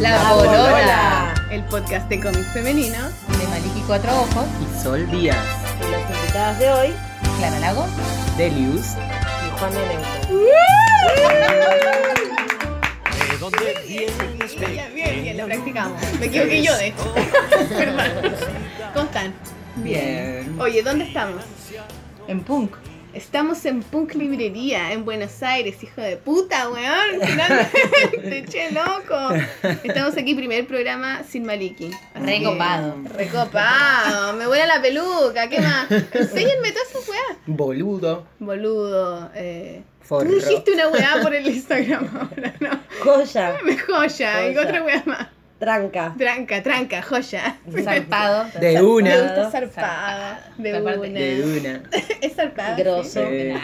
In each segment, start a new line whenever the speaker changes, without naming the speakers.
La Polola.
El podcast de cómic femenino.
De Maliki Cuatro Ojos.
Y Sol Díaz.
Y las invitadas de hoy,
Clara Lago.
Delius.
y Juan.
¿De dónde vienes?
Bien, bien, bien, lo practicamos. Me equivoqué yo de hecho. ¿Cómo están?
Bien.
Oye, ¿dónde estamos?
En punk.
Estamos en Punk Librería, en Buenos Aires, hijo de puta, weón. Finalmente, che, loco. Estamos aquí, primer programa sin Maliki.
Recopado.
Recopado. Me vuela la peluca, ¿qué más? Enséñenme todas esas weas.
Boludo.
Boludo. Eh. Tú
Forro.
dijiste una weá por el Instagram ahora, ¿no?
Joya,
Me joya. Y
Joya.
otra weá más.
Tranca.
Tranca, tranca, joya.
Zarpado.
De
Me
una.
gusta zarpada. De una.
De una.
Es zarpada.
Grosso.
Eh,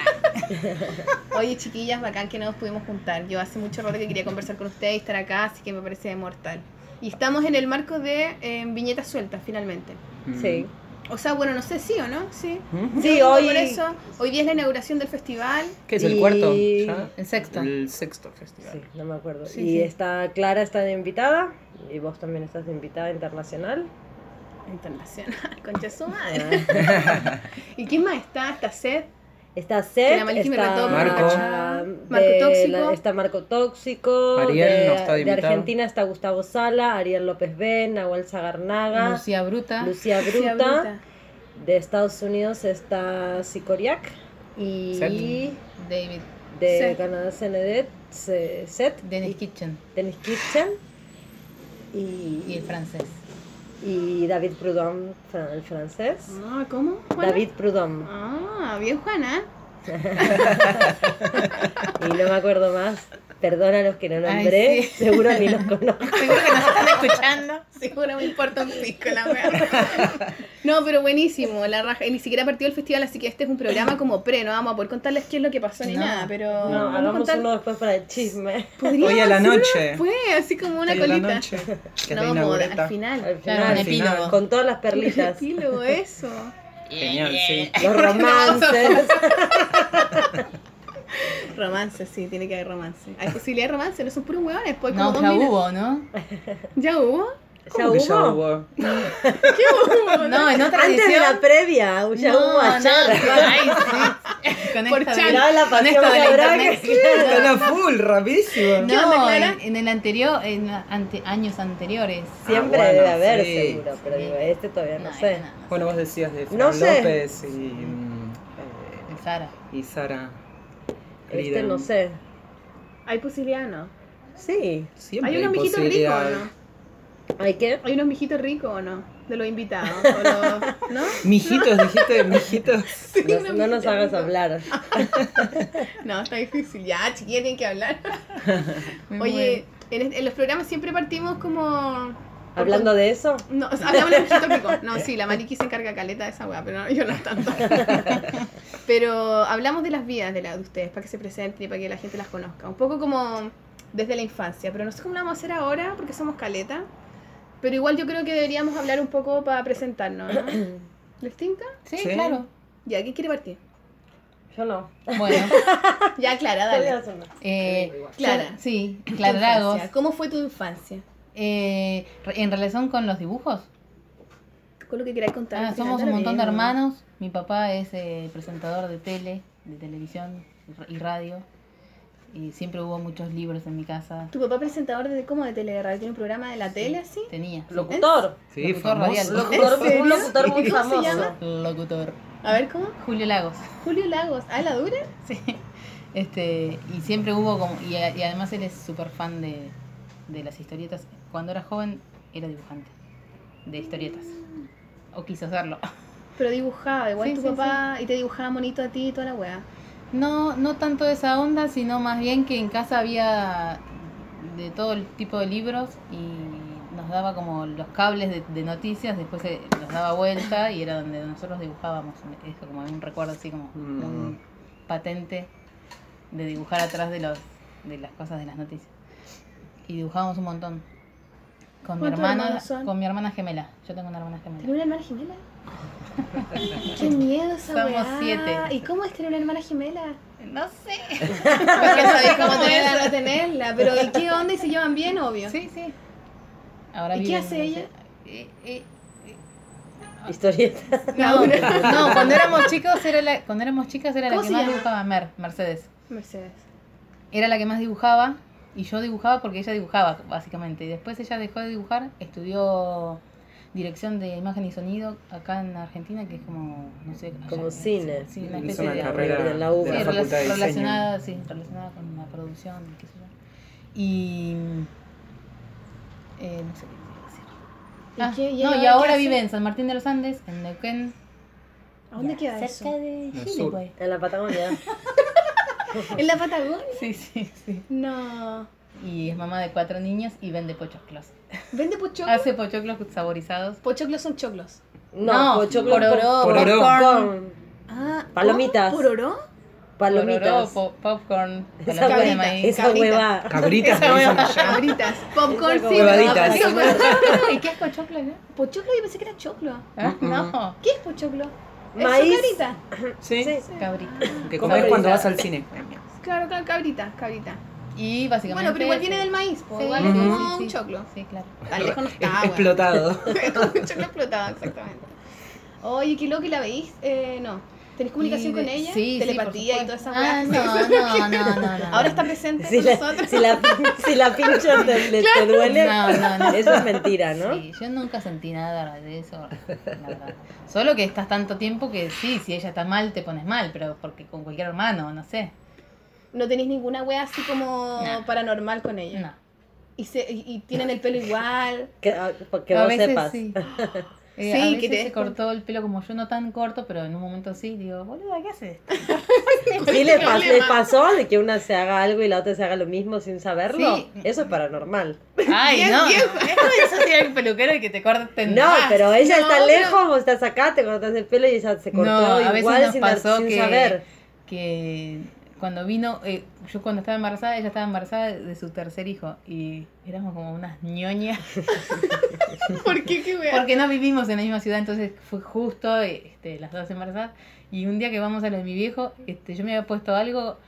Oye, chiquillas, bacán que nos pudimos juntar. Yo hace mucho rato que quería conversar con ustedes y estar acá, así que me parece mortal. Y estamos en el marco de eh, viñetas sueltas, finalmente.
Sí.
O sea, bueno, no sé, sí o no, sí.
¿Mm?
Sí, hoy-
Por eso, hoy día es la inauguración del festival.
¿Qué es el cuarto? ¿Ya?
El sexto.
El sexto festival.
Sí, no me acuerdo.
Sí,
y
sí.
está Clara está de invitada y vos también estás de invitada internacional.
Internacional, concha su
Ah.
madre. ¿Y quién más está? Está Seth.
Está Seth,
la
está
Marco.
Marco
de
Tóxico.
la- está Marco Tóxico.
Ariel
de,
no está de.
Argentina está Gustavo Sala, Ariel López Ben, Nahuel Zagarnaga,
Lucía Bruta.
Lucía
Lucía
Bruta.
Bruta.
De Estados Unidos está Sicoriac y
Seth.
David.
de
Seth.
Canadá Se- Seth,
Dennis Kitchen.
Dennis Kitchen
Y el
y,
francés.
Y David Prudhomme, fran- el francés.
Ah, ¿cómo? Juana?
David Prudhomme.
Ah, bien, Juana.
Y no me acuerdo más. Perdona a los que no
Ay,
nombré,
sí.
seguro ni los conozco.
Seguro que nos están escuchando. Seguro me importa un pico la wea. No, pero buenísimo, la raja. Y ni siquiera partió el festival, así que este es un programa como pre, no vamos a poder contarles qué es lo que pasó ni
No.
nada, pero
No, hagamos
contar.
uno después para el chisme.
Hoy a la noche.
después, así como una
Hoy a la
colita.
noche, que
no, moda, al final.
Al
Claro,
final,
epílogo.
con todas las
El
perlitas.
epílogo, eso.
Genial, sí.
Los romances.
Romance, sí, tiene que haber romance. Hay posibilidad de romance, no son puros huevones, pues como
No,
dos
ya hubo, ¿no?
¿Ya hubo?
¿Ya
¿Cómo que ya
hubo?
hubo?
¿Qué hubo?
No, en otra
Antes de la previa, ya
no,
hubo
no. Ay, sí. Con
Por chan.
Mirá la
con
pasión
esto de la internet.
Están a full, rapidísimo.
¿Qué onda,
No, en, en el anterior, en ante, años anteriores.
Siempre
Ah, bueno,
debe haber,
sí.
seguro, pero digo, este todavía no,
No,
sé.
no, no.
Bueno, vos decías de Fran
No sé.
López y, mm,
El Sara.
eh, y Sara.
Este no sé.
¿Hay posibilidad no?
Sí.
Siempre
¿Hay unos mijitos ricos no?
¿Hay qué?
¿Hay unos mijitos ricos o no? De los invitados. ¿o los- ¿No?
Mijitos, dijiste, mijitos.
No,
unos
no nos hagas hablar.
No, está difícil. Ya, chiquilla, tienen que hablar. Oye, en, en los programas siempre partimos como...
Hablando de eso,
No, o sea, hablamos de mijitos ricos. No, sí, la Mariki se encarga caleta de esa weá, pero no, yo no tanto. Pero hablamos de las vidas de, la, de ustedes, para que se presenten y para que la gente las conozca. Un poco como desde la infancia, pero no sé cómo lo vamos a hacer ahora porque somos caleta. Pero igual yo creo que deberíamos hablar un poco para presentarnos, ¿no? ¿Les tinca?
Sí,
Sí.
claro.
Ya, ¿quién quiere partir?
yo no.
Bueno,
Ya, Clara, dale.
eh,
Clara.
sí, Clara Lagos.
¿Cómo fue tu infancia?
Eh, en relación con los dibujos,
Con lo que queráis contar.
ah, somos un montón de hermanos. Mi papá es eh, presentador de tele, de televisión y ra- y radio. Y siempre hubo muchos libros en mi casa.
¿Tu papá presentador de cómo de tele de radio? ¿Tiene un programa de la tele así?
Tenía.
Locutor.
Sí,
Locutor
famoso.
radial.
Locutor, un locutor muy
¿Y cómo se
famoso.
llama?
Locutor.
A ver, ¿cómo?
Julio Lagos.
Julio Lagos. ¿Ah, la dura?
Sí. Este, y siempre hubo como. Y, a- y además él es súper fan de, de las historietas. Cuando era joven era dibujante de historietas. O quiso hacerlo.
Pero dibujaba, igual
Sí,
tu
sí,
papá, y te dibujaba monito a ti y toda la weá.
No, no tanto de esa onda, sino más bien que en casa había de todo el tipo de libros y nos daba como los cables de, de noticias, después se los daba vuelta y era donde nosotros dibujábamos. Eso como un recuerdo así como
Mm.
un patente de dibujar atrás de los de las cosas de las noticias. Y dibujábamos un montón. Con mi
¿Cuántos
hermana, con mi hermana gemela. Yo tengo una hermana
¿Tenés
gemela.
una hermana gemela? Qué miedo esa
Somos
weá.
siete.
¿Y cómo es tener una hermana gemela?
No sé.
Porque sabéis cómo tenerla, no tenerla. Pero ¿y qué onda? ¿Y se llevan bien, obvio?
Sí, sí. Ahora
¿Y qué hace ella?
Eh, eh,
Historieta.
no, no, cuando éramos chicos era la, cuando éramos chicas era la
¿Cómo
que más
llama?
dibujaba Mer, Mercedes.
Mercedes.
Era la que más dibujaba y yo dibujaba porque ella dibujaba básicamente. Y después ella dejó de dibujar, estudió dirección de imagen y sonido acá en Argentina, que es como, no sé, allá-
Como cine.
Sí, una
Hizo
especie
una
de
carrera
de la UBA.
Sí,
de la
rela-
Facultad de Diseño.
relacionada, sí, relacionada con la producción, qué sé yo. Y eh, no sé qué iba a decir.
¿Y
Ah,
qué- y
no, y
ahora
vive en San Martín de los Andes, en Neuquén.
¿A dónde queda
cerca
eso?
de Chile, pues.
En la Patagonia.
¿En la Patagonia?
Sí, sí, sí.
No.
Y es mamá de cuatro niños y vende pochoclos.
¿Vende pochoclo?
Hace pochoclos saborizados.
Pochoclos son choclos.
No,
No,
pochoclo
pororó,
pororó.
popcorn,
Ah,
Palomitas.
¿Pororó?
Pororó,
Palomitas.
po- popcorn,
Esa
de
cabrita,
maíz.
Esa
Cabrita.
hueva.
Cabritas
Esa hueva.
Cabritas. Popcorn, sí.
huevaditas.
¿Y qué es pochoclo? no?
Pochoclo yo pensé que era choclo.
¿Ah? No,
¿Qué es pochoclo?
Maíz.
¿Es cabrita?
Sí,
Sí.
cabrita.
que comes cuando vas al cine.
Claro, claro, cabrita, cabrita.
Y básicamente.
Bueno, pero igual viene del maíz, po,
Sí,
igual es
sí,
como
sí.
un choclo.
Sí, claro.
Tan lejos no
Es-
está,
explotado.
Un choclo explotado, exactamente. Oye, qué loco, ¿y la veís? Eh, no. ¿Tenés comunicación
Y
con ella?
Sí,
Telepatía
sí,
y
por
toda esa
supuesto. Ah, no, no, no, no, no.
Ahora está presente
Si
con
la,
nosotros.
si la, si la pincha te, le- te duele,
No, no, no.
eso es mentira, ¿no?
Sí, yo nunca sentí nada de eso, la verdad. Solo que estás tanto tiempo que sí, si ella está mal, te pones mal, pero porque con cualquier hermano, no sé.
No tenéis ninguna wea así como
No.
paranormal con ella.
No.
Y, se, y, y tienen el pelo igual.
Que, ah, que
a
vos
veces
sepas.
sí. Eh,
Sí,
a
que
veces
te
se cortó el pelo como yo, no tan corto, pero en un momento sí, digo, boluda, ¿qué haces?
Sí, le, pas-
problema?
le pasó de que una se haga algo y la otra se haga lo mismo sin saberlo.
Sí.
Eso es paranormal.
Ay, no. Eso hay un peluquero y que te corten
No,
más.
pero ella
no,
está
pero-
lejos, vos estás acá, te cortas el pelo y ella se cortó
No, a veces
igual
nos
sin,
pasó
sin
que,
saber.
que cuando vino, eh, yo cuando estaba embarazada, ella estaba embarazada de su tercer hijo y éramos como unas ñoñas
¿Por qué? ¿Qué
porque no vivimos en la misma ciudad, entonces fue justo este, las dos embarazadas y un día que vamos a lo de mi viejo, este, yo me había puesto algo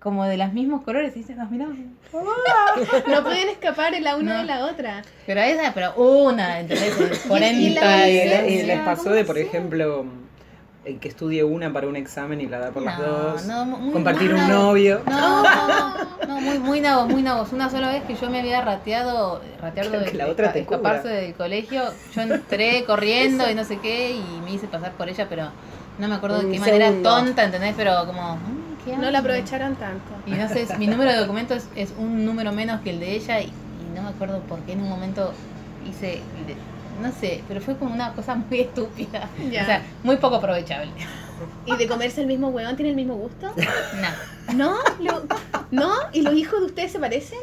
como de los mismos colores y dice, nos miramos.
No pueden escapar la una
No.
de la otra.
Pero esa, pero una, ¿entendés?
y
40
la
Y, y les pasó
¿cómo
de, por ejemplo, el que estudie una para un examen y la da por las
No,
dos.
no, muy-
compartir
muy
un
nabos.
novio.
No, no, no, muy, muy nabos, muy nabos. Una sola vez que yo me había rateado, rateado
Claro
de,
que la otra
esca-
te
escaparse
cubra.
del colegio. Yo entré corriendo y no sé qué y me hice pasar por ella, pero no me acuerdo de qué manera tonta, ¿entendés? Pero como, mm, ¿qué
No la aprovecharon tanto.
Y no sé, mi número de documentos es un número menos que el de ella y, y no me acuerdo por qué en un momento hice, no sé, pero fue como una cosa muy estúpida.
Ya.
O sea, muy poco aprovechable.
¿Y de comerse el mismo huevón tiene el mismo gusto?
No.
¿No? ¿No? ¿Y los hijos de ustedes se parecen?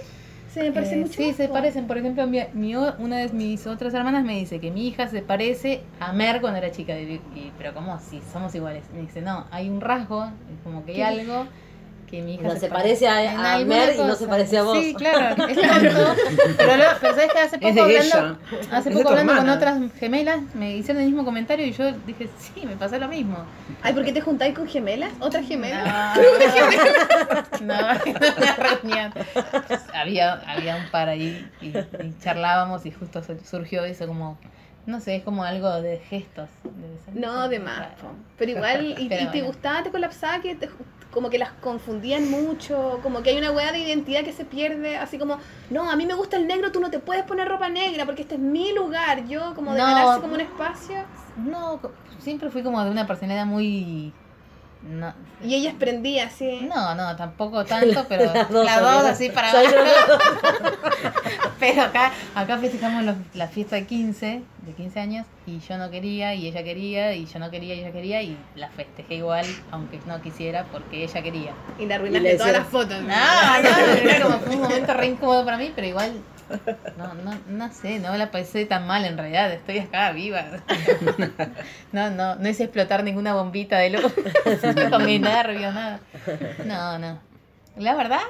Se me parecen
Eh,
mucho.
sí, se parecen. Por ejemplo, mi, una de mis otras hermanas me dice que mi hija se parece a Mer cuando era chica. Y, y- pero ¿cómo? Si somos iguales. Me dice, no, hay un rasgo, como que hay algo que mi hija
No, se parece a- a Mer y no se parece a vos.
Sí, claro, es pero, lo- pero sabes que hace poco hablando, hace poco hablando con otras gemelas, me hicieron el mismo comentario y yo dije, sí, me pasó lo mismo.
Ay, ¿por qué te juntáis con gemelas? ¿Otras gemelas?
No, no, reunión. Había, había un par ahí y, y charlábamos y justo su- surgió eso como, no sé, es como algo de gestos. debe ser,
No, de más. Pero igual, ¿y,
Pero
y te gustaba, te colapsaba que te- como que las confundían mucho? Como que hay una hueá de identidad que se pierde, así como, no, a mí me gusta el negro, tú no te puedes poner ropa negra porque este es mi lugar. Yo, como de
No.
ganarse como un espacio.
No, siempre fui como de una personalidad muy... No,
Y ellas prendían así.
no, no, tampoco tanto, pero
Las dos,
dos,
amigas.
así para abajo. Pero acá, acá festejamos los- la fiesta de 15, de 15 años, y yo no quería, y ella quería, y yo no quería, y ella quería, y la festejé igual, aunque no quisiera, porque ella quería.
Y
Y
arruinaste todas las fotos.
No, no, era como fue un momento re incómodo para mí, pero igual, no, no, no sé, no la pasé tan mal en realidad, estoy acá viva. No, no, no hice explotar ninguna bombita de luz con mi nervio, nada. No, no. La verdad,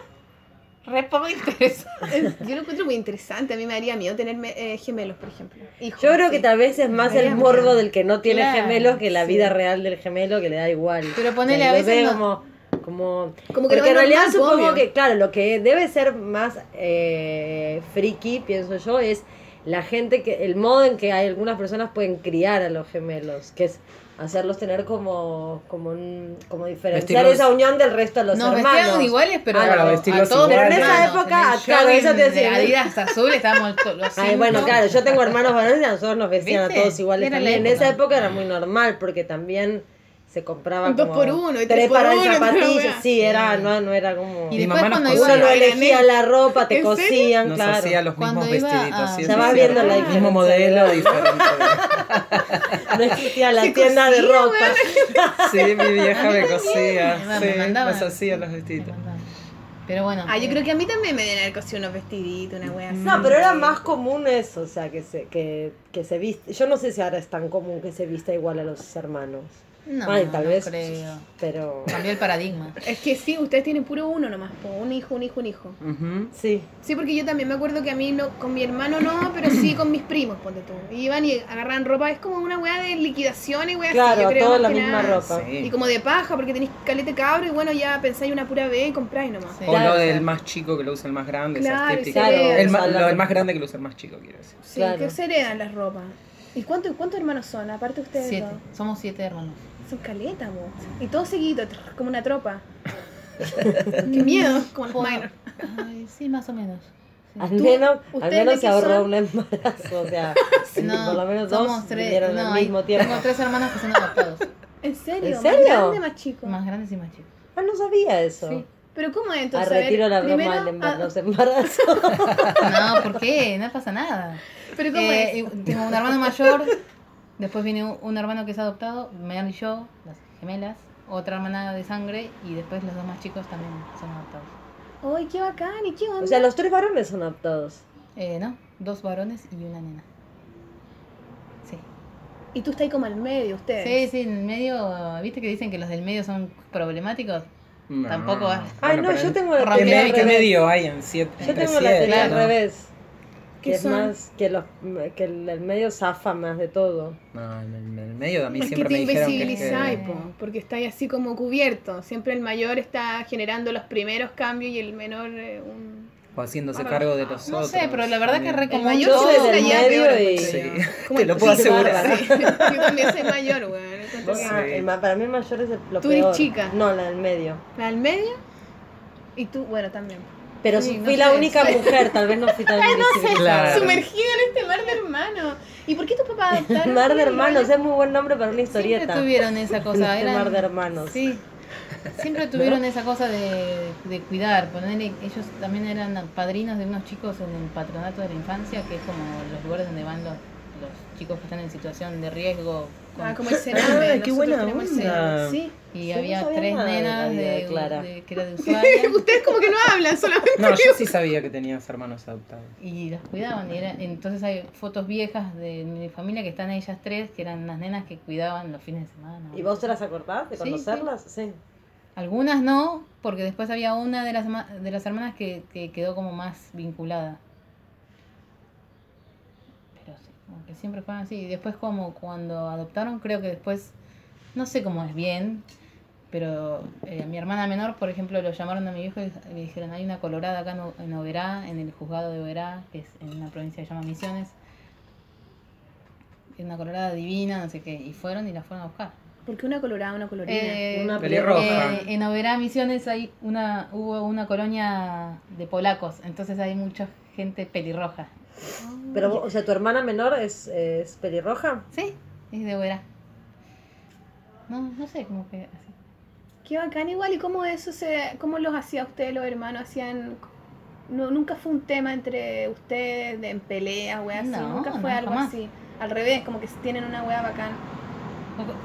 re poco interesante.
Yo lo encuentro muy interesante. A mí me daría miedo tener eh, gemelos, por ejemplo. Hijos,
Yo creo que tal vez es más el morbo del que no tiene
Claro,
gemelos que la
sí.
vida real del gemelo que le da igual.
Pero ponele,
El
a veces no-
como, como,
que
porque en realidad supongo
obvio.
que, claro, lo que debe ser más eh, friki, pienso yo, es la gente que, el modo en que hay algunas personas pueden criar a los gemelos, que es hacerlos tener como, como, un- como diferenciar
Vestirlos-
esa unión del resto de los
Nos
hermanos.
vestían iguales, pero
Ah,
claro,
a todos
iguales. Pero en esa
época,
en
claro, eso te decía.
de Adidas azul estábamos los
Ay, bueno, claro, yo tengo hermanos varones y a nosotros nos vestían
¿Viste?
a todos iguales
Era
también. En esa época era muy normal porque también se compraba
Un dos
como
por uno y tres por
pares
uno
de zapatillas.
wea.
Sí, era, no, no era como...
Y
Mi
después
mamá nos
cuando iba
Uno elegía la ropa, te cosían,
Nos
claro.
hacía los
Cuando
mismos
iba
vestiditos.
a-
sí,
Se
sí,
va
sí.
viendo la
El mismo modelo, diferente.
No existía la
Se
tienda de
cosía,
ropa.
Sí, mi vieja me cosía.
Me
Sí,
mandaban.
nos hacía los vestiditos.
Me. Pero bueno.
Ah, yo creo que a mí también me deben haber cosido unos vestiditos, una wea así.
No, pero era más común eso, o sea, que se, que, que se viste. Yo no sé si ahora es tan común que se vista igual a los hermanos.
No,
Ay, tal
no
vez.
creo.
Pero.
Cambió el paradigma.
Es que sí, ustedes tienen puro uno nomás, po, un hijo, un hijo, un hijo.
Ujú.
Sí.
Sí, porque yo también me acuerdo que a mí no, con mi hermano no, pero sí con mis primos, ponte tú. Iban y agarran ropa, es como una weá de liquidación y weá así,
Claro,
yo creo
toda la
que
misma
nada.
ropa.
Sí.
Y como de paja, porque tenéis calete cabro y bueno, ya pensáis una pura vez y compráis nomás.
Sí.
O
Claro,
lo
sea.
del más chico que lo usa el más grande,
Claro,
el, ma- lo del más grande que lo usa el más chico, quiero decir.
Sí,
Claro.
que se heredan las ropas. ¿Y cuántos cuántos hermanos son? Aparte ustedes
Siete.
dos.
Somos siete hermanos.
Son caletas. Y todos seguidos, trrr, como una tropa. Qué miedo, como los.
Ay, sí, más o menos. Sí.
Al
¿Tú-
menos, al se ahorró
son?
un embarazo, o sea,
No,
por lo menos dos
tres. no,
al
hay-
mismo tiempo.
Tengo tres hermanos que son adoptados.
¿En serio?
¿En
¿Más
serio?
grande, más chico?
Más grandes y más chicos.
Ah, no sabía eso.
Sí.
Pero ¿cómo es
A
entonces? A ver,
retiro la broma del embar-
ah,
los embarazos.
No, ¿por qué? No pasa nada.
Pero ¿cómo
Eh,
es?
Tengo un hermano mayor, después viene un, hermano que es adoptado, Megan y yo, las gemelas, otra hermana de sangre y después los dos más chicos también son adoptados.
¡Ay, qué bacán! ¿Y qué onda?
O sea, los tres varones son adoptados.
Eh, no, dos varones y una nena. Sí.
Y tú estás ahí como al medio, ustedes.
Sí, sí, en el medio, ¿viste que dicen que los del medio son problemáticos?
No.
Tampoco va.
Ay,
Bueno,
no, yo
en-
tengo la
¿Qué
¿Qué,
teoría al revés.
medio hay en siete?
Yo tengo la
siete,
teoría al
claro.
revés.
¿Qué
Que es
son?
más, que, los, que el, el medio zafa más de todo.
No, en el, el medio a mí
Es que
siempre
te
me dijeron que, es
invisibilizáis,
que...
po, porque estáis así como cubierto. Siempre el mayor está generando los primeros cambios y el menor eh, un...
O haciéndose cargo de los
No
otros.
sé, pero la verdad que
también.
re
El
común
mayor se
Yo soy del medio y-
Sí, te
el-
lo puedo
sí,
asegurar.
sí. Yo también soy mayor, güey. que-
Ah, el para mí el mayor es el, lo
Tú eres
peor.
chica.
No, la del medio.
¿La del medio? Y tú, bueno, también.
Pero
Sí,
fui
no
la
sé,
única mujer, tal vez no fui tan visibilizada.
Claro.
Sumergida en este mar de hermanos. ¿Y por qué tus papás adoptaron?
Mar de hermanos, es muy buen nombre para una
Siempre
historieta.
tuvieron esa cosa.
Este
eran-
mar de hermanos.
Sí. Siempre tuvieron esa cosa de, de cuidar. Ponerle, ellos también eran padrinos de unos chicos en el patronato de la infancia, que es como los lugares donde van los, los chicos que están en situación de riesgo. Con-
Ah, como el Sename.
Ah, qué buena onda.
Sí.
y
Sí,
había tres nenas
de
de,
Clara.
de- que era de Ushuaia.
Ustedes como que no hablan solamente.
No, yo sí sabía que tenías hermanos adoptados.
y las cuidaban. Y era- entonces hay fotos viejas de mi familia que están ellas tres, que eran las nenas que cuidaban los fines de semana.
¿Y vos te las acordás de
Sí,
conocerlas? Sí.
Algunas no, porque después había una de las, de las hermanas que, que quedó como más vinculada. Pero sí, como que siempre fueron así. Y después como cuando adoptaron, creo que después, no sé cómo es bien, pero eh, a mi hermana menor, por ejemplo, lo llamaron a mi viejo y le dijeron, hay una colorada acá en Oberá, en el juzgado de Oberá, que es en una provincia que se llama Misiones. Es una colorada divina, no sé qué. Y fueron y la fueron a buscar.
Porque una colorada, una colorina.
Eh,
Una
pelirroja.
eh, en Oberá Misiones hay una, hubo una colonia de polacos, entonces hay mucha gente pelirroja.
Pero, vos- o sea, ¿tu hermana menor es, es pelirroja?
Sí, es de Oberá. No, no sé, como que así.
Qué bacán igual. ¿Y cómo eso se, cómo los hacía ustedes los hermanos? Hacían no, nunca fue un tema entre ustedes de, en peleas, wea así.
No,
nunca fue
no,
algo
jamás.
así. Al revés, como que tienen una wea bacán.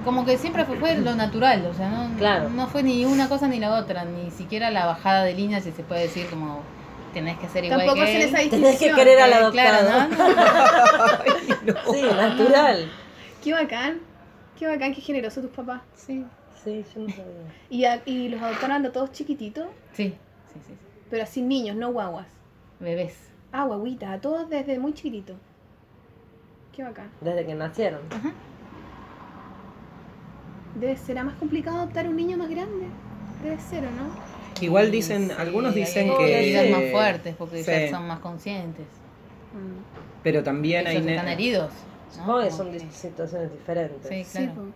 Como que siempre fue, fue lo natural, o sea, no,
Claro.
no fue ni una cosa ni la otra, ni siquiera la bajada de línea, si se puede decir, como tenés que ser igual
Tampoco
que
hacen
él.
esa
Tenés que querer al adoptado.
Claro, ¿no?
Sí, natural.
Qué bacán. Qué bacán, qué generoso tus papás.
Sí,
Sí, yo no sabía.
Y, a- y los adoptaron a todos chiquititos,
sí, sí, sí, sí.
pero así niños, no guaguas.
Bebés.
Ah, guaguitas, a todos desde muy chiquititos. Qué bacán.
Desde que nacieron.
Ajá.
Debe ser más complicado adoptar un niño más grande. Debe ser, ¿o no?
Igual dicen,
Sí,
algunos dicen
hay
que...
heridas más fuertes porque
Sí.
ya son más conscientes.
Mm.
Pero también
Ellos
hay...
están heridos. ¿no?
Son
que-
situaciones diferentes.
Sí, claro.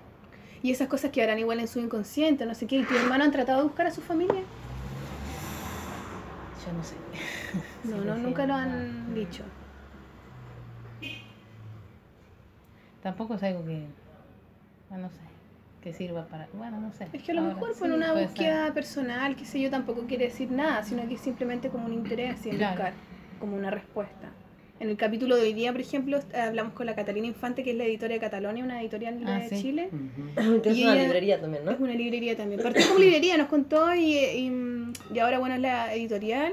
Y esas cosas que harán igual en su inconsciente, no sé qué. ¿Y tu hermano han tratado de buscar a su familia?
Yo no sé.
No, no, nunca lo han dicho.
Tampoco es algo que. No sé. Que sirva para. Bueno, no sé.
Es que a lo
Ahora
mejor
sí,
por una búsqueda personal, qué sé yo, tampoco quiere decir nada, sino que es simplemente como un interés en
Claro.
buscar como una respuesta. En el capítulo de hoy día, por ejemplo, hablamos con la Catalina Infante, que es la editora de Catalonia, una editorial
Ah,
de
sí.
Chile.
Ujú.
Que es
Y
una librería también, ¿no?
Es una librería también. Partió como librería, nos contó y, y, y ahora, bueno, es la editorial.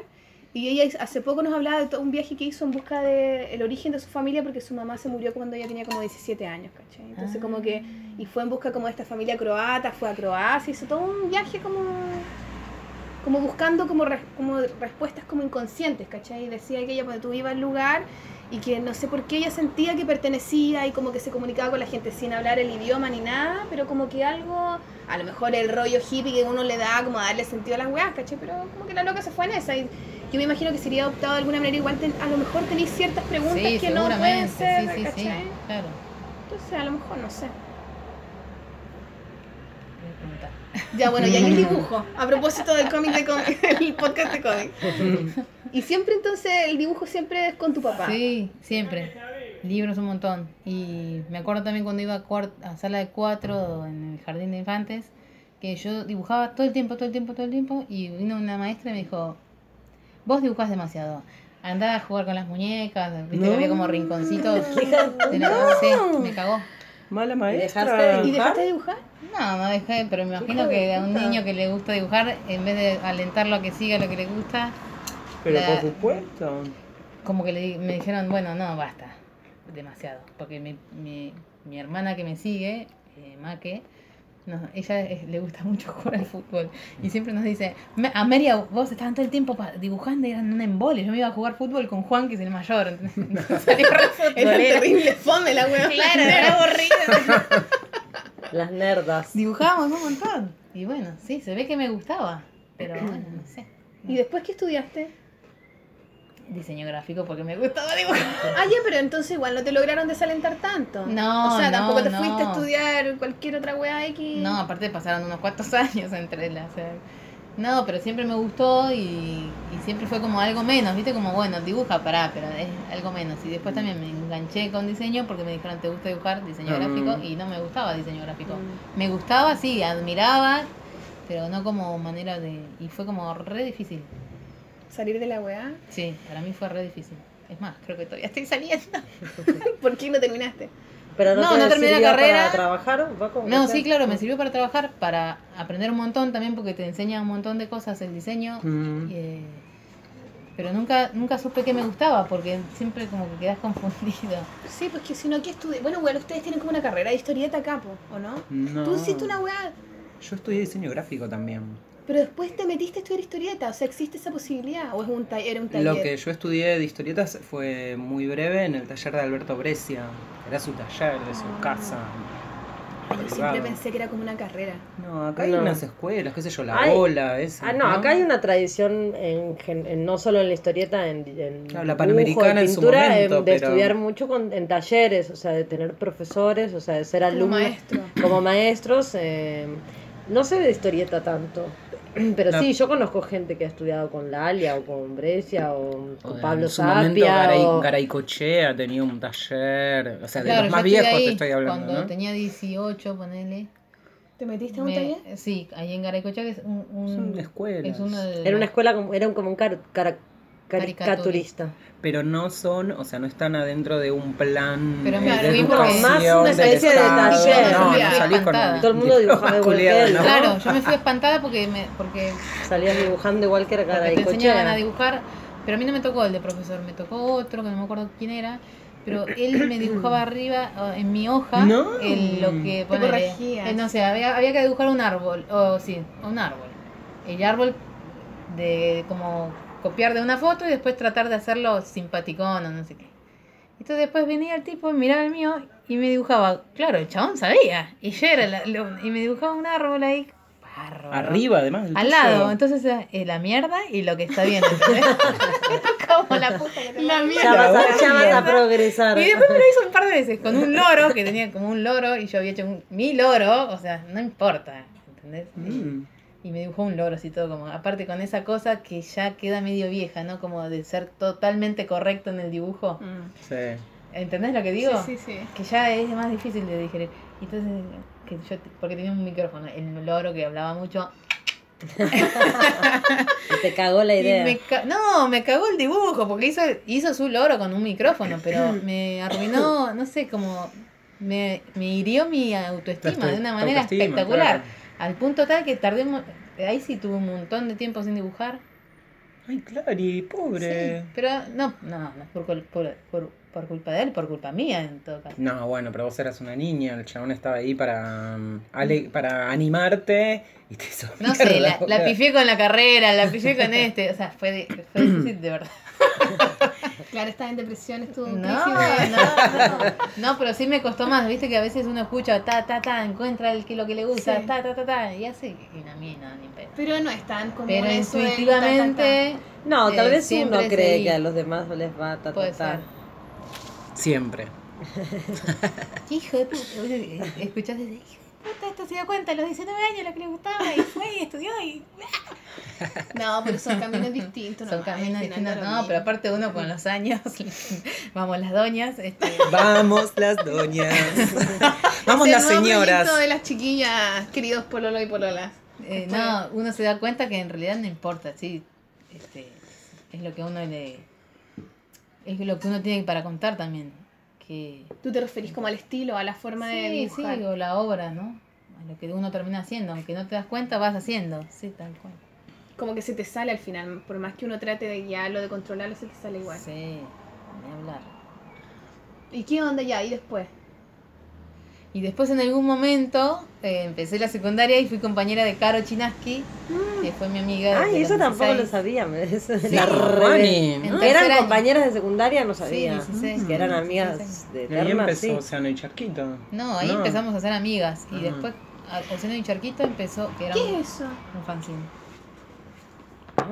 Y ella hace poco nos hablaba de todo un viaje que hizo en busca del origen de su familia porque su mamá se murió cuando ella tenía como 17 años, ¿cachai? Entonces, como que. Y fue en busca como de esta familia croata, fue a Croacia, hizo todo un viaje como. Como buscando como, res- como respuestas como inconscientes, ¿cachai? Y decía que ella cuando tú ibas al lugar y que no sé por qué ella sentía que pertenecía y como que se comunicaba con la gente sin hablar el idioma ni nada, pero como que algo, a lo mejor el rollo hippie que uno le da como darle sentido a las weas, ¿cachai? Pero como que la loca se fue en esa y yo me imagino que sería adoptado de alguna manera, igual ten- a lo mejor tenéis ciertas preguntas
Sí,
que no pueden ser,
sí, sí. Claro.
Entonces a lo mejor no sé.
Voy a preguntar.
Ya bueno, y hay el dibujo, a propósito del cómic de cómic, el podcast de cómic. Y siempre entonces el dibujo siempre es con tu papá.
Sí, siempre. Libros un montón. Y me acuerdo también cuando iba a, a sala de cuatro en el jardín de infantes, que yo dibujaba todo el tiempo, todo el tiempo, todo el tiempo, y vino una maestra y me dijo, vos dibujás demasiado. Andá a jugar con las muñecas, viste que
No.
había como rinconcitos. de la- Sí, me cagó.
Mala
dejaste
maestra.
de
¿Y dejaste de dibujar?
No, no dejé, pero me imagino que a un niño que le gusta dibujar, en vez de alentarlo a que siga lo que le gusta,
Pero
La-
por supuesto.
como que le, di- me dijeron, bueno, no, basta, demasiado. Porque mi, mi, mi hermana que me sigue, eh, Maque, no, ella es- le gusta mucho jugar al fútbol. Y siempre nos dice, "Me- Amelia, vos estaban todo el tiempo dibujando y eran un embole. Yo me iba a jugar fútbol con Juan, que es el mayor. Entonces,
Era terrible fome la wea.
Claro, era aburrido.
Las nerdas.
Dibujábamos un montón. Y bueno, sí, se ve que me gustaba. Pero bueno, no sé.
¿Y después qué estudiaste?
Diseño gráfico porque me gustaba dibujar.
Ah, ya, pero entonces igual no te lograron desalentar tanto.
No,
O sea,
no,
tampoco te
no.
fuiste a estudiar cualquier otra wea X.
No, aparte pasaron unos cuantos años entre las... eh, No, pero siempre me gustó y, y siempre fue como algo menos, ¿viste? Como, bueno, dibuja, pará, pero es algo menos. Y después también me enganché con diseño porque me dijeron, ¿te gusta dibujar diseño
Mm.
gráfico? Y no me gustaba diseño gráfico.
Mm.
Me gustaba, sí, admiraba, pero no como manera de... Y fue como re difícil.
Salir de la weá.
Sí, para mí fue re difícil. Es más, creo que todavía estoy saliendo.
¿Por qué no terminaste?
Pero no,
No,
te
no terminé la carrera.
para trabajar. ¿Va con
No, sí, claro, me sirvió para trabajar, para aprender un montón también porque te enseña un montón de cosas el diseño.
Mm.
y, eh, pero nunca nunca supe qué me gustaba porque siempre como que quedas confundido.
Sí, pues que si no, ¿qué estudié? Bueno, bueno, ustedes tienen como una carrera de historieta capo, ¿o no?
No.
Tú hiciste una weá,
Yo estudié diseño gráfico también.
Pero después te metiste a estudiar historieta. O sea, ¿existe esa posibilidad? ¿O es un era un taller?
Lo que yo estudié de historietas fue muy breve en el taller de Alberto Brescia. Era su taller, de su casa.
Ay, yo siempre pensé que era como una carrera.
No, acá hay
No.
unas escuelas, qué sé yo, la
Hay-
ola, esa.
Ah, no, acá hay una tradición, en, gen- en- no solo en la historieta, en, en
Claro, la
dibujo,
Panamericana en su
pintura,
momento,
em, de
pero-
estudiar mucho con, en talleres, o sea, de tener profesores, o sea, de ser
Como
alumnos.
maestro.
Como maestros. eh, no sé de historieta tanto, pero sí, yo conozco gente que ha estudiado con Lalia o con Brescia o con
O
Pablo
en su. Garay,
o-
Garaycochea tenía un taller, o sea, de los más viejos
ahí
te estoy hablando,
Cuando
¿no?
tenía 18, ponele.
¿Te metiste en un
me-
taller?
Sí, ahí en Garaycocha que es un, un-
Son escuelas.
es uno de
Era una escuela, como, era un- como un car- caricaturista.
Pero no son, o sea, no están adentro de un plan
Pero
eh,
me
de educación
Más una
del
especie de
Estado.
taller.
No, no salís con.
Todo el mundo dibujaba igual que
culiada,
él.
¿no?
Claro, yo me fui espantada porque me, porque
Salías dibujando igual que Garay
te enseñaban a dibujar, pero a mí no me tocó el de profesor, me tocó otro que no me acuerdo quién era, pero él me dibujaba arriba en mi hoja
No.
el- lo que ponele,
corregías.
eh, no sé, había, había que dibujar un árbol, o sí, un árbol. El árbol de como copiar de una foto y después tratar de hacerlo simpaticón o no sé qué. Entonces después venía el tipo y miraba el mío y me dibujaba, claro, el chabón sabía, y yo era la- lo- y me dibujaba un árbol ahí, bárbaro.
Arriba, además.
Al lado, entonces es la mierda y lo que está bien. Como la puta que te
La mierda.
Ya vas, a, ya vas a progresar.
Y después me lo hizo un par de veces con un loro, que tenía como un loro, y yo había hecho un, mi loro, o sea, no importa, ¿entendés?
Mm.
Y me dibujó un loro así todo como, aparte con esa cosa que ya queda medio vieja, ¿no? Como de ser totalmente correcto en el dibujo.
Mm.
Sí.
¿Entendés lo que digo?
Sí, sí, sí.
Que ya es más difícil de digerir. Y Entonces, que yo, porque tenía un micrófono, el loro que hablaba mucho.
Te cagó la idea.
me ca- no, me cagó el dibujo, porque hizo, hizo su loro con un micrófono, pero me arruinó, no sé, como me, me hirió mi autoestima de una manera espectacular.
claro.
Al punto tal que tardé, un ahí sí tuve un montón de tiempo sin dibujar.
Ay, Clary, pobre.
Sí, pero no, no, no es por, cul- por, por, por culpa de él, por culpa mía en todo caso.
No, bueno, pero vos eras una niña, el chabón estaba ahí para, um, ale- para animarte y te hizo
No sé, la, la pifié con la carrera, la pifié con este, o sea, fue, de- fue difícil de verdad.
Claro, estás en depresión, estuvo un
No, no, no. No, pero sí me costó más, viste que a veces uno escucha ta, ta, ta, encuentra el que lo que le gusta,
Sí.
ta, ta, ta, ta, y hace, y a mí no, ni pedo.
Pero no es tan común
Pero
eso
intuitivamente,
No, tal
eh,
vez uno cree
seguí.
que a los demás les va a ta, ta,
puede
ta.
ser.
Siempre.
Hijo de puta, escuchás desde, hijo de puta, esto se dio cuenta a los 19 años lo que le gustaba, y fue y estudió, y
ta- No, pero son caminos distintos.
son caminos distintos. No, pero aparte uno con los años, vamos las doñas, este,
Vamos las doñas. Vamos las
nuevo
señoras.
de las chiquillas, queridos pololo y pololas.
Eh, no, uno se da cuenta que en realidad no importa, sí, este, es lo que uno le, es lo que uno tiene para contar también, que
Tú te referís como al estilo, a la forma de
sí, sí,
dibujar.
o la obra, ¿no? A lo que uno termina haciendo, aunque no te das cuenta, vas haciendo, sí, tal cual.
Como que se te sale al final. Por más que uno trate de guiarlo, de controlarlo, se te sale igual.
Sí, ni hablar.
¿Y qué onda ya? ¿Y después?
Y después en algún momento eh, empecé la secundaria y fui compañera de Caro Chinaski, que fue mi amiga.
Ay, eso tampoco lo
16.
sabía.
Sí,
la Que
tercer
eran
año.
compañeras de secundaria, no
Sí,
sabía.
16.
Que eran
Sí,
amigas
sí.
de
Y ahí empezó
sí.
Océano y Charquito.
No, ahí
No.
empezamos a ser amigas y
Ah.
después Océano y Charquito empezó, que era
¿Qué es eso?
un fanzine.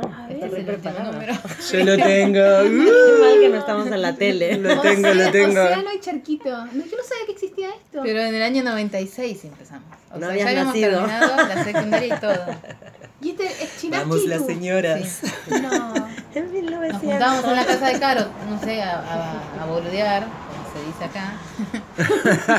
Ah, está preparada.
número.
Yo lo tengo.
Qué mal que no estamos en la tele.
Lo tengo, lo tengo.
Océano y charquito. No, yo no sabía que existía esto.
Pero en el año 96 empezamos. O
No
sea, ya habíamos
nacido.
terminado la secundaria y todo.
¿Y este es chinaski?
Vamos las señoras.
No.
En
Nos
1900.
juntábamos en la casa de Caro, no sé, a, a, a boludear, como se dice acá.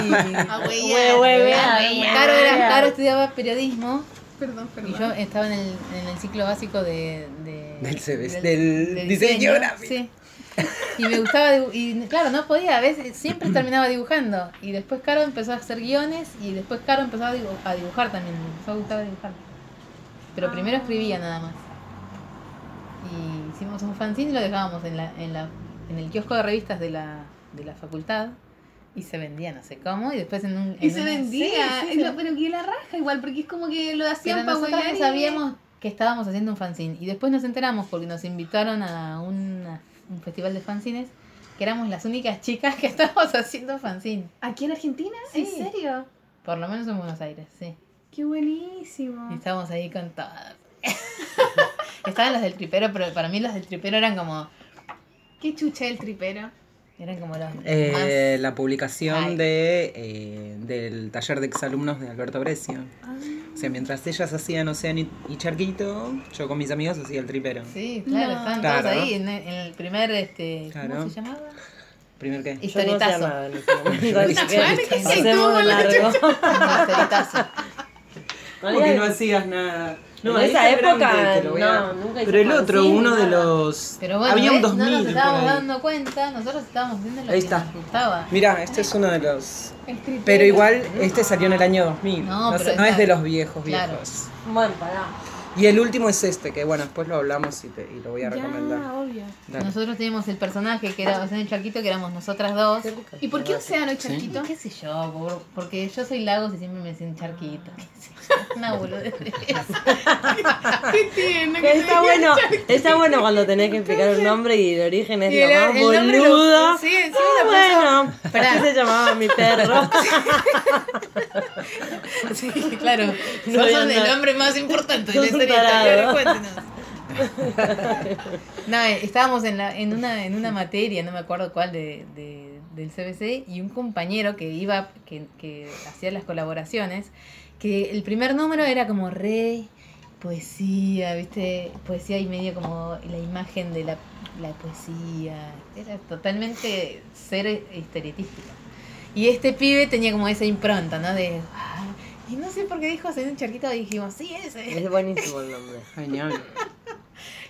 y,
A
Hue-
huevear.
huevear,
A huevear.
Caro, era, Caro estudiaba periodismo
Perdón, perdón.
y yo estaba en el, en el ciclo básico de, de-
Del CBS, del diseño
diseño,
gráfico.
Sí. Y me gustaba, y claro, no podía, a veces siempre terminaba dibujando. Y después Caro empezó a hacer guiones y después Caro empezó a, dibu- a dibujar también, me empezó a gustar dibujar. Pero primero escribía nada más. Y hicimos un fanzine y lo dejábamos en, la, en, la, en el kiosco de revistas de la, de la facultad. Y se vendía no sé cómo. Y después en un...
Y
en
se
una-
vendía.
Sí, sí,
Lo- pero que la raja igual, porque es como que lo
Pero
hacían para
nosotros
y-
sabíamos que estábamos haciendo un fanzine. Y después nos enteramos porque nos invitaron a una- un festival de fanzines que éramos las únicas chicas que estábamos haciendo fanzine.
¿Aquí en Argentina?
Sí.
¿En serio?
Por lo menos en Buenos Aires, sí.
Qué buenísimo.
Y estábamos ahí con todas. Estaban los del tripero, pero para mí los del tripero eran como.
Qué chucha el tripero.
Eran como los
Eh, la publicación
Ay.
de, eh, del taller de exalumnos de Alberto Brescia. O sea, mientras ellas hacían Océano y, Charquito, yo con mis amigos hacía el tripero.
Sí, claro,
No.
estaban
Claro.
todos ahí en, el primer. este
Claro.
¿Cómo se llamaba?
¿Primer qué?
Yo no
Historietazo.
Así que
Bueno, ¿qué hiciste?
pasemos de
Tú, la
largo.
Un historietazo.
¿Cómo que no hacías nada?
En
ahí
esa época, no, nunca
Pero el otro, uno de
nada.
los...
Pero bueno,
Había un
¿ves?
2000
no nos estábamos
ahí.
dando cuenta, nosotros estábamos viendo lo
Ahí
que
está.
nos gustaba.
Mira, este es uno de los... Pero igual, este salió en el año 2000.
No,
No,
pero
sé- no es de los viejos
Claro.
viejos.
Bueno, pará.
Y el último es este, que bueno, después lo hablamos y, te, y lo voy a
Ya,
recomendar.
obvio.
Dale.
Nosotros teníamos el personaje que era Océano y Charquito, que éramos nosotras dos.
¿Y por qué océano y charquito?
¿Qué sé yo? por- porque yo soy Lagos y siempre me decían Charquito. yo, Una boludez.
¿Qué tiene?
Que está bueno, está bueno cuando tenés que explicar un nombre y el origen es lo más
lo-
boludo.
sí, sí,
Ah, bueno, así se llamaba mi perro.
Sí, claro.
No,
Sos
ya
el hombre más importante de
Sos
historia.
tarado.
Cuéntenos. No, estábamos en, la, en, una, en una materia, no me acuerdo cuál, de, de- del CBC, y un compañero que iba, que, que hacía las colaboraciones, que el primer número era como re poesía, ¿viste? Poesía y medio como la imagen de la, la poesía. Era totalmente ser estereotípica. Y este pibe tenía como esa impronta, ¿no? De. "Ah", y no sé por qué dijo hacer un charquito y dijimos, sí, ese.
Es buenísimo el nombre.
Genial.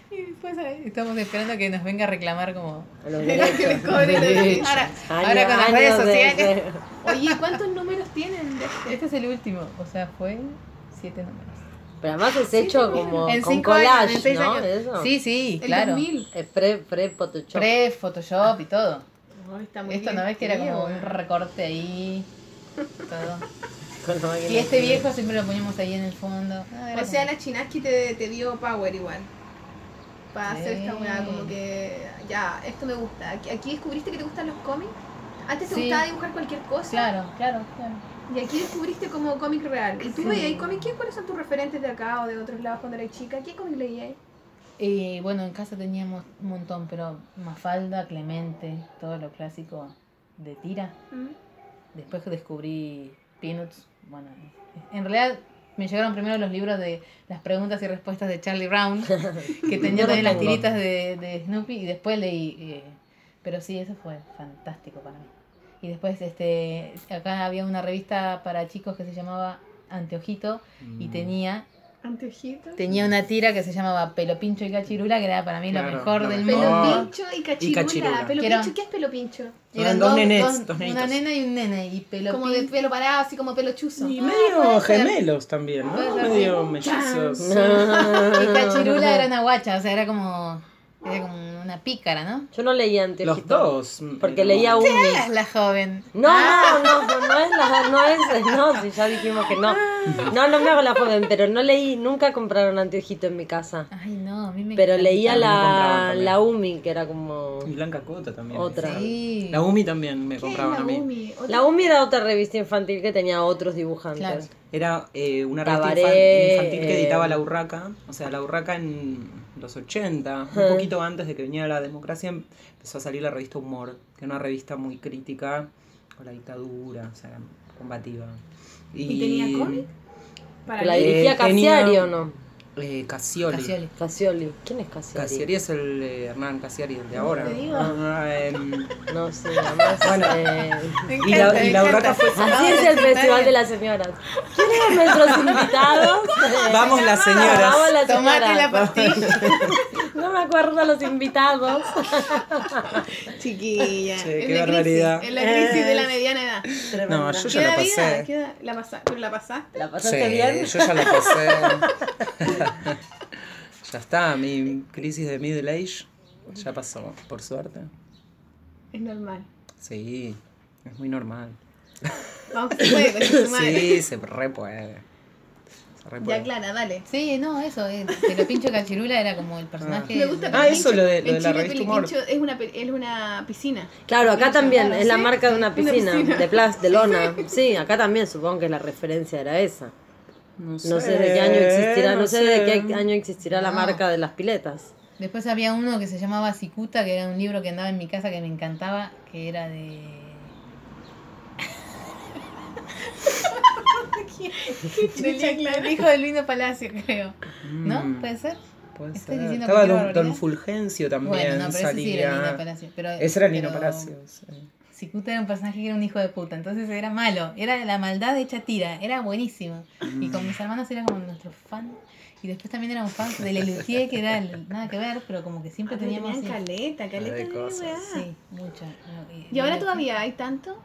Y después eh, estamos esperando que nos venga a reclamar como.
A los
Que les
derechos.
cobre los derechos.
Ahora,
Años-
ahora con las
años
redes
de-
sociales.
de-
Oye, ¿cuántos números tienen de este?
Este es el último, o sea, fue siete números.
Pero además es hecho como
En
con
cinco años,
collage,
en seis
¿no?
años.
Eso.
Sí, sí,
El
claro.
2000.
Es pre, pre Photoshop.
Pre, Photoshop y todo.
Oh, está muy
Esto
bien.
no ves que era como
Sí,
un recorte ahí. Todo. Y este viejo siempre lo poníamos ahí en el fondo. Ah,
O sea,
como-
la Chinaski te, te dio power igual. Para hacer esta weá, como que ya, esto me gusta. Aquí, aquí descubriste que te gustan los cómics. Antes te
Sí.
gustaba dibujar cualquier cosa.
Claro, claro, claro.
Y aquí descubriste como cómic real. ¿Y tú
Sí.
veías cómic? ¿Qué- ¿Cuáles son tus referentes de acá o de otros lados cuando eras chica? ¿Qué cómic leías?
Y bueno, en casa teníamos un montón, pero Mafalda, Clemente, todo lo clásico de tira.
¿Mm?
Después que descubrí Peanuts, bueno, en realidad me llegaron primero los libros de las preguntas y respuestas de Charlie Brown, que tenía también las tiritas de, de Snoopy, y después leí, eh, pero sí, eso fue fantástico para mí. Y después este acá había una revista para chicos que se llamaba Anteojito
Mm.
y tenía Tenía una tira que se llamaba Pelo Pincho y Cachirula, que era para mí
Claro,
lo mejor
lo
del.
Pelo
mundo.
pincho y cachirula.
cachirula.
Pelo pincho, ¿qué es pelo pincho?
Eran dos nenes, dos
una nena y un nene. Y pelo
Como de pelo parado, así como pelo chuzo.
Y
Ah,
medio gemelos también,
Puede
¿no?
ser,
Medio mellizos.
Y Cachirula era una guacha, o sea, era como, era como una pícara, ¿no?
Yo no leía
Los
anteojito.
dos.
Porque leía Umi.
Es la joven.
No, no, no, no, no es la, no es, no, si ya dijimos que no. No, no me hago la joven, pero no leí, nunca compraron anteojito en mi casa.
Ay, no, a mí me
Pero
encanta.
leía la, la Umi, que era como
Y Blanca Cota también.
Otra.
Sí.
La Umi también me
¿Qué es
compraban
la
a mí.
Umi?
La Umi era otra revista infantil que tenía otros dibujantes.
Claro.
Era eh, una revista infantil que editaba La Urraca. O sea, La Urraca en los 80, un poquito antes de que viniera la democracia, empezó a salir la revista Humor, que era una revista muy crítica con la dictadura, o sea, combativa.
¿Y tenía cómic? Para
¿La dirigía
Eh,
Casiari o no?
Eh, Cassioli.
Casioli.
Casioli. ¿Quién es Casiari?
Cassiari es el eh, Hernán Cassiari, el de ahora.
te digo.
Ah, em,
No sé, además.
Bueno.
eh,
y la, y la Urraca fue...
así es el Festival de las Señoras. ¿Quiénes eran nuestros invitados?
Vamos las señoras.
Vamos las
Tomate la pastilla.
No me acuerdo los invitados.
Chiquilla.
Che,
En
qué
la
barbaridad.
Crisis, en la crisis de la mediana edad.
No, yo ya
¿Qué
la
vida?
pasé.
¿Qué da- la pasa- ¿Pero la pasaste?
¿La
Sí,
pasaste bien?
yo ya la pasé. ya está, mi crisis de middle age ya pasó, por suerte.
Es normal.
Sí, es muy normal.
Vamos se puede, con su madre.
Sí, se re puede. Se re puede.
Ya, Clara, dale.
Sí, no, eso, eh, Pelo Pincho y Cachirula era como el personaje.
Me gusta
Ah, eso, lo de- lo de la revista Humor.
Es una, pe- es una piscina.
Claro, acá también,
Claro,
es la marca de una
Una
piscina,
piscina.
de plas, de lona. Sí, acá también supongo que la referencia era esa.
No
No sé de qué año existirá, no sé de qué año existirá la marca de las piletas.
Después había uno que se llamaba Cicuta, que era un libro que andaba en mi casa que me encantaba, que era de... Del hijo del Vino Palacio, creo. ¿No?
Mm,
¿Puede ser?
puede ser. Estaba don, don Fulgencio también
Bueno, no, pero ese sí era el
salía.
Palacio. Pero,
Ese era el Nino
pero
Palacio. sí.
Cicuta era un personaje que era un hijo de puta, entonces era malo, era la maldad hecha tira, era buenísimo. Y con mis hermanos era como nuestro fan. Y después también éramos fans de Lelutier, que era el- nada que ver, pero como que siempre
Ah,
teníamos...
tenían caleta, caleta
de cosas.
Sí, mucho.
¿Y ahora todavía hay tanto?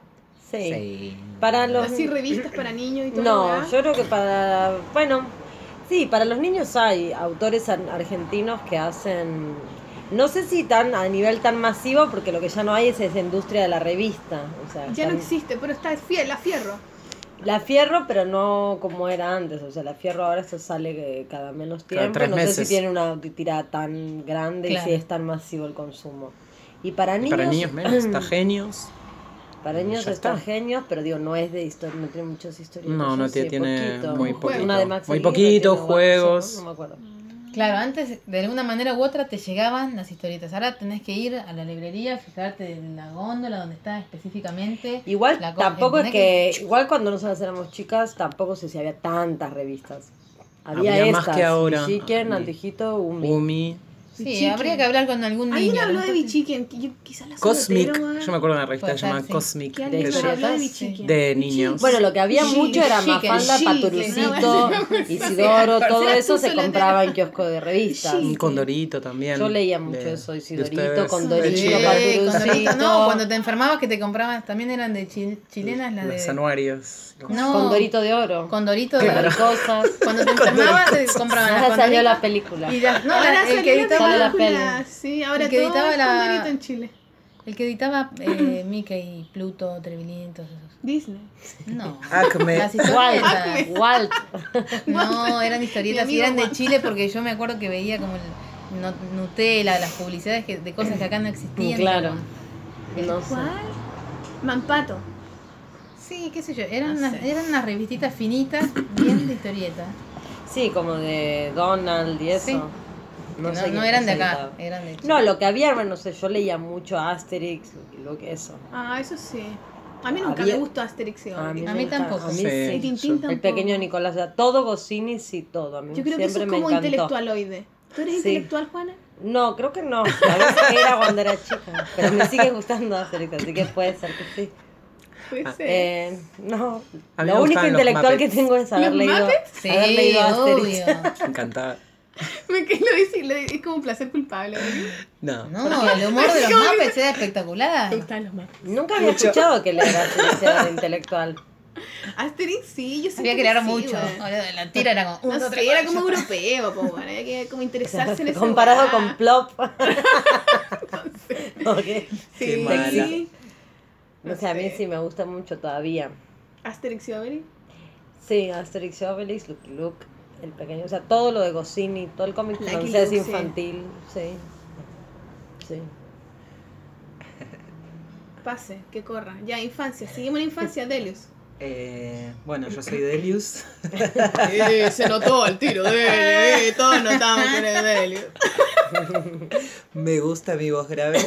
Sí.
Sí.
Para los
Así revistas para niños y todo.
No, yo creo que para. Bueno, Sí, para los niños hay autores ar- argentinos que hacen, no sé si tan a nivel tan masivo, porque lo que ya no hay es esa industria de la revista. O sea,
Ya no existe, pero está fiel, la fierro.
La Fierro, pero no como era antes. O sea, la Fierro ahora se sale eh, cada menos
Cada
tiempo.
tres
no sé si tiene una tirada tan grande y si es tan masivo el consumo. Y para
Y
niños.
para niños menos, está genios.
Para niños está
está.
genios, pero digo, no es de historia, no tiene muchas historias.
No, no tiene- tiene
poquito.
muy
poquito.
Una de Max
Muy poquito, juegos.
No me acuerdo.
Claro, antes de alguna manera u otra te llegaban las historietas. Ahora tenés que ir a la librería, fijarte en la góndola donde está específicamente.
Igual
la co-
tampoco es que, igual cuando nosotras éramos chicas, tampoco sé si había tantas revistas. Había,
Había
estas,
más que ahora.
Chicken,
Ah,
Antijito, Umi.
Umi,
Sí, habría que hablar con algún
Alguien
niño.
habló
¿no?
de Bichiquen, que yo quizás la
Cosmic.
soltero, weón.
Yo me acuerdo de una revista
Puede
llamada
ser, sí.
Cosmic de,
alguien
de
de
de niños.
Bueno, lo que había mucho era Mafalda, Paturucito,
¿no?
Isidoro, todo eso se compraba en kiosco de revistas.
Sí.
Un Condorito también.
Yo leía mucho
de-
eso,
de
Isidorito. Condorito,
Sí,
Paturucito.
No, cuando te enfermabas que te comprabas, también eran de chi- chilenas las
Los
de...
anuarios. los-
No,
Condorito de oro.
Condorito.
Cosas.
Cuando te enfermabas te compraban las
Ahora salió la película.
Y las, no, el que
la
peli.
Sí, ahora
El que
todo
editaba
es
la-
Condorito en Chile.
el que editaba eh, Mickey, Pluto, Trevelin, todos esos.
Disney.
No.
Acme.
Las
Walt. Walt.
No, eran historietas y eran de. Chile porque yo me acuerdo que veía como el no- Nutella, las publicidades que, de cosas que acá no existían.
Claro.
pero-
No sé.
¿Cuál? Mampato.
Sí, qué sé yo, eran,
No
unas,
sé.
eran unas revistitas finitas, bien de historieta.
Sí, como de Donald y eso.
Sí.
No,
No,
sé
no eran de acá, eran de Chile.
No, lo que había, bueno, no sé, yo leía mucho Asterix, lo que eso.
Ah, eso sí. A mí nunca
Había-
me gustó Asterix y
A
Obelix.
A mí tampoco.
A mí
Sí.
Sí.
Tintín
yo-
tampoco.
El pequeño Nicolás, o sea, todo Goscinny, sí, todo. A mí
Yo creo que eso
siempre
es
me
como intelectualoide. ¿Tú eres
Sí.
intelectual, Juana?
No, creo que no. A veces era cuando era chica. Pero me sigue gustando Asterix, así que puede ser que sí.
Puede
Ah.
ser.
Eh, no, lo único intelectual que tengo es haber
¿Los
leído,
Muppets?
Sí,
haber leído Asterix.
obvio.
Encantaba.
Me que lo dice, lo- es como un placer culpable. ¿no?
No.
No, el humor de los Muppets era espectacular.
Me gustan los Muppets.
Nunca había escuchado que leer Asterix era intelectual.
Asterix sí, yo siento
Había que leer
sí,
mucho. La tira era como.
No sé, era como europeo, po, bueno, había que como interesarse en ese
Comparado con Plop. Ok.
Qué
Sí,
mala.
sí.
No sé, a mí sí me gusta mucho todavía.
Asterix y Obelix.
Sí, Asterix y Obelix, Lucky Luke, el pequeño, o sea, todo lo de Goscinny, todo el cómic francés infantil, sí. Sí.
Pase, que corra. Ya, infancia. Seguimos la infancia, Delius.
Eh, bueno, yo soy Delius.
Eh, se notó el tiro, Delius. Eh, todos notamos que eres Delius.
Me gusta mi voz grave.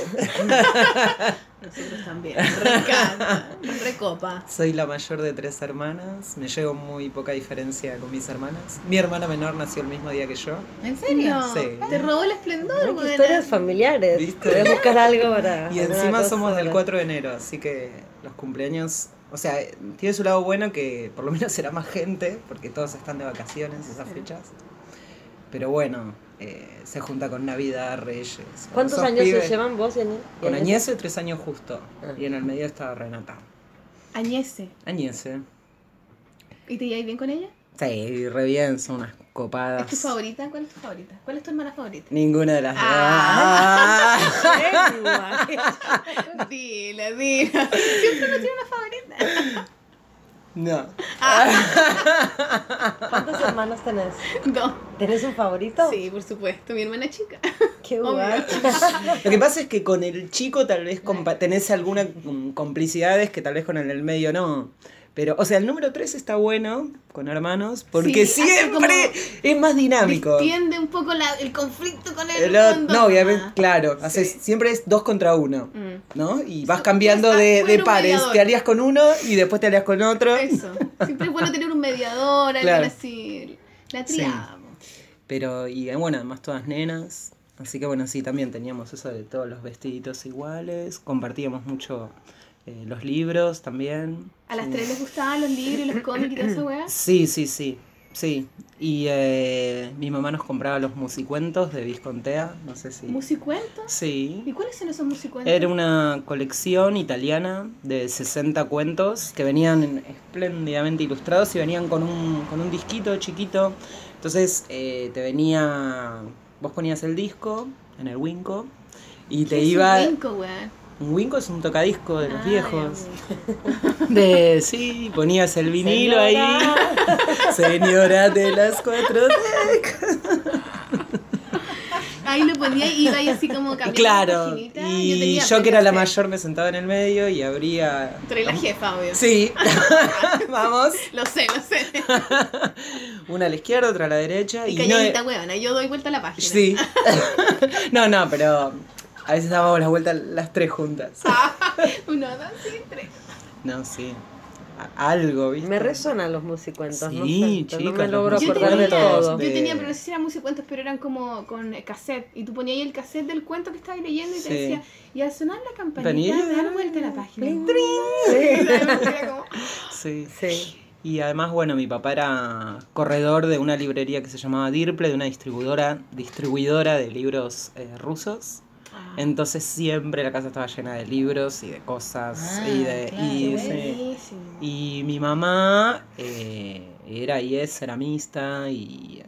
Nosotros también. Recanta. Recopa.
Soy la mayor de tres hermanas. Me llevo muy poca diferencia con mis hermanas. Mi hermana menor nació el mismo día que yo.
¿En serio?
Sí.
te robó el esplendor, buena.
historias familiares.
¿Viste?
Voy a buscar algo para.
Y encima somos del
para-
4 de enero, así que los cumpleaños, o sea, tiene su lado bueno que por lo menos será más gente, porque todos están de vacaciones esas fechas. Pero bueno, eh, se junta con Navidad, Reyes.
¿Cuántos años se llevan vos y Añez?
Con Añese tres años justo.
Ah.
Y en el medio está Renata.
Añese.
Añese.
¿Y te llevas bien con ella?
Sí, re bien, son unas copadas.
¿Es tu favorita? ¿Cuál es tu favorita? ¿Cuál es tu hermana favorita?
Ninguna de las
Ah.
dos.
dila, dila. Siempre no tiene una favorita.
No.
¿Cuántos hermanos tenés?
No.
¿Tenés un favorito?
Sí, por supuesto. Mi hermana chica.
Qué guay.
Lo que pasa es que con el chico tal vez compa- tenés alguna mm, complicidades que tal vez con el del medio no. Pero, o sea, el número 3 está bueno con hermanos porque
Sí,
siempre es más dinámico.
Distiende un poco la- el conflicto con el
El
mundo.
no, obviamente,
Ah.
claro, haces,
Sí.
siempre es dos contra uno,
Mm.
¿no? Y vas cambiando de, pares. Te alías con uno y después te alías con otro.
Eso. Siempre es bueno tener un mediador,
Claro.
así. La
Sí.
triamos.
Pero, y eh, bueno, además todas nenas. Así que bueno, sí, también teníamos eso de todos los vestiditos iguales. Compartíamos mucho eh, los libros también.
¿A las tres les gustaban los libros y los cómics y toda esa weá?
Sí, sí, sí. Sí. Y eh, mi mamá nos compraba los musicuentos de Viscontea. No sé si.
¿Musicuentos? ¿Y
Sí.
cuáles son esos musicuentos?
Era una colección italiana de 60 cuentos que venían espléndidamente ilustrados y venían con un, con un disquito chiquito. Entonces eh, te venía, vos ponías el disco en el Winco y te
¿Qué es
iba...
un weón?
Un Winco es un tocadisco de los
Ah,
viejos. De, sí, ponías el vinilo ahí. Señora de las cuatro décadas.
Ahí lo ponía y iba ahí así como cambiando
Claro, y
tenía
yo que era la mayor me sentaba en el medio y abría...
Tú eres la jefa, obvio.
Sí, vamos.
Lo sé, lo sé.
Una a la izquierda, otra a la derecha.
Y
Y no,
calladita, weona. Yo doy vuelta a la página.
Sí. no, no, pero a veces dábamos la vuelta las tres juntas.
Uno, dos, y tres.
No, sí. A- algo, ¿viste?
Me resuenan los musicuentos,
Sí,
no no me logro
Yo
acordar de
tenía,
todo.
de-
yo tenía, pero no sé si eran musicuentos, pero eran como con cassette. Y tú ponías ahí el cassette del cuento que estabas leyendo y te
Sí.
decía, y al sonar la campanita,
Campanilla.
dar vuelta a la página.
Pling,
Era como-
Sí.
Sí.
Y además, bueno, mi papá era corredor de una librería que se llamaba Dirple, de una distribuidora, distribuidora de libros eh, rusos.
Ah,
Entonces siempre la casa estaba llena de libros y de cosas.
Ah,
y de,
claro,
y, mi mamá eh, era y es ceramista y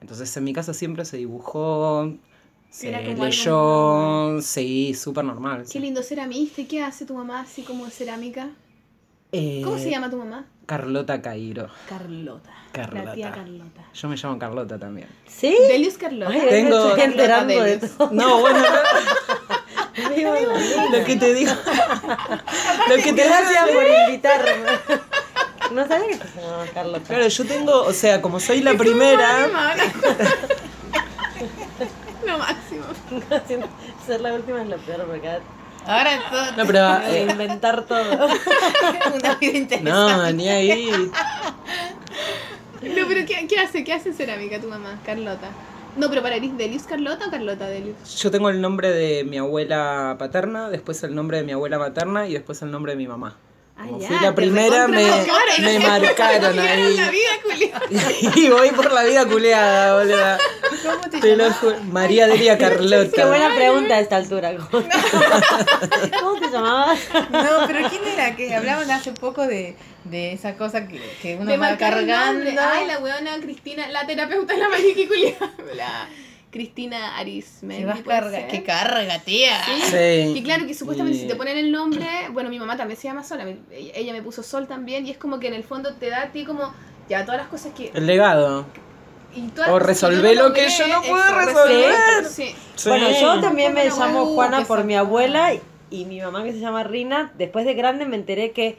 entonces en mi casa siempre se dibujó, se
algo
leyó, sí, súper normal.
Qué lindo ceramista. ¿Y qué hace tu mamá así como cerámica?
Eh,
¿Cómo se llama tu mamá?
Carlota Cairo.
Carlota.
Carlota.
La tía Carlota.
Yo me llamo Carlota también.
¿Sí?
Delius Carlota.
Ay,
Tengo-
Carlota
de todo.
No, bueno, lo que te digo. lo que te
Gracias por invitarme. No sabía que se llamaba Carlota.
Claro, yo tengo, o sea, como soy la primera,
Lo máximo.
Ser la última es lo peor porque
Ahora todo.
no, pero eh,
inventar todo.
una vida interesante.
no, ni ahí.
No, pero ¿qué, qué hace? ¿Qué hace cerámica tu mamá, Carlota? No, pero para ¿eres Delius Carlota o Carlota Delius?
Yo tengo el nombre de mi abuela paterna, después el nombre de mi abuela materna y después el nombre de mi mamá.
Ah,
Como
ya,
fui la primera, me, me marcaron ahí.
la vida, culiao.
y voy por la vida culeada, boluda.
¿Cómo te,
Te lo
llamas?
juro. María Delia
Qué
Carlota.
buena pregunta a esta altura. ¿Cómo, ¿Cómo te llamabas?
No, pero ¿quién era? Que hablaban hace poco de, de esa cosa que, que uno
De
va cargando.
Ay, la weona Cristina, la terapeuta de la culiao. La Cristina Arismendi.
Que carga, que carga, tía.
Sí.
Sí.
Y claro que supuestamente si te ponen el nombre, bueno, mi mamá también se llama Sol, mí- ella me puso Sol también, y es como que en el fondo te da a ti como, ya, todas las cosas que...
El legado.
Y
O
no
lo que yo no pude
eso,
resolver.
Sí.
Sí.
Bueno, yo también me llamo
uh,
Juana por mi abuela y mi mamá que se llama Rina. Después de grande me enteré que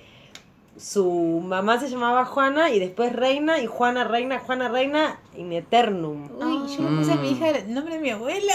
su mamá se llamaba Juana y después Reina y Juana Reina, Juana Reina in eternum.
Uy, yo le puse a mi hija el nombre de mi abuela.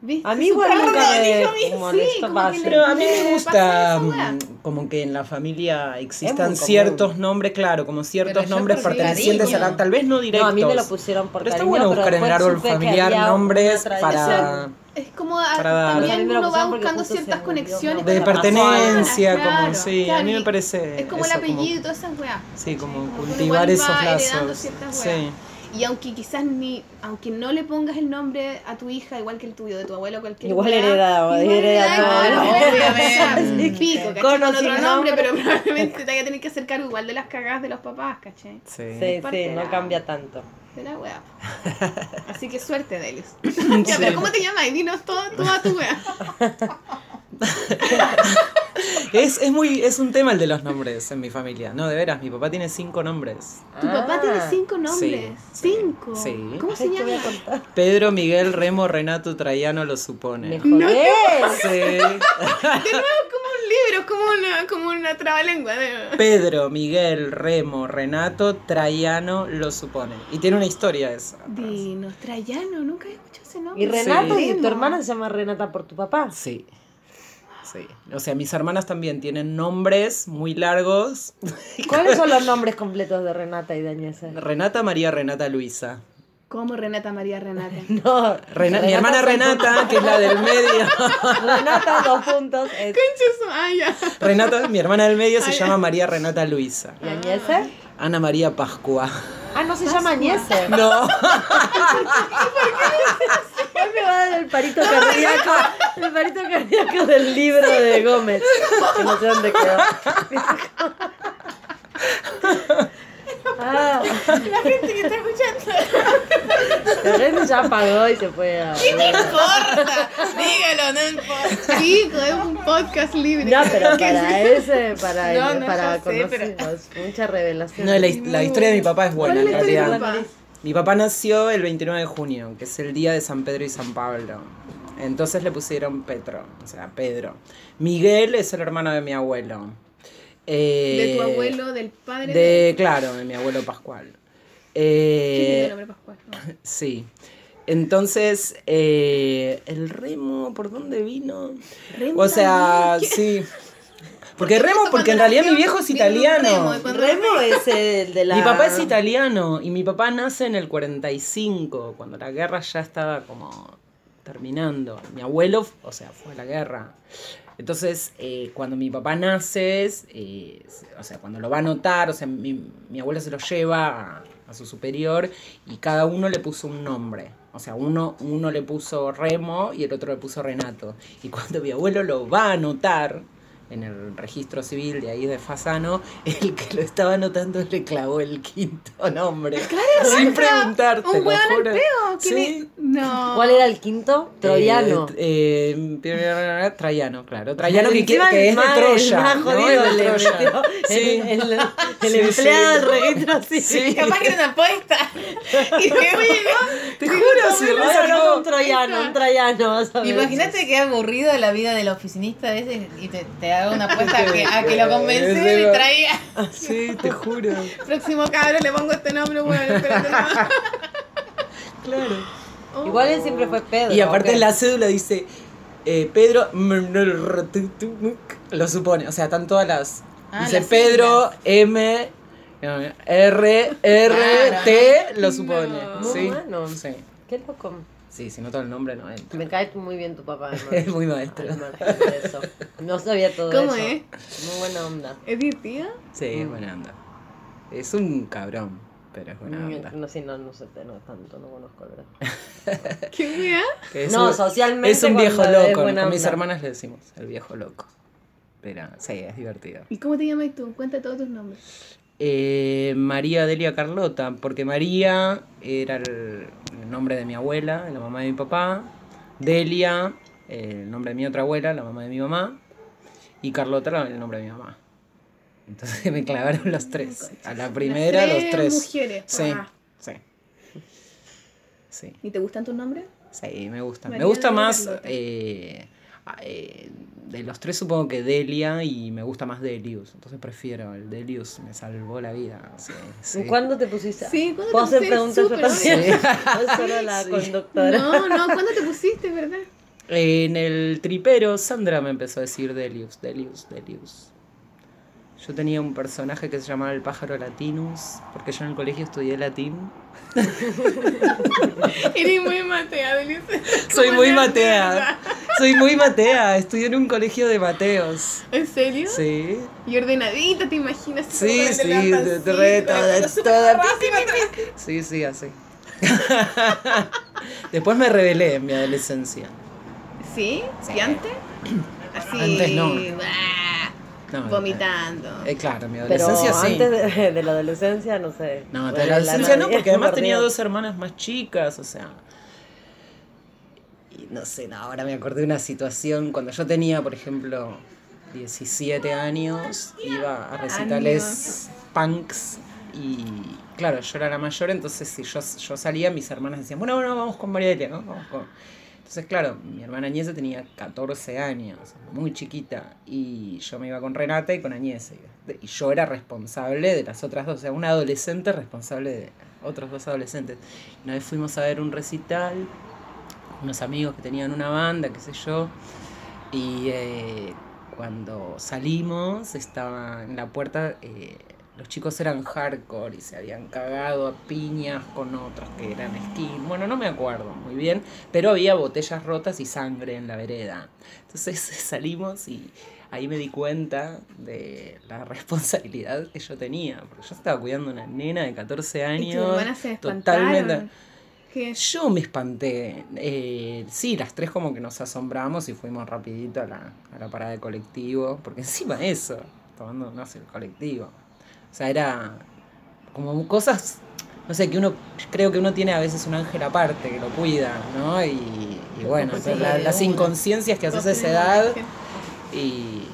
¿Viste?
A mí igual nunca me molestó
sí,
Pero a mí me gusta mm, como que en la familia existan ciertos nombres, claro, como ciertos nombres pertenecientes a la, tal vez no
No,
directos.
a mí me lo pusieron por
pero está
cariño,
bueno buscar en el árbol familiar nombres para.
Es como a-
Para dar.
A mí
también uno va buscando ciertas conexiones.
de pertenencia, como sí,
claro,
a mí me parece
Es como el
eso,
apellido y todas esas weas.
Sí, como cultivar esos lazos.
ciertas
Sí.
Y aunque quizás ni, aunque no le pongas el nombre a tu hija, igual que el tuyo, de tu abuelo, cualquier
Igual
wea,
hereda,
igual
hereda
hereda,
todo.
claro,
Obviamente.
obviamente. Pico, ¿cachai?
Con
otro nombre,
nombre.
pero probablemente te vaya a tener que hacer cargo igual de las cagadas de los papás, ¿cachai?
Sí.
Sí, sí,
de
no
la-
cambia tanto.
De la wea. Así que suerte, Delius. Ya, pero ¿cómo te llamas? Y dinos todo, toda tu wea.
Es, es muy, es un tema el de los nombres en mi familia. No, de veras, mi papá tiene cinco nombres.
Tu papá
Ah.
tiene cinco nombres.
Sí,
cinco.
sí.
¿Cómo se llama?
Pedro, Miguel, Remo, Renato, Traiano lo supone.
¡Me jodés!
Sí.
De nuevo, como un libro, como una, como una trabalengua. De...
Pedro, Miguel, Remo, Renato, Traiano lo supone. Y tiene una historia esa.
Dinos, Trayano, nunca había escuchado ese nombre.
Y Renato,
Sí.
y tu hermana se llama Renata por tu papá.
Sí. Sí. O sea, mis hermanas también tienen nombres muy largos.
¿Cuáles son los nombres completos de Renata y de Añese?
Renata, María, Renata, Luisa.
¿Cómo Renata María Renata?
No,
Rena- mi hermana Renata, que es la del medio.
Renata, dos puntos. Es...
Ah.
Renata, mi hermana del medio se
Ay,
llama María Renata Luisa.
¿Y Añese?
Ana María Pascua.
Ah, no se llama Añese.
No.
Hoy me va a dar el parito cardíaco, el parito cardíaco del libro de Gómez. Que no sé dónde quedó. Ah,
La gente que está escuchando.
La gente ya pagó y se fue a.
importa? Dígalo, no importa.
Chico, es un podcast libre.
No, pero para ese, para,
No,
el-
no,
para
ya sé,
conocerlos, mucha revelación.
No, la, la historia de mi papá es buena,
¿Cuál es
en realidad. Mi papá nació el 29 de junio, que es el día de San Pedro y San Pablo. Entonces le pusieron Petro, o sea, Pedro. Miguel es el hermano de mi abuelo.
De
Eh,
tu abuelo, del padre
De, claro, de mi abuelo Pascual. Eh,
el nombre Pascual. ¿no?
sí. Entonces, eh, el remo, ¿por dónde vino?
Remo
O sea, sí. Porque remo, porque en realidad mi viejo es italiano.
remo,
es el de la.
Mi papá es italiano y mi papá nace en el 45, cuando la guerra ya estaba como terminando. Mi abuelo, o sea, fue a la guerra. Entonces, eh, cuando mi papá nace, eh, o sea, cuando lo va a anotar, o sea, mi, mi abuelo se lo lleva a, a su superior y cada uno le puso un nombre. O sea, uno, uno le puso Remo y el otro le puso Renato. Y cuando mi abuelo lo va a anotar en el registro civil de ahí de Fasano, el que lo estaba anotando le clavó el quinto nombre. sin preguntarte.
Un
lo
weón al peo. ¿Qué
Sí.
No.
¿Cuál era el quinto? Troyano.
Eh, eh, Traiano, claro. Traiano que, que es de Troya.
el
¿no? de Troya. Sí.
el, el, el
Sí,
empleado del registro civil.
Sí.
Capaz que era una apuesta. Y me
Te juro, si
con un troyano, un troyano, vas a ver.
Imagínate que aburrido la vida del oficinista ese y te, te una apuesta a que, a que lo convencí y traía.
Sí, te juro.
Próximo cabrón le pongo este nombre, bueno, espérate. no.
Claro.
Oh.
Igual él siempre fue Pedro.
Y aparte
¿ok?
en la cédula dice eh, Pedro lo supone, o sea, están todas las
Ah,
dice
las
Pedro M R R
Claro,
T lo supone.
No.
Sí.
bueno.
Sí.
Qué loco.
Sí, si no todo el nombre no entra.
Me cae muy bien tu papá.
Es muy maestro.
Eso. No sabía todo
¿Cómo
eso.
es?
Muy buena onda.
¿Es divertida?
Sí, es buena onda. Es un cabrón, pero es buena onda.
No sé, no, no sé, no tanto, no conozco el verdad.
¿Qué?
Es
No,
un-
socialmente
Es un viejo loco. Con mis hermanas le decimos el viejo loco. Pero sí, es divertido.
¿Y cómo te llamas tú? Cuenta todos tus nombres.
Eh, María Delia Carlota, porque María era el, nombre de mi abuela, la mamá de mi papá. Delia, el nombre de mi otra abuela, la mamá de mi mamá. Y Carlota, el nombre de mi mamá. Entonces me clavaron los tres. A la primera, los tres.
mujeres.
Sí,
Ah.
sí. Sí.
¿Y te gustan tus nombres?
Sí, me gusta.
María
me gusta más. Eh, ah, eh, de los tres, supongo que Delia y me gusta más Delius. Entonces prefiero el Delius, me salvó la vida. Sí, sí.
¿Cuándo te pusiste?
Sí, ¿cuándo
¿Puedo
te
hacer
pusiste?
preguntas yo también? No solo la
Sí.
conductora.
No, no, ¿cuándo te pusiste, verdad?
En el tripero, Sandra me empezó a decir Delius, Delius, Delius. Yo tenía un personaje que se llamaba el pájaro latinus, porque yo en el colegio estudié latín.
Eres muy matea, Delice.
Soy
¿Cómo
muy matea. Soy muy matea. Estudié en un colegio de mateos.
¿En serio?
Sí.
Y ordenadita, ¿te imaginas?
Sí, sí,
tancita,
re- toda- toda-. Sí, sí, así. Después me rebelé en mi adolescencia.
¿Sí? ¿Y antes? Así.
Antes no.
vomitando.
Eh, claro, mi
Pero
adolescencia sí.
antes de, de la adolescencia, no sé.
No, de la adolescencia no, porque además tenía dos hermanas más chicas, o sea. No sé, no, ahora me acordé de una situación cuando yo tenía, por ejemplo, 17 años, iba a recitales punks y claro, yo era la mayor, entonces si yo, yo salía, mis hermanas decían, bueno, bueno, vamos con María Delia, ¿no? Vamos con... Entonces, claro, mi hermana Añese tenía 14 años, muy chiquita, y yo me iba con Renata y con Añese. Y yo era responsable de las otras dos, o sea, una adolescente responsable de otros dos adolescentes. Una vez fuimos a ver un recital, unos amigos que tenían una banda, qué sé yo, y eh, cuando salimos, estaba en la puerta, eh, los chicos eran hardcore y se habían cagado a piñas con otros que eran skin. Bueno, no me acuerdo muy bien, pero había botellas rotas y sangre en la vereda. Entonces salimos y ahí me di cuenta de la responsabilidad que yo tenía, porque yo estaba cuidando a una nena de 14
Y
años.
tus hermanas se
totalmente. Yo me espanté. Eh, sí, las tres como que nos asombramos y fuimos rapidito a la, a la parada de colectivo, porque encima de eso, tomando, no sé, el colectivo. O sea, era como cosas no sé, que uno, creo que uno tiene a veces un ángel aparte que lo cuida, ¿no? Y, y bueno, la- las inconsciencias que haces a esa edad. Y, y,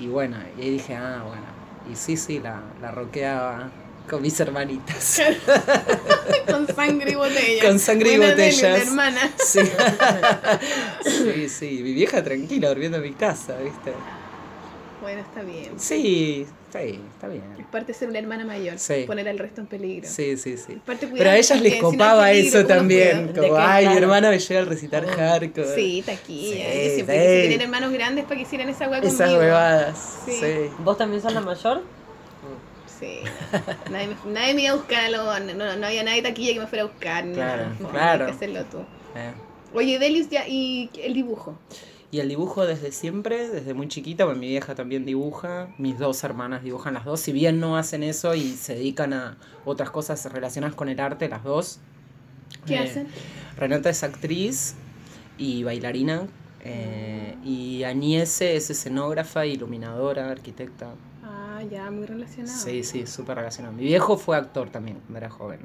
y bueno, y ahí dije, ah, bueno. Y sí, sí, la, la roqueaba con mis hermanitas.
Con sangre y botella.
Con sangre y botellas.
la hermana.
Sí. sí, sí, mi vieja tranquila durmiendo en mi casa, ¿viste?
Bueno, está bien.
Sí, está bien.
Es parte de ser una hermana mayor.
Sí.
Poner al resto en peligro.
Sí, sí, sí.
Parte de
Pero
cuidar
a ellas les copaba
peligro,
eso también.
cuida.
¿De
Como, ay, mi hermana me llega al recitar hardcore.
Sí, taquilla.
Sí,
Yo siempre
sí.
hermanos grandes para que hicieran esa hueá conmigo.
Esas huevadas.
Sí.
Sí.
¿Vos también sos la mayor?
Sí. nadie, me, nadie me iba a buscar, no, no, no había nadie taquilla que me fuera a buscar.
Claro.
No,
claro.
Hay que hacerlo tú.
Eh.
Oye, Delius, ya, y el dibujo.
Y el dibujo desde siempre, desde muy chiquita, pues mi vieja también dibuja, mis dos hermanas dibujan las dos, si bien no hacen eso y se dedican a otras cosas relacionadas con el arte, las dos.
¿Qué
Eh,
hacen?
Renata es actriz y bailarina, eh, y Añese es escenógrafa, iluminadora, arquitecta.
Ah, ya, muy relacionado.
Sí, sí, súper relacionado. Mi viejo fue actor también cuando era joven.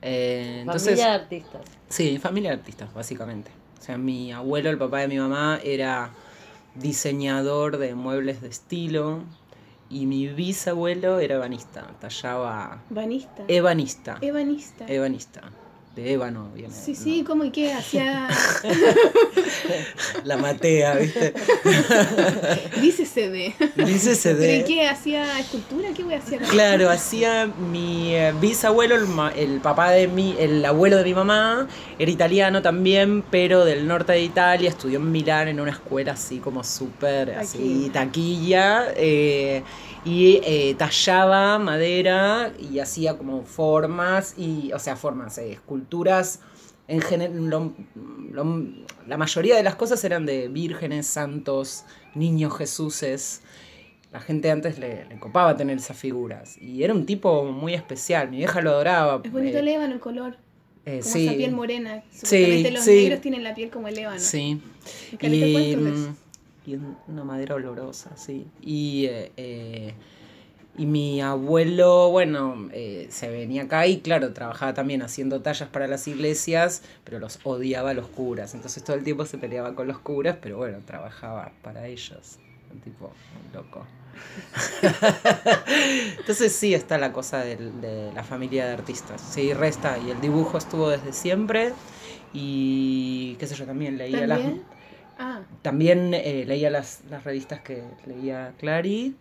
Eh, entonces,
Familia de artistas.
Sí, familia de artistas, básicamente. O sea, mi abuelo, el papá de mi mamá, era diseñador de muebles de estilo y mi bisabuelo era ebanista, tallaba
Banista.
ebanista,
Ebanista.
ebanista, de ébano viene.
Sí,
¿no?
sí, ¿cómo y qué? Hacía.
La matea, ¿viste?
Dícese de.
Dícese
¿Pero y
de...
qué? ¿Hacía escultura? ¿Qué voy a hacer?
Claro, hacía mi eh, bisabuelo, el, ma- el papá de mi, el abuelo de mi mamá, era italiano también, pero del norte de Italia, estudió en Milán en una escuela así como súper, así, taquilla, eh, y eh, tallaba madera y hacía como formas, y, o sea, formas, eh, esculturas. En general, la mayoría de las cosas eran de vírgenes, santos, niños Jesuses. La gente antes le, le copaba tener esas figuras. Y era un tipo muy especial. Mi vieja lo adoraba.
Es bonito
eh,
el ébano, el color.
eh,
Como
sí,
esa piel morena. Supuestamente los
sí.
negros tienen la piel como el ébano.
Sí.
Y
y una madera olorosa, sí. Y, eh, eh, y mi abuelo, bueno, eh, se venía acá y claro, trabajaba también haciendo tallas para las iglesias, pero los odiaba a los curas. Entonces todo el tiempo se peleaba con los curas, pero bueno, trabajaba para ellos. Un tipo loco. Entonces sí está la cosa de, la familia de artistas. Sí, resta. Y el dibujo estuvo desde siempre. Y qué sé yo, también leía
¿También? Ah,
también eh, leía las, las revistas que leía Clary,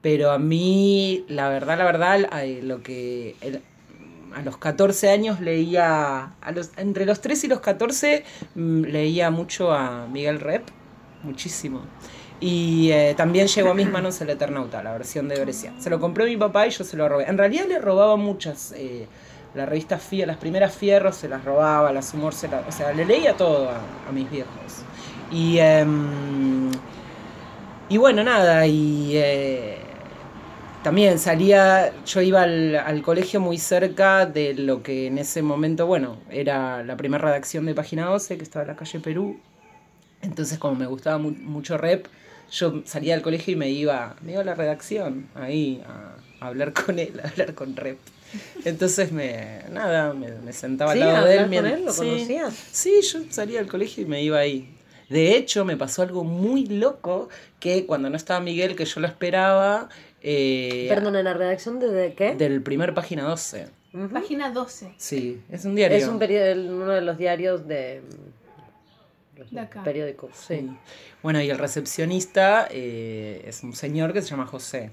pero a mí, la verdad, la verdad, eh, lo que a los 14 años leía, a los, entre los 3 y los 14 mm, leía mucho a Miguel Rep, muchísimo. Y eh, también llegó a mis manos el Eternauta, la versión de Brescia. Se lo compró mi papá y yo se lo robé. En realidad le robaba muchas. eh, la revista Fierro, las primeras Fierros se las robaba, las Humor se las... O sea, le leía todo a mis viejos. Y, em, y bueno, nada, y eh, también salía, yo iba al, al colegio muy cerca de lo que en ese momento, bueno, era la primera redacción de Página 12, que estaba en la calle Perú. Entonces, como me gustaba mu- mucho rep, yo salía del colegio y me iba, me iba a la redacción, ahí, a, a hablar con él, a hablar con rep. Entonces, me, nada, me, me sentaba al lado de él.
él, ¿lo
sí.
conocías?
Sí, yo salía del colegio y me iba ahí. De hecho, me pasó algo muy loco que cuando no estaba Miguel, que yo lo esperaba, eh,
Perdón, ¿en la redacción de, de qué?
del primer página 12.
Ujú.
página 12.
Sí, es un diario.
Es un uno de los diarios de...
De acá.
Periódicos, sí.
Sí. Bueno, y el recepcionista eh, es un señor que se llama José.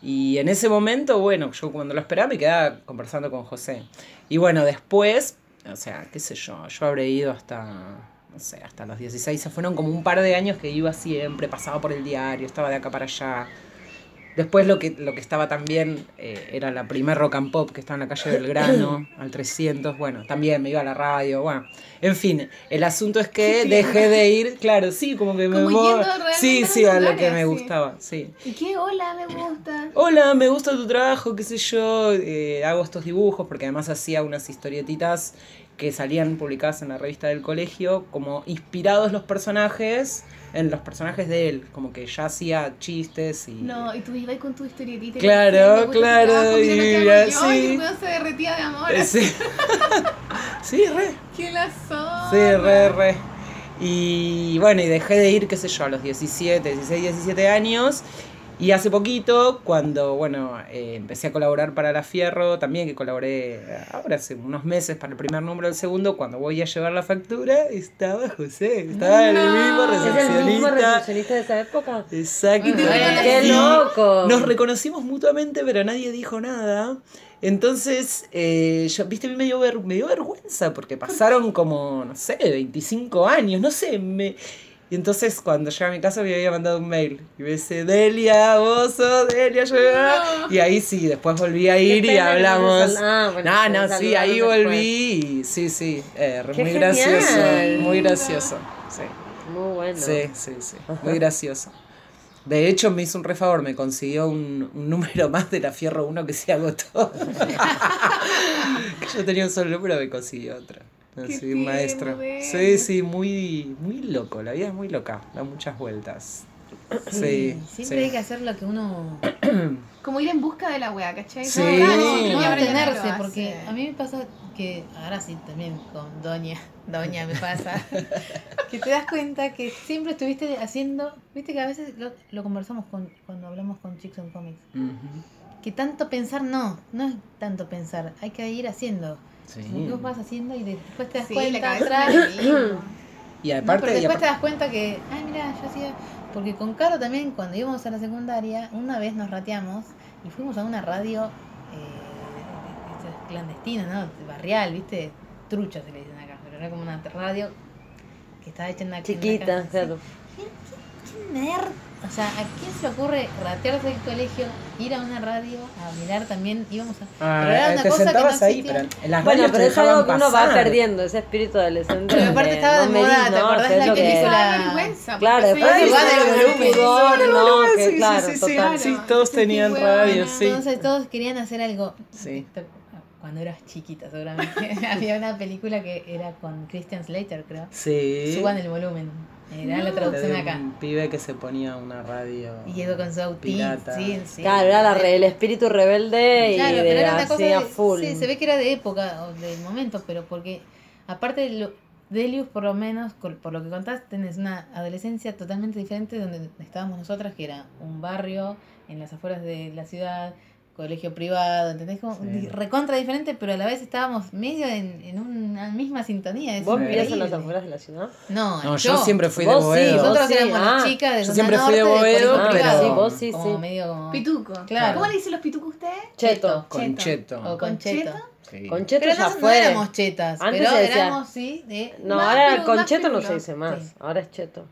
Y en ese momento, bueno, yo cuando lo esperaba me quedaba conversando con José. Y bueno, después, o sea, qué sé yo, yo habré ido hasta, no sé, hasta los 16. Se fueron como un par de años que iba siempre, pasaba por el diario, estaba de acá para allá. Después lo que, lo que estaba también eh, era la primer rock and pop que estaba en la calle Belgrano, al 300. Bueno, también me iba a la radio. Bueno, en fin, el asunto es que dejé de ir, claro, sí, como que me
Como realmente
Sí, sí, a lo que me
sí.
gustaba, sí.
¿Y qué? Hola, me gusta.
Hola, me gusta tu trabajo, qué sé yo, eh, hago estos dibujos porque además hacía unas historietitas que salían publicadas en la revista del colegio, como inspirados los personajes en los personajes de él, como que ya hacía chistes y...
No, y tú ibas con tu historietita. y
Claro,
pues,
claro, y
mira
sí.
y se derretía de amor.
Eh, Sí, sí, re.
¡Qué la zorra!
Sí, re, re. Y bueno, y dejé de ir, qué sé yo, a los 17, 16, 17 años. Y hace poquito, cuando, bueno, eh, empecé a colaborar para La Fierro, también que colaboré eh, ahora hace unos meses para el primer número del segundo, cuando voy a llevar la factura, estaba José, estaba el mismo
¿Es el mismo
recepcionista.
recepcionista de esa época?
Exacto.
¡Qué loco!
Nos reconocimos mutuamente, pero nadie dijo nada. Entonces, eh, yo, viste, a mí me dio, ver- me dio vergüenza porque pasaron como, no sé, 25 años, no sé. Me... Y entonces, cuando llegué a mi casa, me había mandado un mail. Y me dice, Delia, vos sos Delia, yo. Y ahí sí, después volví a ir y hablamos.
ah, bueno,
no, sí, ahí
después.
volví. Y sí, sí, eh,
¡Qué
muy
genial!
gracioso. Muy gracioso. Sí.
Muy bueno.
Sí, sí, sí. Muy gracioso. De hecho, me hizo un re favor, me consiguió un, un número más de la Fierro 1 que se agotó. Yo tenía un solo número, me consiguió otro.
Qué
Así,
de él.
Sí, sí, muy, muy loco. La vida es muy loca, da muchas vueltas. Sí,
Siempre
sí.
hay que hacer lo que uno
Como ir en busca de la wea, ¿cachai?
Sí.
No,
no
no
detenerse, porque a mí me pasa que ahora sí también con Doña, Doña me pasa, que te das cuenta que siempre estuviste haciendo, viste que a veces lo, lo conversamos con, cuando hablamos con Chicks on Comics, que tanto pensar no, no es tanto pensar, hay que ir haciendo.
Sí.
Vos vas haciendo y después te das
Sí, la
cuenta atrás.
Y
No,
aparte,
pero
y
después te das cuenta que, ay, mira, yo hacía. Porque con Caro también, cuando íbamos a la secundaria, una vez nos rateamos y fuimos a una radio eh, clandestina, ¿no? Barrial, ¿viste? Trucha se le dicen acá, pero era como una radio que estaba hecha en en una
Chiquita,
sí.
claro.
¿Qué nerd? O sea, ¿a quién se le ocurre ratearse del colegio, ir a una radio a mirar también? Íbamos a.
Ah,
pero era una
te
cosa que
sentabas
no
ahí, pero en las
Bueno,
radios
pero
te
es algo que uno va perdiendo, ese espíritu adolescente.
Pero aparte
de,
estaba de
no
moda, ¿te
no,
acordás
que es
la
lo
que
que
vergüenza.
Claro, después de
de volumen.
no,
Sí,
que claro,
sí, sí,
total.
sí, todos
Sí,
tenían radio, sí.
Entonces todos querían hacer algo.
Sí.
Cuando eras chiquita, seguramente. Había una película que era con Christian Slater, creo.
Sí.
Suban el volumen. Era la
La
traducción
de
acá.
un pibe que se ponía una radio.
Y llegó con su. Sí, sí.
Claro, era la re- el espíritu rebelde
Claro,
y
pero
de
era una
así
cosa. de-
full.
Sí, se ve que era de época o del momento, pero porque. Aparte de lo. Delius, por lo menos, por lo que contaste, tenés una adolescencia totalmente diferente de donde estábamos nosotras, que era un barrio en las afueras de la ciudad, colegio privado, ¿entendés? Como
Sí.
recontra diferente, pero a la vez estábamos medio en, en una misma sintonía. es
¿Vos vivías en las afueras de la ciudad?
No,
No, yo, siempre fui de
sí,
Boedo.
vos
Nosotros
sí,
éramos las
ah.
chicas de
Yo siempre fui de Boedo, pero-.
Sí, vos sí,
Como
sí.
medio como...
Pituco.
Claro.
¿Cómo le dicen los pitucos a ustedes?
Cheto.
Con cheto.
O con cheto.
Sí.
Con cheto
Pero
ya
no, éramos chetas,
Antes
pero éramos, sí, de...
No,
Más
ahora
piru-
con
más
cheto no se dice más.
Sí.
Ahora es cheto.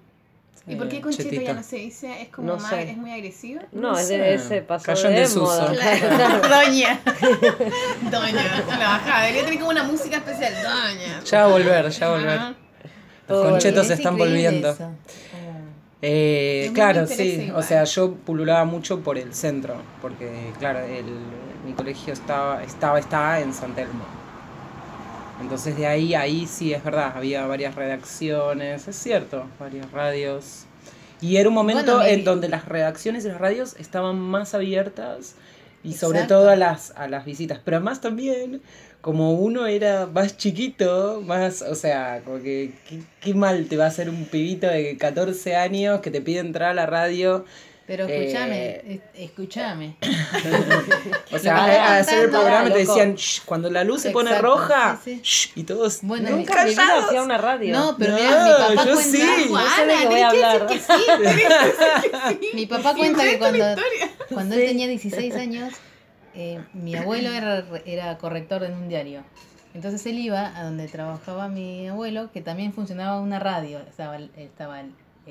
¿Y por qué con cheto
Chetito.
ya no se dice? ¿Es como
No
más,
sé.
es muy agresivo?
No,
No
es
sé.
de ese paso
Cayó en
de
desuso.
moda.
Claro. Doña.
Doña, la bajada. Debería tener como una música especial. Doña.
Ya va a volver, ya va a volver.
Ajá.
Los
Todo
conchetos se
Es
están volviendo.
eso.
Eh, claro, sí.
igual.
O sea, yo pululaba mucho por el centro, porque claro, el, mi colegio estaba, estaba, está en San Telmo. Entonces de ahí, ahí sí es verdad, había varias redacciones, es cierto, varias radios. Y era un momento
Bueno,
en donde las redacciones y las radios estaban más abiertas y sobre todo a las, a las visitas. Pero además también, como uno era más chiquito, más, o sea, como que qué, qué mal te va a hacer un pibito de 14 años que te pide entrar a la radio.
Pero
Eh,
escúchame, es- escúchame.
O sea,
que
a, hacer el programa te decían, "Shh, cuando la luz se pone
Exacto,
roja,
sí, sí.
shh", y todos,
Bueno,
"No,
mi-
Mi vida
callados".
hacía una radio.
No, pero
No,
mira, mi papá
yo
cuenta...
sí.
No sé de
Juana,
qué voy a
que
hablar.
que sí, que que.
Mi papá cuenta que cuando, cuando él tenía 16 años, eh, mi abuelo era, era corrector en un diario. Entonces él iba a donde trabajaba mi abuelo, que también funcionaba una radio. Estaba, estaba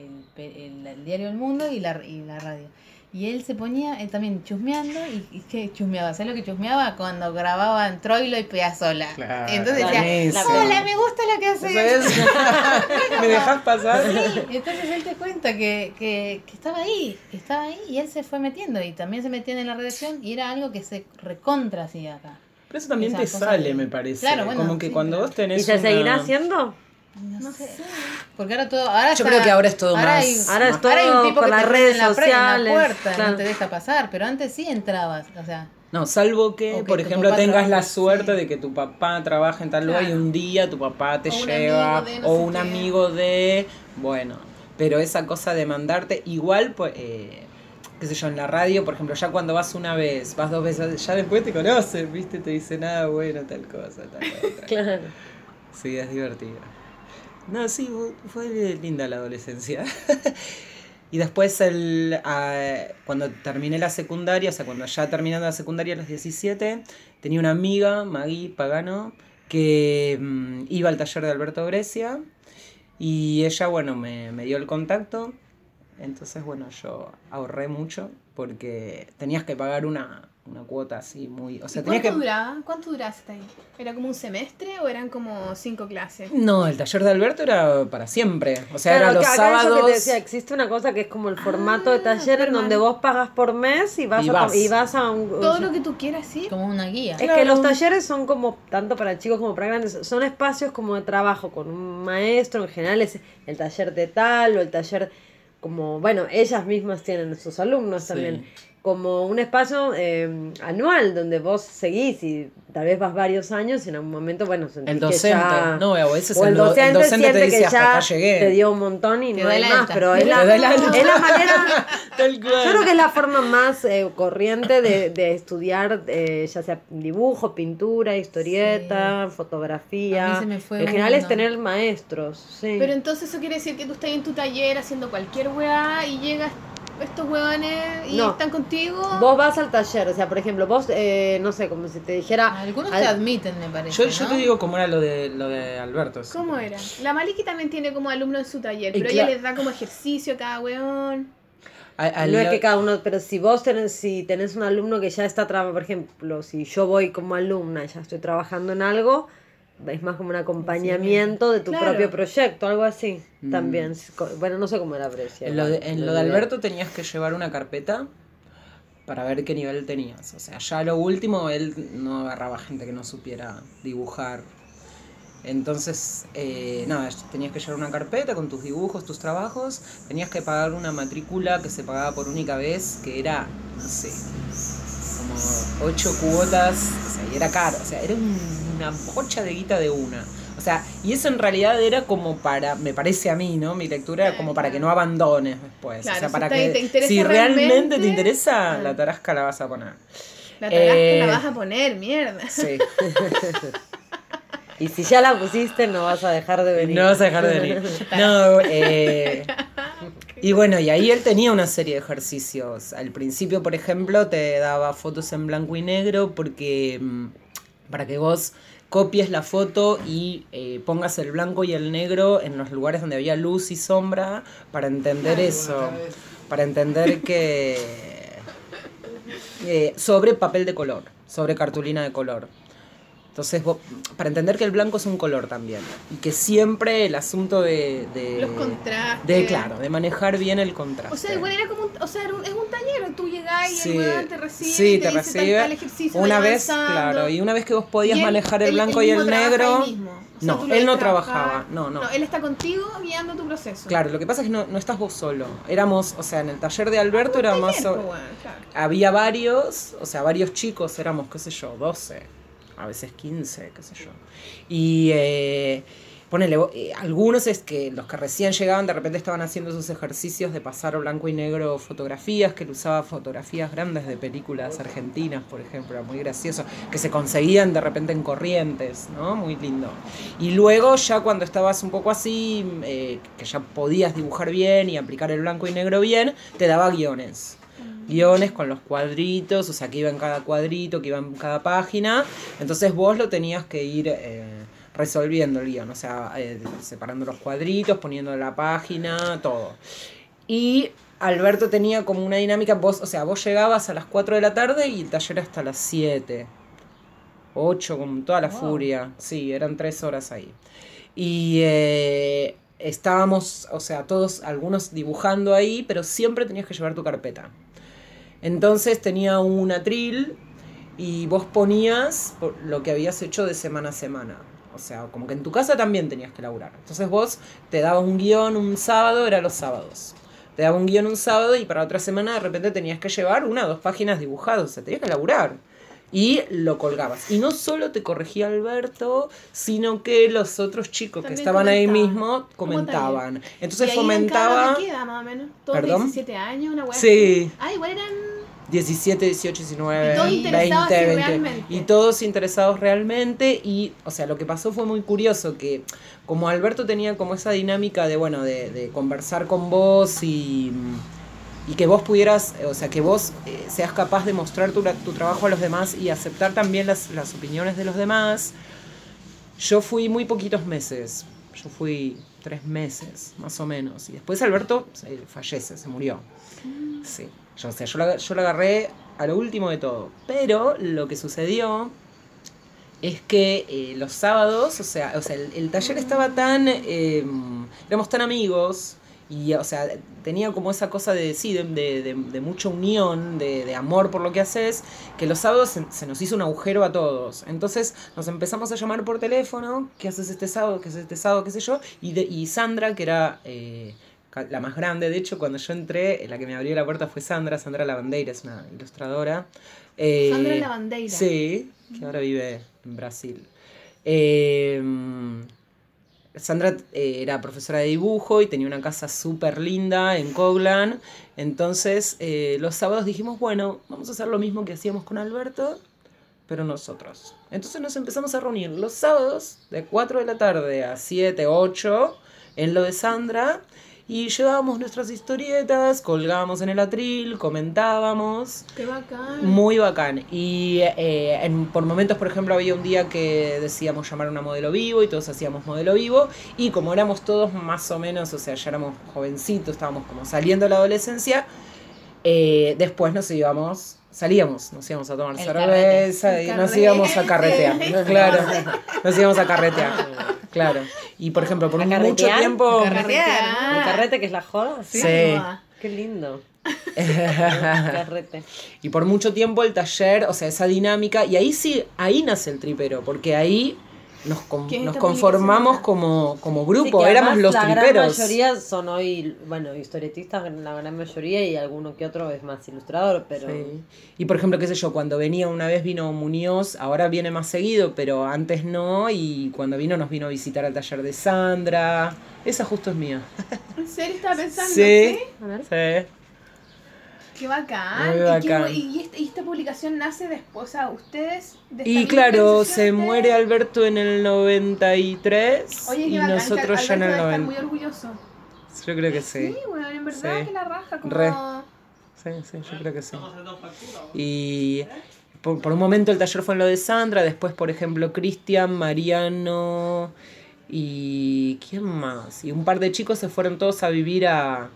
el, el el- diario El Mundo y la, y la radio. Y él se ponía él también chusmeando. ¿Y, y qué chusmeaba? ¿Sabes lo que chusmeaba? Cuando grababan Troilo y Piazzolla.
Claro,
Entonces decía, hola, me gusta lo que haces.
¿Me dejas pasar?
Sí, entonces él te cuenta que, que, que estaba ahí, que estaba ahí y él se fue metiendo y también se metían en la redacción y era algo que se recontra hacía acá.
Pero eso también
Esa
te sale,
de-
me parece.
Claro, bueno,
Como que
sí,
cuando
pero-
vos tenés
¿Y se
una-
seguirá haciendo?
No sé. Porque ahora todo. Ahora
Yo
está-
creo que ahora es todo más-
Hay,
Ahora es
ahora hay un tipo
por
que
las
te
redes
en la, pre- en la
sociales,
puerta,
claro.
no te deja pasar, pero antes sí entrabas. O sea,
No, salvo que, por ejemplo, tengas la suerte
sí.
de que tu papá trabaje en tal lugar y un día tu papá te
O
lleva,
amigo de no
o un
qué.
amigo de. Bueno, pero esa cosa de mandarte, igual, pues. eh, qué sé yo, en la radio, por ejemplo, ya cuando vas una vez, vas dos veces, ya después te conocen, ¿viste? Te dicen, ah, bueno, tal cosa, tal otra.
Claro.
Sí, es divertido. No, sí, fu- fue linda la adolescencia. y después, el, cuando terminé la secundaria, o sea, cuando ya terminando la secundaria a los 17, tenía una amiga, Maggie Pagano, que mm, iba al taller de Alberto Grecia. Y ella, bueno, me, me dio el contacto. Entonces, bueno, yo ahorré mucho porque tenías que pagar una, una cuota así muy... O sea,
¿Y
tenías
¿Cuánto
que...
duraba? ¿Cuánto duraste ahí? ¿Era como un semestre o eran como cinco clases?
No, el taller de Alberto era para siempre. O sea,
Claro,
era los
eso que
sábados.
te decía, existe una cosa que es como el formato de taller en donde vos pagas por mes y vas,
Y
a,
vas.
y vas a un...
Todo lo que tú quieras, sí.
como una guía.
Es que los talleres son como, tanto para chicos como para grandes, son espacios como de trabajo con un maestro, en general es el taller de tal o el taller como, bueno, ellas mismas tienen sus alumnos
Sí.
también, como un espacio eh, anual donde vos seguís y tal vez vas varios años y en algún momento, bueno, sentís
El
que
docente.
ya-
No, o ese es
o el
el, do- el
docente,
docente te
siente
dice
que
hasta
ya
acá llegué.
te dio un montón y
Te
no hay más,
alta.
pero es
Te
la, es la manera...
Tal cual.
Yo creo que es la forma más eh, corriente de, de estudiar, eh, ya sea dibujo, pintura, historieta, fotografía.
A mí se me fue
en general es tener maestros, sí.
Pero entonces eso quiere decir que tú estás en tu taller haciendo cualquier weá y llegas estos weones y
No.
están contigo.
Vos vas al taller, o sea, por ejemplo, vos, eh, no sé, como si te dijera...
Algunos
al-
te admiten, me parece.
Yo, yo te digo cómo era lo de, lo de Alberto.
¿Cómo era? La Maliki también tiene como alumno en su taller,
Y
pero ella les da como ejercicio a cada.
A- al-
No es que cada uno, pero si vos tenés, si tenés un alumno que ya está trabajando, por ejemplo, si yo voy como alumna y ya estoy trabajando en algo, es más como un acompañamiento de tu
Claro.
propio proyecto, algo así.
Mm.
También. Bueno, no sé cómo era Brescia.
En lo de, en lo de. Alberto tenías que llevar una carpeta para ver qué nivel tenías. O sea, ya lo último, él no agarraba gente que no supiera dibujar. Entonces, eh, nada, tenías que llevar una carpeta con tus dibujos, tus trabajos. Tenías que pagar una matrícula que se pagaba por única vez, que era, no sé, como ocho cuotas. O sea, y era caro. O sea, era un- una bocha de guita de una. O sea, y eso en realidad era como para, me parece a mí, ¿no? Mi lectura era como para que no abandones después.
Claro,
o sea,
si
para
te-
que
te
si realmente,
realmente,
te interesa,
ah.
la tarasca la vas a poner.
La tarasca
Eh,
la vas a poner, mierda.
Sí.
Y si ya la pusiste, no vas a dejar de venir.
No vas a dejar de venir. No, eh, y bueno, y ahí él tenía una serie de ejercicios. Al principio, por ejemplo, te daba fotos en blanco y negro porque mm, para que vos copies la foto y eh, pongas el blanco y el negro en los lugares donde había luz y sombra para entender eso. Para entender que... eh, sobre papel de color, sobre cartulina de color. Entonces, vos- para entender que el blanco es un color también. Y que siempre el asunto de. de
Los contrastes.
De, claro, de manejar bien el contraste.
O sea, igual era como un, o sea, es un taller, tú llegás y
Sí,
el te recibe,
sí,
y
te
te, dice tal,
recibe.
tal ejercicio,
Una vez,
avanzando.
claro, y una vez que vos podías
él-
manejar el
él-
blanco
él
y el negro.
O sea,
No, él no
trabajar.
trabajaba, no, no.
él está contigo guiando tu proceso.
Claro, lo que pasa es que no, no estás vos solo. Éramos, o sea, en el taller de Alberto era más.
Taller,
o-
pues, claro.
había varios, o sea, varios chicos, éramos, qué sé yo, 12, a veces 15, qué sé yo. Y eh, ponele, eh, algunos es que los que recién llegaban de repente estaban haciendo sus ejercicios de pasar blanco y negro fotografías, que él usaba fotografías grandes de películas argentinas, por ejemplo, era muy gracioso, que se conseguían de repente en corrientes, ¿no? Muy lindo. Y luego ya cuando estabas un poco así, eh, que ya podías dibujar bien y aplicar el blanco y negro bien, te daba guiones guiones con los cuadritos, o sea, que iba en cada cuadrito, que iba en cada página. Entonces vos lo tenías que ir eh, resolviendo el guion, o sea, eh, separando los cuadritos, poniendo la página, todo. Y Alberto tenía como una dinámica, vos, o sea, vos llegabas a las 4 de la tarde y el taller hasta las 7. 8 con toda la
Wow.
furia. Sí, eran 3 horas ahí. Y eh, estábamos, o sea, todos, algunos dibujando ahí, pero siempre tenías que llevar tu carpeta. Entonces tenía un atril y vos ponías lo que habías hecho de semana a semana. O sea, como que en tu casa también tenías que laburar. Entonces vos te dabas un guion un sábado, era los sábados. Te daba un guion un sábado y para otra semana de repente tenías que llevar una o dos páginas dibujadas. O sea, tenías que laburar. Y lo colgabas. Y no solo te corregía Alberto, sino que los otros chicos que estaban ahí mismo comentaban. Entonces
¿Y ahí
fomentaba
de qué edad, más o menos? ¿Todos
¿Perdón?
17 años, una
Sí.
Ah, igual eran...
17, 18, 19,
Y todos
20,
interesados así
20.
realmente.
Y todos interesados realmente. Y, o sea, lo que pasó fue muy curioso que como Alberto tenía como esa dinámica de, bueno, de, de conversar con vos y, y que vos pudieras, o sea, que vos eh, seas capaz de mostrar tu, tu trabajo a los demás y aceptar también las, las opiniones de los demás. Yo fui muy poquitos meses. Yo fui tres meses, más o menos. Y después Alberto eh, fallece, se murió. Sí. O sea, yo lo, yo lo agarré a lo último de todo. Pero lo que sucedió es que eh, los sábados, o sea, o sea el, taller estaba tan. eh, éramos tan amigos. Y, o sea, tenía como esa cosa de, sí, de, de, de- de mucha unión, de, de amor por lo que haces, que los sábados se, se nos hizo un agujero a todos. Entonces nos empezamos a llamar por teléfono, ¿qué haces este sábado? ¿Qué haces este sábado? ¿Qué sé yo? Y, de, y Sandra, que era eh, la más grande, de hecho, cuando yo entré, la que me abrió la puerta fue Sandra, Sandra Lavandeira, es una ilustradora. Eh,
Sandra Lavandeira.
Sí, que ahora vive en Brasil. Eh, Sandra eh, era profesora de dibujo y tenía una casa súper linda en Coglan. Entonces, eh, los sábados dijimos, bueno, vamos a hacer lo mismo que hacíamos con Alberto, pero nosotros. Entonces nos empezamos a reunir los sábados de 4 de la tarde a 7, 8 en lo de Sandra y llevábamos nuestras historietas, colgábamos en el atril, comentábamos.
Qué bacán.
Muy bacán. Y eh, en- por momentos, por ejemplo, había un día que decíamos llamar a una modelo vivo y todos hacíamos modelo vivo. Y como éramos todos más o menos, o sea, ya éramos jovencitos, estábamos como saliendo de la adolescencia, eh, después nos íbamos, salíamos, nos íbamos a tomar
El
cerveza
carrete.
y nos íbamos a carretear. claro, nos íbamos a carretear. Claro. Y por ejemplo, por
¿A
mucho tiempo.
Carretear.
¿El carrete que es la joda?
Sí.
Qué lindo. carrete.
Y por mucho tiempo el taller, o sea, esa dinámica, y ahí sí, ahí nace el tripero, porque ahí nos, con-
¿Qué es
nos conformamos como, como
Sí,
grupo,
que
éramos los
la
triperos.
gran mayoría son hoy, bueno, historietistas, la gran mayoría, y alguno que otro es más ilustrador, pero...
Sí. Y por ejemplo, qué sé yo, cuando venía una vez vino Muñoz, ahora viene más seguido, pero antes no, y cuando vino nos vino a visitar al taller de Sandra. Esa justo es mía.
¿En serio estaba pensando?
Sí.
¿sí?
A ver.
Sí.
Qué bacán.
Muy
¿Y, qué esta, y esta publicación nace después, sea, ustedes... de
Y claro, se muere Alberto en el 93
Oye,
y
bacán,
nosotros ya en el
debe estar
90.
muy orgulloso.
Yo creo que sí.
Sí, bueno, en verdad
Sí.
que la raja como...
Re. Sí, sí, yo creo que sí. Y por, por un momento el taller fue en lo de Sandra, después, por ejemplo, Cristian, Mariano y. ¿Quién más? Y un par de chicos se fueron todos a vivir a,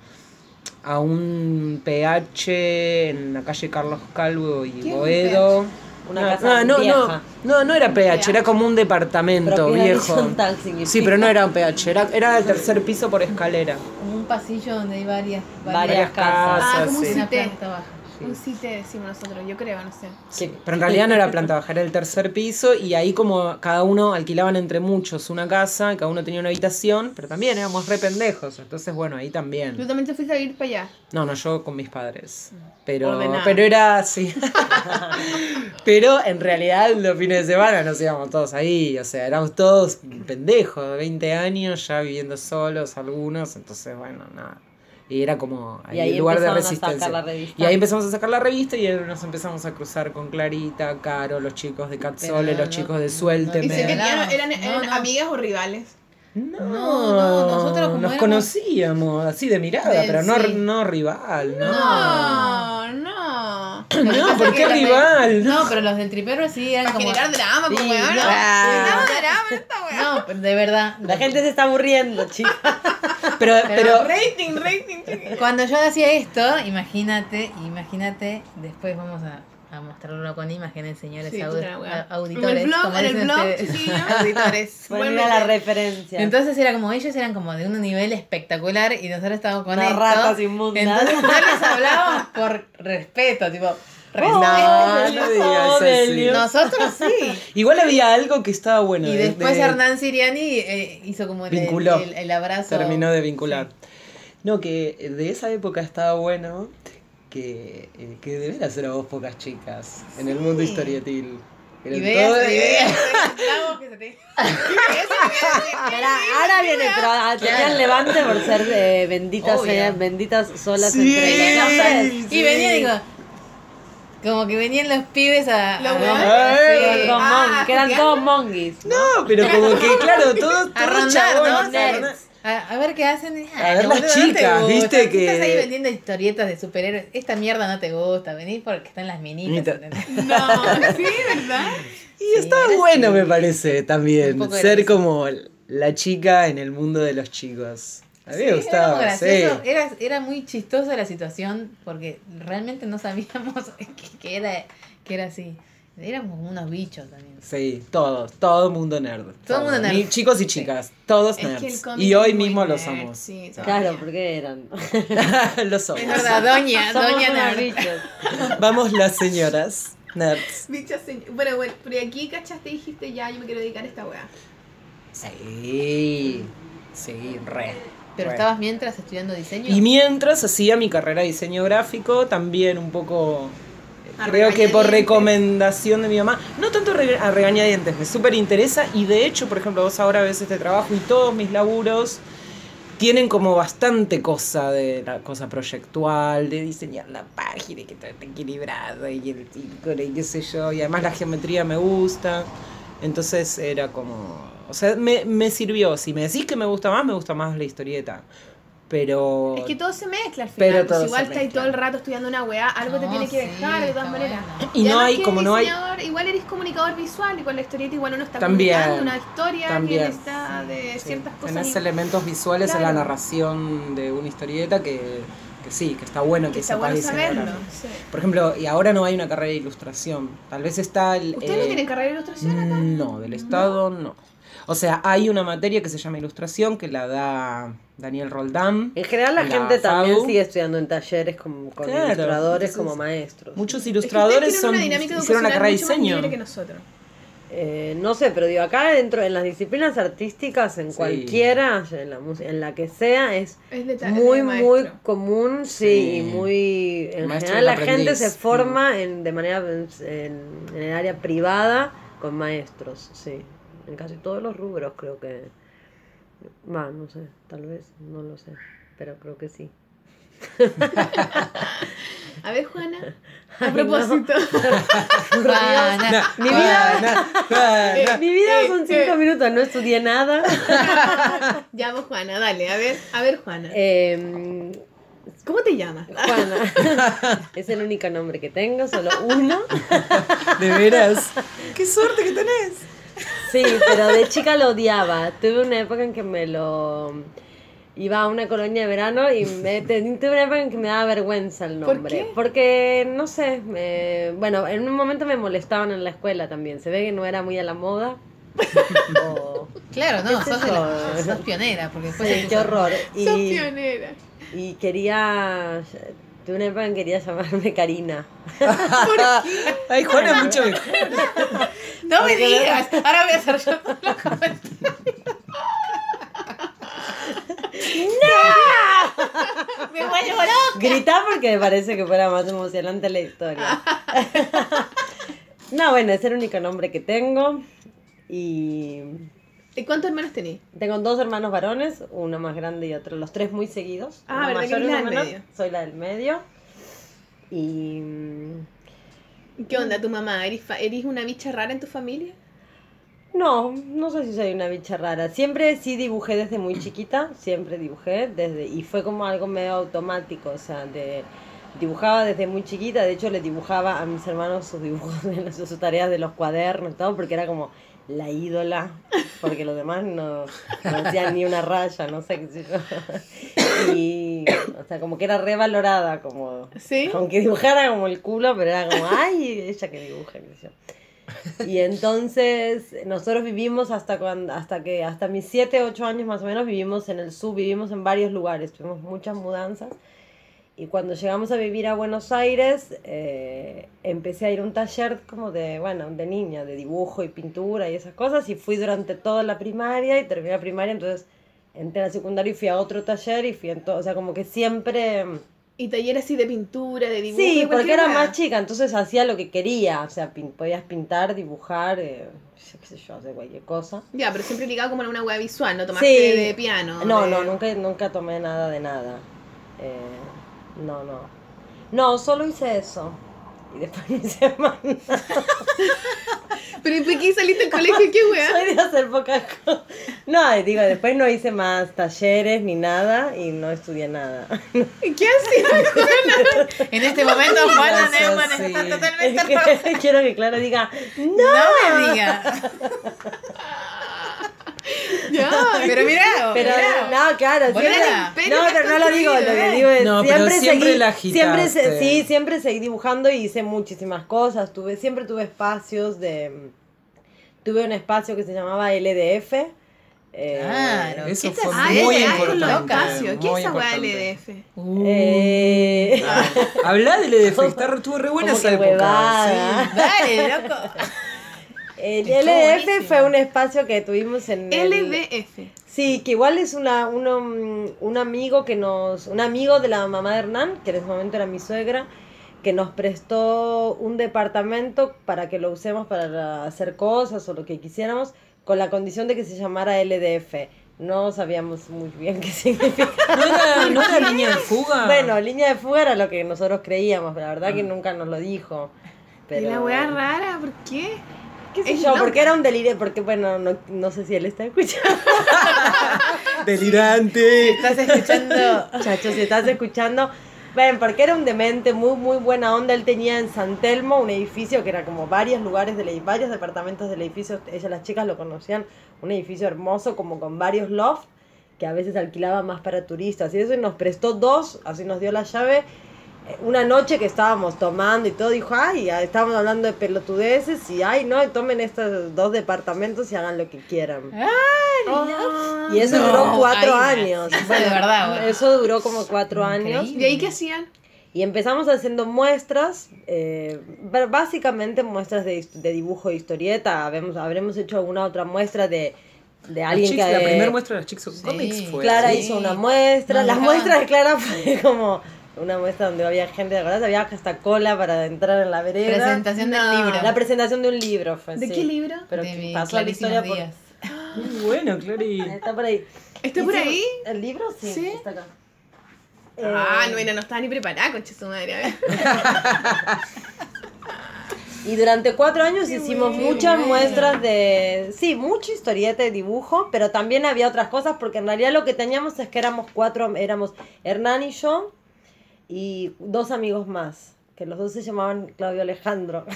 a un PH en la calle Carlos Calvo y
¿Qué es un
Boedo.
Una
No,
casa
no, no,
vieja.
no, no era PH, era como un departamento viejo.
horizontal.
Sí, pero no era un PH, era, era el tercer piso por escalera.
Como un pasillo donde hay varias,
Varias casas.
Ah, como un
sí.
Una planta baja.
Un cité decimos nosotros, yo creo, no sé.
Sí, pero en realidad no era planta baja, era el tercer piso y ahí como cada uno alquilaban entre muchos una casa, cada uno tenía una habitación, pero también éramos re pendejos, entonces bueno, ahí
Tú
también.
también te fuiste a ir para allá.
No, no, yo con mis padres. Pero,
Ordenado.
pero era así. pero en realidad los fines de semana nos íbamos todos ahí, o sea, éramos todos pendejos, de 20 años ya viviendo solos algunos, entonces bueno, nada. Y era como ahí
Y ahí
el lugar de
empezaron a
resistencia.
sacar la revista.
Y ahí empezamos a sacar la revista y ahí nos empezamos a cruzar con Clarita, Caro, los chicos de Catzole, los
no-
chicos de
¿Y
Suélteme.
se querían, eran,
No,
eran
no.
amigas o rivales?
No,
No, no, nosotros como
nos
éramos-
conocíamos así de mirada,
De-
pero no,
sí.
no rival, no.
No, no.
No, ¿por qué rival?
No, pero los del tripero sí eran
Para
como...
generar drama, pues
Sí,
weón.
no.
Generamos drama esta weá.
No, pero de verdad.
La gente se está aburriendo, chicos.
Pero, pero,
Rating, rating.
Cuando yo hacía esto, imagínate, imagínate, después vamos a, a mostrarlo con imágenes, señores
Sí,
au-
puta weá.
a- auditores.
En el blog, en el blog, chiquillos. Auditores.
Mira la referencia.
Entonces era como ellos eran como de un nivel espectacular y nosotros estábamos con
Unas
esto.
ratas inmundas.
Entonces no les hablábamos por respeto, tipo,
No, no digas así.
Nosotros sí.
Igual había algo que estaba bueno.
Y
de-
después
de-
Hernán Siriani eh, hizo como el,
Vinculó.
el, el abrazo.
terminó de vincular. No, que de esa época estaba bueno que, eh, que de veras éramos pocas chicas en el mundo historietil. Eran
Y veas, y veas, que se te-
Ahora, ahora viene, pero ah, tenían levante por ser eh, benditas, eh, benditas solas
Sí,
entre ellas.
sí.
Y venía, digo, como que venían los pibes a.
Los
a-.
Ay.
sí.
Todos
Ah,
mon- que eran
¿qué?
todos monguis.
No, pero como que claro, todos
A
todo
rondar, ¿no?
a.
A, a ver qué hacen.
A ver las chicas, ¿viste? Que-
Estás ahí vendiendo historietas de superhéroes. Esta mierda no te gusta. Venís porque están las minitas.
No, sí, ¿verdad?
Y
Sí,
estaba
era
bueno,
así.
me parece, también. Ser como la chica en el mundo de los chicos. A mí
Sí,
me
era gracioso.
sí.
Era, era muy chistosa la situación porque realmente no sabíamos que, que era, que era así. Éramos como unos bichos también.
Sí, todos, todo mundo nerd.
Todo mundo nerd.
Ni chicos y
Sí.
chicas, todos
Es que el
nerds. Y hoy mismo lo
nerd,
somos.
Sí,
Claro, porque eran.
lo somos.
Es verdad, doña,
Somos
doña Nerd.
bichos.
Vamos las señoras nerds.
Bicha señ- Bueno, bueno, pero aquí cachaste y dijiste ya, yo me quiero dedicar a esta weá.
Sí, sí, re.
Pero estabas mientras estudiando diseño.
Y mientras hacía mi carrera de diseño gráfico, también un poco,
A
creo que por recomendación de mi mamá, no tanto re- a regañadientes, me súper interesa y de hecho, por ejemplo, vos ahora ves este trabajo y todos mis laburos tienen como bastante cosa de la cosa proyectual, de diseñar la página y que todo esté equilibrado y el y qué sé yo, y además la geometría me gusta, entonces era como, o sea, me, me sirvió, si me decís que me gusta más, me gusta más la historieta, pero...
Es que todo se mezcla al final.
Pero
pues
todo
igual
mezcla.
todo el rato estudiando una weá, algo te
No,
tiene que
sí,
dejar de todas maneras.
bueno.
Y no hay- como no hay-
Igual eres comunicador visual, igual la historieta igual uno está
También,
comunicando una historia
también.
que está de
Sí,
ciertas cosas.
Tenés
y-
elementos visuales en la
Claro.
narración de una historieta que, que sí, que está bueno que,
que está bueno saberlo. sí.
Por ejemplo, y ahora no hay una carrera de ilustración. Tal vez está el.
¿Ustedes no
eh,
tienen carrera de ilustración acá?
No, del Estado no. O sea, hay una materia que se llama ilustración que la da Daniel Roldán.
En general la
La
gente también sigue estudiando en talleres con, con
Claro,
ilustradores
entonces-
como maestros.
Muchos
Es que
ilustradores son,
una dinámica
hicieron la
educacional
carrera de
mucho más
diseño.
que nosotros.
Eh, no sé, pero digo, acá dentro, en las disciplinas artísticas, en
Sí.
cualquiera, en la, en la que sea, es
Es de ta-
muy,
de
muy común, sí,
Sí.
y muy... En
Maestro
general la
aprendiz.
gente se forma en, de manera, en, en el área privada con maestros, sí. En casi todos los rubros creo que... Va, no sé, tal vez, no lo sé, pero creo que sí.
A ver, Juana, a propósito.
Juana,
Mi vida, mi vida
eh,
son
eh.
cinco minutos, no estudié nada.
ya vos, Juana, dale, a ver, a ver, Juana.
Eh,
¿Cómo te llamas?
Juana. es el único nombre que tengo, solo uno.
De veras. Qué suerte que tenés.
Sí, pero de chica lo odiaba. Tuve una época en que me lo... Iba a una colonia de verano y me, te- tuve una época en que me daba vergüenza el
¿Por
nombre.
qué?
Porque, no sé, me- bueno, en un momento me molestaban en la escuela también. Se ve que no era muy a la moda. O-
Claro, no,
¿Qué es
sos, la- pionera. Porque después
Sí,
se
qué horror.
Sos pionera.
y quería... Tuve una época quería llamarme Karina.
Ay, Juana es mucho mejor.
No me digas, ahora voy a hacer yo todos los comentarios. ¡No! ¡Me vuelvo loca!
Grita porque me parece que fuera más emocionante la historia. no, bueno, es el único nombre que tengo. Y
¿Y cuántos hermanos tenés?
tengo dos hermanos varones, uno más grande y otro, los tres muy seguidos.
Ah, ¿verdad que
mayor
eres la del medio?
Soy la del medio. Y
¿Qué onda tu mamá? ¿Eres, fa- ¿Eres una bicha rara en tu familia?
no, no sé si soy una bicha rara. Siempre sí dibujé desde muy chiquita, siempre dibujé desde y fue como algo medio automático, o sea, de dibujaba desde muy chiquita, de hecho le dibujaba a mis hermanos sus dibujos, sus tareas de los cuadernos y todo, porque era como la ídola, porque los demás no, no hacían ni una raya, no sé qué sé yo. Y, o sea, como que era revalorada, como,
¿Sí?
aunque dibujara como el culo, pero era como, ay, ella que dibuja, qué sé yo. Y entonces nosotros vivimos hasta cuando, hasta que, hasta mis 7, 8 años más o menos vivimos en el sur, vivimos en varios lugares, tuvimos muchas mudanzas. Y cuando llegamos a vivir a Buenos Aires, eh, empecé a ir a un taller como de, bueno, de niña, de dibujo y pintura y esas cosas. Y fui durante toda la primaria y terminé la primaria, entonces entré a la secundaria y fui a otro taller y fui en todo, o sea, como que siempre...
Y talleres así de pintura, de dibujo.
Sí, porque era más chica, entonces hacía lo que quería, o sea, pin- podías pintar, dibujar, eh, qué sé yo, hacer cualquier cosa.
Ya, pero siempre ligado como a una hueá visual, no tomaste
Sí.
de piano.
No,
de-
no, nunca, nunca tomé nada de nada. Eh, no, no. No, solo hice eso. Y después no hice más nada.
Pero ¿y por qué saliste del colegio? ¿Qué hueá?
Soy de hacer pocas cosas. No, y digo, después no hice más talleres ni nada y no estudié nada.
¿Qué hacías?
En este momento Juana Neumann
sí.
está
Es
totalmente roja.
que quiero que Clara diga, no.
No me digas.
Ya,
Pero mirá,
Pero
mirá.
no, claro, siempre-
pero
no, pero no lo digo, lo que digo es
No, pero
siempre,
siempre
seguí,
la
siempre sí, siempre seguí dibujando y hice muchísimas cosas, tuve siempre tuve espacios de tuve un espacio que se llamaba LDF. eh,
Claro.
Eso
¿Qué te
fue
Ah,
muy
ya,
importante.
¿Qué es esa
importante.
LDF?
Uh,
eh,
Habla del EDF, está re- estuvo re buena esa época. sí.
Dale, loco.
El LDF
buenísimo.
fue un espacio que tuvimos en el-
LDF.
Sí, que igual es una, uno, un amigo que nos, un amigo de la mamá de Hernán, que en ese momento era mi suegra, que nos prestó un departamento para que lo usemos para hacer cosas o lo que quisiéramos, con la condición de que se llamara LDF. No sabíamos muy bien qué significa.
¿No era, ¿No era línea de fuga?
Bueno, línea de fuga era lo que nosotros creíamos, pero la verdad que nunca nos lo dijo. Pero...
¿Y la hueá rara? ¿Por qué?
¿Qué sé yo?
loca.
Porque era un delirio, porque bueno, no, no sé si él está escuchando.
Delirante.
Estás escuchando.
Chacho, si estás escuchando, ven, porque era un demente, muy, muy buena onda. Él tenía en San Telmo un edificio que era como varios lugares, del, varios departamentos del edificio. Ellas, las chicas, lo conocían. Un edificio hermoso, como con varios lofts, que a veces alquilaba más para turistas. Y eso y nos prestó dos, así nos dio la llave. Eh, Una noche que estábamos tomando y todo, dijo, ay, estábamos hablando de pelotudeces y, ay, no, tomen estos dos departamentos y hagan lo que quieran. Y eso
No,
duró cuatro
ay,
años.
eso de verdad, bueno.
Eso duró como cuatro años.
¿Y ahí qué hacían?
Y empezamos haciendo muestras, eh, básicamente muestras de, de dibujo e historieta. Habremos, habremos hecho alguna otra muestra de, de alguien
Chicks-
que...
La primera muestra de las Chicks of
Sí.
Comics fue.
Clara hizo una muestra.
Nos
Las muestras de Clara fue como una muestra donde había gente, ¿te acordás? Había hasta cola para entrar en la vereda.
Presentación
No.
del libro.
La presentación de un libro fue
¿De
sí.
qué libro?
Pero
de
que pasó la historia por...
días.
Muy bueno, Clary.
Está por ahí.
¿Está por ahí?
¿El libro? Sí,
Sí.
está acá.
Ah,
Eh,
no, era, no estaba ni preparada, concha su madre. A ver.
Y durante cuatro años hicimos
bueno.
muchas
bueno.
muestras de, sí, mucha historieta de dibujo, pero también había otras cosas porque en realidad lo que teníamos es que éramos cuatro, éramos Hernán y yo y dos amigos más, que los dos se llamaban Claudio Alejandro.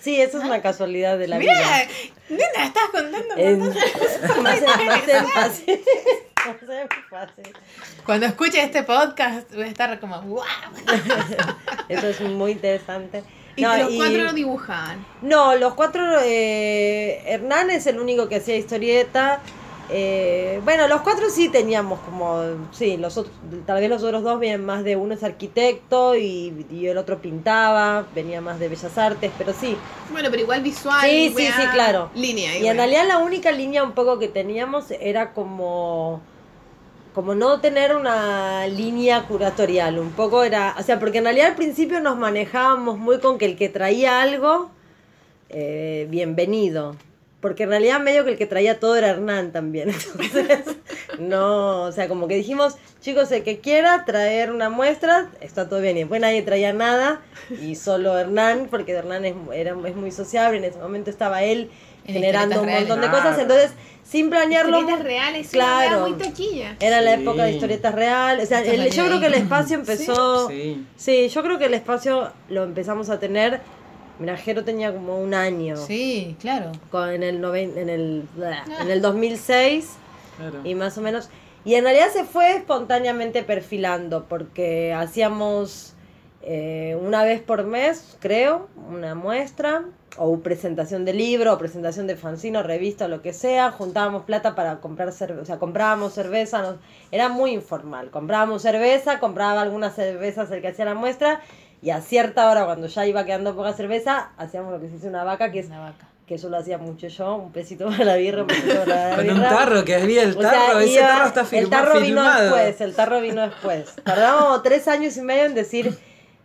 Sí, eso es una casualidad de la
Mira,
vida.
nena, estás contando.
En- más, más énfasis.
Cuando escuche este podcast voy a estar como, wow.
Eso es muy interesante.
Y
No,
los
y-
cuatro lo dibujaban.
No, los cuatro, eh, Hernán es el único que hacía historieta. Eh, bueno, los cuatro sí teníamos como, sí, los otros, tal vez los otros dos vienen más de uno es arquitecto y, y el otro pintaba, venía más de bellas artes, pero sí.
Bueno, pero igual visual.
Sí, sí, sí, claro.
Línea.
Y en realidad la única línea un poco que teníamos era como como no tener una línea curatorial, un poco era, o sea, porque en realidad al principio nos manejábamos muy con que el que traía algo, eh, bienvenido, porque en realidad medio que el que traía todo era Hernán también, entonces, no, o sea, como que dijimos, chicos, el que quiera traer una muestra, está todo bien, y después nadie traía nada, y solo Hernán, porque Hernán es, era, es muy sociable, en ese momento estaba él
En
generando un montón de
reales.
cosas, entonces, sin planearlo,
Historietas reales,
Claro.
weá muy taquilla.
era la época de historietas real. O sea, el- yo creo que el espacio empezó.
Sí.
Sí, yo creo que el espacio lo empezamos a tener. Mira, Jero tenía como un año.
Sí, claro.
con- en, el noven- en, el, en el 2006
Claro.
y más o menos. Y en realidad se fue espontáneamente perfilando porque hacíamos eh, una vez por mes, creo, una muestra. o presentación de libro, o presentación de fanzino, revista, o lo que sea, juntábamos plata para comprar cerveza, o sea, comprábamos cerveza, nos- era muy informal, comprábamos cerveza, compraba algunas cervezas el que hacía la muestra, y a cierta hora, cuando ya iba quedando poca cerveza, hacíamos lo que se dice una vaca, que es
Una vaca.
que eso lo hacía mucho yo, un pesito para la birra, un pesito para la
Con un
birra.
tarro, que había el
O sea,
tarro, ese
iba-
tarro está firma-
El tarro vino después, el tarro vino después. Tardamos tres años y medio en decir,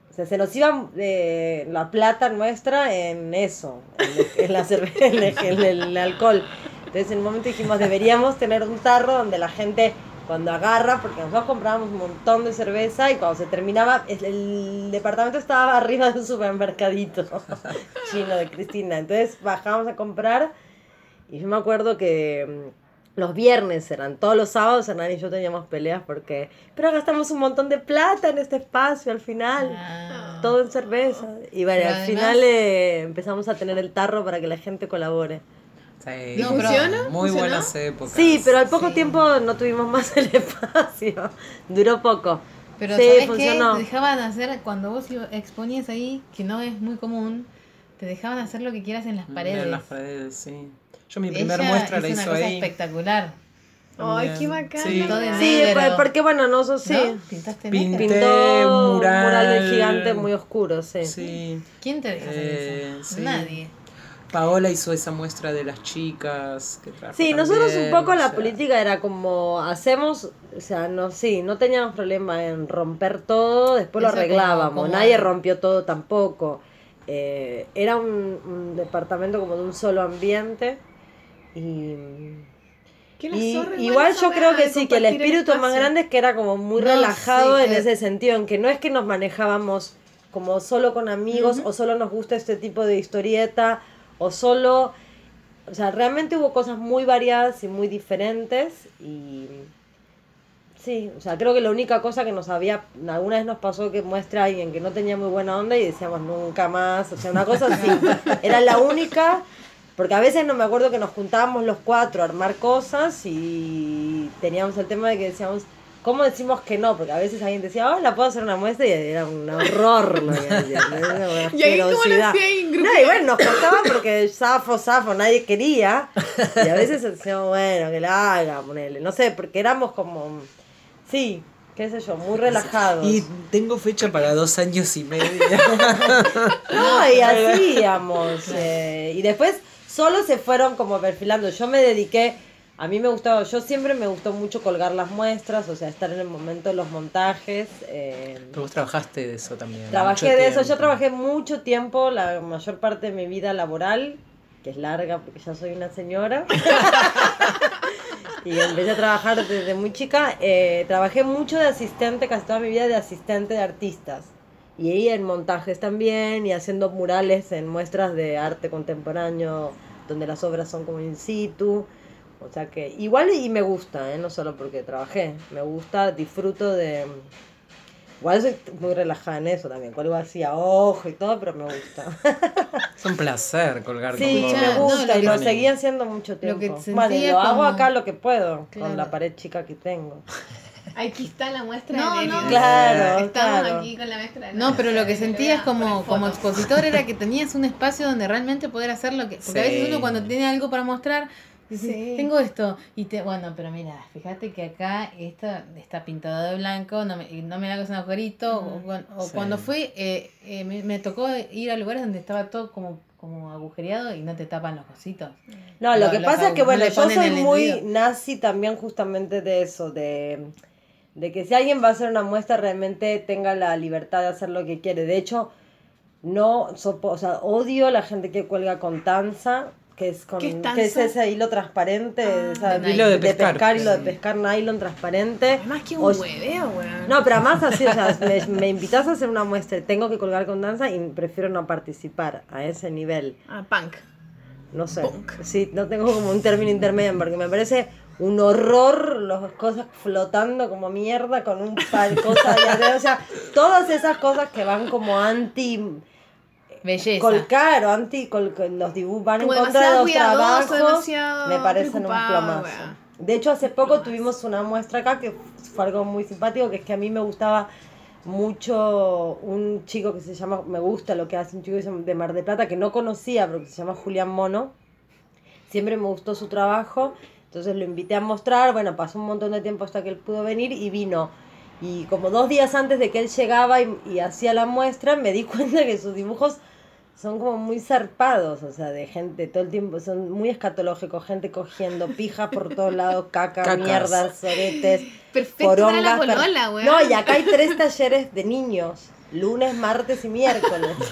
o sea, se nos iba eh, la plata nuestra en eso, en, en la cerve- en el, en el alcohol. Entonces en un momento dijimos, deberíamos tener un tarro donde la gente cuando agarra, porque nosotros comprábamos un montón de cerveza y cuando se terminaba, el, el departamento estaba arriba de un supermercadito chino de Cristina. Entonces bajábamos a comprar y yo me acuerdo que mm, los viernes eran, todos los sábados Hernán y yo teníamos peleas porque, pero gastamos un montón de plata en este espacio al final.
Ah.
Todo en cerveza. Y bueno, al final eh, empezamos a tener el tarro para que la gente colabore.
Sí.
No, pero-
¿Funciona?
Muy
¿Funcionó?
buenas épocas.
Sí, pero al poco
Sí.
tiempo no tuvimos más el espacio. Duró poco.
Pero
sí,
¿sabés
funcionó.
qué? Te dejaban hacer, cuando vos exponías ahí, que no es muy común, te dejaban hacer lo que quieras en las paredes.
En las paredes, sí. Yo mi primer
Ella
muestra la
hizo una cosa
ahí.
espectacular.
Ay, qué bacán.
Sí.
De
Sí, pues, porque bueno, no so- sí.
¿No? ¿Pintaste
Pinté
un
mural.
mural del gigante muy oscuro, sí.
Sí.
¿Quién te deja hacer
Eh,
eso?
sí.
Nadie.
Paola hizo esa muestra de las chicas que trajo
Sí, nosotros un poco la
sea,
política era como hacemos, o sea, no, sí, no teníamos problema en romper todo, después lo
Eso
arreglábamos,
como-
nadie rompió todo tampoco. Eh, era un, un departamento como de un solo ambiente y, y igual yo creo que sí, que el espíritu más grande es que era como muy
No,
relajado
sí,
en ese sentido, en que no es que nos manejábamos como solo con amigos o solo nos gusta este tipo de historieta o solo, o sea, realmente hubo cosas muy variadas y muy diferentes y sí, o sea, creo que la única cosa que nos había, alguna vez nos pasó que muestra a alguien que no tenía muy buena onda y decíamos nunca más, o sea, una cosa así, era la única, porque a veces no me acuerdo que nos juntábamos los cuatro a armar cosas y teníamos el tema de que decíamos, ¿cómo decimos que no? Porque a veces alguien decía, oh, la puedo hacer una muestra y era un horror lo que decía, era una
Y ahí cómo lo hacía en grupo.
No, y bueno, nos costaba porque zafo, zafo, nadie quería. Y a veces decíamos, bueno, que la haga, ponele. No sé, porque éramos como, sí, qué sé yo, muy relajados.
Y tengo fecha para dos años y medio.
No, y hacíamos. eh, y después solo se fueron como perfilando. Yo me dediqué, a mí me gustaba, yo siempre me gustó mucho colgar las muestras, o sea, estar en el momento de los montajes. eh,
Pero vos trabajaste de eso también.
Trabajé de eso, yo
tiempo.
trabajé mucho tiempo, la mayor parte de mi vida laboral, que es larga porque ya soy una señora. y empecé a trabajar desde muy chica. eh, trabajé mucho de asistente, casi toda mi vida de asistente de artistas. Y ahí en montajes también, y haciendo murales en muestras de arte contemporáneo, donde las obras son como in situ. O sea que igual y me gusta, ¿eh? no solo porque trabajé, me gusta, disfruto de... Igual soy muy relajada en eso también, cual igual hacía ojo y todo, pero me gusta.
Es un placer colgar
Sí,
con
me
no,
gusta
lo
y lo
que-
seguí haciendo mucho
lo
tiempo.
que
bueno, y lo hago acá lo que puedo,
Claro.
con la pared chica que tengo.
Aquí está la muestra
No,
de
no.
Claro,
Estamos
claro.
aquí con la muestra de
No, pero lo que
se
sentías como, como expositor era que tenías un espacio donde realmente poder hacer lo que... Porque a veces uno cuando tiene algo para mostrar,
Sí.
tengo esto. Y te, bueno, pero mira, fíjate que acá esto está pintado de blanco, no me, no me hagas un agujerito. O, cuan- o
Sí.
cuando fui, eh, eh, me, me tocó ir a lugares donde estaba todo como, como agujereado y no te tapan los cositos.
No, lo que
los
pasa es que, bueno, yo soy muy
entendido.
nazi también justamente de eso, de, de que si alguien va a hacer una muestra realmente tenga la libertad de hacer lo que quiere. De hecho, no, sopo- o sea, odio la gente que cuelga con tanza, que es con
¿Qué es
que es ese hilo transparente,
Ah,
de
hilo de pescar.
hilo de pescar, nylon transparente.
Además que un
O-
hueveo, weón.
No, pero además así, o sea, me, me invitas a hacer una muestra tengo que colgar con danza y prefiero no participar a ese nivel.
Ah, punk.
No sé.
Punk.
Sí, no tengo como un término intermedio porque me parece un horror las cosas flotando como mierda con un par de cosas. O sea, todas esas cosas que van como anti
Belleza.
colcar o anti col- los dibujos van en
Como
contra de
demasiado
los
cuidadoso,
trabajos
demasiado
me parecen un plomazo.
wea.
De hecho, hace poco tuvimos una muestra acá que fue algo muy simpático, que es que a mí me gustaba mucho un chico que se llama, me gusta lo que hace, un chico de Mar de Plata que no conocía, pero que se llama Julián Mono. Siempre me gustó su trabajo, entonces lo invité a mostrar, bueno, pasó un montón de tiempo hasta que él pudo venir y vino. Y como dos días antes de que él llegaba y, y hacía la muestra, me di cuenta que sus dibujos son como muy zarpados, o sea, de gente todo el tiempo, son muy escatológicos, gente cogiendo pijas por todos lados, caca,
Cacas.
mierdas, soretes,
Perfecto para la
porongas, per-. No, y acá hay tres talleres de niños, lunes, martes y miércoles.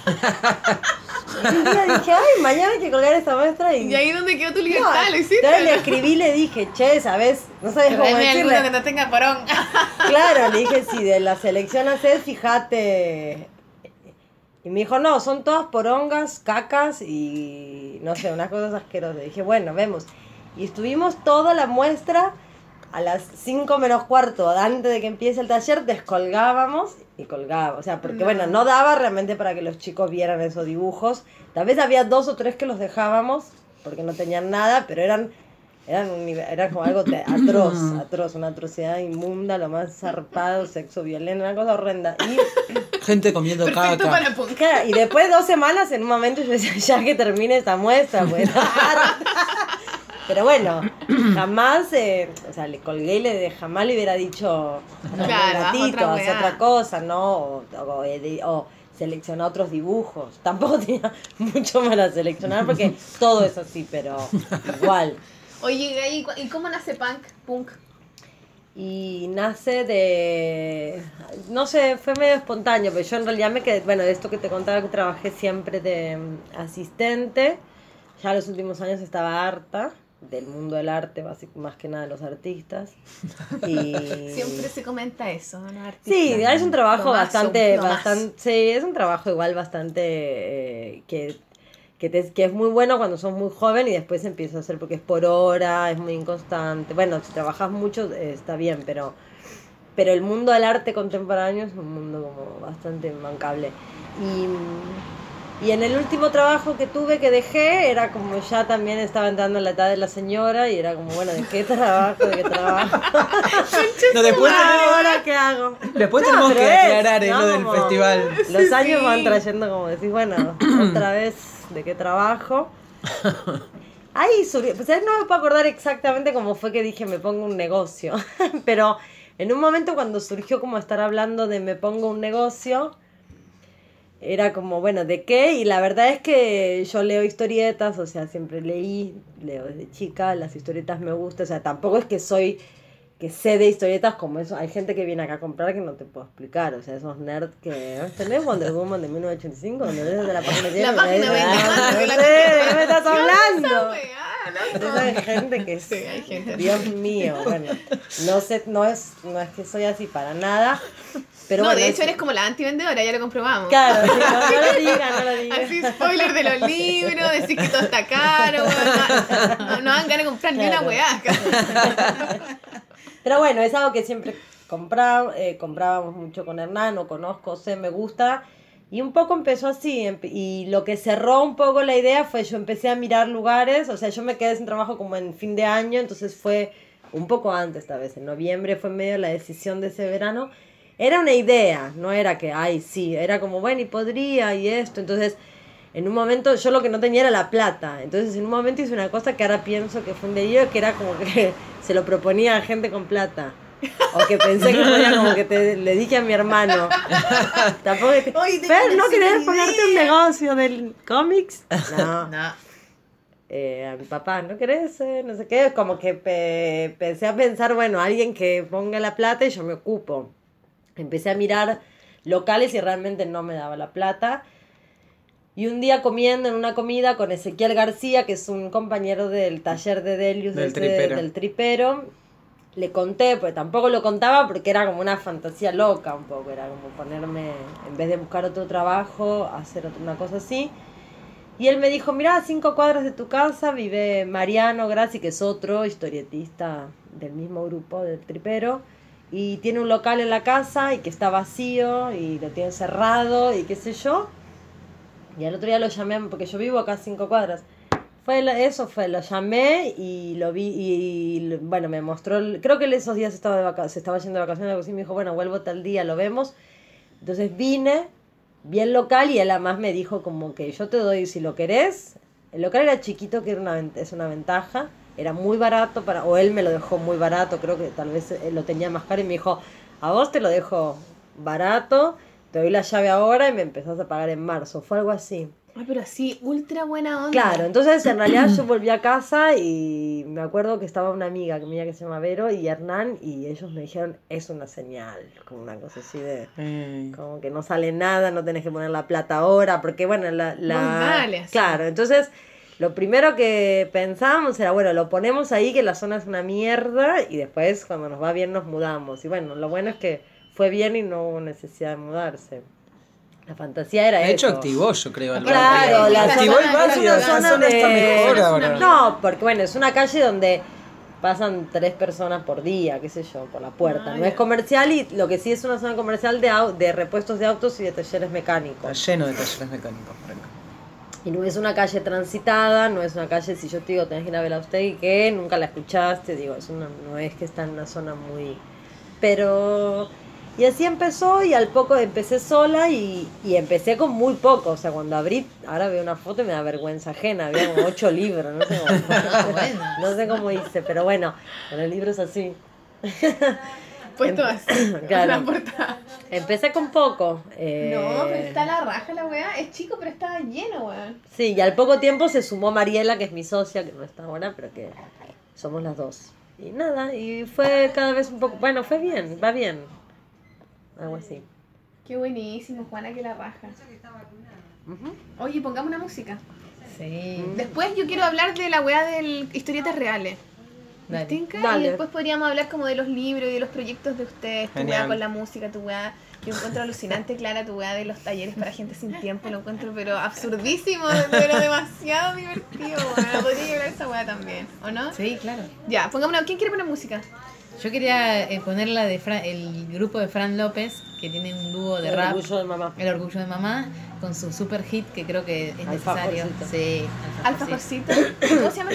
Y un día dije, ay, mañana hay que colgar esta muestra y...
Y ahí donde quedó tu
No,
libertad, lo hiciste.
entonces le escribí y le dije, che, ¿sabes? No sabes cómo decirle.
que no tenga porón.
Claro, le dije, si de la selección haces, fíjate. Y me dijo, no, son todas porongas, cacas y no sé, unas cosas asquerosas. dije, bueno, vemos. Y estuvimos toda la muestra a las 5 menos cuarto, antes de que empiece el taller, descolgábamos y colgábamos. O sea, porque bueno, no daba realmente para que los chicos vieran esos dibujos. Tal vez había dos o tres que los dejábamos porque no tenían nada, pero eran eran, un nivel- era como algo te- atroz, atroz, una atrocidad inmunda, lo más zarpado, sexo violento, una cosa horrenda. Y,
Gente comiendo
Perfecto
caca.
para punk.
claro, y después de dos semanas, en un momento yo decía, ya que termine esta muestra, pues. Pero bueno, jamás, eh, o sea, le colgué y le de- jamás le hubiera dicho "Haz
Claro,
gatito,
otra
haz
weá".
otra cosa, ¿no? O, o, seleccionar otros dibujos. Tampoco tenía mucho para seleccionar porque todo es así, pero igual.
Oye, ¿y cómo nace punk? Punk.
Y nace de. No sé, fue medio espontáneo, pero yo en realidad me quedé. Bueno, de esto que te contaba que trabajé siempre de mm, asistente. Ya los últimos años estaba harta del mundo del arte, más que nada de los artistas. Y.
Siempre se comenta eso, ¿no? Artista.
Sí, es un trabajo bastante, bastante, sí, es un trabajo igual bastante eh, que, que, te- que es muy bueno cuando sos muy joven y después empieza a hacer porque es por hora, es muy inconstante. Bueno, si trabajas mucho eh, está bien, pero, pero el mundo del arte contemporáneo es un mundo como bastante mancable. Y, y en el último trabajo que tuve que dejé era como ya también estaba entrando en la edad de la señora y era como, bueno, ¿de qué trabajo? ¿De qué trabajo?
No, después tenemos,
¿Ahora qué hago?
después
No,
tenemos que
es,
aclarar en
¿no?
lo del
Como-
festival.
Los
Sí,
años
sí.
van trayendo como decís, bueno, otra vez de qué trabajo. Ahí surgió, pues no me puedo acordar exactamente cómo fue que dije me pongo un negocio, pero en un momento cuando surgió como estar hablando de me pongo un negocio, era como, bueno, ¿de qué? Y la verdad es que yo leo historietas, o sea, siempre leí, leo desde chica, las historietas me gustan, o sea, tampoco es que soy, que sé de historietas como eso, hay gente que viene acá a comprar que no te puedo explicar, o sea, esos nerds que. ¿tenés Wonder Woman de 1985? Donde lees de la página
La página
de
24, que
no
la
sé, ¿de qué me estás hablando?
loco.
esa gente que es,
Sí, hay gente.
Dios mío, bueno, no sé, no es, no es que soy así para nada, pero
no,
bueno,
de
es-
hecho eres como la antivendedora, ya lo comprobamos.
Claro, sí, no, no lo digas, no lo digas.
Así, spoiler de los libros, decir que todo está caro, weón, no, no, no dan ganas de comprar ni una
Claro.
weá.
Pero bueno, es algo que siempre compra- eh, comprábamos mucho con Hernán, o conozco, sé, me gusta. Y un poco empezó así, y lo que cerró un poco la idea fue yo empecé a mirar lugares, o sea, yo me quedé sin trabajo como en fin de año, entonces fue un poco antes esta vez, en noviembre fue medio la decisión de ese verano. Era una idea, no era que, ay, sí, era como, bueno, y podría, y esto, entonces en un momento yo lo que no tenía era la plata. Entonces en un momento hice una cosa que ahora pienso que fue un delirio, que era como que se lo proponía a gente con plata. O que pensé que podía como que te, le dije a mi hermano. Tampoco que,
Oye, te
Fer, ¿no querés ponerte un
idea".
negocio del cómics? No.
No.
Eh, a mi papá, ¿no querés? Eh, no sé qué. Como que pe- empecé a pensar, bueno, alguien que ponga la plata y yo me ocupo. Empecé a mirar locales y realmente no me daba la plata. Y un día comiendo en una comida con Ezequiel García, que es un compañero del taller de Delius,
Del tripero.
del tripero, le conté, pues tampoco lo contaba porque era como una fantasía loca un poco, era como ponerme, en vez de buscar otro trabajo, hacer otra, una cosa así. Y él me dijo, mira, a cinco cuadras de tu casa vive Mariano Graci, que es otro historietista del mismo grupo, del tripero, y tiene un local en la casa y que está vacío y lo tiene cerrado y qué sé yo. Y al otro día lo llamé, porque yo vivo acá a cinco cuadras. Fue la- eso fue, lo llamé y lo vi y, lo- bueno, me mostró, el- creo que él esos días estaba se estaba yendo de vacaciones, algo así, me dijo, bueno, vuelvo tal día, lo vemos. Entonces vine, bien local, y él además me dijo como que yo te doy si lo querés. El local era chiquito, que era una, es una ventaja. Era muy barato, para o él me lo dejó muy barato, creo que tal vez él lo tenía más caro y me dijo, a vos te lo dejo barato, te doy la llave ahora y me empezás a pagar en marzo. Fue algo así.
Ay, pero así, ultra buena onda.
Claro, entonces en realidad yo volví a casa y me acuerdo que estaba una amiga mía que se llama Vero y Hernán y ellos me dijeron, es una señal, como una cosa así de...
Eh,
Como que no sale nada, no tenés que poner la plata ahora, porque bueno, la... la... Claro, entonces lo primero que pensábamos era, bueno, lo ponemos ahí, que la zona es una mierda, y después cuando nos va bien nos mudamos. Y bueno, lo bueno es que fue bien y no hubo necesidad de mudarse. La fantasía era
de hecho,
eso.
activó, yo creo. el
Claro,
barrio.
la
activó
zona-
el barrio.
es una
zona
zona está
de-
mejor ahora.
No, porque bueno, es una calle donde pasan tres personas por día, qué sé yo, por la puerta.
Ah,
no es comercial y lo que sí es una zona comercial de, de repuestos de autos y de talleres
Está
mecánicos.
lleno de talleres mecánicos por acá.
Y no es una calle transitada, no es una calle, si yo te digo, tenés que ir a Belaustegui, que nunca la escuchaste, digo, es una, no es que está en una zona muy... Pero... Y así empezó y al poco empecé sola y, y empecé con muy poco. O sea, cuando abrí, ahora veo una foto y me da vergüenza ajena. Había como ocho libros, no sé cómo,
Ah, bueno.
no sé cómo hice, pero bueno, con el libro es así.
Puesto así.
Claro.
La portada.
Empecé con poco. eh,
No, pero está la raja la weá. Es chico, pero está lleno, weón.
Sí, y al poco tiempo se sumó Mariela, que es mi socia, que no está ahora, pero que somos las dos. Y nada, y fue cada vez un poco, bueno, fue bien, va bien. Algo así.
Qué buenísimo, Juana, que la raja. Oye, pongamos una música.
Sí.
Después yo quiero hablar de la weá de historietas reales.
Dale.
Dale.
Y después podríamos hablar como de los libros y de los proyectos de ustedes, tu weá con la música, tu weá. Yo encuentro alucinante, Clara, tu weá de los talleres para gente sin tiempo, lo encuentro pero absurdísimo, pero demasiado divertido, weá. Podría hablar de esa weá también, ¿o no?
Sí, claro.
Ya, pongamos una. ¿Quién quiere poner música?
Yo quería eh, poner la de Fra- el grupo de Fran López, que tiene un dúo de
El
rap,
orgullo de mamá.
El Orgullo de Mamá, con su super hit que creo que es necesario. Sí,
Alfajorcito. ¿Cómo se llama?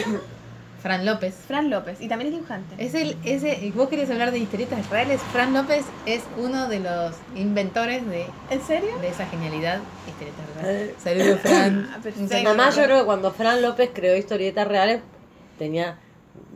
Fran López.
Fran López. Y también es dibujante.
Es el, ese, y vos querías hablar de historietas reales. Fran López es uno de los inventores de,
¿En serio?
de esa genialidad historietas reales.
Eh.
Saludos, Fran.
Ah.
Un saludo.
Mamá, yo creo que cuando Fran López creó historietas reales tenía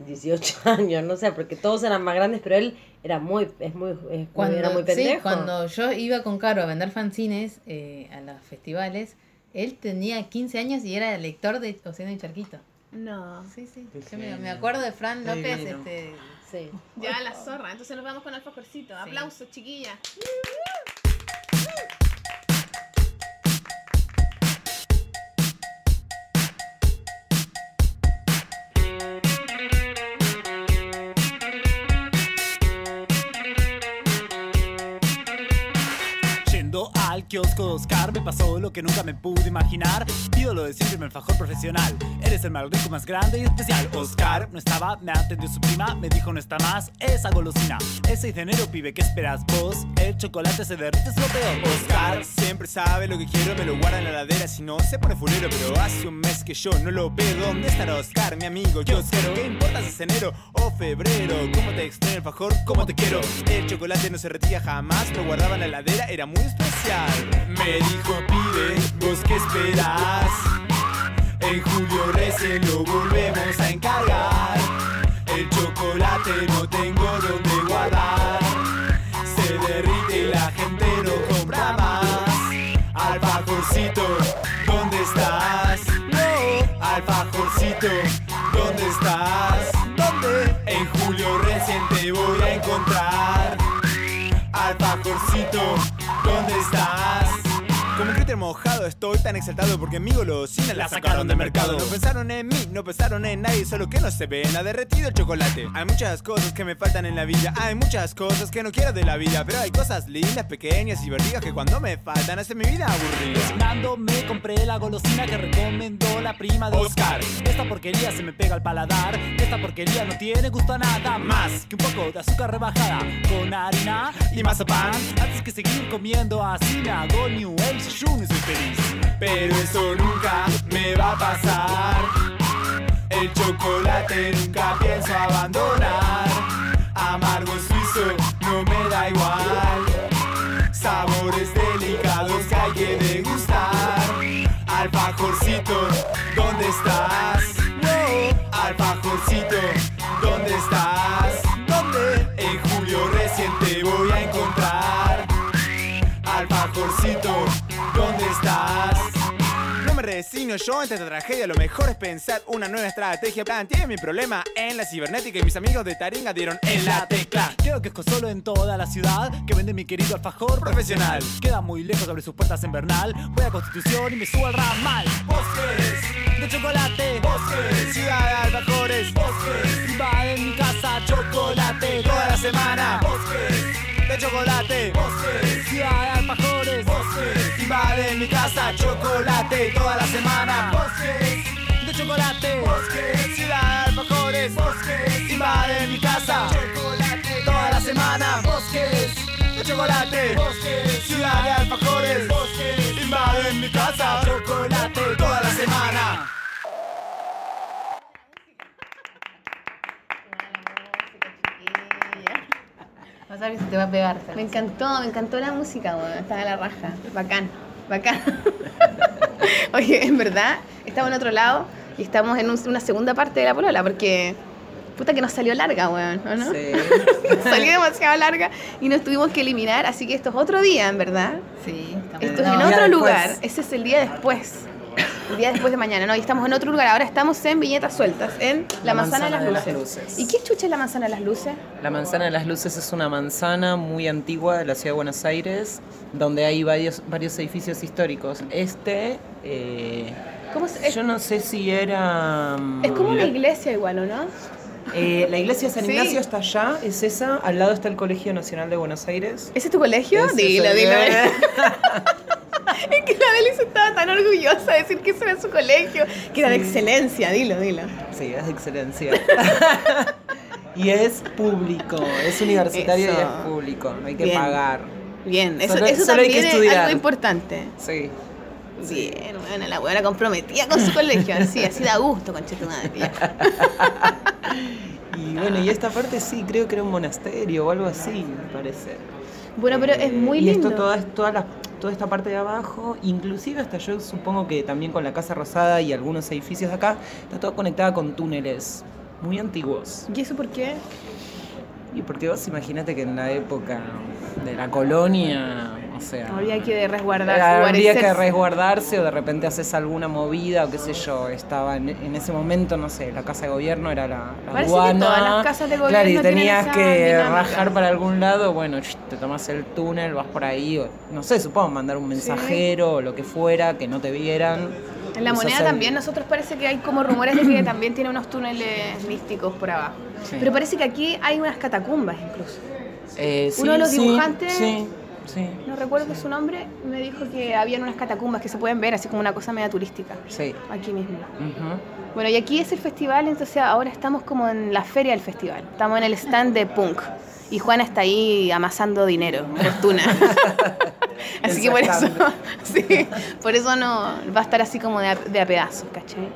18 años, no sé, porque todos eran más grandes, pero él era muy, es muy, es-
Cuando,
era muy
sí,
pendejo.
cuando yo iba con Caro a vender fanzines eh, a los festivales, él tenía 15 años y era lector de Océano y Charquito.
No.
Sí, sí. Yo me, acuerdo de Fran López.
divino.
Este,
Sí.
Ya la zorra. Entonces nos vamos con Alfajorcito. Aplausos, chiquilla.
Kiosco de Oscar me pasó lo que nunca me pude imaginar Pido lo de siempre en el fajor profesional Eres el más rico, más grande y especial Oscar no estaba, me atendió su prima Me dijo no está más, esa golosina Es 6 de enero, pibe, ¿qué esperas vos? El chocolate se derrite, es lo peor
Oscar siempre sabe lo que quiero, me lo guarda en la ladera, si no se pone fulero, pero hace un mes que yo no lo veo. ¿Dónde estará Oscar, mi amigo kiosquero? ¿Qué importa si es enero o febrero? ¿Cómo te extraño el fajor? ¿Cómo te quiero? El chocolate no se retira jamás, lo guardaba en la ladera, era muy especial. Me dijo, pibe, ¿vos qué esperás? En julio recién lo volvemos a encargar. El chocolate no tengo donde guardar. Se derrite y la gente no compra más. Alfajorcito, ¿dónde estás? No, Alfajorcito, ¿dónde estás? ¿Dónde? En julio recién te voy a encontrar. Alfajorcito, ¿dónde estás? Críter mojado estoy tan exaltado porque mi golosina la sacaron del mercado No pensaron en mí, no pensaron en nadie, solo que no se ven Ha derretido el chocolate Hay muchas cosas que me faltan en la vida Hay muchas cosas que no quiero de la vida Pero hay cosas lindas, pequeñas y divertidas Que cuando me faltan hacen mi vida aburrida
Cocinando me compré la golosina que recomendó la prima de Oscar. Esta porquería se me pega al paladar. Esta porquería no tiene gusto a nada más que un poco de azúcar rebajada con harina y mazapán. Antes que seguir comiendo así me hago New Age soy feliz.
Pero eso nunca me va a pasar. El chocolate nunca pienso abandonar. Amargo suizo no me da igual. Sabor sabores delicados que hay que degustar. Alfajorcito, ¿dónde estás? Wow, alfajorcito, yo ante esta tragedia, lo mejor es pensar una nueva estrategia. Planteé mi problema en la cibernética y mis amigos de Taringa dieron en la tecla.
Creo que es solo en toda la ciudad que vende mi querido alfajor
Profesional.
Queda muy lejos sobre sus puertas en Bernal. Voy a Constitución y me subo al ramal.
Bosques,
De chocolate,
bosques, ciudad de alfajores, bosques,
invade mi casa chocolate.
toda la semana, bosques, de chocolate, bosques,
Ciudad de alfajores,
bosques, invade mi casa chocolate toda la semana, bosques,
de chocolate.
bosques, ciudad de alfajores, bosques, invade mi casa chocolate. toda la semana, bosques, de chocolate, bosques, ciudad de alfajores, bosques, invade mi casa chocolate toda la semana.
Ver si te va a pegar.
Me encantó, me encantó la música, weón. Estaba a la raja. Bacán, bacán. Oye, en verdad, estamos en otro lado y estamos en un- una segunda parte de la polola porque. Puta que nos salió larga, weón, ¿o no?
Sí.
Nos salió demasiado larga y nos tuvimos que eliminar, así que esto es otro día, en verdad.
Sí, estamos
Esto es
No,
en otro
después.
lugar. Ese es el día después. El día después de mañana, ¿no? Y estamos en otro lugar. Ahora estamos en Viñetas Sueltas, en La,
La
Manzana,
Manzana
de,
de
las
las
luces. ¿Y qué chucha es La Manzana de las Luces?
La Manzana de las Luces es una manzana muy antigua de la ciudad de Buenos Aires, donde hay varios, varios edificios históricos. Este, eh,
¿Cómo se- es,
yo no sé si era... mm,
es como una iglesia igual, ¿o no?
Eh, la iglesia de San
Sí.
Ignacio está allá, es esa. Al lado está el Colegio Nacional de Buenos Aires.
¿Ese es tu colegio?
Ese
dilo, dilo. es que la Delis estaba tan orgullosa de decir que ese era su colegio, que era de excelencia, dilo, dilo.
Sí, es de excelencia. y es público, es universitario y
Eso.
es público, no hay que
Bien.
pagar.
Bien, eso,
Solo-
eso
solo hay que
también es algo importante.
Sí.
Bien, bueno, la buena comprometida con su colegio, así, así da gusto, concha tu madre. ya.
Y bueno, y esta parte sí, creo que era un monasterio o algo así, me parece.
Bueno, pero es muy
y
lindo.
esto, toda, toda, la, toda esta parte de abajo, inclusive hasta yo supongo que también con la Casa Rosada y algunos edificios de acá, está todo conectada con túneles muy antiguos.
¿Y eso por qué?
Y porque vos imagínate que en la época de la colonia, sea...
Habría que resguardarse,
Habría que resguardarse o de repente haces alguna movida o qué sé yo. Estaba en, en ese momento, no sé, la casa de gobierno era la, la
Parece que
aduana.
todas las casas de
Claro, y tenías que
dinámica.
rajar para algún lado. Bueno, te tomas el túnel, vas por ahí. O, no sé, supongo mandar un mensajero o lo que fuera, que no te vieran.
En la moneda también nosotros parece que hay como rumores de que también tiene unos túneles místicos por abajo.
Sí.
Pero parece que aquí hay unas catacumbas incluso.
Eh,
Uno de los dibujantes-
Sí, sí,
No recuerdo su nombre, me dijo que habían unas catacumbas que se pueden ver, así como una cosa media turística,
sí.
aquí mismo. Bueno, y aquí es el festival, entonces ahora estamos como en la feria del festival. Estamos en el stand de punk. Y Juana está ahí amasando dinero, fortuna. así que por eso, sí, por eso no va a estar así como de a, de a pedazos, ¿cachai?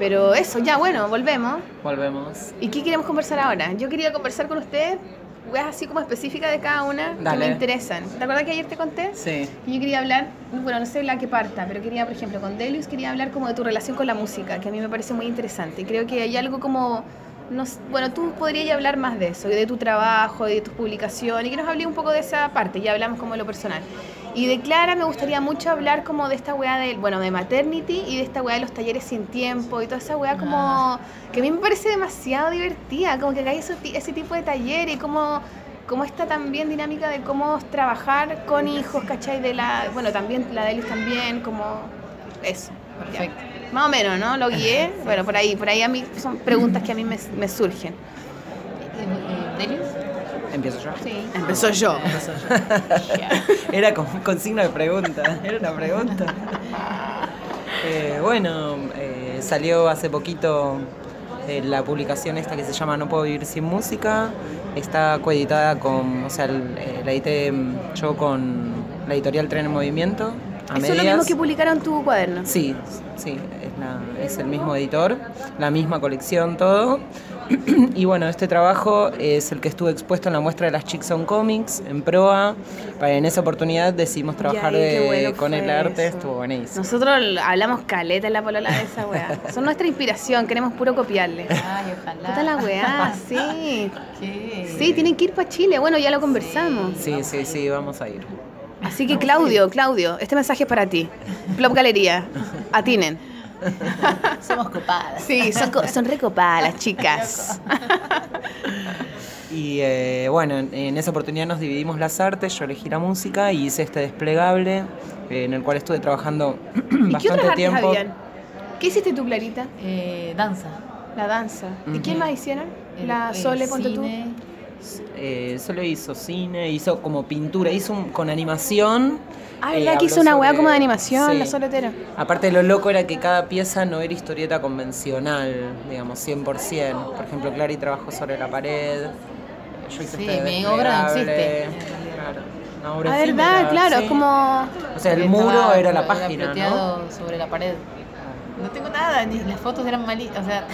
Pero eso, ya, bueno, volvemos.
Volvemos.
¿Y qué queremos conversar ahora? Yo quería conversar con usted, weas así como específicas de cada una que me interesan. ¿Te acuerdas que ayer te conté?
Sí.
Y Yo quería hablar, bueno, no sé la que parta, pero quería, por ejemplo, con Delius quería hablar como de tu relación con la música, que a mí me parece muy interesante. Creo que hay algo como, no bueno, tú podrías hablar más de eso, de tu trabajo, de tus publicaciones, y que nos hablé un poco de esa parte, ya hablamos como de lo personal. Y de Clara me gustaría mucho hablar como de esta weá de, bueno, de maternity y de esta weá de los talleres sin tiempo y toda esa weá como que a mí me parece demasiado divertida, como que hay ese, ese tipo de taller y como como esta también dinámica de cómo trabajar con hijos, ¿cachai? De la, bueno, también la de ellos también, como eso. ya.
Perfecto.
Más o menos, ¿no? Lo guié. Bueno, por ahí, por ahí a mí son preguntas que a mí me, me surgen.
Eh, ¿Delius?
Empiezo yo.
Sí. Empezó yo.
Era con, con signo de pregunta. Era una pregunta. Eh, bueno, eh, salió hace poquito eh, la publicación esta que se llama No puedo vivir sin música. Está coeditada con, o sea, la edité mm, yo con la editorial Tren en Movimiento. A
Eso es lo mismo que publicaron tu cuaderno.
Sí, sí, es, la- es el mismo editor, la misma colección, todo. y bueno, este trabajo es el que estuvo expuesto en la muestra de las Chicks on Comics en Proa. Para- En esa oportunidad decidimos trabajar
ahí,
de-
bueno
con el arte,
eso.
estuvo buenísimo.
Nosotros hablamos caleta en la polola de esa weá. Son nuestra inspiración, queremos puro copiarle.
Ay, ojalá.
Puta la weá, sí.
¿Qué?
Sí, tienen que ir para Chile. Bueno, ya lo conversamos.
Sí, sí, sí, vamos a ir.
Así que Claudio, Claudio, este mensaje es para ti. Plop Galería, atinen.
Somos copadas.
Sí, son, son recopadas las chicas.
Y eh, bueno, en, esa oportunidad nos dividimos las artes, yo elegí la música y hice este desplegable eh, en el cual estuve trabajando
¿Y qué otras
bastante
artes
tiempo.
habían? ¿Qué hiciste tú, Clarita?
Eh, danza.
La danza. ¿Y quién más hicieron?
El-
La
el
Sole, ponte tú.
Eh, solo hizo cine, hizo como pintura, hizo un- con animación.
Ah,
eh,
¿verdad que hizo una weá como de animación,
sí.
la Soletera?
Aparte lo loco era que cada pieza no era historieta convencional, digamos, 100%. Por ejemplo, Clary trabajó sobre la pared. Yo hice
Sí,
este
mi obra no existe.
Claro, una obra
Ah, verdad, claro,
sí.
es como...
O sea, el muro era la página, ¿no?
sobre la pared. No tengo nada, ni las fotos eran malitas. O sea,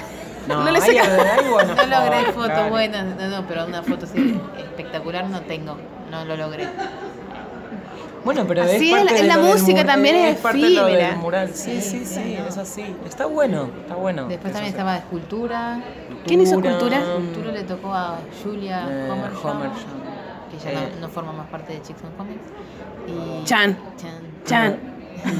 No,
No le
hay-
saca-
hay buenas
no logré
claro.
buenas. No, no, pero una foto así espectacular no tengo. No lo logré.
Bueno, pero es parte
la- en
de
la
lo del
música también es
parte de lo
efímera.
del mural. Sí, sí, sí, es así. Está bueno, está bueno.
Después también estaba escultura.
¿Quién hizo escultura?
Escultura le tocó a Julia
Eh,
Homersham. que ya
Eh.
no, no forma más parte de Chicks on Comics. Y
Chan.
Chan.
Chan.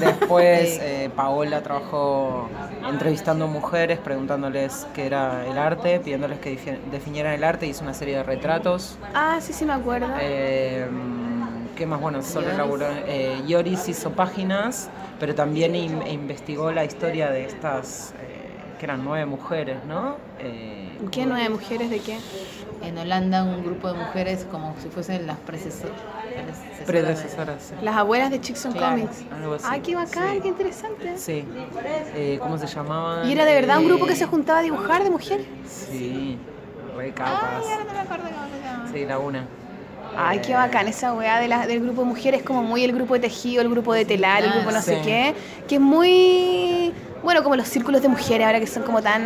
Después eh, Paola trabajó entrevistando mujeres, preguntándoles qué era el arte, pidiéndoles que defi- definieran el arte, hizo una serie de retratos.
Ah, sí, sí me acuerdo.
Eh, ¿Qué más? Bueno, solo
Yoris.
laburó. eh, Yoris hizo páginas, pero también in- investigó la historia de estas, que eran nueve mujeres, ¿no?
¿Qué? ¿Nueve mujeres de qué?
En Holanda un grupo de mujeres como si fuesen las predecesor- predecesoras. de-
predecesoras. sí.
Las abuelas de Chicks on
Claro,
Comics.
algo así.
Ay, qué bacán,
Sí.
qué interesante.
Sí. Eh, ¿Cómo se llamaban?
¿Y era de verdad un
Eh,
grupo que se juntaba a dibujar de mujeres?
Sí, re capas.
no me acuerdo cómo se llama.
Sí, la una.
Ay, qué bacán esa weá de la- del grupo de mujeres, como muy el grupo de tejido, el grupo de telar, el grupo no sé qué, que es muy, bueno, como los círculos de mujeres ahora que son como tan...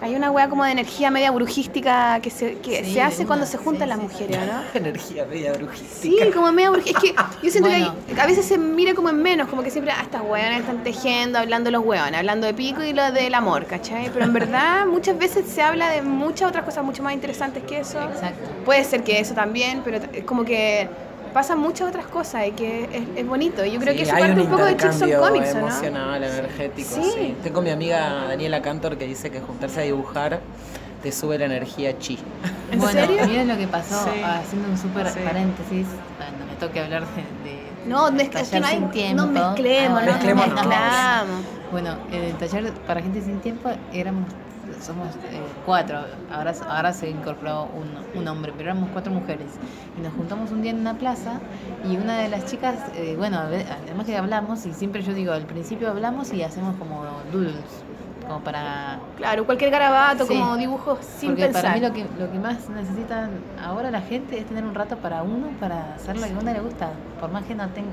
Hay una weá como de energía media brujística que se, que
Sí,
se hace
una-
cuando se juntan
sí,
las
sí,
mujeres, ¿no?
Energía media brujística.
Sí, como media brujística. Es que yo siento
Bueno.
que hay- a veces se mira como en menos, como que siempre, ah, estas weones están tejiendo, hablando los weones, hablando de pico y lo del amor, ¿cachai? Pero en verdad muchas veces se habla de muchas otras cosas mucho más interesantes que eso.
Exacto.
Puede ser que eso también, pero es como que pasan muchas otras cosas y que es, es bonito. Yo creo
Sí,
que eso
hay
parte
un
un poco de Chicks on
intercambio
Comics, ¿o ¿no?
emocional, energético.
Sí.
Sí. Tengo mi amiga Daniela Cantor que dice que juntarse a dibujar te sube la energía chi.
¿En
bueno,
serio?
miren lo que pasó,
Sí.
haciendo un súper
Sí.
paréntesis, cuando me toque hablar de... de
No, es que- no hay-
sin
no
tiempo.
mezclemos,
Ah,
no
Mezclemos, no.
mezclamos.
Bueno, en el taller para gente sin tiempo éramos somos eh, cuatro, ahora, ahora se incorporó un, un hombre, pero éramos cuatro mujeres. Y nos juntamos un día en una plaza y una de las chicas, eh, bueno, además que hablamos, y siempre yo digo, al principio hablamos y hacemos como doodles, como para...
Claro, cualquier garabato,
Sí.
como dibujos sin
Porque
pensar.
para mí lo que, lo que más necesitan ahora la gente es tener un rato para uno, para hacer lo que a uno le gusta. Por más que no, ten-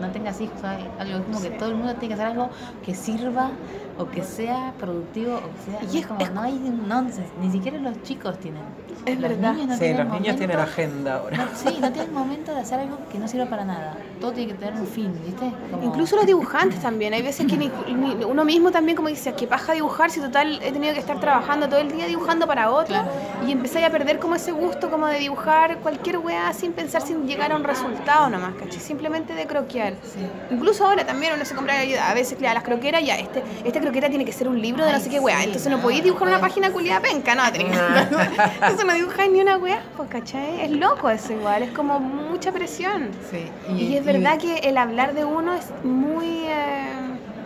no tengas hijos, hay algo como que todo el mundo tiene que hacer algo que sirva o que sea productivo o que sea...
Y es-
como,
es-
no hay nonsense, ni siquiera los chicos tienen.
Es
Los
verdad.
niños no
sí,
tienen
los niños tienen agenda ahora.
no, sí, no tienen momento de hacer algo que no sirva para nada. Todo tiene que tener un fin, ¿viste? Como-
Incluso los dibujantes también. Hay veces que ni- ni- uno mismo también como dice, que paja dibujar si total he tenido que estar trabajando todo el día dibujando para otro
Claro.
Y empecé a perder como ese gusto como de dibujar cualquier weá sin pensar, sin llegar a un resultado nomás, ¿cachai? Simplemente de croquear.
Sí.
Incluso ahora también uno se compra a veces a las croqueras, ya, este, esta croquera tiene que ser un libro de no sé qué weá.
sí,
Entonces no
no,
podéis dibujar una página culiada penca, no, tenés que Eso no dibujáis ni una weá, pues, ¿cachai? Es loco eso igual, es como mucha presión.
Sí,
Y, es verdad que el hablar de uno es muy... eh,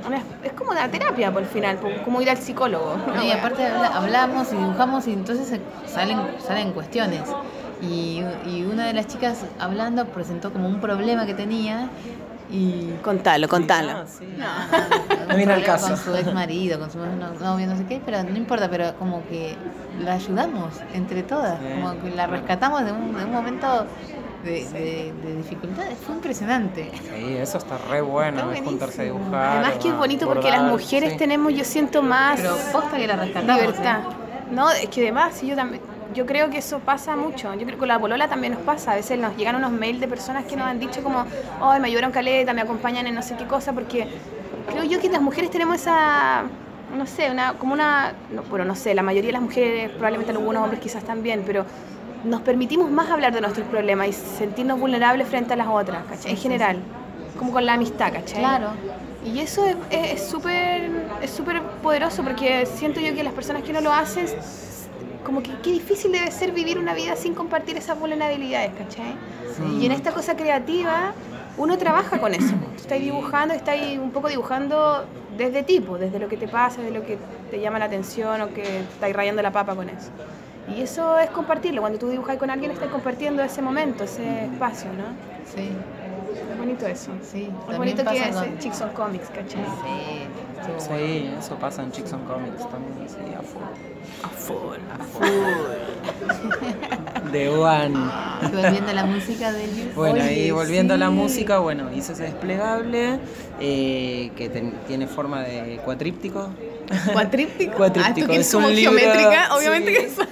una- es como la terapia por el final, como ir al psicólogo.
No,
una
y aparte habla- hablamos y dibujamos y entonces salen, salen cuestiones. Y, y una de las chicas hablando presentó como un problema que tenía y
Contalo, contalo.
Sí.
un
No viene al caso.
con su ex marido, con su no- novio, no sé qué, pero no importa, pero como que la ayudamos entre todas,
Sí.
como que la rescatamos de un, de un momento de, de, de dificultades. Fue impresionante.
Sí, eso está re bueno,
Está
juntarse a dibujar.
Además que es bonito porque las mujeres
sí.
tenemos, yo siento más
Pero posta que la
libertad.
¿eh?
No, es que además, yo también, yo creo que eso pasa mucho. Yo creo que con la polola también nos pasa. A veces nos llegan unos mails de personas que nos han dicho como, ay, me ayudaron caleta, me acompañan en no sé qué cosa, porque creo yo que las mujeres tenemos esa, no sé, una, como una, no, bueno, no sé, la mayoría de las mujeres, probablemente algunos hombres quizás también, pero nos permitimos más hablar de nuestros problemas y sentirnos vulnerables frente a las otras, ¿cachai? En general, como con la amistad, ¿cachai?
Claro.
Y eso es- es es súper es súper poderoso porque siento yo que las personas que no lo hacen, como que qué difícil debe ser vivir una vida sin compartir esas vulnerabilidades, ¿cachai? Y en esta cosa creativa, uno trabaja con eso. Tú estás dibujando, estás un poco dibujando desde tipo, desde lo que te pasa, desde lo que te llama la atención o que estás rayando la papa con eso. Y eso es compartirlo. Cuando tú dibujas con alguien, estás compartiendo ese momento, ese espacio, ¿no?
Sí,
Es bonito eso.
sí.
Es bonito que es
con-
Chicks on Comics, ¿cachai?
Sí.
Sí, eso pasa en Chicks on Comics también, sí, a full.
A full.
The One.
Y volviendo a la música de Luis.
Bueno,
Oye,
y volviendo a la música, bueno, hice ese desplegable eh, que ten- tiene forma de cuatríptico.
¿Cuatríptico?
Cuatríptico,
Ah, tú
es un
como
libro,
geométrica, obviamente
sí.
que se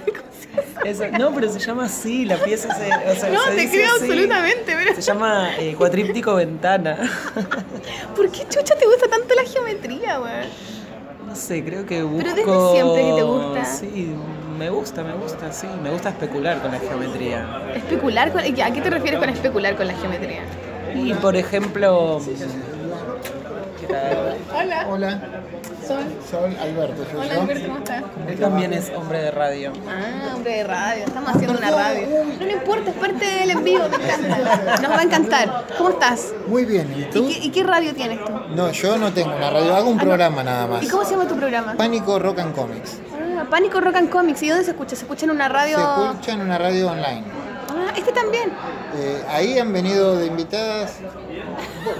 Eso- no, pero se llama así, la pieza se. o sea,
No,
se
te
dice
creo
así.
absolutamente, pero
Se llama eh, cuatríptico ventana.
¿por qué chucha te gusta tanto la geometría, güey?
No sé, creo que busco.
Pero desde siempre que te gusta.
Sí, me gusta, me gusta, sí. Me gusta especular con la geometría.
Especular con... ¿A qué te refieres con especular con la geometría?
Y por ejemplo. ¿Qué tal?
Hola.
Hola,
Sol.
Sol Alberto, soy
Hola,
yo.
Alberto, ¿cómo estás?
Él también es hombre de radio.
Ah, hombre de radio. Estamos haciendo una radio. No me importa, es parte del envío, me encanta. Nos va a encantar. ¿Cómo estás?
Muy bien, ¿y
¿Y
tú?
qué, y qué radio tienes tú?
No, yo no tengo una radio, hago un programa nada más.
¿Y cómo se llama tu programa?
Pánico Rock and Comics.
Ah, Pánico Rock and Comics. ¿Y dónde se escucha? ¿Se escucha en una radio?
Se escucha en una radio online.
Ah, este también.
Eh, ahí han venido de invitadas.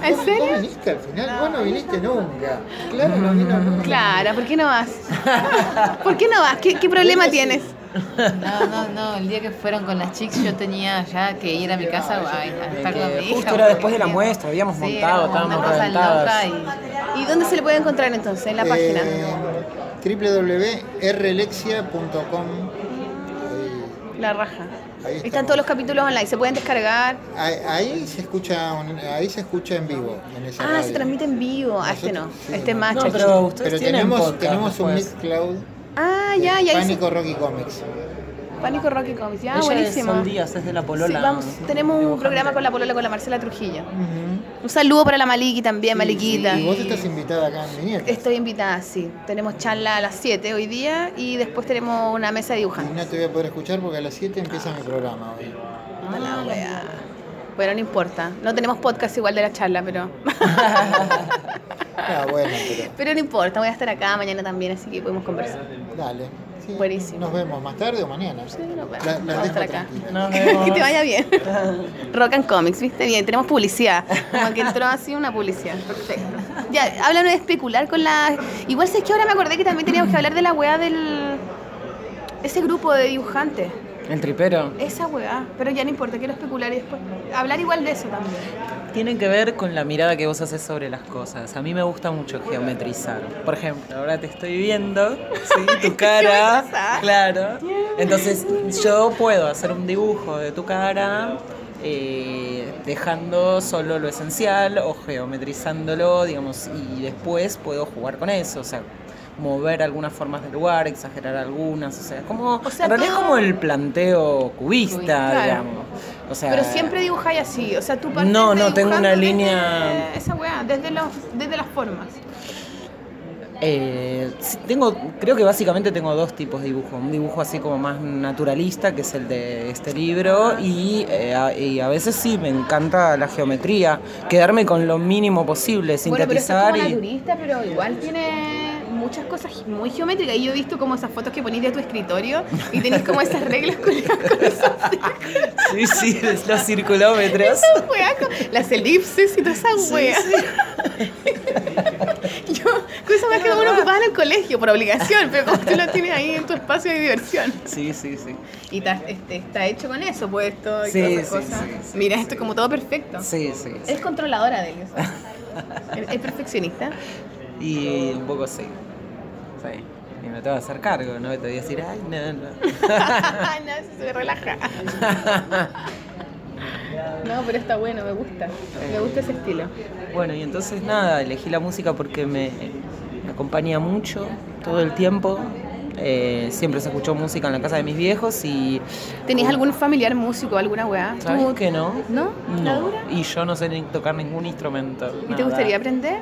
¿En
¿Vos-
serio?
¿Vos viniste al final? Vos no viniste nunca. Claro, no vino nunca.
Clara, ¿por qué no vas? ¿Por qué no vas? ¿Qué, qué problema tienes?
No, no, no. El día que fueron con las chicas yo tenía ya que ir a mi casa a, a estar con mi hija.
justo era después de la muestra, habíamos
Sí,
montado, estábamos reventadas.
y
¿Y dónde se le puede encontrar entonces? En la página.
Eh, www.rlexia.com Ahí-
La raja.
Ahí
Están
estamos.
todos los capítulos online, se pueden descargar.
Ahí, ahí se escucha un- ahí se escucha en vivo en esa
Ah,
radio.
se transmite en vivo. Ah, este no.
Sí,
Este es
no.
más
No, pero
Pero tenemos,
podcast
tenemos un
después.
Mixcloud
Ah, ya, ya.
Pánico Rocky Comics.
Pánico Rocky Comics. Ya,
Ella
buenísimo.
es Sol Díaz, es de la
Sí,
Polola.
vamos, tenemos un programa con la polola con la Marcela Trujillo. Un saludo para la Maliki también, Maliquita.
Y vos estás invitada acá en Viñeta.
Estoy invitada, sí. Tenemos charla a las 7 hoy día y después tenemos una mesa de
Y
dibujantes.
no te voy a poder escuchar porque a las 7 empieza mi programa hoy.
A la wea. Bueno, no importa. No tenemos podcast igual de la charla, pero.
Ah, bueno, pero
pero no importa, voy a estar acá mañana también, así que podemos conversar.
dale. Sí,
Buenísimo.
Nos vemos más tarde o mañana.
Sí, nos vemos.
La- dejo
acá.
tranquilas.
Nos vemos.
que te vaya bien. Rock and Comics, ¿viste? Bien, tenemos publicidad. Como que entró así una publicidad. Perfecto. Ya, háblanos de especular con la. Igual sé que ahora me acordé que también teníamos que hablar de la weá del. Ese grupo de dibujantes.
El tripero.
Esa weá. Pero ya no importa, quiero especular y después. Hablar igual de eso también.
Tiene que ver con la mirada que vos haces sobre las cosas. A mí me gusta mucho geometrizar. Por ejemplo, ahora te estoy viendo, ¿sí? tu cara. Claro. Entonces, yo puedo hacer un dibujo de tu cara. eh, dejando solo lo esencial o geometrizándolo, digamos, y después puedo jugar con eso, o sea, mover algunas formas del lugar, exagerar algunas, o sea, como
O sea,
en realidad es como el planteo cubista,
Claro.
digamos. O sea,
Pero siempre dibujáis así. O sea, tú
No,
de
no, tengo una
desde
línea-
Esa weá, desde, los, desde las formas.
Eh, tengo, creo que básicamente tengo dos tipos de dibujo. Un dibujo así como más naturalista, que es el de este libro, y, eh, a, y a veces sí me encanta la geometría, quedarme con lo mínimo posible,
Bueno, pero es
sintetizar
como
y...
naturista, pero igual tiene muchas cosas muy geométricas. Y yo he visto como esas fotos que ponís de tu escritorio y tenés como esas reglas con, con esos
Sí, sí, los circulómetros.
las elipses y toda esa weá. Yo, cosas más que uno ocupaba en el colegio por obligación, pero como tú lo tienes ahí en tu espacio de diversión.
Sí, sí, sí.
Y está, este, está hecho con eso, puesto y
Sí,
todas esas
sí,
cosas.
sí, sí,
Mira,
sí.
esto es como todo perfecto.
Sí, sí. sí.
Es controladora de él. ¿Es, es perfeccionista?
Y un poco sí. Sí. y me tengo que hacer cargo, ¿no? Y te voy a decir, ay, no, no.
no, eso se me relaja. No, pero está bueno, me gusta. Me gusta ese estilo.
Bueno, y entonces nada, elegí la música porque me, me acompaña mucho todo el tiempo. Eh, siempre se escuchó música en la casa de mis viejos y.
¿Tenías algún familiar músico, alguna weá?
¿Sabes
¿Tú-
que no?
¿No? ¿La
No.
dura?
Y yo no sé ni tocar ningún instrumento.
¿Y te gustaría aprender?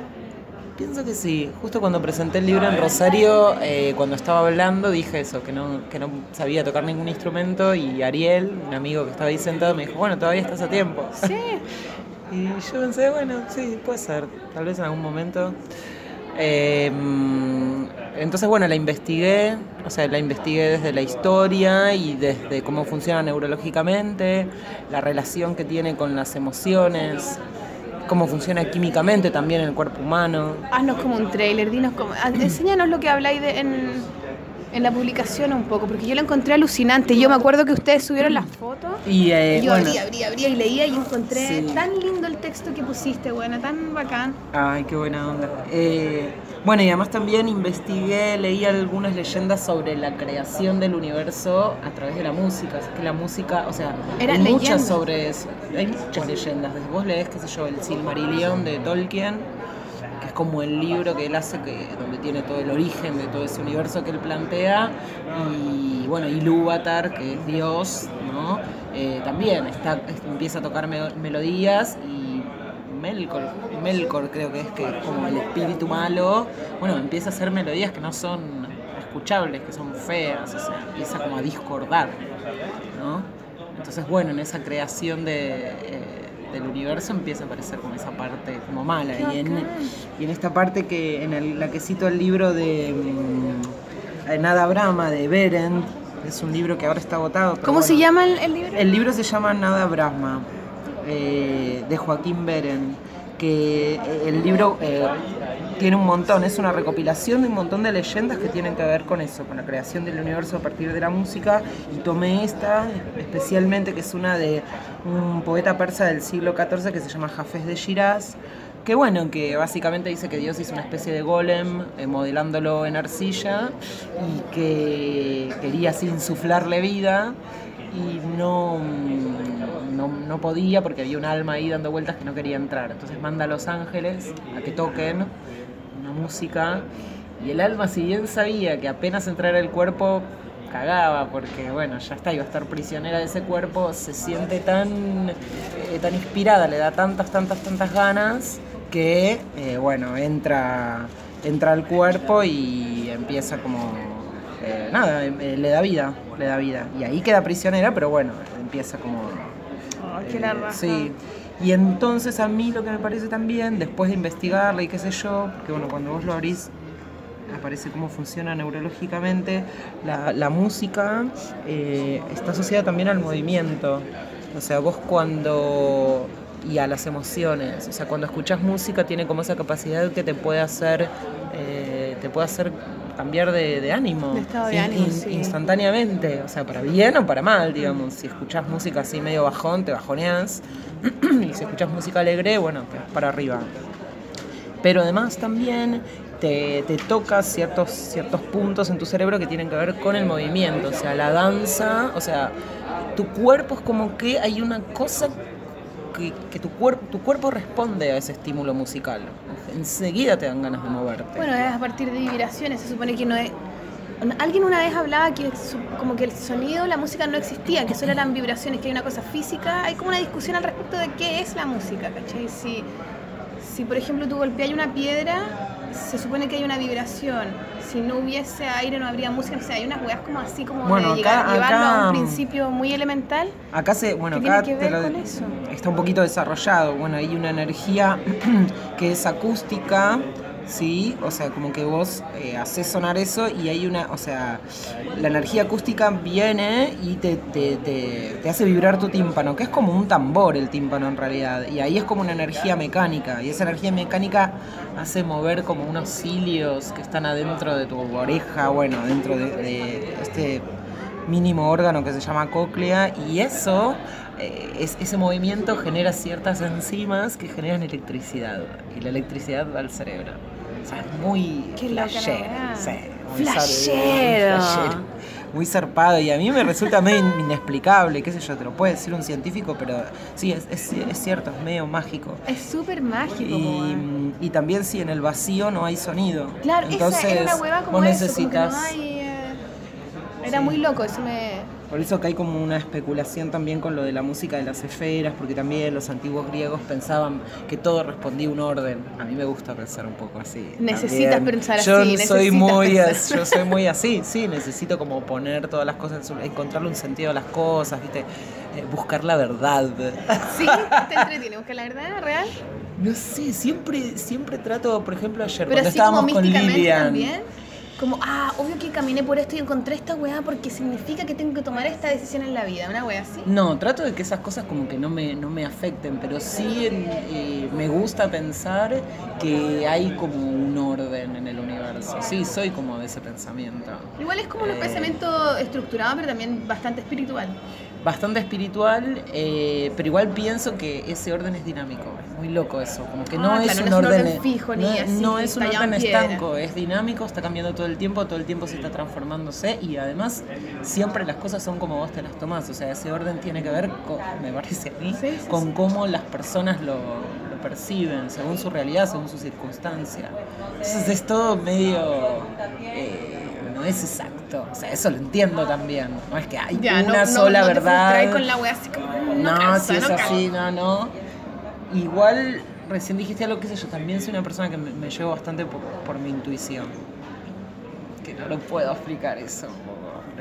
Pienso que sí. Justo cuando presenté el libro en Rosario, eh, cuando estaba hablando, dije eso, que no, que no sabía tocar ningún instrumento y Ariel, un amigo que estaba ahí sentado, me dijo, bueno, todavía estás a tiempo.
Sí.
Y yo pensé, bueno, sí, puede ser, tal vez en algún momento. Eh, mm, entonces, bueno, la investigué, o sea, la investigué desde la historia y desde cómo funciona neurológicamente, la relación que tiene con las emociones, cómo funciona químicamente también el cuerpo humano.
Haznos como un trailer, dinos como, ah, enséñanos lo que habláis de, en, en la publicación un poco, porque yo lo encontré alucinante. Yo me acuerdo que ustedes subieron las fotos.
Y eh,
y yo
bueno,
abría, abría, abría y leía y encontré
Sí.
tan lindo el texto que pusiste, bueno, tan bacán.
Ay, qué buena onda. Eh, bueno, y además también investigué, leí algunas leyendas sobre la creación del universo a través de la música. Así que la música, o sea,
Eran
hay muchas sobre eso. Hay muchas leyendas. Desde vos lees, qué sé yo, el Silmarillion de Tolkien, es como el libro que él hace, que, donde tiene todo el origen de todo ese universo que él plantea. Y bueno, Ilúvatar, que es Dios, ¿no? Eh, también está, es- empieza a tocar me- melodías y Melkor, Melkor creo que es que como el espíritu malo, bueno, empieza a hacer melodías que no son escuchables, que son feas, o sea, empieza como a discordar, ¿no? Entonces, bueno, en esa creación de, eh, del universo empieza a aparecer como esa parte como mala. Y en, y en esta parte que en el- la que cito el libro de mm, Nada Brahma, de Berend, es un libro que ahora está agotado.
¿Cómo
bueno.
se llama el, el libro?
El libro se llama Nada Brahma, eh, de Joaquín Beren, que eh, el libro eh, tiene un montón, es una recopilación de un montón de leyendas que tienen que ver con eso, con la creación del universo a partir de la música, y tomé esta especialmente, que es una de un poeta persa del siglo XIV que se llama Jafes de Shiraz, que bueno, que básicamente dice que Dios hizo una especie de golem eh, modelándolo en arcilla y que quería así insuflarle vida y no, mm, no, no podía porque había un alma ahí dando vueltas que no quería entrar. Entonces manda a los ángeles a que toquen música y el alma si bien sabía que apenas entrara el cuerpo cagaba porque bueno ya está iba a estar prisionera de ese cuerpo se siente tan eh, tan inspirada le da tantas tantas tantas ganas que eh, bueno entra entra al cuerpo y empieza como eh, nada eh, le da vida le da vida y ahí queda prisionera pero bueno empieza como
qué la raja.
Sí. Y entonces a mí lo que me parece también, después de investigarla y qué sé yo, porque bueno, cuando vos lo abrís aparece cómo funciona neurológicamente, la, música eh, está asociada también al movimiento. O sea, vos cuando... y a las emociones. O sea, cuando escuchás música tiene como esa capacidad que te puede hacer, eh, te puede hacer cambiar de, de ánimo.
De estado de
In-
ánimo,
in-
sí.
instantáneamente, o sea, para bien o para mal, digamos. Si escuchás música así medio bajón, te bajoneás. y si escuchás música alegre, bueno, te vas para arriba. Pero además también te, te toca ciertos, ciertos puntos en tu cerebro que tienen que ver con el movimiento. O sea, la danza, o sea, tu cuerpo es como que hay una cosa que, que tu, cuerpo tu cuerpo responde a ese estímulo musical. Enseguida te dan ganas de moverte.
Bueno, es a partir de vibraciones, se supone que no es... Alguien una vez hablaba que como que el sonido, la música no existía, que solo eran vibraciones, que hay una cosa física, hay como una discusión al respecto de qué es la música, ¿cachai? Si, si por ejemplo tú golpeas una piedra, se supone que hay una vibración, si no hubiese aire no habría música, o sea, hay unas weas como así, como
Bueno,
de llegar,
acá-
llevarlo a un principio muy elemental.
Acá se, bueno,
¿Qué
acá
tiene que
te
ver
lo-
con eso?
está un poquito desarrollado. Bueno, hay una energía que es acústica, sí, o sea, como que vos eh, haces sonar eso y hay una, o sea, la energía acústica viene y te, te, te- hace vibrar tu tímpano, que es como un tambor el tímpano en realidad. Y ahí es como una energía mecánica y esa energía mecánica hace mover como unos cilios que están adentro de tu oreja, bueno, dentro de, de este mínimo órgano que se llama cóclea y eso, eh, es- ese movimiento genera ciertas enzimas que generan electricidad y la electricidad va al cerebro. O sea, es muy
Qué
flashero, sí, muy
Flashero.
muy flashero, Muy zarpado y a mí me resulta medio in- inexplicable, qué sé yo, te lo puede decir un científico, pero sí, es, es- es cierto, es medio mágico.
Es súper mágico.
Y, también si en el vacío no hay sonido.
Claro,
Entonces,
esa era una hueva como
vos
eso,
necesitas...
como que no hay, eh, Era
Sí.
muy loco, eso me...
Por eso que hay como una especulación también con lo de la música de las esferas, porque también los antiguos griegos pensaban que todo respondía a un orden. A mí me gusta pensar un poco así.
Necesitas
también.
pensar
yo
así,
Soy
necesitas
muy
pensar.
yo soy muy así, sí, necesito como poner todas las cosas, en su- encontrarle un sentido a las cosas, ¿viste? Eh, buscar la verdad.
Sí, te entretiene, buscar la verdad real.
No sé, siempre, siempre trato, por ejemplo, ayer
Pero
cuando estábamos con Lilian.
también. Como, ah, obvio que caminé por esto y encontré esta weá porque significa que tengo que tomar esta decisión en la vida. Una weá así.
No, trato de que esas cosas como que no me, no me afecten, pero sí eh, me gusta pensar que hay como un orden en el universo. Sí, soy como de ese pensamiento.
Igual es como un
Eh.
pensamiento estructurado, pero también bastante espiritual.
Bastante espiritual, eh, pero igual pienso que ese orden es dinámico. Es muy loco eso. Como que no,
Ah,
es,
claro,
un
no es un
orden,
orden fijo ni
no,
así,
no es un orden estanco, es dinámico, está cambiando todo el tiempo, todo el tiempo se está transformándose y además siempre las cosas son como vos te las tomás. O sea, ese orden tiene que ver, con, me parece a mí,
Sí, sí,
con cómo las personas lo, lo perciben, según su realidad, según su circunstancia. Entonces es todo medio... eh, no es exacto, o sea, eso lo entiendo también. No es que hay
Ya,
una
no,
sola
no
verdad.
frustráis con la weá así como, no, calza,
si es así, no, no. Igual, recién dijiste algo, qué sé yo, también soy una persona que me, me llevo bastante por, por mi intuición. Que no lo puedo explicar eso.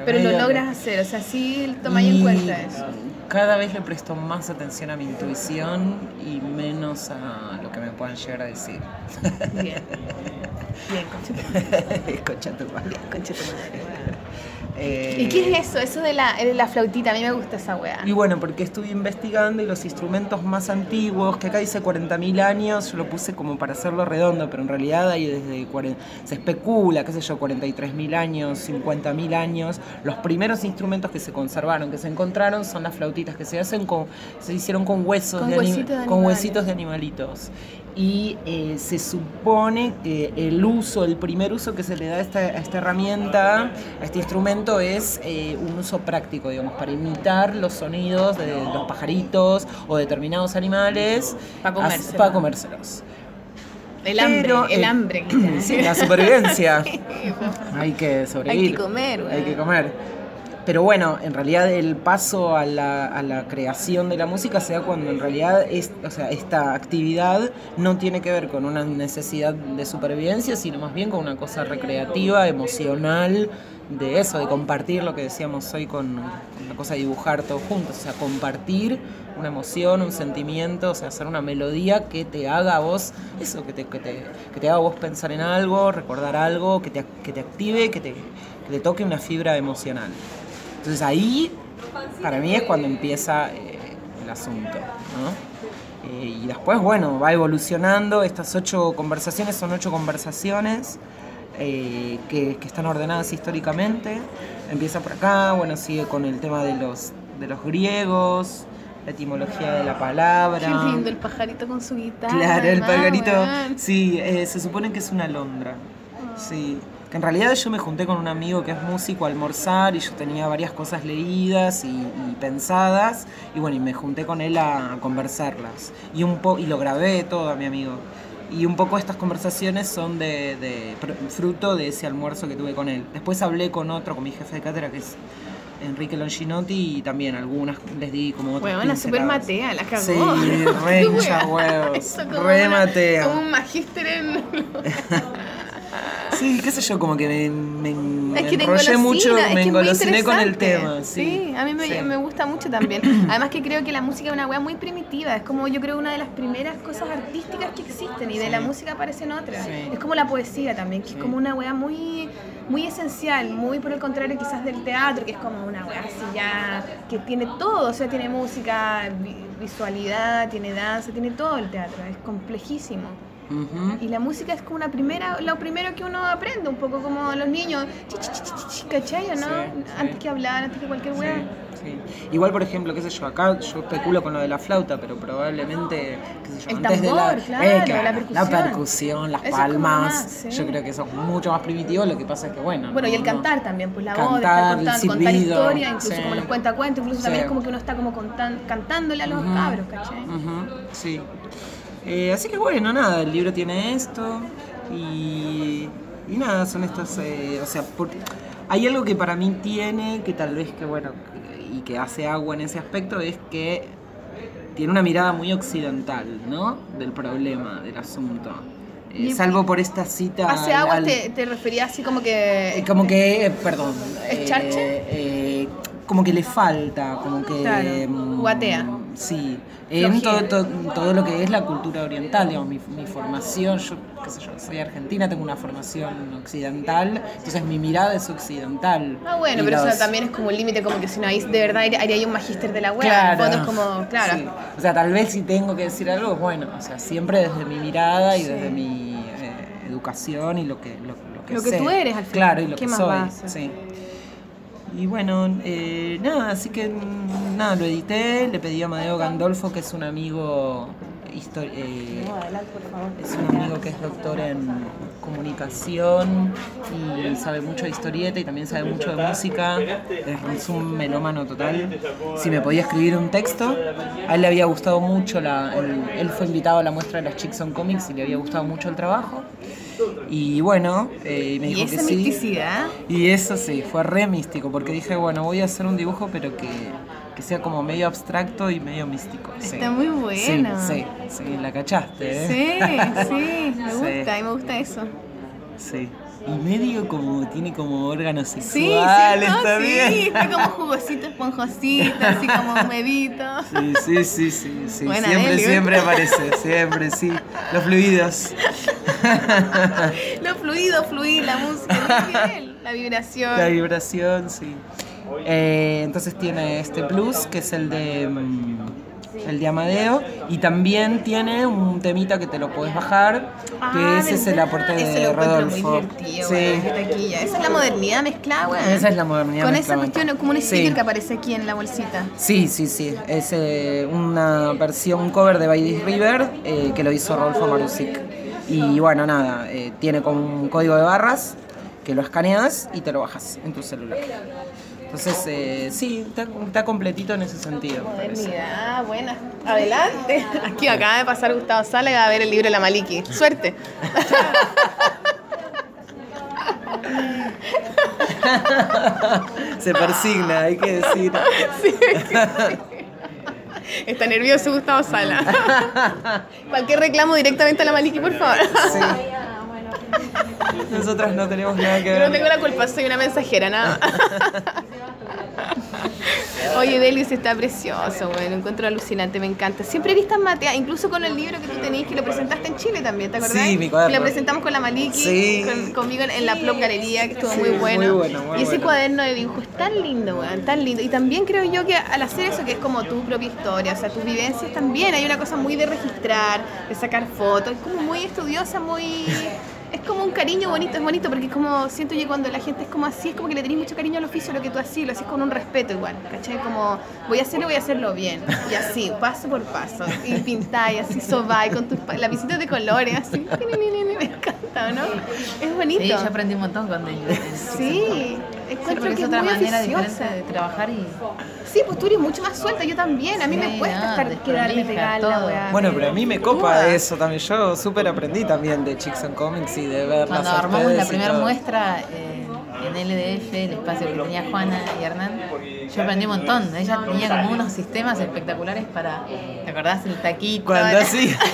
Pero lo logras hacer, o sea, sí tomáis en cuenta eso.
Cada vez le presto más atención a mi intuición y menos a lo que me puedan llegar a decir.
Bien. Bien, concha tu madre,
Concha tu madre.
concha tu madre.
Eh,
¿Y qué es eso? Eso de la, de la flautita, a mí me gusta esa weá.
Y bueno, porque estuve investigando y los instrumentos más antiguos, que acá dice 40.000 años, yo lo puse como para hacerlo redondo, pero en realidad hay desde 40, se especula, qué sé yo, 43.000 años, 50.000 años. Los primeros instrumentos que se conservaron, que se encontraron, son las flautitas que se hacen con, se hicieron con huesos,
Con
de, ani-
huesitos de
con huesitos de animalitos. Y eh, se supone que el uso, el primer uso que se le da a esta, a esta herramienta, a este instrumento, es eh, un uso práctico, digamos, para imitar los sonidos de los pajaritos o determinados animales.
Pa' comérselo.
Para comérselos.
El hambre,
Pero,
el
eh,
hambre.
Sí, la supervivencia. Hay que sobrevivir.
Hay que comer,
Hay que comer. Pero bueno, en realidad el paso a la, a la creación de la música se da cuando en realidad es, o sea, esta actividad no tiene que ver con una necesidad de supervivencia, sino más bien con una cosa recreativa, emocional, de eso, de compartir lo que decíamos hoy con, la cosa de dibujar todos juntos, o sea, compartir una emoción, un sentimiento, o sea, hacer una melodía que te haga a vos, eso, que te, que te, que te haga vos pensar en algo, recordar algo, que te, que te active, que te, que te toque una fibra emocional. Entonces ahí, para mí es cuando empieza eh, el asunto, ¿no? Eh, y después, bueno, va evolucionando. Estas ocho conversaciones son ocho conversaciones eh, que, que están ordenadas históricamente. Empieza por acá, bueno, sigue con el tema de los, de los griegos, la etimología de la palabra.
Qué lindo el pajarito con su guitarra.
Claro, el pajarito. Sí, eh, se supone que es una alondra. Sí. Que en realidad yo me junté con un amigo que es músico a almorzar y yo tenía varias cosas leídas y, y pensadas. Y bueno, y me junté con él a conversarlas. Y, un po y lo grabé todo a mi amigo. Y un poco estas conversaciones son de, fruto de ese almuerzo que tuve con él. Después hablé con otro, con mi jefe de cátedra, que es Enrique Longinotti, y también algunas les di como otras
Weón, la super matea, la cagó.
Sí, re huevos, re matea.
Como un magíster en...
Sí, qué sé yo, como que me, me,
Es que
enrollé mucho,
es
me engolosiné con el tema. Sí,
a mí me,
Sí.
me gusta mucho también. Además que creo que la música es una weá muy primitiva. Es como yo creo una de las primeras cosas artísticas que existen y de
Sí.
la música aparecen otras. Es como la poesía también, que es como una weá muy, muy esencial, muy por el contrario quizás del teatro, que es como una weá así ya, que tiene todo, o sea, tiene música, vi- visualidad, tiene danza, tiene todo el teatro, es complejísimo. Y la música es como una primera, lo primero que uno aprende, un poco como los niños, ¿cachai no?
Sí,
Antes que hablar, antes que cualquier weá.
sí. Igual, por ejemplo, qué sé yo, acá yo especulo con lo de la flauta, pero probablemente, qué sé yo,
El
antes de la,
claro, la percusión.
percusión, las
Eso
palmas,
más,
yo creo que eso es mucho más primitivo, lo que pasa es que, bueno.
Bueno, y el cantar también, pues la voz,
Cantar,
estar
el
contando, contar
silbido,
historias, incluso como los cuentacuentos, incluso
Sí.
también es como que uno está como contan- cantándole a los cabros, ¿cachai?
Sí. Eh, así que bueno, nada, el libro tiene esto y, y nada, son estas, eh, o sea, por- hay algo que para mí tiene, que tal vez que bueno, y que hace agua en ese aspecto, es que tiene una mirada muy occidental, ¿no? Del problema, del asunto. Eh, salvo por esta cita...
Hace agua
al-
te, te refería así como
eh,
que...
como que, eh, perdón.
¿Es
eh,
charche?
eh, como que le falta, como que.
Claro, guatea.
Sí. En todo, todo, todo lo que es la cultura oriental, digamos, mi, mi formación, yo, qué sé yo, soy argentina, tengo una formación occidental, entonces mi mirada es occidental.
Ah, bueno,
Y
pero
los-
eso también es como el límite, como que si no hay, de verdad haría un magíster de la web.
Claro.
En el fondo es como, claro.
Sí. O sea, tal vez si tengo que decir algo, bueno, o sea, siempre desde mi mirada y desde mi eh, educación y lo que, lo, lo que
Lo que
sé.
tú eres, al final.
Claro, y lo
¿Qué
que
más
soy. Sí. Y bueno, eh, nada, así que mm, nada, lo edité, le pedí a Amadeo Gandolfo, que es un amigo eh, es un amigo que es doctor en comunicación y sabe mucho de historieta y también sabe mucho de música. Es un melómano total. Si me podía escribir un texto, a él le había gustado mucho, la, él, él fue invitado a la muestra de las Chicks on Comics y le había gustado mucho el trabajo. Y bueno, eh, me
Y
dijo que
esa
sí.
misticidad.
Y eso sí, fue re místico, porque dije, bueno, voy a hacer un dibujo, pero que, que sea como medio abstracto y medio místico. sí.
Está muy bueno.
Sí, sí, sí, la cachaste, ¿eh?
Sí, sí, me
Sí.
gusta, y me gusta eso.
Sí. Y medio como, tiene como órganos
Sí,
sexuales
¿cierto?
también.
Sí, está como jugosito, esponjosito, así como humedito.
Sí, sí, sí, sí, sí.
Buena,
siempre, siempre aparece, siempre, sí. Los fluidos.
Lo fluido, fluir, la música, la vibración.
La vibración, sí. Eh, entonces tiene este plus, que es el de mm, el de Amadeo, y también tiene un temita que te lo puedes bajar, que
Ah,
ese es el aporte de
lo
Rodolfo.
muy
sí.
Esa es la modernidad mezclada.
Esa es la modernidad
Con esa
mezclada.
cuestión, como un
Sí.
sticker que aparece aquí en la bolsita.
Sí, sí, sí. Es eh, una versión, un cover de By This River eh, que lo hizo Rodolfo Marusic. Y bueno, nada, eh, tiene como un código de barras que lo escaneas y te lo bajas en tu celular. Entonces, eh, sí, está, está completito en ese sentido.
Modernidad, buena. Adelante. Aquí acaba de pasar Gustavo Sala y va a ver el libro de la Maliki. Suerte.
Se persigna, hay que decir.
Está nervioso Gustavo Sala. Cualquier reclamo directamente a la Maliki, por favor.
Sí. Nosotras no tenemos nada que
Yo no
ver.
tengo la culpa, soy una mensajera, nada. Oye, Delis está precioso, bueno, encuentro alucinante, me encanta. Siempre eres tan matea, incluso con el libro que tú tenías que lo presentaste en Chile también, ¿te acordás?
Sí, mi cuaderno.
Que lo presentamos con la Maliki,
Sí.
con- conmigo en la Plop Galería, que estuvo
Sí,
muy
muy
bueno.
bueno, muy
y ese
bueno.
cuaderno de dibujo es tan lindo, weón, tan lindo. Y también creo yo que al hacer eso, que es como tu propia historia, o sea, tus vivencias también, hay una cosa muy de registrar, de sacar fotos, es como muy estudiosa, muy... Es como un cariño bonito, es bonito porque es como, siento yo cuando la gente es como así, es como que le tenés mucho cariño al oficio, lo que tú así, lo haces con un respeto igual, ¿cachai? Como, voy a hacerlo, voy a hacerlo bien, y así, paso por paso, y pintáis, así sobáis con tus lapicitos de colores, así, me encanta, ¿no? Es bonito.
Sí, yo aprendí un montón con Deli.
Sí,
Sí,
encuentro
porque
que
es otra
muy
manera diferente de trabajar y
Sí, pues tú eres mucho más suelta, yo también. A mí me
Sí,
cuesta
no,
estar quedarme pegada.
Bueno, pero a mí me copa eso también. Yo súper aprendí también de Chicks and Comics y de verlas
Cuando armamos la primera muestra eh, en LDF, el espacio que tenía Juana y Hernán, yo aprendí un montón. Ella tenía como unos sistemas espectaculares para, ¿te acordás? El taquito.
Cuando así.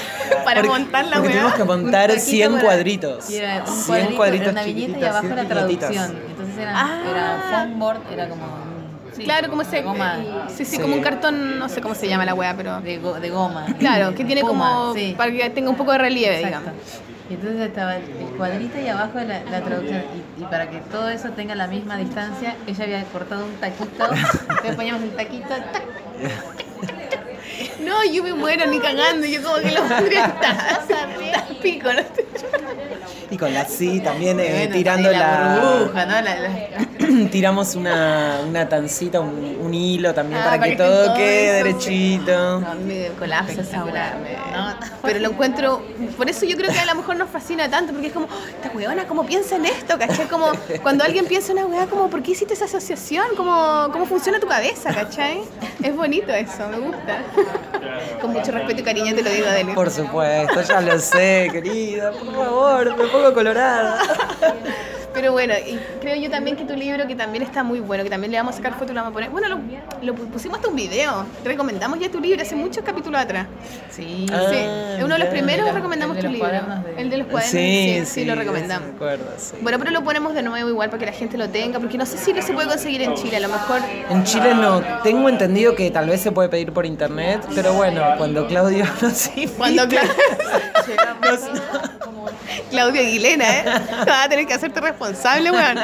Para
Porque-
montar la
porque
weá.
tuvimos que montar
taquito
100
para-
cuadritos.
Y era un
100
cuadrito,
cuadritos
era una viñeta y abajo
100
la
viñetitas.
traducción. Entonces era,
Ah.
era foam board, era como... sí,
Claro, como ese.
Goma,
sí, sí,
Sí.
como un cartón, no sé cómo se llama la weá, pero.
de, go- de goma.
Claro, que tiene
Espuma,
como.
sí.
Para que tenga un poco de relieve,
Exacto.
digamos.
Y entonces estaba el el cuadrito y abajo la, la traducción. Y, y para que todo eso tenga la misma distancia, ella había cortado un taquito. Entonces poníamos el taquito. tac,
No, yo me muero ni cagando, yo como que lo pondría hasta. pico, ¿no?
Y con la sí también eh,
Bueno,
tirando la.
burbuja, ¿no? La- la-
tiramos una, una tancita, un, un hilo también
Ah,
para,
para
que
que
todo
todo
quede derechito.
No, me colapsa me-
No.
Pero lo encuentro. Por eso yo creo que a lo mejor nos fascina tanto, porque es como, "Oh, esta weona, ¿cómo piensa en esto? ¿Cachai? Como cuando alguien piensa en una weá, como, ¿por qué hiciste esa asociación? ¿Cómo, cómo funciona tu cabeza? ¿Cachai? Es bonito eso, me gusta. Con mucho respeto y cariño te lo digo, Adele.
Por supuesto, ya lo sé, querida. Por favor, me pongo colorada.
Pero bueno, y creo yo también que tu libro, que también está muy bueno, que también le vamos a sacar fotos y lo vamos a poner. Bueno, lo, lo pusimos hasta un video. Te recomendamos ya tu libro hace muchos capítulos atrás.
Sí.
Ah,
sí, es uno de los primeros recomendamos tu libro.
de-
El de los cuadernos,
Sí,
sí, sí, lo recomendamos.
me acuerdo, sí.
Bueno, pero lo ponemos de nuevo igual para que la gente lo tenga, porque no sé si lo se puede conseguir en Chile, a lo mejor.
En Chile no, tengo entendido que tal vez se puede pedir por internet, pero bueno, cuando Claudio nos invite-
Cuando Cla- Claudio Aguilera, ¿eh? Vas a tener que hacerte responsable, weón.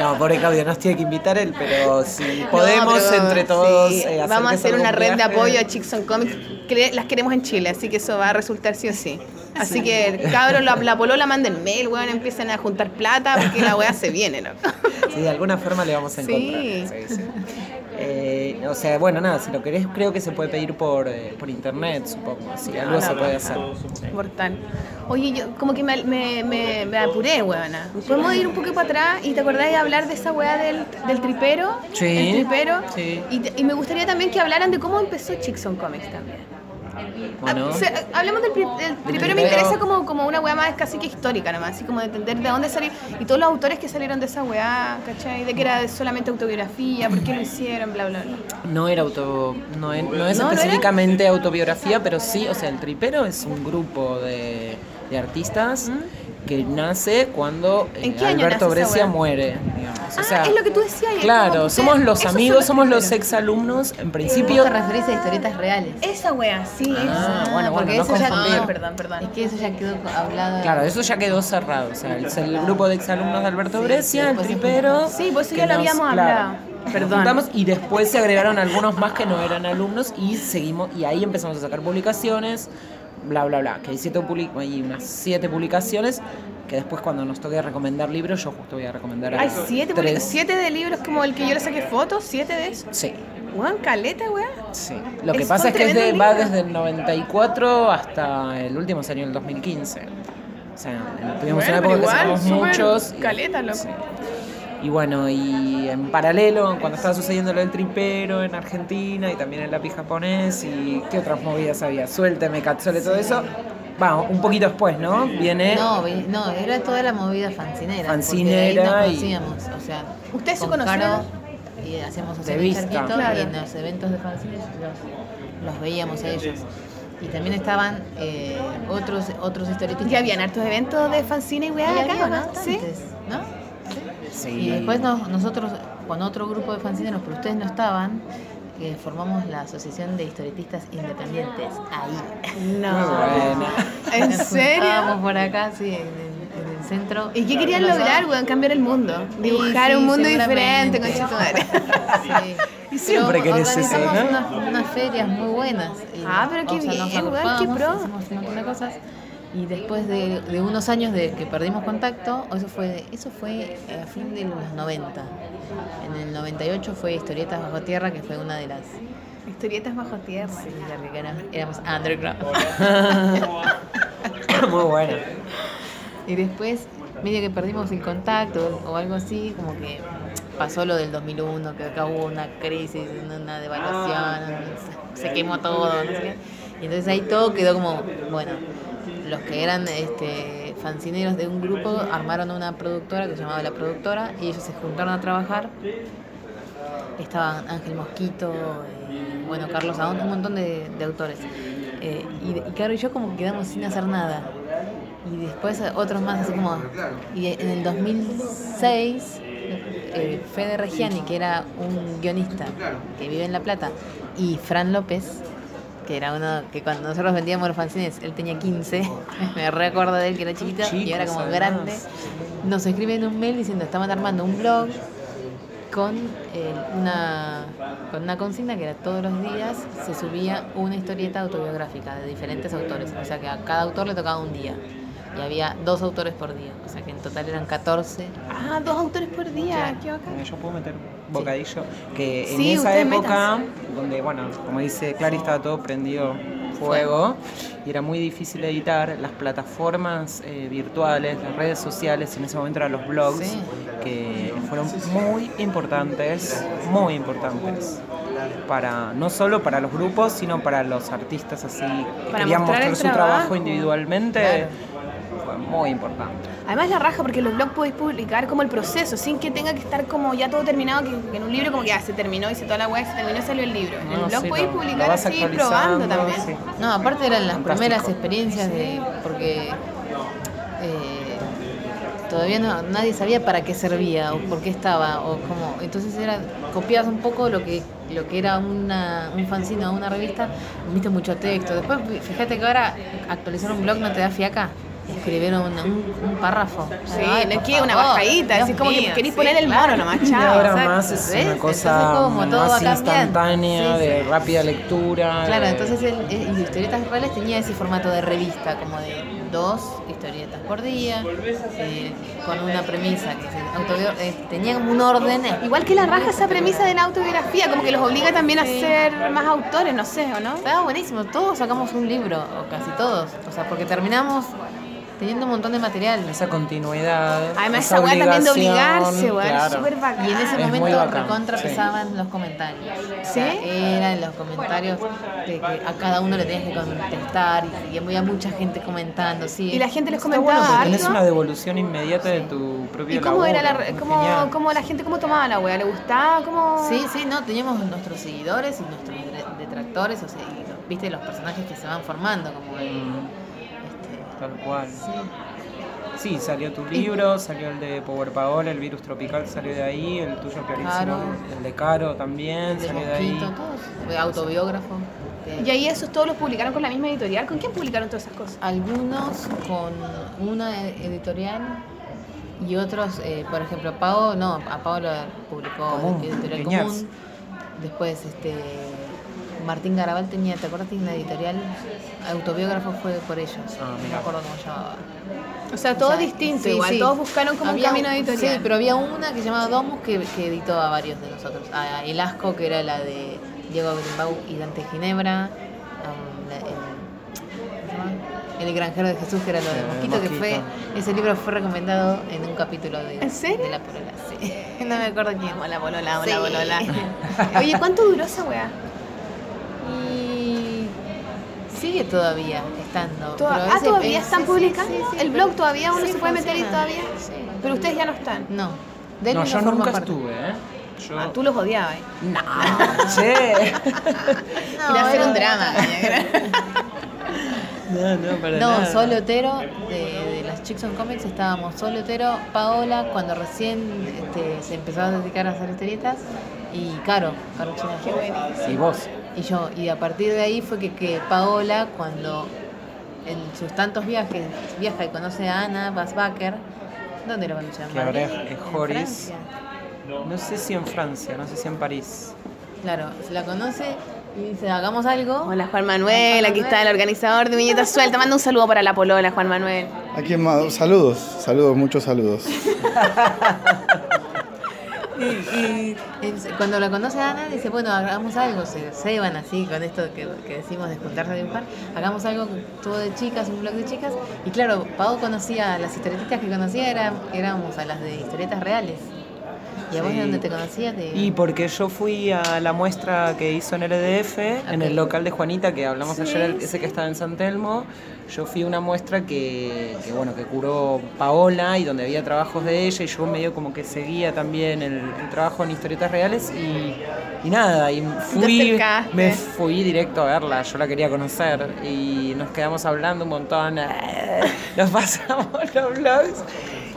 No, pobre Claudio, nos tiene que invitar él, pero si podemos
No, pero
entre todos
sí,
eh,
vamos a hacer una
un
red de apoyo a Chickson Comics. Las queremos en Chile, así que eso va a resultar sí o sí. Así que, cabros, la, la polola manden mail, weón, empiecen a juntar plata porque la weá se viene, ¿no?
Sí, de alguna forma le vamos a
Sí.
encontrar. Sí, sí. Eh, o sea, bueno, nada, si lo querés, creo que se puede pedir por, eh, por internet, supongo. Si algo se puede hacer.
Mortal. Oye, yo como que me, me, me, me apuré, weona. ¿Podemos ir un poco para atrás y te acordás de hablar de esa weá del, del tripero?
Sí.
El tripero.
Sí.
Y, y me gustaría también que hablaran de cómo empezó Chickson Comics también.
Bueno,
Ah, se- hablemos del, del tripero, me interesa como, como una weá más casi que histórica nomás, así como de entender de dónde salió y todos los autores que salieron de esa weá, ¿cachai? De que era solamente autobiografía, por qué lo hicieron, bla, bla, bla.
no era auto, no es, no es
¿No? ¿No
específicamente autobiografía, pero sí, o sea, el tripero es un grupo de, de artistas que nace cuando eh,
¿En qué año
Alberto Brescia muere. digamos. O
Ah,
sea,
es lo que tú decías.
Claro, somos los amigos,
los
somos los
primeros.
exalumnos. En
Vos
principio,
te referís a historietas reales.
Esa weá, sí,
Ah,
esa.
bueno, bueno,
porque
no
eso ya
confundir.
Ah, perdón, perdón.
Es que eso ya quedó hablado.
claro, eso ya quedó cerrado. O sea, el, el grupo de exalumnos de Alberto
Sí,
Brescia, el
se
tripero.
Sí, por eso ya lo
nos-
habíamos
claro,
hablado.
nos
Perdón.
y después se agregaron algunos más que no eran alumnos y seguimos y ahí empezamos a sacar publicaciones, bla bla bla, que hay siete hay unas siete publicaciones que después cuando nos toque recomendar libros, yo justo voy a recomendar a
Hay siete,
tres.
siete de libros como el que yo le saqué fotos, siete de esos.
Sí,
Weón, caleta, weá.
sí. Lo que
Es-
pasa es que es de-
tremendos
va desde el 94 hasta el último en el 2015. O sea, tuvimos
Bueno,
una época
pero
que
igual,
sacamos muchos. y-
caleta, loco.
sí. Y bueno, y en paralelo, cuando estaba sucediendo lo del tripero en Argentina y también el lápiz japonés y qué otras movidas había, suélteme, catzole, todo eso. Vamos, un poquito después, ¿no? Viene.
No, vi- no, era toda la movida fancinera.
Fancinera
porque ahí nos conocíamos, o sea,
¿Ustedes se
con
conocieron?
Y hacíamos
vista.
charquitos
Claro.
y en los eventos de fanzines los, los veíamos a ellos. Y también estaban eh, otros otros historietistas.
Ya habían hartos eventos de fanzine y weá
había
acá, ¿no? Sí.
¿no?
Sí.
Y después nos- nosotros, con otro grupo de fanzineros, pero ustedes no estaban, eh, formamos la Asociación de Historietistas Independientes. Ahí.
Muy
No.
buena.
¿En
Nos
serio?
juntábamos por acá, sí, en el, en el centro.
¿Y qué querían lograr, weón? Cambiar el mundo. Dibujar
sí,
un mundo diferente, con madre.
Sí.
Y siempre
Pero
eso,
organizamos
¿no?
unas, unas ferias muy buenas. y,
Ah, pero qué
o sea, nos
bien, weón, qué pro.
Hicimos un montón de cosas. Y después de, de unos años de que perdimos contacto, eso fue eso fue a fin de los 90. En el 98 fue Historietas Bajo Tierra, que fue una de las...
Historietas bajo tierra.
Sí, la que era- éramos underground.
Muy buena.
Y después, medio que perdimos el contacto o algo así, como que pasó lo del 2001, que acá hubo una crisis, una devaluación, se- se quemó todo, no sé qué. Y entonces ahí todo quedó como, bueno, los que eran este, fancineros de un grupo armaron una productora que se llamaba La Productora y ellos se juntaron a trabajar. Estaban Ángel Mosquito, eh, bueno, Carlos Aón, un montón de, autores. Eh, y, y y yo como que quedamos sin hacer nada. Y después otros más, así como. Y en el 2006, eh, Fede Reggiani, que era un guionista que vive en La Plata, y Fran López, que era uno que cuando nosotros vendíamos los fanzines, él tenía 15, me recuerdo de él que era chiquito y ahora como
además.
grande, nos escriben un mail diciendo estaban armando un blog con eh, una con una consigna que era todos los días se subía una historieta autobiográfica de diferentes autores, o sea que a cada autor le tocaba un día y había dos autores por día, o sea que en total eran 14.
Ah, dos autores por día, qué bacán.
Yo puedo meter bocadillo. Que
Sí,
en esa época, donde, bueno, como dice Clary, estaba todo prendido fuego y era muy difícil editar, las plataformas eh, virtuales, las redes sociales, en ese momento eran los blogs,
Sí.
que fueron muy importantes, muy importantes. Para, no solo para los grupos, sino para los artistas así que
Para
querían
mostrar
su trabajo
trabajo.
individualmente.
Claro.
Fue muy importante.
Además la raja porque los blogs podéis publicar como el proceso, sin que tenga que estar como ya todo terminado, que, que en un libro como que ya se terminó, hice toda la web, se terminó y salió el libro. En el
No,
blog
sí,
podéis publicar así, probando también.
sí.
No, aparte eran las
Fantástico.
primeras experiencias de. porque eh, todavía no, nadie sabía para qué servía o por qué estaba o cómo. Entonces era copiabas un poco lo que lo que era una, un fanzine o una revista, viste mucho texto. Después fíjate que ahora actualizar un blog no te da fiaca. Escribieron un, un, un párrafo.
Sí,
Ay,
no es que una bajadita,
Dios
así como que
mío,
queréis
sí,
poner el
claro.
mono nomás,
Y
chao.
ahora
exacto,
más es
¿ves?
una
Entonces
cosa
como todo
más instantánea,
Sí,
de
sí.
rápida lectura.
Claro,
de-
entonces el, el Historietas Reales tenía ese formato de revista, como de dos historietas por día, eh, con una premisa que se eh, tenía como un orden.
Igual que la raja esa premisa de la autobiografía, como que los obliga también a ser más autores, no sé, ¿o no?
Estaba buenísimo, todos sacamos un libro, o casi todos, o sea, porque terminamos teniendo un montón de material.
esa continuidad.
Además
esa
weá también de obligarse, weón,
claro.
súper bacán.
Y en ese
Es
momento
bacán,
recontra
sí.
pesaban los comentarios.
¿Sí?
eran los comentarios de que a cada uno le tenías que contestar y, y había mucha gente comentando, sí.
Y la gente les
bueno
comentaba harto.
una devolución inmediata de tu propio
¿Y cómo era la,
muy
cómo, cómo la gente cómo tomaba la wea? ¿Le gustaba? ¿Cómo?
Sí, sí, no, teníamos nuestros seguidores y nuestros de- detractores, o sea, y viste los personajes que se van formando, como el,
Mm, Tal cual.
sí.
Sí, salió tu libro, salió el de Power Paola, el virus tropical salió de ahí, el tuyo clarísimo,
Caro.
el de Caro también
el de
salió de ahí.
Mosquito, todos, autobiógrafo.
Y ahí esos todos los publicaron con la misma editorial. ¿Con quién publicaron todas esas cosas?
Algunos con una editorial y otros, eh, por ejemplo, Pau, no, a Pau lo publicó
Común,
Editorial. Común. Después, este Martín Garabal tenía, ¿te acuerdas? Tiene una editorial autobiógrafo fue por ellos.
Ah,
no me acuerdo cómo llamaba.
O sea, todo distinto,
sí,
igual.
sí.
Todos buscaron como
Había
un camino editorial.
Sí, pero había una que se llamaba Domus que, que editó a varios de nosotros. A El Asco, que era la de Diego Grimbau y Dante Ginebra. um, la- el, ¿cómo se llama? El granjero de Jesús, que era lo de
El
Mosquito, que fue. Ese libro fue recomendado en un capítulo de,
¿En serio?
de La Polola. Sí. No me acuerdo quién.
Hola, bolola,
Sí.
hola, bolola. Oye, ¿cuánto duró esa weá?
Y sigue todavía estando.
Toda-
pero
ah,
ese-
¿todavía están
sí,
publicando?
sí, sí,
¿El blog todavía uno
sí,
se puede meter ahí
funciona.
todavía?
Sí.
Pero ustedes ya no están.
No.
No, yo nunca
parte.
estuve, ¿eh? Yo...
Ah, tú los odiabas. eh.
No, che.
No,
Quería hacer
era-
un drama.
No, no, para
No,
nada.
Sol Otero, de, de las Chicks on Comics, estábamos Sol Otero, Paola, cuando recién este, se empezó a dedicar a hacer historietas, y Caro, Caro China.
Y vos.
Y yo, y a partir de ahí fue que, que Paola, cuando en sus tantos viajes, viaja y conoce a Ana Basbacher, ¿dónde lo conoce? ¿En
Que ahora es- Joris. No sé si en Francia, no sé si en París.
Claro, se la conoce y dice, hagamos algo.
Hola, Juan Manuel. Aquí está el organizador de Viñetas Suelta. Manda un saludo para la polola, Juan Manuel.
¿A quién más? Saludos, saludos, muchos saludos.
Y, cuando la conoce Ana, dice, bueno, hagamos algo, se ceban así con esto que, que decimos de juntarse a dibujar, hagamos algo todo de chicas, un blog de chicas. Y claro, Pau conocía, las historietas que conocía eran, éramos a las de historietas reales. ¿Y a vos de dónde te conocías? De...
Y porque yo fui a la muestra que hizo en LDF, en
Ok.
el local de Juanita, que hablamos
Sí,
ayer, el- ese que estaba en San Telmo. Yo fui a una muestra que, que, bueno, que curó Paola y donde había trabajos de ella y yo medio como que seguía también el, el trabajo en historietas reales y, y nada, y fui, me fui directo a verla, yo la quería conocer y nos quedamos hablando un montón, nos pasamos los vlogs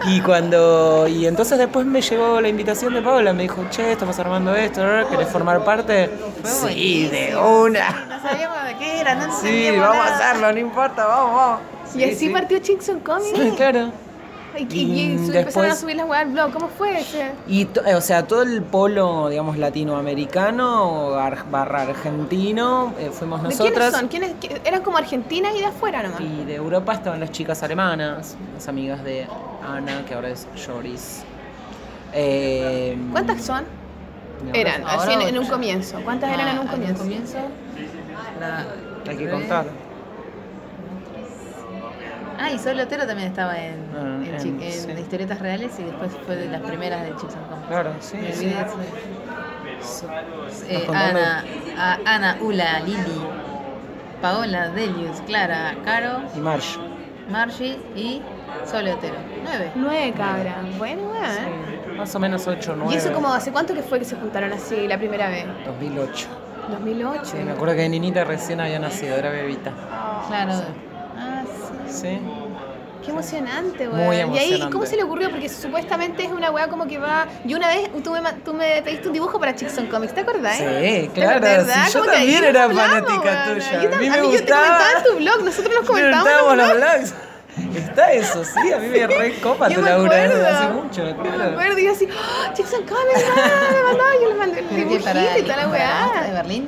y cuando y entonces después me llegó la invitación de Paola, me dijo, che, estamos armando esto, ¿querés formar parte? Sí, de una.
No sabíamos de qué era, no
Sí, vamos a hacerlo, no importa, vamos, vamos.
y
Sí,
así
sí.
partió Chickson Comics.
Sí, claro.
Y, empezaron a subir las weas al blog. ¿Cómo fue ese?
Y, to- eh, o sea, todo el polo, digamos, latinoamericano ar- barra argentino, eh, fuimos
¿De quiénes
nosotras.
son? ¿Quiénes, qui- eran como argentinas y de afuera nomás.
Y de Europa estaban las chicas alemanas, las amigas de Ana, que ahora es Joris. Eh,
¿Cuántas son? Eran,
ahora
así en, en un comienzo. ¿Cuántas eran en un
Ah,
comienzo?
la-
Hay que contar.
Ah, y Sol Otero también estaba en,
Ah,
en, chi-
en-
en
sí.
historietas reales y después fue de las primeras de Chicks and Comics.
Claro, sí.
Me
sí.
olvidé de eso. Eh? Ana, a- Ana, Ula, Lili, Paola, Delius, Clara, Caro,
Y Marsh.
Margie y Sol Otero. Nueve.
Nueve cabras. Bueno, weón.
Sí, más o menos 8, 9.
¿Y eso como hace cuánto que fue que se juntaron así la primera vez?
2008.
2008.
Sí, me acuerdo que Ninita recién había nacido, era bebita.
Claro. Sí.
Qué emocionante, weón.
Muy
¿Y ahí
emocionante.
cómo se le ocurrió? Porque supuestamente es una weá como que va. Y una vez tú me, tú me pediste un dibujo para Chickson Comics, ¿te acordás?
Sí,
¿De
claro, sí, yo también era fanática tuya.
Yo
A mí me
Yo te
gustaba.
comentaba en tu blog, nosotros nos comentábamos.
Comentábamos
en
los
blog.
blogs. Está eso, sí, a mí me recopa
Yo
tu
me
laburo desde hace mucho,
Yo me acuerdo y yo así, ¡Ah, Chickson Comics, ah, me mandaba, yo le mandé el
¿Pero qué,
dibujito
para,
y toda la
muestra de
weá.
Berlín?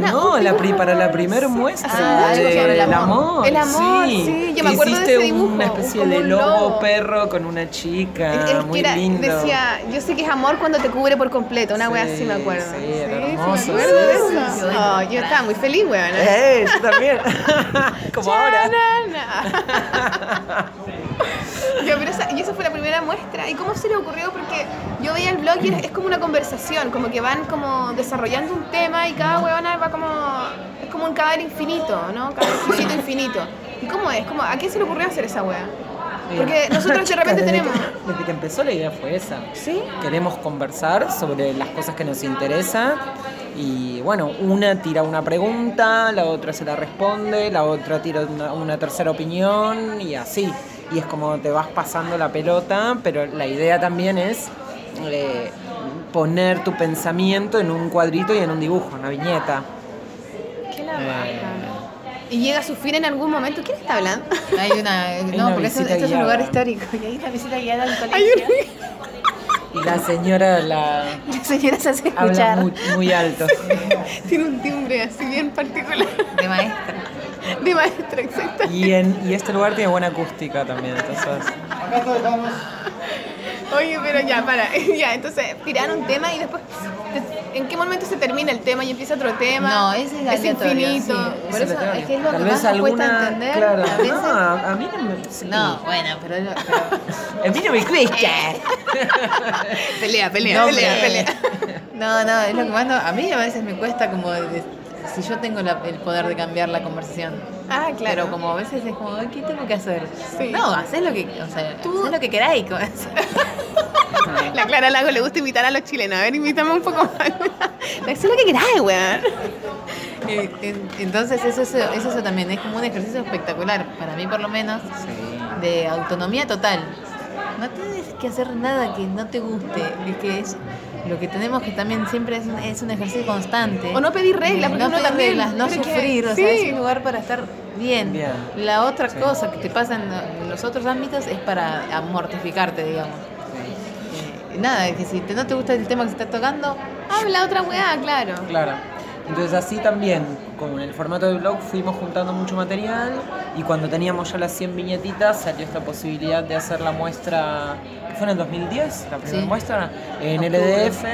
No, la pri- para la primera muestra
Ah,
de-
el amor.
El amor, sí, yo me acuerdo de
Hiciste
ese dibujo,
una especie de lobo,
lobo.
perro con una chica,
Es- es que
muy
era-
lindo.
Decía, yo sé que es amor cuando te cubre por completo, una
Sí,
así me acuerdo.
sí, era
me
hermoso,
acuerdo de
sí,
eso.
sí,
sí.
Oh, yo estaba muy feliz, weón.
Eh, yo también. Como ahora.
Pero esa, y esa fue la primera muestra. ¿Y cómo se le ocurrió? Porque yo veía el blog y es como una conversación, como que van como desarrollando un tema y cada huevona va como... Es como un cadáver infinito, ¿no? Cadáver infinito. ¿Y cómo es? ¿Cómo, ¿A quién se le ocurrió hacer esa wea? Porque nosotros de repente
Desde
tenemos...
que- desde que empezó la idea fue esa.
¿Sí?
Queremos conversar sobre las cosas que nos interesan y bueno, una tira una pregunta, la otra se la responde, la otra tira una, una tercera opinión y así. Y es como te vas pasando la pelota, pero la idea también es eh, poner tu pensamiento en un cuadrito y en un dibujo, una viñeta.
¿Qué la
Eh?
Y llega a su fin en algún momento. ¿Quién está hablando?
Hay una.
una
no, porque esto, es un lugar histórico. Y hay una visita guiada al
Hay
colegio.
Y la señora la
La señora se hace
habla
escuchar.
muy, muy alto.
Tiene un timbre así bien particular.
De maestra.
De maestra, exacto.
Y, en, y este lugar tiene buena acústica también, entonces...
Acá te dejamos.
Oye, pero ya, para. Ya, entonces tiraron un tema y después. ¿En qué momento se termina el tema y empieza otro tema?
No, ese es aleatorio,
infinito.
sí.
Por
Es
eso es que es lo
Tal
que
vez
más nos cuesta
alguna-
entender.
Claro,
A veces.
no, a, a mí no me... sí.
No, bueno, pero. pero
A mí no me cuesta.
Pelea, pelea,
no,
pelea, pelea.
No, no, es lo que más. no- a mí a veces me cuesta como. de- si yo tengo la- el poder de cambiar la conversación.
Ah, claro.
Pero como a veces es como, "Ay, ¿qué tengo que hacer?
Sí.
No, haces lo que. O sea,
Tú-
lo que queráis. con-
La Clara Lago le gusta invitar a los chilenos. A ver, invítame un poco más. Haz lo que queráis, weón.
Eh, en- Entonces, eso, eso, eso, eso también es como un ejercicio espectacular, para mí por lo menos, de autonomía total. No tienes que hacer nada que no te guste, es que es lo que tenemos que también siempre es un, es un ejercicio constante.
O no pedir reglas, porque
no pedir
también-
reglas, no
pero que-
sufrir, o
sí.
sea, es un lugar para estar bien.
Bien.
La otra cosa que te pasa en, los otros ámbitos es para amortificarte, digamos. Eh, nada, que si te- no te gusta el tema que se está tocando,
Habla otra weá, claro.
Claro. Entonces así también, con el formato del blog, fuimos juntando mucho material y cuando teníamos ya las 100 viñetitas salió esta posibilidad de hacer la muestra, que fue en el 2010, la primera
Sí.
muestra, en
Octubre.
LDF,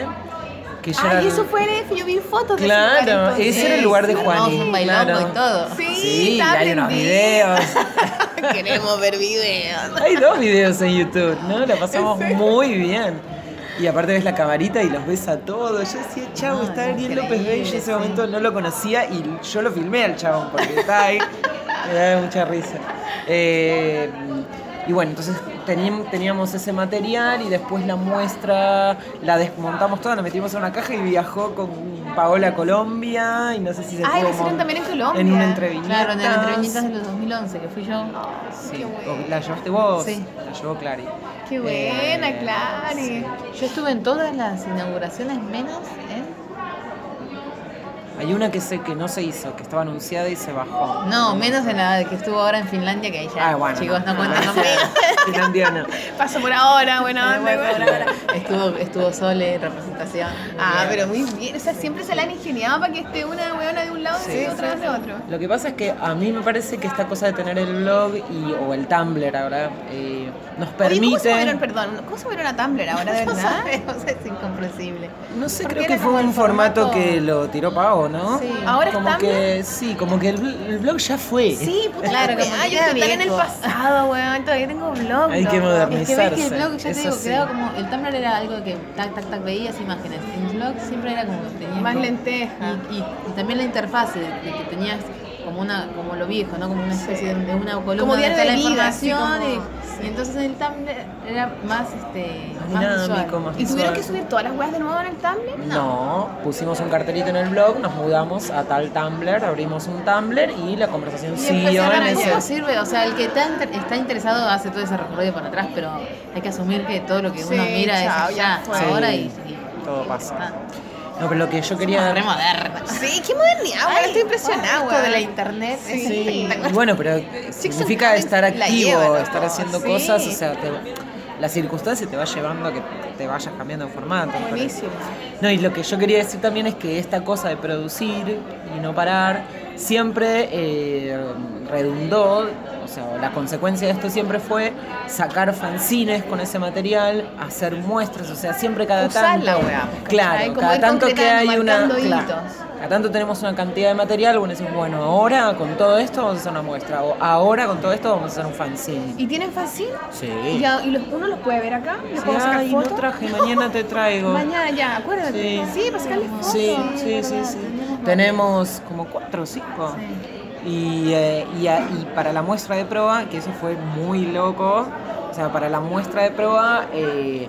que ya era
Ay,
el-
eso fue en Yo vi fotos de
Claro,
entonces.
ese era el lugar de
Sí,
Juani.
un bailongo
claro.
y todo.
Sí,
Sí, hay unos videos.
Queremos ver videos.
Hay dos videos en YouTube, ¿no? La pasamos muy bien. Y aparte ves la camarita y los ves a todos. Yo decía, chavo,
No,
está Ariel López Rey. Yo en ese momento no lo conocía y yo lo filmé al chabón porque está ahí. Me da mucha risa. Eh, y bueno, entonces teníamos, ese material y después la muestra la desmontamos toda, la metimos en una caja y viajó con Paola a Colombia y no sé si se
Ay, hicieron
mon-
también en Colombia.
En una entrevista.
Claro, en el Entreviñitas de los 2011, que fui yo.
Sí.
Qué
¿O
bueno.
¿La llevaste vos?
Sí.
La llevó Clary.
Qué buena,
Eh,
Clary.
Yo estuve en todas las inauguraciones menos en
Hay una que sé que no se hizo, que estaba anunciada y se bajó.
No, menos en la que estuvo ahora en Finlandia, que ahí ya,
Ah, bueno.
chicos, no
no,
cuentan
no,
conmigo.
Finlandiana.
Paso por ahora, bueno.
Estuvo, estuvo Sole, representación.
Ah, pero muy bien. O sea, siempre se la han ingeniado para que esté una weona de un lado
Sí.
y otra de otro.
Lo que pasa es que a mí me parece que esta cosa de tener el blog y, o el Tumblr ahora eh, nos
Oye, ¿cómo se
permite.
perdón, cómo se a Tumblr ahora, de
No
verdad?
sabemos, es incomprensible.
No sé, creo que fue un formato,
formato-
que lo tiró
Sí.
¿Ahora es
como
Tumblr?
que sí, como que el, bl- el blog ya fue.
Sí, puta
Claro,
la
como que
yo estoy en el pasado, weón, todavía tengo blog.
Hay que
loco.
modernizar.
Es que ves que el blog, ya te digo,
sí.
quedaba como. El Tumblr era algo que tac, tac, tac, veías imágenes. El blog siempre era como. Tenías
Más
como-
lenteja.
Y, y, y también la interfase, de que tenías como una como lo viejo, ¿no? Como una especie de, de una columna
Como
está
de
la
vida,
información.
como-
y. y entonces el Tumblr era más, este, más
Dinámico, más
¿Y tuvieron que subir todas las weas de nuevo en el Tumblr?
No, pusimos un cartelito en el blog, nos mudamos a tal Tumblr, abrimos un Tumblr y la conversación
Y
siguió en ese.
¿Cómo sirve? O sea, el que está, inter- está interesado hace todo ese recorrido para atrás, pero hay que asumir que todo lo que
Sí,
uno mira
chao,
es
ya
allá,
fue.
ahora
Sí,
y, y-
todo
y
pasa.
está.
No, pero lo que yo
Somos
quería.
re modernas.
Sí, qué modernidad, estoy impresionada,
Esto de la internet es
Sí.
bueno, pero significa estar activo,
lleva,
estar haciendo
Sí.
cosas, o sea, te- la circunstancia te va llevando a que te vayas cambiando de formato. pero-
Buenísimo.
No, y lo que yo quería decir también es que esta cosa de producir y no parar siempre eh, redundó, o sea, la consecuencia de esto siempre fue sacar fanzines con ese material, hacer muestras, o sea, siempre cada tanto.
la
claro, cada tanto que hay una. claro, cada tanto tenemos una cantidad de material, bueno, decimos, bueno, ahora con todo esto vamos a hacer una muestra, o ahora con todo esto vamos a hacer un fanzine.
¿Y tienen fanzine?
Sí.
¿Y, ya- y los, uno los puede ver acá? ¿Les
Sí,
puedo sacar
ay, no traje, mañana te traigo.
Mañana ya, acuérdate.
Sí.
Sí, para sacarles fotos.
Sí, sí, sí, sí. Tenemos como cuatro o cinco. Y, eh, y, a- y para la muestra de prueba, que eso fue muy loco, o sea, para la muestra de prueba eh,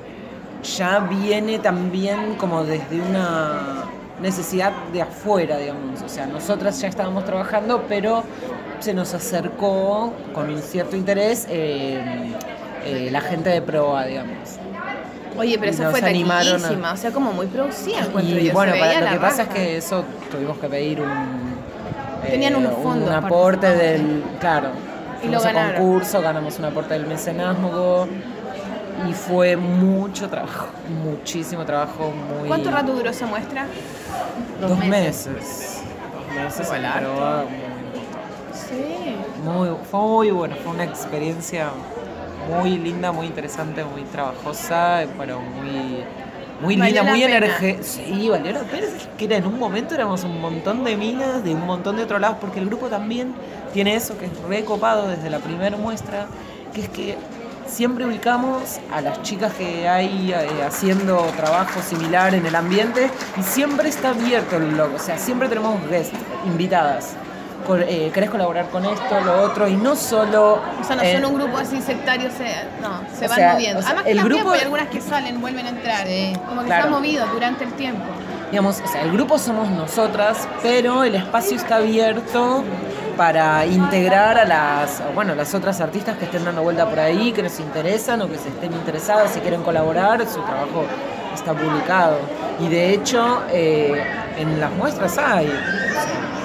ya viene también como desde una necesidad de afuera, digamos. O sea, nosotras ya estábamos trabajando, pero se nos acercó con un cierto interés eh, eh, la gente de prueba, digamos.
Oye, pero
nos
fue
animaron a-
taquillísima, o sea, como muy producida,
Y
yo.
bueno, para- lo que pasa es que eso tuvimos que pedir un. Eh,
Tenían unos fondos
Un aporte del. Claro.
Y lo
fuimos a
ganaron.
concurso, ganamos un aporte del mecenazgo. Y fue mucho trabajo, muchísimo trabajo, muy.
¿Cuánto rato duró esa muestra?
Dos meses. Dos meses.
Harto.
prueba,
Sí.
Muy, fue muy bueno, fue una experiencia muy linda, muy interesante, muy trabajosa, pero muy, muy
Valió
linda, muy energética. Sí, valió la pena. Que era en un momento éramos un montón de minas de un montón de otros lados, porque el grupo también tiene eso que es recopado desde la primera muestra, que es que siempre ubicamos a las chicas que hay eh, haciendo trabajo similar en el ambiente y siempre está abierto el blog, o sea, siempre tenemos guest, invitadas. Eh, ¿Querés colaborar con esto, lo otro? Y no solo...
O sea, no
eh,
son un grupo así sectario, se, no, se van
sea,
moviendo.
o sea,
Además
el grupo-
hay algunas que salen, vuelven a entrar.
Sí,
como que
claro.
se han movido durante el tiempo.
digamos, o sea, el grupo somos nosotras, pero el espacio está abierto para integrar a las, bueno, las otras artistas que estén dando vuelta por ahí, que nos interesan o que se estén interesadas, si quieren colaborar, su trabajo está publicado. Y de hecho, eh, en las muestras hay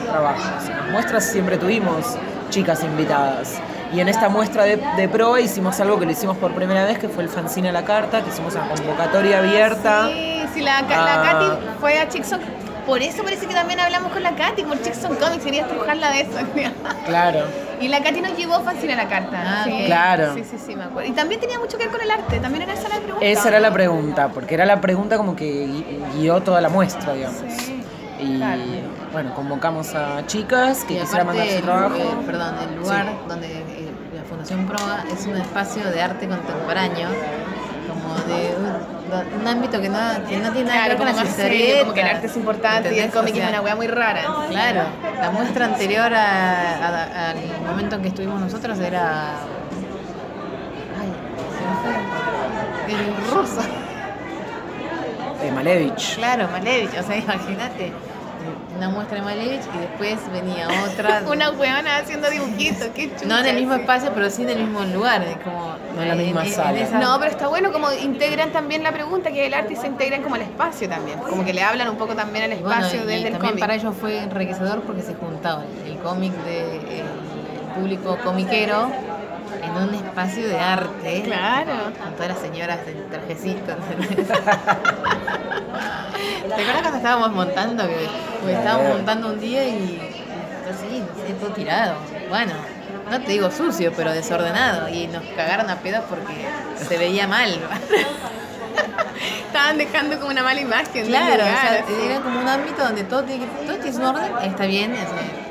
trabajos. Las muestras siempre tuvimos chicas invitadas. Y en esta muestra de, de pro hicimos algo que lo hicimos por primera vez, que fue el fanzine a la carta, que hicimos una convocatoria abierta.
Sí, sí, la,
Ah.
Katy fue a Chickson. Por eso parece que también hablamos con la Katy, como Chickson Comics, quería estrujarla de eso.
Claro.
y la Katy nos llevó fanzine a la carta.
Ah,
sí.
Claro.
Sí, sí, sí, me acuerdo. Y también tenía mucho que ver con el arte, también era esa la pregunta.
Esa era la pregunta, porque era la pregunta como que gui- guió toda la muestra, digamos.
Sí.
Y
claro.
Bueno, convocamos a chicas que quisieran mandar su
el,
trabajo.
eh, perdón, el lugar donde eh, la Fundación Proa es un espacio de arte contemporáneo, como de un, ámbito que no, que no tiene nada
Claro,
que ver con
más serio, como que el arte es importante y el cómic
O sea,
es una weá muy rara.
Claro, la muestra anterior a- a- al momento en que estuvimos nosotros era. Ay, se me fue. El ruso.
de Malevich.
Claro, Malevich, o sea, imagínate. Una muestra de Malevich y después venía otra.
Una weona haciendo dibujitos, qué chucha.
no en el mismo espacio, pero sí en el mismo lugar. Como
No en la misma sala.
esa-
No, pero está bueno como integran también la pregunta que el arte se integran como al espacio también. Como que le hablan un poco también al
bueno,
espacio
y
desde el
también
cómic.
para ellos fue enriquecedor porque se juntaba el cómic del público comiquero en un espacio de arte.
Claro.
Con todas las señoras en trajecitos. ¿Te acuerdas cuando estábamos montando? Que estábamos montando un día y así, sé, todo tirado. Bueno, no te digo sucio, pero desordenado. Y nos cagaron a pedos porque se veía mal.
Estaban dejando como una mala imagen.
Claro, o sea, era como un ámbito donde todo tiene que, todo tiene su orden, está bien. o sea,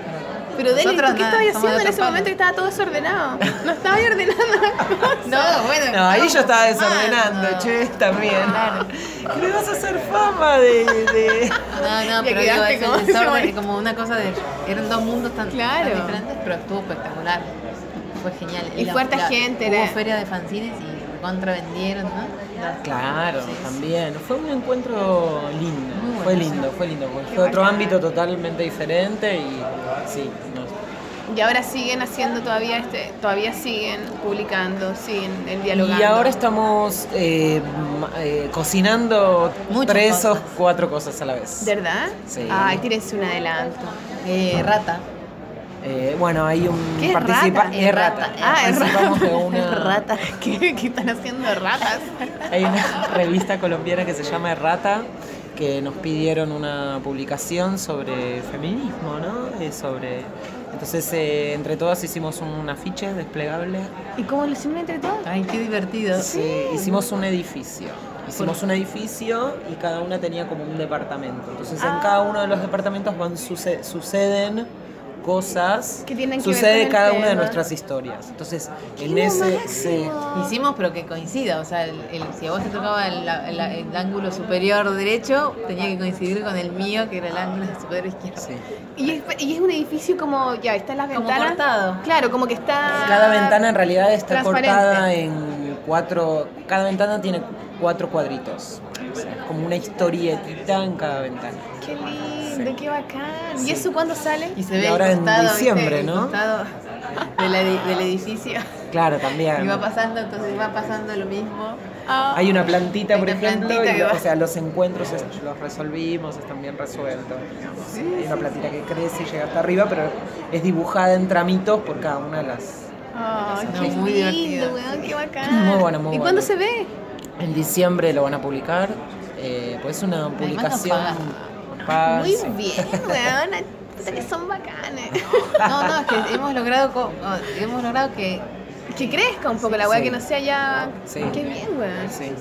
Pero Deli, ¿tú
nosotros
qué estabas haciendo en ese momento que estaba todo desordenado? No estaba ordenando las cosas.
No, bueno.
No, ahí yo estaba desordenando, che, también.
Claro.
¿Qué le vas a hacer fama de, de...
No, no, pero digo,
quedaste
es
como-
el desorden, como una cosa de. Eran dos mundos tan,
Claro.
tan diferentes, pero estuvo espectacular. Fue genial.
Y fue harta gente,
Hubo
era-
feria de fanzines y contra vendieron, ¿no?
Claro,
Sí,
también. Fue un encuentro lindo. Fue lindo, fue lindo. Fue otro ámbito totalmente diferente y sí, no.
Y ahora siguen haciendo todavía este, todavía siguen publicando, siguen eh, dialogando.
Y ahora estamos eh, eh, cocinando
Muchas
tres o cuatro cosas a la vez.
¿Verdad?
Sí.
Ay, tírense un adelanto.
Eh, rata.
Eh, bueno, hay un
¿Qué
participa
rata?
es rata.
rata.
Ah, es
de
rata.
una
Rata.
¿Qué, qué están haciendo ratas?
Hay una revista colombiana que se llama Errata, que nos pidieron una publicación sobre feminismo, ¿no? Eh, sobre... Entonces, eh, entre todas hicimos un afiche desplegable.
¿Y cómo lo hicieron entre todos?
Ay, qué divertido.
Sí, hicimos un edificio. Hicimos un edificio y cada una tenía como un departamento. Entonces, en cada uno de los departamentos van suce- suceden cosas,
Que tienen que ver
sucede
el
cada una de nuestras historias. Entonces, en ese
máximo!
se-
Hicimos, pero que coincida. O sea, el, el- si a vos te tocaba el, el- el ángulo superior derecho, tenía que coincidir con el mío, que era el ángulo superior izquierdo.
sí.
Y es, y es un edificio como, ya, están las
Como
ventanas.
cortado.
Claro, como que está...
Cada ventana en realidad está cortada en cuatro. Cada ventana tiene cuatro cuadritos. O sea, es como una historietita en cada ventana.
Qué lindo, qué bacán. ¿Y eso cuándo sale?
Y se
Y
ve
ahora
el
en diciembre,
¿viste? El
¿no?
costado del, edi- del edificio.
Claro,
Y
también.
va pasando, entonces va pasando lo mismo.
Ah,
Hay una plantita,
Hay
por
una
ejemplo,
plantita
y
va.
o sea, los encuentros es- los resolvimos, están bien resueltos. digamos. Hay una plantita que crece y llega hasta arriba, pero es dibujada en tramitos por cada una de las.
No,
qué
muy
lindo, weón, qué bacán.
Muy bueno, muy
¿Y
bueno.
cuándo se ve?
En diciembre lo van a publicar. eh, pues es una
nos
publicación.
pagan.
nos pagan,
Muy
sí.
bien, weón. Puta que son bacanes.
No, no, es que hemos logrado, co- oh, hemos logrado que
Que crezca un poco la weá,
Sí.
que no sea ya.
Sí.
Qué bien, weón.
Sí.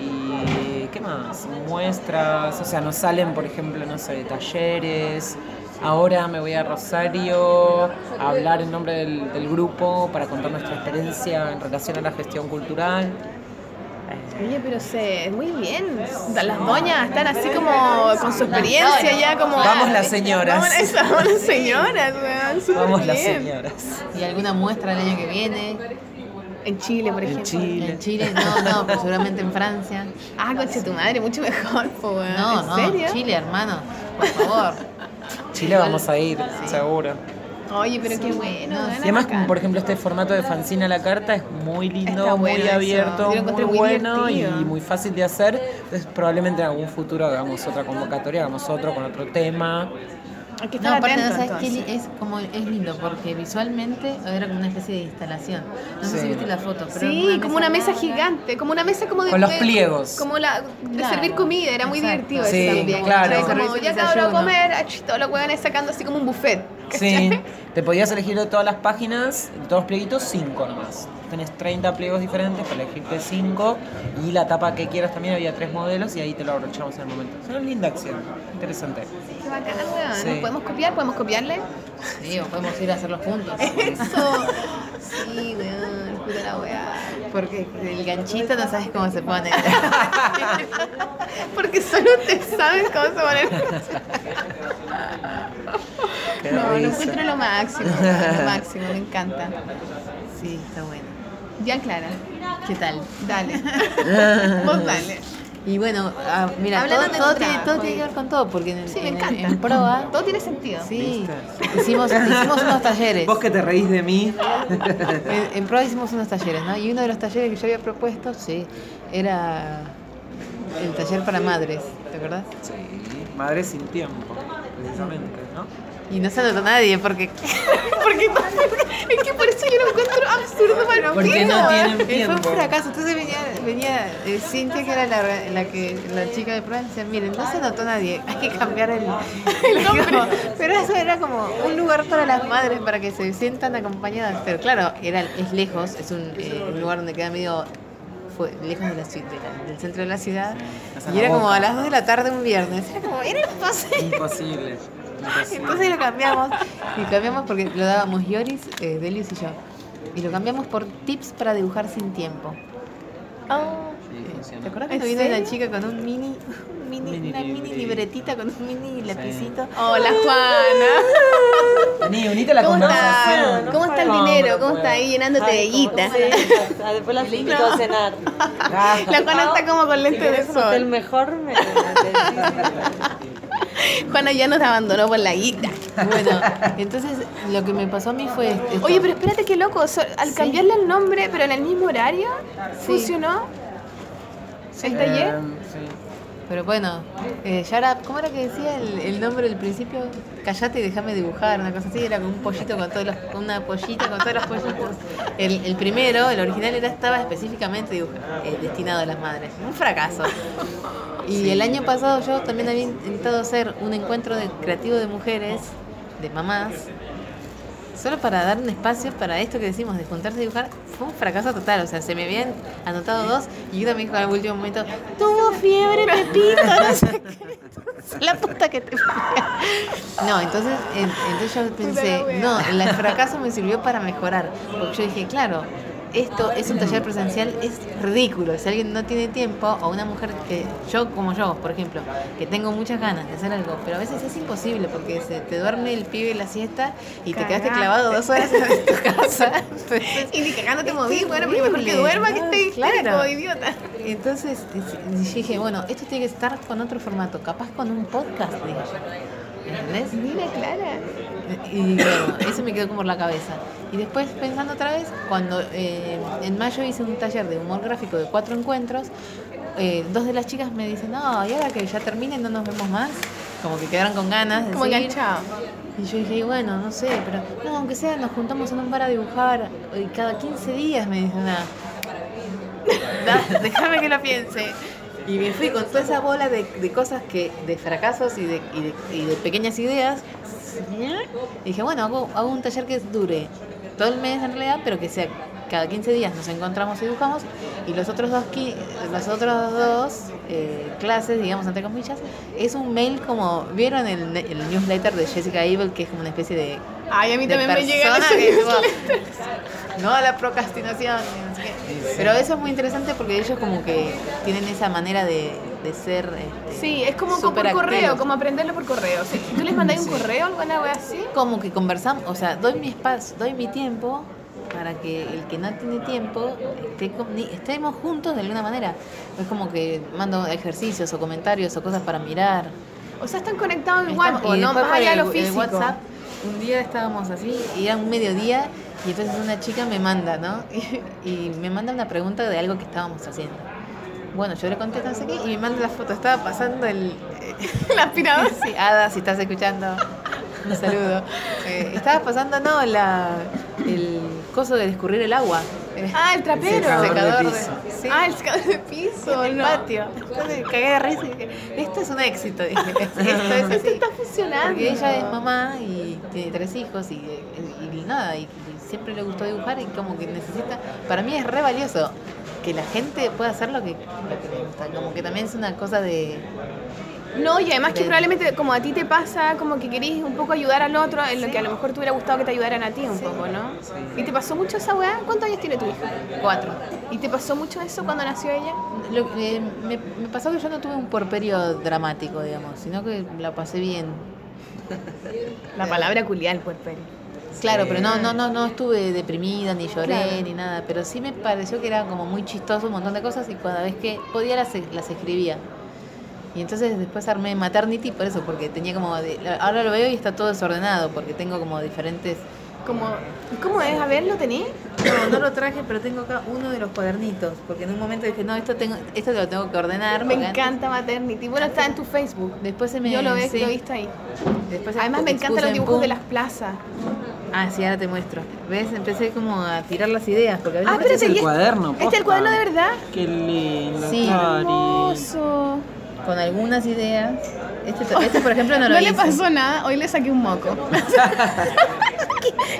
¿Y qué más? Muestras, o sea, nos salen, por ejemplo, no sé, talleres. Ahora me voy a Rosario a hablar en nombre del, del grupo para contar nuestra experiencia en relación a la gestión cultural.
Oye, pero se. Muy bien. Las doñas están así como con su experiencia ya como.
Vamos las señoras.
Vamos, eso, vamos las señoras, weón.
Vamos las señoras.
y alguna muestra el año que viene.
En Chile, por
En
ejemplo.
Chile.
En Chile, no, no, pero seguramente en Francia.
Ah, conche tu madre, mucho mejor, po, weón.
No,
¿En
no,
serio?
Chile, hermano, por favor.
Chile vamos a ir,
Sí.
seguro.
Oye, pero qué bueno. weón,
Y además, como por ejemplo, este formato de fanzine a la carta es muy lindo,
Está bueno
muy
eso.
abierto, muy,
muy
bueno y
divertido.
muy fácil de hacer. Entonces, probablemente en algún futuro hagamos otra convocatoria, hagamos otro con otro tema.
Hay que
No, aparte,
atento,
¿no sabes es como es lindo? Porque visualmente era como una especie de instalación. No sé
Sí.
si viste la foto, pero
Sí,
era
como una mesa
larga.
gigante, como una mesa como de...
Con los
de-
pliegos.
Como la de
Claro,
servir comida, era muy
exacto.
divertido
Sí,
eso también.
claro.
Como ya
de
cabrón a
desayuno.
comer, ach, todos los huevones sacando así como un buffet.
Sí, te podías elegir de todas las páginas, de todos los plieguitos, 5 nomás. Tenés 30 pliegos diferentes para elegirte 5 y la tapa que quieras también había tres modelos y ahí te lo abrochamos en el momento. Es una linda acción, interesante.
Qué weón.
Sí.
¿Nos podemos copiar? ¿Podemos copiarle?
Sí, o podemos ir a hacerlo juntos.
Eso. Sí, weón. Puta la weá.
Porque el ganchito no sabes cómo se pone.
Porque solo ustedes saben cómo se ponen.
Qué
No, lo encuentro lo máximo, lo máximo, me encanta.
Sí, está bueno.
Ya, Clara,
¿Qué tal?
dale. Vos dale.
Y bueno, ah, mira, todo,
Hablando
todo tiene,
trabajo,
todo tiene que ver con todo, porque en,
Sí, me
en-
encanta.
en proa,
Todo tiene sentido.
sí, hicimos, hicimos unos talleres.
Vos que te reís de mí.
En, en proa hicimos unos talleres, ¿no? Y uno de los talleres que yo había propuesto, sí, era el taller para madres, ¿te acordás?
Sí, madre sin tiempo, precisamente, ¿no?
Y no se anotó nadie porque,
Porque es que por eso yo lo encuentro absurdo para
Porque
mí.
no tienen
fue un
tiempo.
fracaso. Entonces venía, venía eh, Cintia, que era la, la que la chica de prueba, y decía, miren, no se anotó nadie, hay que cambiar el, el nombre. Pero eso era como un lugar para las madres, para que se sientan acompañadas. Pero claro, era, es lejos, es un, eh, un lugar donde queda medio fue lejos de la, de la- del centro de la ciudad. y era como a las 2 de la tarde un viernes. Era como, era imposible.
Imposible.
Entonces lo cambiamos. Y cambiamos porque lo dábamos Yoris, eh, Delius y yo. Y lo cambiamos por tips para dibujar sin tiempo.
Sí, funciona.
¿Te acuerdas
¿En
cuando vino una chica con un mini, un mini,
Mini
una mini libretita con un mini lapicito?
Hola Juana.
Vení, unite a la
¿Cómo está? ¿Cómo está el dinero? ¿Cómo está ahí llenándote de guita?
Ah, después la invito a cenar.
La Juana está como con lente de
¿Quieres un hotel
sol.
mejor? Me, me
Juana ya nos abandonó por la guita.
Bueno, entonces lo que me pasó a mí fue. esto.
Oye, pero espérate qué loco. so- al
Sí.
cambiarle el nombre, pero en el mismo horario,
Sí.
funcionó el taller.
Eh, sí.
Pero bueno, eh, Yara, ¿cómo era que decía el, el nombre del principio? Callate y déjame dibujar, una cosa así, era con un pollito con todos los, una pollita con todos los pollitos. El, el primero, el original era estaba específicamente dibuj- eh, destinado a las madres. Un fracaso. Y el año pasado yo también había intentado hacer un encuentro de, creativo de mujeres, de mamás, solo para dar un espacio para esto que decimos de juntarse a dibujar, fue un fracaso total. O sea, se me habían anotado dos y una me dijo al último momento, tuvo fiebre, Pepito, no sé qué. La puta que te No, entonces, en- entonces yo pensé, no, el fracaso me sirvió para mejorar. Porque yo dije, claro, esto es un taller presencial, es ridículo. Si alguien no tiene tiempo, o una mujer que, yo como yo, por ejemplo, que tengo muchas ganas de hacer algo, pero a veces es imposible porque se te duerme el pibe en la siesta y te quedaste clavado dos horas en tu casa. Entonces,
Y ni cagando te moví, bueno, porque mejor que duerma que esté
claro.
claro. idiota.
entonces dije, bueno, esto tiene que estar con otro formato, capaz con un podcast, dije. ¿Entendés?
Mira, Clara.
Y bueno, eso me quedó como en la cabeza. Y después pensando otra vez, cuando eh, en mayo hice un taller de humor gráfico de cuatro encuentros, eh, dos de las chicas me dicen, no, y ahora que ya terminen no nos vemos más. Como que quedaron con ganas de
Como
seguir.
enganchado.
Y yo dije, bueno, no sé, pero no, aunque sea, nos juntamos en un bar a dibujar y cada 15 días me dicen, nada. déjame que lo piense. Y me fui con toda esa bola de, de cosas que, de fracasos y de, y de, y de pequeñas ideas. Y dije, bueno, hago, hago un taller que dure todo el mes en realidad, pero que sea cada 15 días nos encontramos y dibujamos. Y los otros dos, los otros dos eh, clases, digamos, entre comillas, es un mail como, ¿vieron el, el newsletter de Jessica Evil, que es como una especie de
Ay, a mí también me llega
no a la procrastinación no sé qué. pero eso es muy interesante porque ellos como que tienen esa manera de, de ser este,
Sí, es como por correo, como aprenderlo por correo. O sea, ¿Tú les mandáis un correo o alguna wea así?
como que conversamos o sea doy mi espacio doy mi tiempo para que el que no tiene tiempo esté estemos juntos de alguna manera es como que mando ejercicios o comentarios o cosas para mirar
O sea, están conectados igual, o no más allá lo
el
físico.
WhatsApp, un día estábamos así, y era un mediodía, y entonces una chica me manda, ¿no? Y, y me manda una pregunta de algo que estábamos haciendo. Bueno, yo le contesto no sé qué, y me manda la foto. Estaba pasando el...
La aspiradora.
Sí, Ada, si estás escuchando, un saludo. Eh, estaba pasando, no, la, el coso de escurrir el agua.
Ah, el trapero.
secador de
secador de-
piso.
sí.
Ah, el secador de piso,
en el
no.
patio. Entonces cagué de risa y dije, esto es un éxito. Dije, esto es
Esto
así.
está funcionando.
Porque ella es mamá y tiene tres hijos y, y- y nada, y, y siempre le gustó dibujar y como que necesita, para mí es re valioso que la gente pueda hacer lo que, lo que le gusta, como que también es una cosa de...
No, y además que probablemente como a ti te pasa, como que querís un poco ayudar al otro en lo que a lo mejor te hubiera gustado que te ayudaran a ti un poco, ¿no? ¿Y te pasó mucho esa weá? ¿Cuántos años tiene tu hija?
Cuatro.
¿Y te pasó mucho eso cuando nació ella?
Lo- eh, me, me pasó que yo no tuve un porperio dramático, digamos, sino que la pasé bien.
La palabra culiar, puerperio.
Claro, pero no, no, no, no estuve deprimida, ni lloré,
Claro.
ni nada. Pero sí me pareció que era como muy chistoso un montón de cosas y cada vez que podía las, las escribía. Y entonces después armé Maternity por eso, porque tenía como... de- ahora lo veo y está todo desordenado, porque tengo como diferentes...
Como, ¿Cómo es? A ver, ¿lo tenés?
No, no lo traje, pero tengo acá uno de los cuadernitos, porque en un momento dije, no, esto tengo esto lo tengo que ordenar.
Me encanta Maternity. Bueno, está en tu Facebook.
Después se me...
Yo lo,
sí.
he visto ahí.
Después
Además me encantan los
en
dibujos de las plazas.
Ah, sí, ahora te muestro. ¿Ves? Empecé como a tirar las ideas, porque a veces
Ah, pero
Este es el cuaderno,
¿Este es el cuaderno de verdad?
Qué lindo,
Sí.
Cari.
Hermoso.
Con algunas ideas. Este, este, por ejemplo, no
No,
lo
le
hice.
pasó nada, hoy le saqué un moco.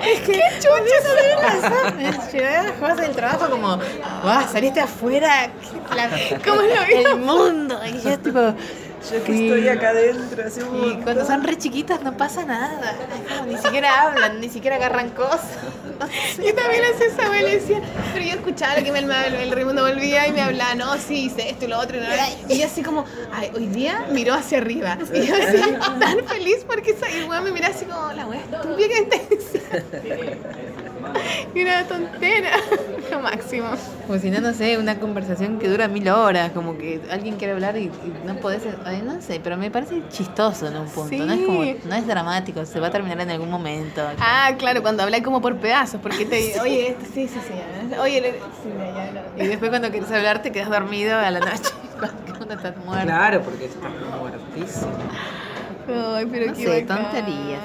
Es que chucha, Llegué a las cosas del trabajo como, ¡guau! Saliste afuera. qué la-
¿Cómo lo?
El mundo. Y yo tipo.
Yo que estoy acá adentro hace un
Y
montón.
cuando son re chiquitas no pasa nada. Ni siquiera hablan, ni siquiera agarran cosas. No sé.
Yo también hacía esa decía, pero yo escuchaba lo que me, el, el Raimundo volvía y me hablaba, no, sí, hice esto y lo otro. Y, no, y yo así como, ay, hoy día miró hacia arriba. Y yo así, tan feliz porque esa y el weón me miraba así como, la wea estúpida que está. Y una tontera. Lo máximo.
Como si no, no sé, una conversación que dura mil horas, como que alguien quiere hablar y, y no podés, ay, no sé, pero me parece chistoso en un punto, no es como,
Sí.
no es dramático, se va a terminar en algún momento.
Ah, claro, cuando habláis como por pedazos, porque te oye, esto, sí, sí, sí. Oye, le- sí, ya, ya,
Y después cuando quieres hablar te quedas dormido a la noche cuando estás muerto.
Claro, porque estás muertísimo.
Ay, pero
No
qué
sé,
bacán.
tonterías.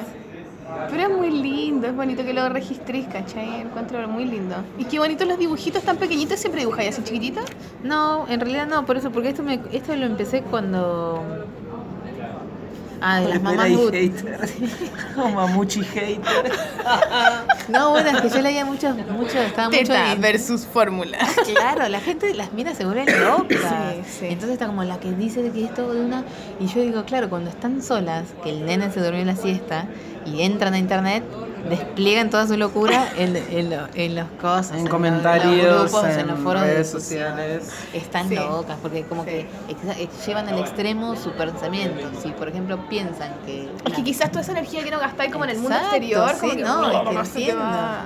Pero es muy lindo, es bonito que lo registréis, ¿cachai? Encuentro muy lindo. Y qué bonitos los dibujitos tan pequeñitos, siempre dibujáis así chiquititos.
No, en realidad no, por eso, porque esto me, esto lo empecé cuando Ah, de las
hater. O mamuchi hater.
No, bueno, es que yo leía mucho, mucho, estaba mucho
Teta
en-
versus fórmula.
Claro, la gente las mira se vuelven locas.
Sí, sí.
Entonces está como la que dice que es todo de una. Y yo digo, claro, cuando están solas, que el nene se durmió en la siesta y entran a internet, despliegan toda su locura en, en, lo- en los cosas,
En
los-
comentarios,
los grupos, en,
en
los foros
redes
de
sociales.
Están
Sí.
locas, porque como que ex- llevan al extremo su pensamiento. Si, por ejemplo, piensan que.
Es que quizás toda esa energía que no gastáis como en el mundo exterior,
sí,
como que
no, es que
ah.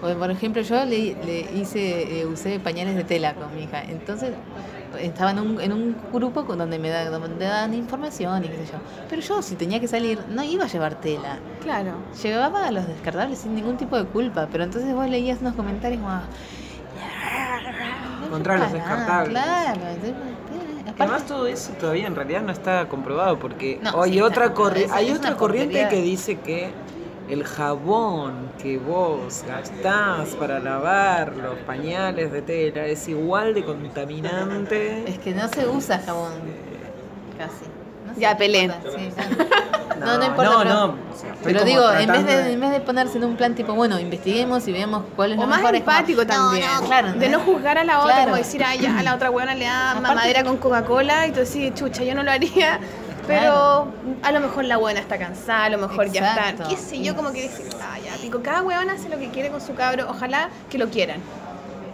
Por ejemplo, yo le, le hice, eh, usé pañales de tela con mi hija. Entonces estaba en un, en un grupo con donde me da- donde dan información y qué sé yo. Pero yo, si tenía que salir, no iba a llevar tela.
Claro.
Llevaba a los descartables sin ningún tipo de culpa. Pero entonces vos leías unos comentarios como.
Contra los descartables.
Claro. aparte-
además todo eso todavía en realidad no está comprobado porque
No,
hay
sí,
otra corri- hay otra corriente que dice que el jabón que vos gastás para lavar los pañales de tela es igual de contaminante.
Es que no se usa jabón. Casi. No
Ya,
no
pelé.
sí, ya. No, no importa.
No,
pero,
no, o sea, estoy
pero digo, en vez, de,
de-
en vez de ponerse en un plan tipo, bueno, investiguemos y veamos cuál es
O
lo
más
mejor. es como,
empático
no,
también.
no, claro.
De no juzgar a la otra,
Claro.
como decir, ay, ya, a la otra buena le da
Aparte-
mamadera con Coca-Cola y tú decís, chucha, yo no lo haría. Pero a lo mejor la buena está cansada, a lo mejor ya
Exacto.
está. ¿Qué sé yo? Como que decir, ah, ya, pico, cada huevona hace lo que quiere con su cabro, ojalá que lo quieran.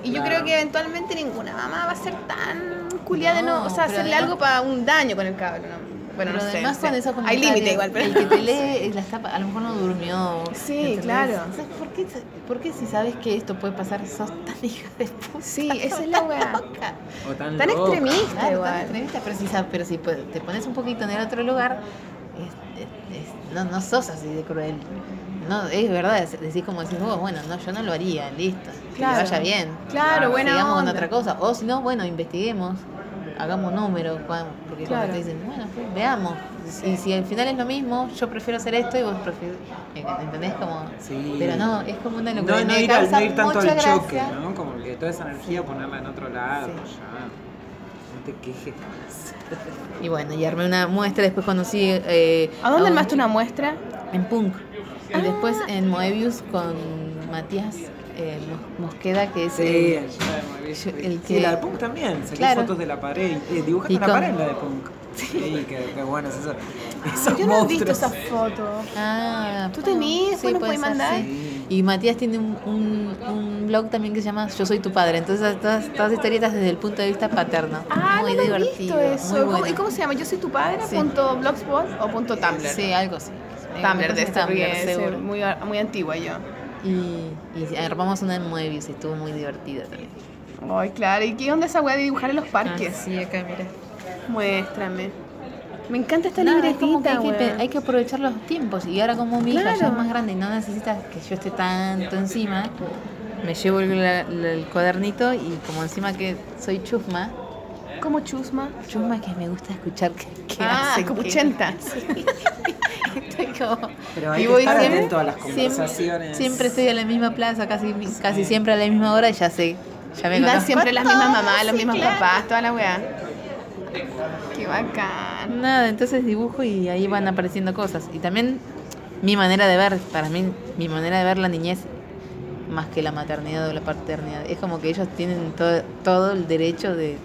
Y yo
Claro.
creo que eventualmente ninguna mamá va a ser tan culiada de no,
No,
o sea, hacerle algo para un daño con el cabro, ¿no? Bueno,
Pero
no
además
sé.
con esos
Hay límite igual, pero...
El que te lee, la está, a lo mejor no durmió.
Sí, claro.
O sea, ¿por, qué, ¿Por qué si sabes que esto puede pasar sos tan hija de puta?
Sí, esa es la weá.
loca?
o tan
Tan
loca.
extremista
Claro,
igual.
tan extremista, pero si, sab- pero si pues, te pones un poquito en el otro lugar, es- es- es- no, no sos así de cruel. No, es verdad, decís como decís vos, bueno, no, yo no lo haría, listo. Que
Claro.
le vaya bien.
Claro, buena
Sigamos con
onda.
otra cosa. O si no, bueno, investiguemos, hagamos números, porque
Claro.
cuando te dicen, bueno, pues, veamos. Y si al final es lo mismo, yo prefiero hacer esto y vos prefieres. ¿Entendés? Como,
Sí.
Pero no, es como una locura.
No, no ir, al-
causa
no ir tanto al choque. ¿no? Como que toda esa energía ponerla en otro lado,
Sí.
ya. No te quejes más.
Y bueno, y armé una muestra, después conocí... Eh,
¿A dónde
un-
armaste una muestra?
En Punk. Y después en Moebius con Matías eh, Mos- Mosqueda, que es
Sí,
el-
el
yo- el
Sí,
que-
la de Punk también. Saqué
Claro.
fotos de la pared. Eh, dibujaste una
con-
pared en la de Punk. Sí, qué, qué bueno es eso. Esos
Yo no he visto
monstruos.
esa foto.
Ah,
¿Tú tenías? Después nos
puede
podés
ser,
mandar.
sí. Y Matías tiene un, un, un blog también que se llama Yo soy tu padre. Entonces todas, todas historietas desde el punto de vista paterno.
Ah,
muy
no lo he
divertido.
visto eso.
Muy
¿Cómo-
bueno.
¿Y cómo se llama? ¿Yo soy tu padre?
Sí.
¿Punto blogspot o punto tumblr?
Sí, algo así.
Tumblr de esto,
Tumblr,
porque es
seguro.
muy, muy antigua yo.
Y, y armamos una en Moebius y estuvo muy divertida también.
Ay, claro. ¿Y qué onda esa weá de dibujar en los parques?
Ah, sí, acá, mira.
Muéstrame. Me encanta esta
Nada, es como que
libretita,
hay, que, hay que aprovechar los tiempos. Y ahora como mi hija ya
Claro.
es más grande y no necesita que yo esté tanto encima, me llevo el, la- la- el cuadernito y como encima que soy chusma,
Como chusma.
chusma es que me gusta escuchar que, que
ah,
hacen,
como
que-
80.
Estoy como-
Pero hay
y
que
voy
estar
siempre-
atento a las
siempre-
conversaciones.
Siempre estoy en la misma plaza, casi, casi siempre a la misma hora y ya sé. Ya me
Y van siempre las mismas mamás, los mismos
claro.
papás, toda la weá. Qué bacán.
Nada, entonces dibujo y ahí van apareciendo cosas. Y también mi manera de ver, para mí, mi manera de ver la niñez, más que la maternidad o la paternidad, es como que ellos tienen todo, todo el derecho de,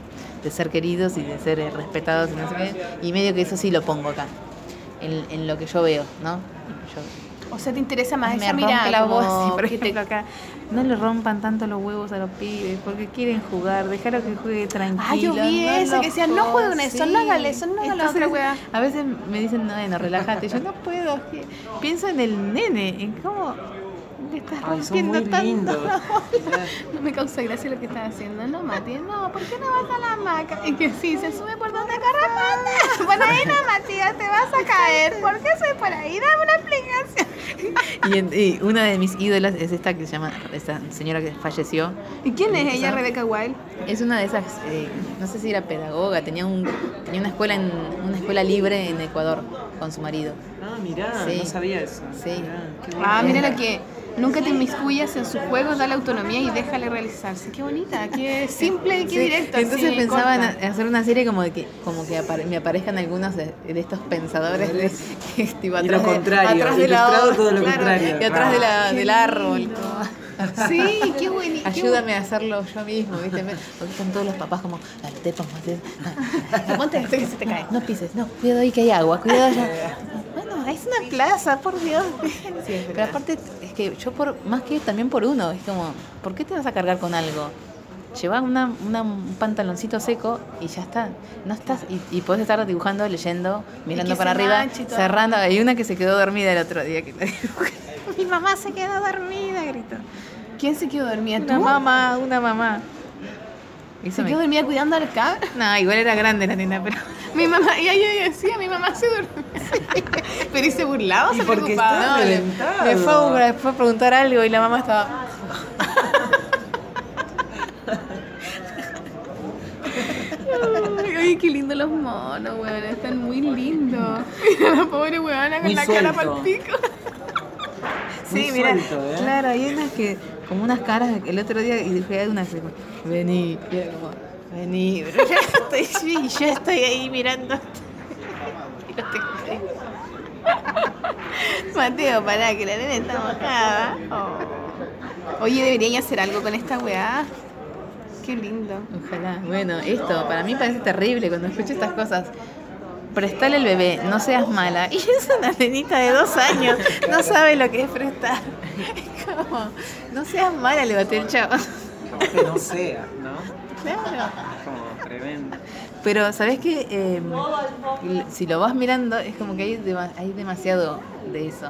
de ser queridos y de ser eh, respetados y no sé qué. Y medio que eso sí lo pongo acá, en, en lo que yo veo, ¿no? Yo-
O sea, ¿te interesa más
me
esa mirada?
la voz, sí, por
que te-
acá. No le rompan tanto los huevos a los pibes, porque quieren jugar, déjalo que juegue tranquilo.
Ah, yo vi
no
eso, que decían, no jueguen eso, no hágale eso, no haga la otra.
A veces me dicen, no, bueno, relájate. Yo no puedo, pienso en el nene, en cómo le estás
Ay, son
rompiendo
muy
tanto.
lindos.
No me causa gracia lo que estás haciendo. No, Mati, no, ¿por qué no vas a la hamaca? Y que sí, se sube por donde corre Mati. Bueno, ahí no, Matías, te vas a caer. ¿Por qué soy por ahí? Dame una explicación.
Y, en- y una de mis ídolas es esta que se llama, esta señora que falleció.
¿Y quién es ella. Rebeca Wild?
Es una de esas, eh, no sé si era pedagoga, tenía un tenía una escuela en una escuela libre en Ecuador con su marido.
Ah, mirá,
Sí.
no sabía eso.
Sí.
Mirá, qué bueno.
Ah, mira lo que. Nunca te inmiscuyas en sus juegos, dale autonomía y déjale realizarse. Qué bonita, qué simple y qué
Sí,
directo.
Entonces
así,
pensaba en
corta.
hacer una serie como de que como que apare- me aparezcan algunos de, de estos pensadores de, que tipo
Y
atrás
lo
de-
contrario,
atrás de la
todo lo
claro,
contrario.
y atrás de la,
Qué
del árbol
Sí, qué bonito.
ayúdame a hacerlo yo mismo viste porque están todos los papás como dale te
Ponte esto que se te cae.
no pises no cuidado ahí que hay agua cuidado allá bueno es una plaza por Dios pero aparte es que yo por más que también por uno es como ¿por qué te vas a cargar con algo? Lleva una, una- un pantaloncito seco y ya está. No estás y, y podés estar dibujando, leyendo, mirando para arriba, cerrando. Hay una que se quedó dormida el otro día que la dibujé. Mi mamá se quedó dormida, gritó.
¿Quién se quedó dormida?
Una
¿Tú?
mamá, una mamá.
¿Se
me-
quedó dormida cuidando al cabra?
No, igual era grande la nena, pero
Mi mamá, y ella decía, mi mamá se durmió. Pero ¿y se burlaba se preocupaba? No, le-
fue a, fue a preguntar algo y la mamá estaba.
Ay, qué lindos los monos, weón. Están muy lindos. Mira la pobre weona con
Muy
la cara
suelto.
pa'l pico.
Sí, mira,
suelto, ¿eh?
claro, hay unas que, como unas caras, el otro día y dije una así, como, vení, y vení, pero ya estoy, sí, yo estoy ahí mirando. Y no te creo.
Mateo, pará, que la nena está mojada. Oh. Oye, deberían hacer algo con esta weá. Qué lindo.
Ojalá. Bueno, esto para mí parece terrible cuando escucho estas cosas. Prestale el bebé, no seas mala. Y es una nenita de dos años, no sabe lo que es prestar. Es como, no seas mala, le bate el chavo.
Como que no sea, ¿no?
Claro.
Como tremendo.
Pero, ¿sabes qué? Eh, si lo vas mirando, es como que hay, hay demasiado de eso.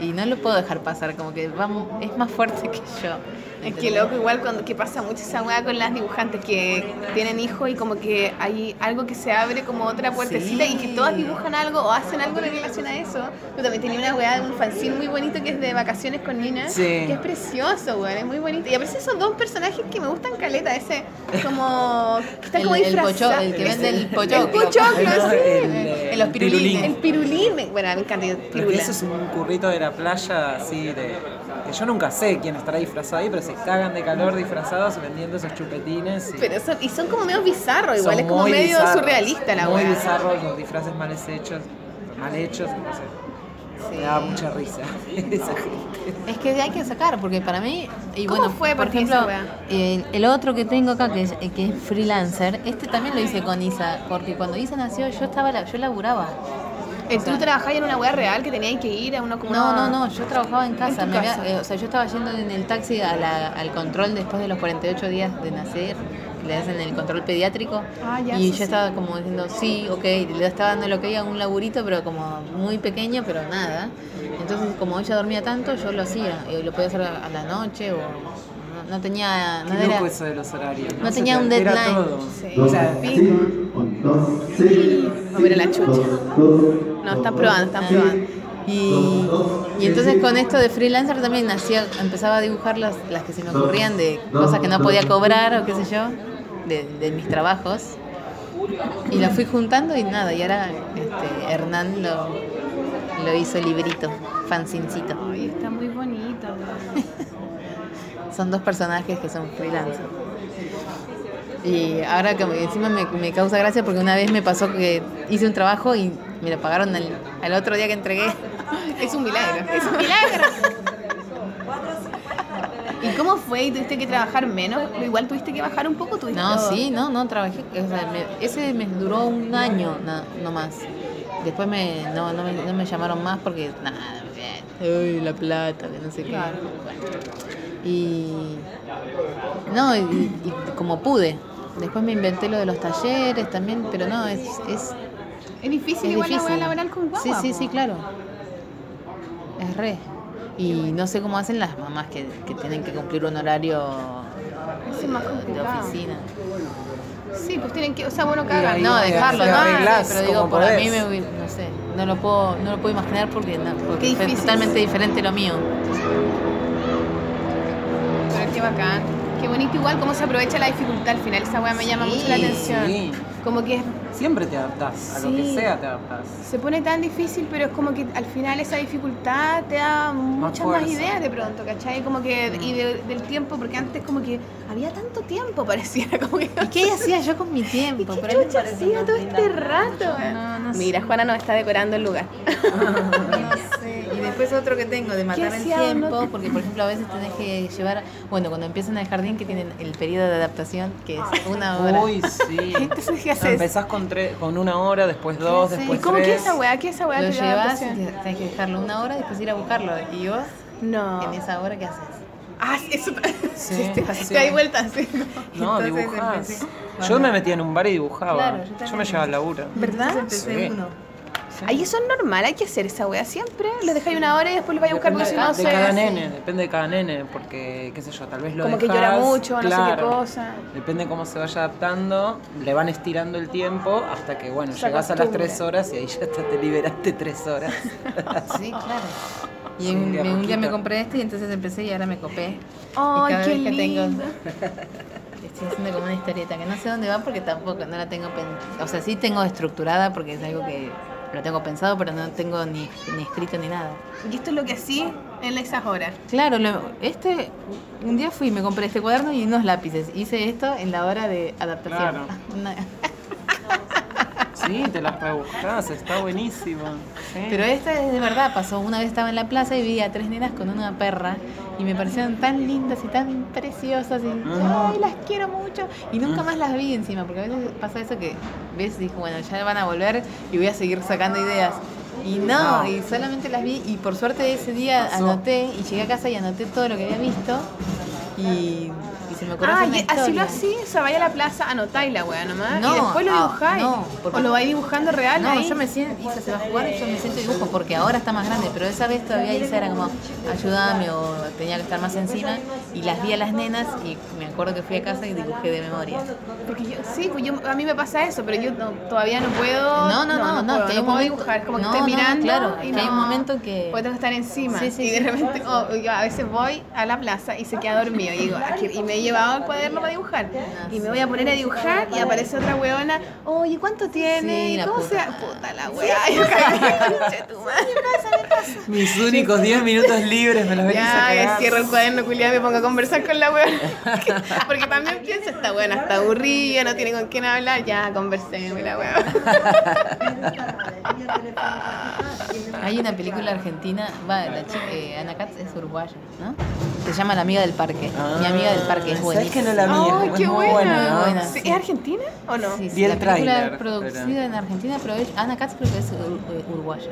Y no lo puedo dejar pasar, como que va, es más fuerte que yo.
Es que loco, igual cuando que pasa mucho esa weá con las dibujantes que tienen hijos y como que hay algo que se abre como otra puertecita
Sí.
y que todas dibujan algo o hacen algo en relación a eso. Yo también tenía una weá de un fanzine muy bonito que es de vacaciones con Nina,
Sí.
que es precioso, weón, es muy bonito. Y aparecen esos dos personajes que me gustan caleta, ese como que está
El,
como
el
disfrazado.
pocho, el que vende el pochoclo.
El pochoclo, sí.
El,
En los
el
pirulines.
El pirulín, me- bueno, me encanta pirula.
eso es un currito de la playa así de. que yo nunca sé quién estará disfrazado ahí, pero se cagan de calor disfrazados vendiendo esos chupetines. Y
Pero son, y son como medio bizarros, igual
son
es como medio
bizarros,
surrealista la
Muy
weá.
bizarros, los disfraces mal hechos, mal hechos, no sé. Me da mucha risa esa gente.
Es que hay que sacar, porque para mí. Y
¿Cómo
bueno,
fue
por ejemplo, el, el otro que tengo acá, que es, que es freelancer, este también lo hice con Isa, porque cuando Isa nació, yo estaba la- yo laburaba. Sea,
¿Tú trabajabas en una weá real que tenías que ir a una como
No,
una-
no, no, yo trabajaba en casa.
tu
me había-
casa.
eh, o sea, yo estaba yendo en el taxi a la- al control después de los 48 días de nacer. le hacen el control pediátrico.
Ah, ya,
y
sí,
yo estaba como diciendo, sí, ok, le estaba dando lo que a un laburito, pero como muy pequeño, pero nada. Entonces, como ella dormía tanto, yo lo hacía. Y lo podía hacer a la noche o no, no tenía... No
Qué
era,
loco eso de los horarios.
no
Se
tenía
te
un deadline.
todo.
Sí.
O sea,
Vamos a ver a la chucha. No, están probando, están probando.
Y, y entonces con esto de freelancer también hacía, empezaba a dibujar las, las que se me ocurrían de cosas que no podía cobrar o qué sé yo, de, de mis trabajos. Y las fui juntando y nada, y ahora este, Hernán lo, lo hizo librito, fanzincito.
Ay, está.
Son dos personajes que son freelancers. Y ahora que me- encima me, me causa gracia porque una vez me pasó que hice un trabajo y me lo pagaron al, al otro día que entregué.
Es un milagro. Es un milagro. ¿Y cómo fue? ¿Y ¿Tuviste que trabajar menos? ¿Igual tuviste que bajar un poco? ¿Tuviste
No,
todo?
sí, no, no, trabajé. o sea, me- ese me duró un año, na- no más. Después me, no, no, me, no me llamaron más porque, nada, uy, la plata, que no sé qué.
Claro.
Y. No, y, y como pude. Después me inventé lo de los talleres también, pero no, es. es
Es difícil
es
igual la
difícil.
laboral con guagua.
Sí, sí, sí, claro. Es re. Y no sé cómo hacen las mamás que, que tienen que cumplir un horario
es más
de oficina.
Sí, pues tienen que, o sea, bueno, cagan.
No, dejarlo, no, pero digo, por a mí me, no sé, no lo puedo, no lo puedo imaginar porque, no, porque
difícil.
totalmente diferente lo mío.
Qué bacán. Qué bonito igual cómo se aprovecha la dificultad al final. Esa weá me llama mucho la atención.
sí.
Como que
Siempre te adaptás, a lo que sea te adaptás.
se pone tan difícil, pero es como que al final esa dificultad te da muchas más, ideas de pronto, ¿cachai? Como que, y de- del tiempo, porque antes como que había tanto tiempo, pareciera como que...
¿Y qué hacía yo con mi
¿Y
tiempo?
qué chucha
parece
hacía todo este rato?
No, no sé.
Mira, Juana nos está decorando el lugar.
No después otro que tengo de matar el tiempo,
uno?
porque por ejemplo a veces tenés que llevar, bueno, cuando empiezan el jardín que tienen el periodo de adaptación, que es una hora.
Uy, sí.
Entonces, ¿qué haces?
Empezás con, tre- con una hora, después dos,
haces?
¿Y
después
cómo que
tres.
esa weá? ¿Qué es esa weá?
Lo llevas, tenés que dejarlo una hora y después ir a buscarlo. ¿Y vos?
No.
En esa hora qué haces?
Ah, eso
Sí,
te,
sí.
te da vueltas, sí.
No,
Entonces
dibujás.
empecé-
Yo me metía en un bar y dibujaba.
Claro, yo
yo, me llevaba al laburo.
¿Verdad?
Entonces empecé
Sí.
Ahí eso es normal, hay que hacer esa wea siempre. Lo dejáis una hora y después lo vais a buscar porque si no
de cada nene, depende de cada nene, porque, qué sé yo, tal vez lo
Como que llora mucho, no sé qué cosa.
Depende cómo se vaya adaptando, le van estirando el tiempo hasta que, bueno,
Se
llegas a las tres horas y ahí ya te, te liberaste tres horas.
Sí, claro. Y
Sí,
un, día me compré este y entonces empecé y ahora me copé. Y cada
qué
vez que
lindo.
tengo. Estoy haciendo como una historieta que no sé dónde va porque tampoco no la tengo pensada. O sea, sí tengo estructurada porque es algo que lo tengo pensado, pero no tengo ni, ni escrito ni nada.
Y esto es lo que así en esas horas.
Claro, lo- este un día fui, me compré este cuaderno y unos lápices. Hice esto en la hora de adaptación.
Claro. Sí, te las rebuscás, está buenísimo. Sí.
Pero esta es de verdad, pasó. Una vez estaba en la plaza y vi a tres nenas con una perra y me parecieron tan lindas y tan preciosas y ay, las quiero mucho. Y nunca más las vi encima, porque a veces pasa eso que ves y dijo, bueno, ya van a volver y voy a seguir sacando ideas. Y no, y solamente las vi y por suerte ese día
Pasó.
anoté y llegué a casa y anoté todo lo que había visto y se me ocurrió
Ah, y así lo así, o sea, vaya a la plaza, anotáis la wea nomás.
No,
y después lo
ah,
dibujáis.
no,
o lo vais dibujando real.
No,
ahí.
yo me siento, Isa se va a jugar y yo me siento dibujo porque ahora está más grande, pero esa vez todavía Isa era como, ayúdame o tenía que estar más encima y las vi a las nenas y me acuerdo que fui a casa y dibujé de memoria.
Porque yo, sí, pues yo, a mí me pasa eso, pero yo no- todavía no puedo.
No, no, no, no,
puedo,
que hay un
puedo dibujar, como que
no,
estoy
no,
mirando.
claro,
y
hay un
no-
momento que-
que estar encima.
Sí, sí,
y de repente, oh, yo a veces voy a la plaza y se queda dormido. Y, digo, aquí- y me he llevado el cuaderno para dibujar. Y me voy a poner a dibujar y aparece otra weona. Oye, ¿cuánto tiene?
Sí,
¿Y
la
¿Cómo
puta.
se Puta la wea.
Mis únicos 10 minutos libres me los venís a
Ya, cierro el cuaderno, culiado, me pongo a conversar con la weona. Porque también pienso, esta weona está aburrida, no tiene con quién hablar. Ya, conversemos, la weona.
Hay una película argentina, va, la chica, eh, Ana Katz es uruguaya, ¿no? Se llama La amiga del parque. Mi amiga del parque es
Ah,
buenísima.
¿Sabes que no la vi?
¡Ay,
Es
qué
muy
buena!
buena, ¿no?
buena,
Sí,
sí.
¿Es argentina o no?
Sí, sí,
el
la película es producida
pero-
en Argentina, pero Ana Katz creo que es eh, uruguaya.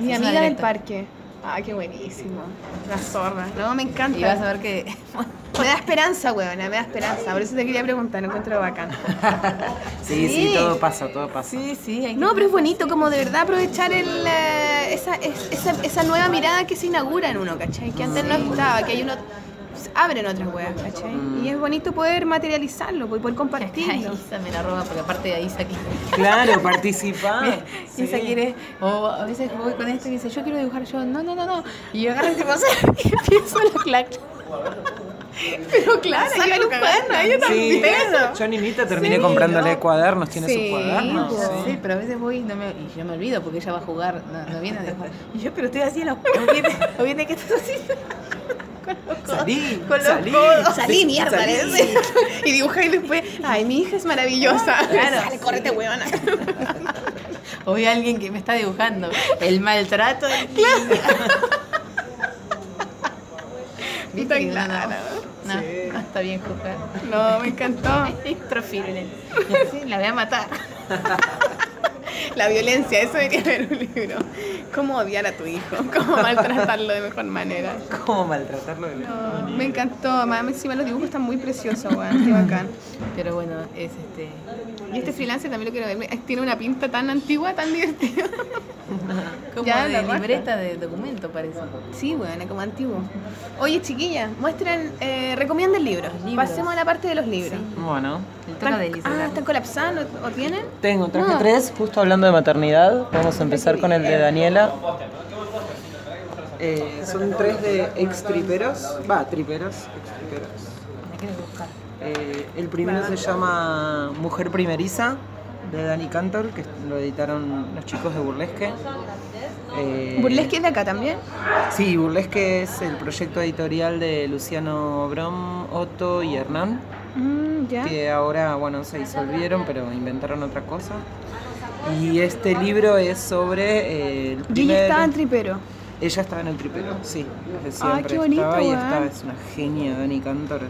Mi
Es
amiga del parque. Ah, qué buenísimo. La zorra. No, me encanta.
Y vas a ver que.
Me da esperanza, weona, me da esperanza. Por eso te quería preguntar, lo encuentro bacán.
Sí, sí,
Sí.
todo pasa, todo pasa.
Sí, sí. hay que-
No, pero es bonito como de verdad aprovechar el, eh, esa, es- esa, esa nueva mirada que se inaugura en uno, ¿cachai? Que antes no estaba, que hay uno... abren otras weas, ¿cachai? Y es bonito poder materializarlo, poder
Ay,
compartirlo.
Isa me la roba porque aparte de ahí saqué.
Claro, participa.
Isa quiere, o a veces voy con esto y dice, yo quiero dibujar, yo, no, no, no, no. Y yo agarro este cosa y empiezo la clac.
Pero claro,
Saca
yo
un cuaderno, yo
Sí,
también.
yo Ninita terminé
Sí,
comprándole
no.
cuadernos, tiene
Sí,
sus cuadernos. sí.
Sí, pero a veces voy y, no me, y yo me olvido porque ella va a jugar, no, no viene a dibujar. Y yo, pero estoy haciendo, ¿o viene, o viene qué estás haciendo? Con los codos.
Salí,
con los
salí.
codos.
Salí, mierda,
Salí.
parece. Y dibujé y después, ay, mi hija es maravillosa.
Claro.
Sale, córrete, huevona.
A alguien que me está dibujando. El maltrato niño.
Está
que no, no,
claro.
No, no está bien juzgar.
No, me encantó.
Sí, la voy a matar.
La violencia, eso debería haber un libro. Cómo odiar a tu hijo, cómo maltratarlo de mejor manera.
¿Cómo maltratarlo? de-
No, me encantó, además encima los dibujos están muy preciosos, weón, qué bacán.
Pero bueno, es este.
Y este freelancer también lo quiero ver, me- tiene una pinta tan antigua, tan divertida.
Como
Ya,
de libreta de documento parece.
Sí, weón, como antiguo. Oye, chiquilla, muestren, eh, recomienden libros.
Libros.
Pasemos a la parte de los libros.
Bueno,
De
ah. ¿están colapsando o tienen?
tengo, traje
No.
tres, justo hablando de maternidad. Vamos a empezar con el de Daniela. Eh, son tres de ex triperos. Va, triperos, ex triperos.
Me quiero buscar.
Eh, el primero se llama Mujer Primeriza, de Dani Cantor, que lo editaron los chicos de Burlesque. Eh,
Burlesque es de acá también.
Sí, Burlesque es el proyecto editorial de Luciano Brom, Otto y Hernán,
Mm, ya.
que ahora, bueno, se disolvieron, pero inventaron otra cosa. Y este libro es sobre eh, el
Y ella estaba en tripero.
Ella estaba en el tripero, sí. desde siempre
qué bonito,
estaba y estaba, es una genia, Dani Cantor.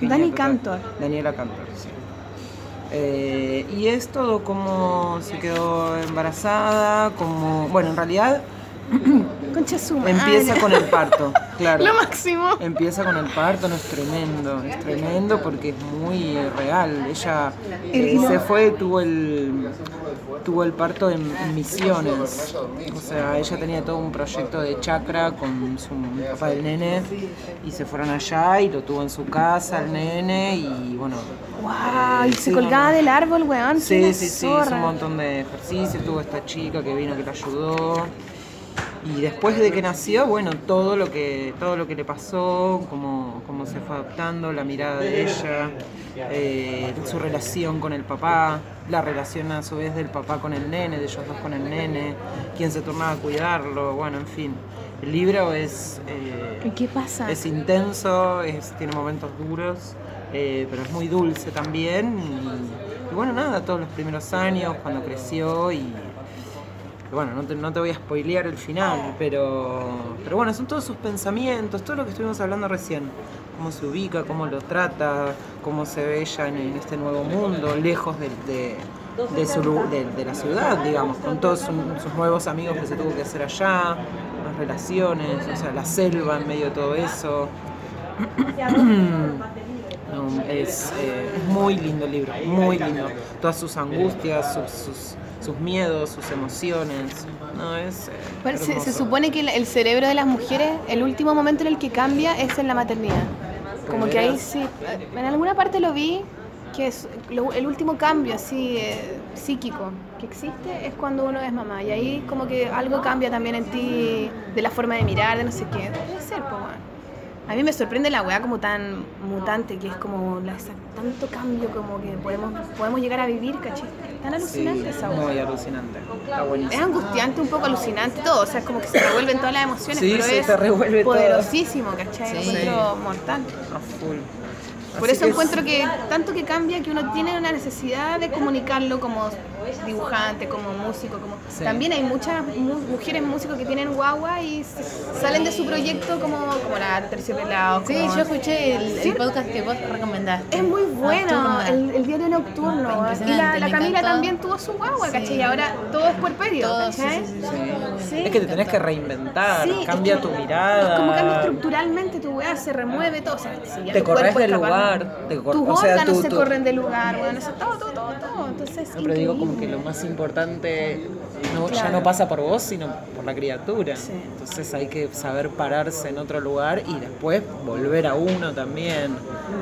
genia
Dani
total.
Cantor.
Daniela Cantor, sí. Eh, y es todo como se quedó embarazada, como... Bueno, en realidad
Concha su madre.
empieza con el parto, claro.
Lo máximo.
Empieza con el parto, no es tremendo, es tremendo porque es muy real. Ella eh, se fue, tuvo el tuvo el parto en, en Misiones. O sea, ella tenía todo un proyecto de chakra con su papá del nene y se fueron allá y lo tuvo en su casa el nene y bueno.
Wow,
eh,
y
sí,
se colgaba
no, no.
del árbol, weón.
Sí, sí, sí, hizo un montón de ejercicio, tuvo esta chica que vino que la ayudó. Y después de que nació, bueno, todo lo que, todo lo que le pasó, cómo, cómo se fue adaptando, la mirada de ella, eh, su relación con el papá, la relación a su vez del papá con el nene, de ellos dos con el nene, quién se tornaba a cuidarlo, bueno, en fin. El libro es, eh,
¿Y qué pasa?
es intenso, es, tiene momentos duros, eh, pero es muy dulce también. Y, y bueno, nada, todos los primeros años, cuando creció y. bueno, no te, no te voy a spoilear el final, pero, pero bueno, son todos sus pensamientos, todo lo que estuvimos hablando recién. Cómo se ubica, cómo lo trata, cómo se ve ella en, en este nuevo mundo, lejos de, de, de su, de, la ciudad, digamos, con todos su- sus nuevos amigos que se tuvo que hacer allá, las relaciones, o sea, la selva en medio de todo eso. Es, eh, muy lindo el libro, muy lindo. Todas sus angustias, sus, sus, sus miedos, sus emociones. No, es. eh,
Bueno, se, supone que el, el cerebro de las mujeres, el último momento en el que cambia es en la maternidad. Como que ahí sí, en alguna parte lo vi, que es lo- el último cambio así eh, psíquico que existe es cuando uno es mamá. Y ahí como que algo cambia también en ti, de la forma de mirar, de no sé qué. Debe ser, pues, bueno. A mí me sorprende la weá como tan mutante, que es como la, tanto cambio como que podemos, podemos llegar a vivir, ¿cachai? Tan alucinante
Sí,
esa weá.
muy alucinante. Está buenísimo.
Es angustiante, un poco alucinante todo, o sea, es como que se revuelven todas las emociones,
Sí,
pero
se
es
te todo.
poderosísimo, ¿cachai?
Sí.
encuentro mortal.
A full.
Por
Así
eso
que
encuentro que tanto que cambia que uno tiene una necesidad de comunicarlo como dibujante, como músico, como
Sí.
también hay muchas mu- mujeres músicos que tienen guagua y salen de su proyecto como, como la Terciopelados.
Sí,
como-
yo escuché el, podcast que vos recomendaste.
Es muy bueno, el, el diario nocturno. Y la, Camila
encantó.
también tuvo su guagua,
Sí.
¿cachai? Y ahora todo es puerperio, ¿cachai?
sí, sí,
Sí.
Sí.
Es que te tenés que reinventar,
Sí, es
cambia
que
tu mirada.
Es como cambia estructuralmente tu weá, se remueve todo. O sea, si ya
Te corres del lugar, te cor-
Tus
o sea,
órganos
tu-
se
tu-
corren del lugar, bueno, eso, todo, todo, todo, todo. Entonces,
digo como que lo más importante no, ya no pasa por vos, sino la criatura.
Sí.
Entonces hay que saber pararse en otro lugar y después volver a uno también.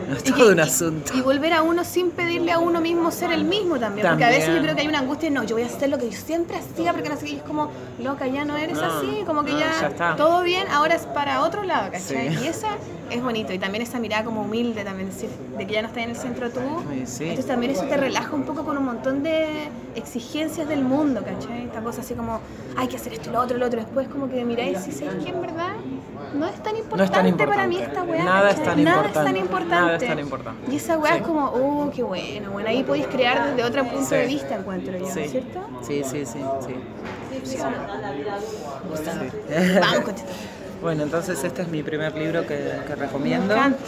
No es
Y
todo
que-
un
y-
asunto.
Y, volver a uno sin pedirle a uno mismo ser el mismo también. Porque a veces yo creo que hay una angustia, no, yo voy a hacer lo que yo siempre hacía porque no sé qué. Y es como, loca, ya no eres
No,
así, como que
no,
ya,
ya está.
todo bien, ahora es para otro lado, ¿cachai?
Sí.
Y esa es bonito. Y también esa mirada como humilde también, de que ya no estás en el centro tú.
Sí.
Entonces también eso te relaja un poco con un montón de exigencias del mundo, ¿cachai? Esta cosa así como, hay que hacer esto, lo otro, lo otro. Después como que miráis y ¿sabes que en verdad no es tan importante,
No es tan
para mí esta weá.
Nada es tan
Nada
importante.
es tan importante.
Nada es tan importante.
Y esa weá
Sí.
es como, oh, qué bueno, bueno, ahí podéis crear desde otro punto
Sí.
de vista, encuentro yo,
Sí.
¿cierto?
Sí, sí, sí, sí.
Vamos, conchito.
Bueno, entonces este es mi primer libro que, que recomiendo.
Me encanta.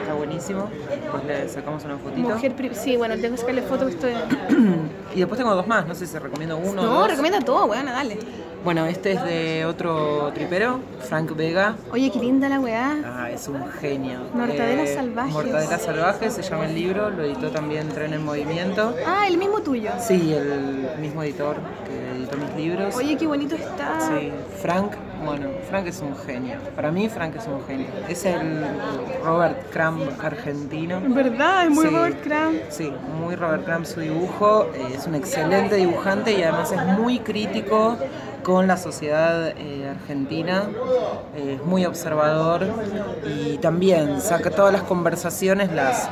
Está buenísimo. Pues le sacamos una fotito.
Mujer, sí, bueno, tengo que sacarle fotos que estoy...
Y después tengo dos más, no sé si recomiendo uno o
No,
dos.
recomienda todo, weona, dale.
Bueno, este es de otro tripero, Frank Vega.
Oye, qué linda la weá.
Ah, es un genio. Eh,
Mortadelas salvajes.
Mortadelas salvajes se llama el libro, lo editó también Tren en Movimiento.
Ah, el mismo tuyo.
Sí, el mismo editor que editó mis libros.
Oye, qué bonito está.
Sí, Frank, bueno, Frank es un genio. Para mí, Frank es un genio. Es el Robert Crumb argentino.
¿Verdad? Es muy
Sí.
Robert Crumb.
Sí, muy Robert Crumb su dibujo. eh, Es un excelente dibujante y además es muy crítico con la sociedad eh, argentina. eh, Es muy observador y también saca todas las conversaciones, las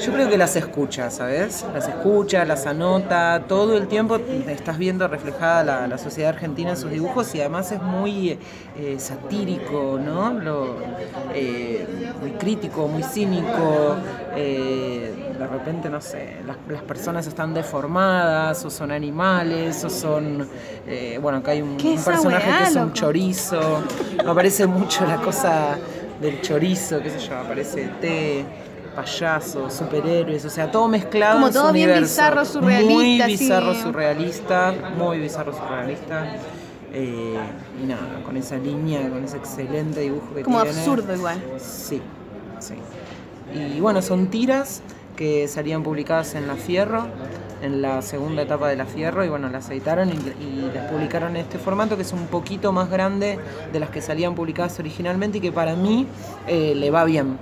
yo creo que las escucha, ¿sabes? Las escucha, las anota, todo el tiempo estás viendo reflejada la, sociedad argentina en sus dibujos y además es muy eh, satírico, ¿no? Muy crítico, muy cínico. De repente, no sé, las, las personas están deformadas, o son animales, o son. eh, bueno, acá hay un,
¿Qué
un
esa
personaje
weá,
que es un chorizo. Me aparece mucho la cosa del chorizo, qué sé yo, aparece té, payaso, superhéroes, o sea, todo mezclado.
Como
en su
todo bien
universo.
bizarro, surrealista,
Muy bizarro, surrealista, muy bizarro, surrealista. Eh, y nada, con esa línea, con ese excelente dibujo que
Como
tiene.
absurdo igual.
Sí, sí. Y bueno, son tiras que salían publicadas en La Fierro, en la segunda etapa de La Fierro, y bueno, las editaron y, y las publicaron en este formato que es un poquito más grande de las que salían publicadas originalmente y que para mí eh, le va bien,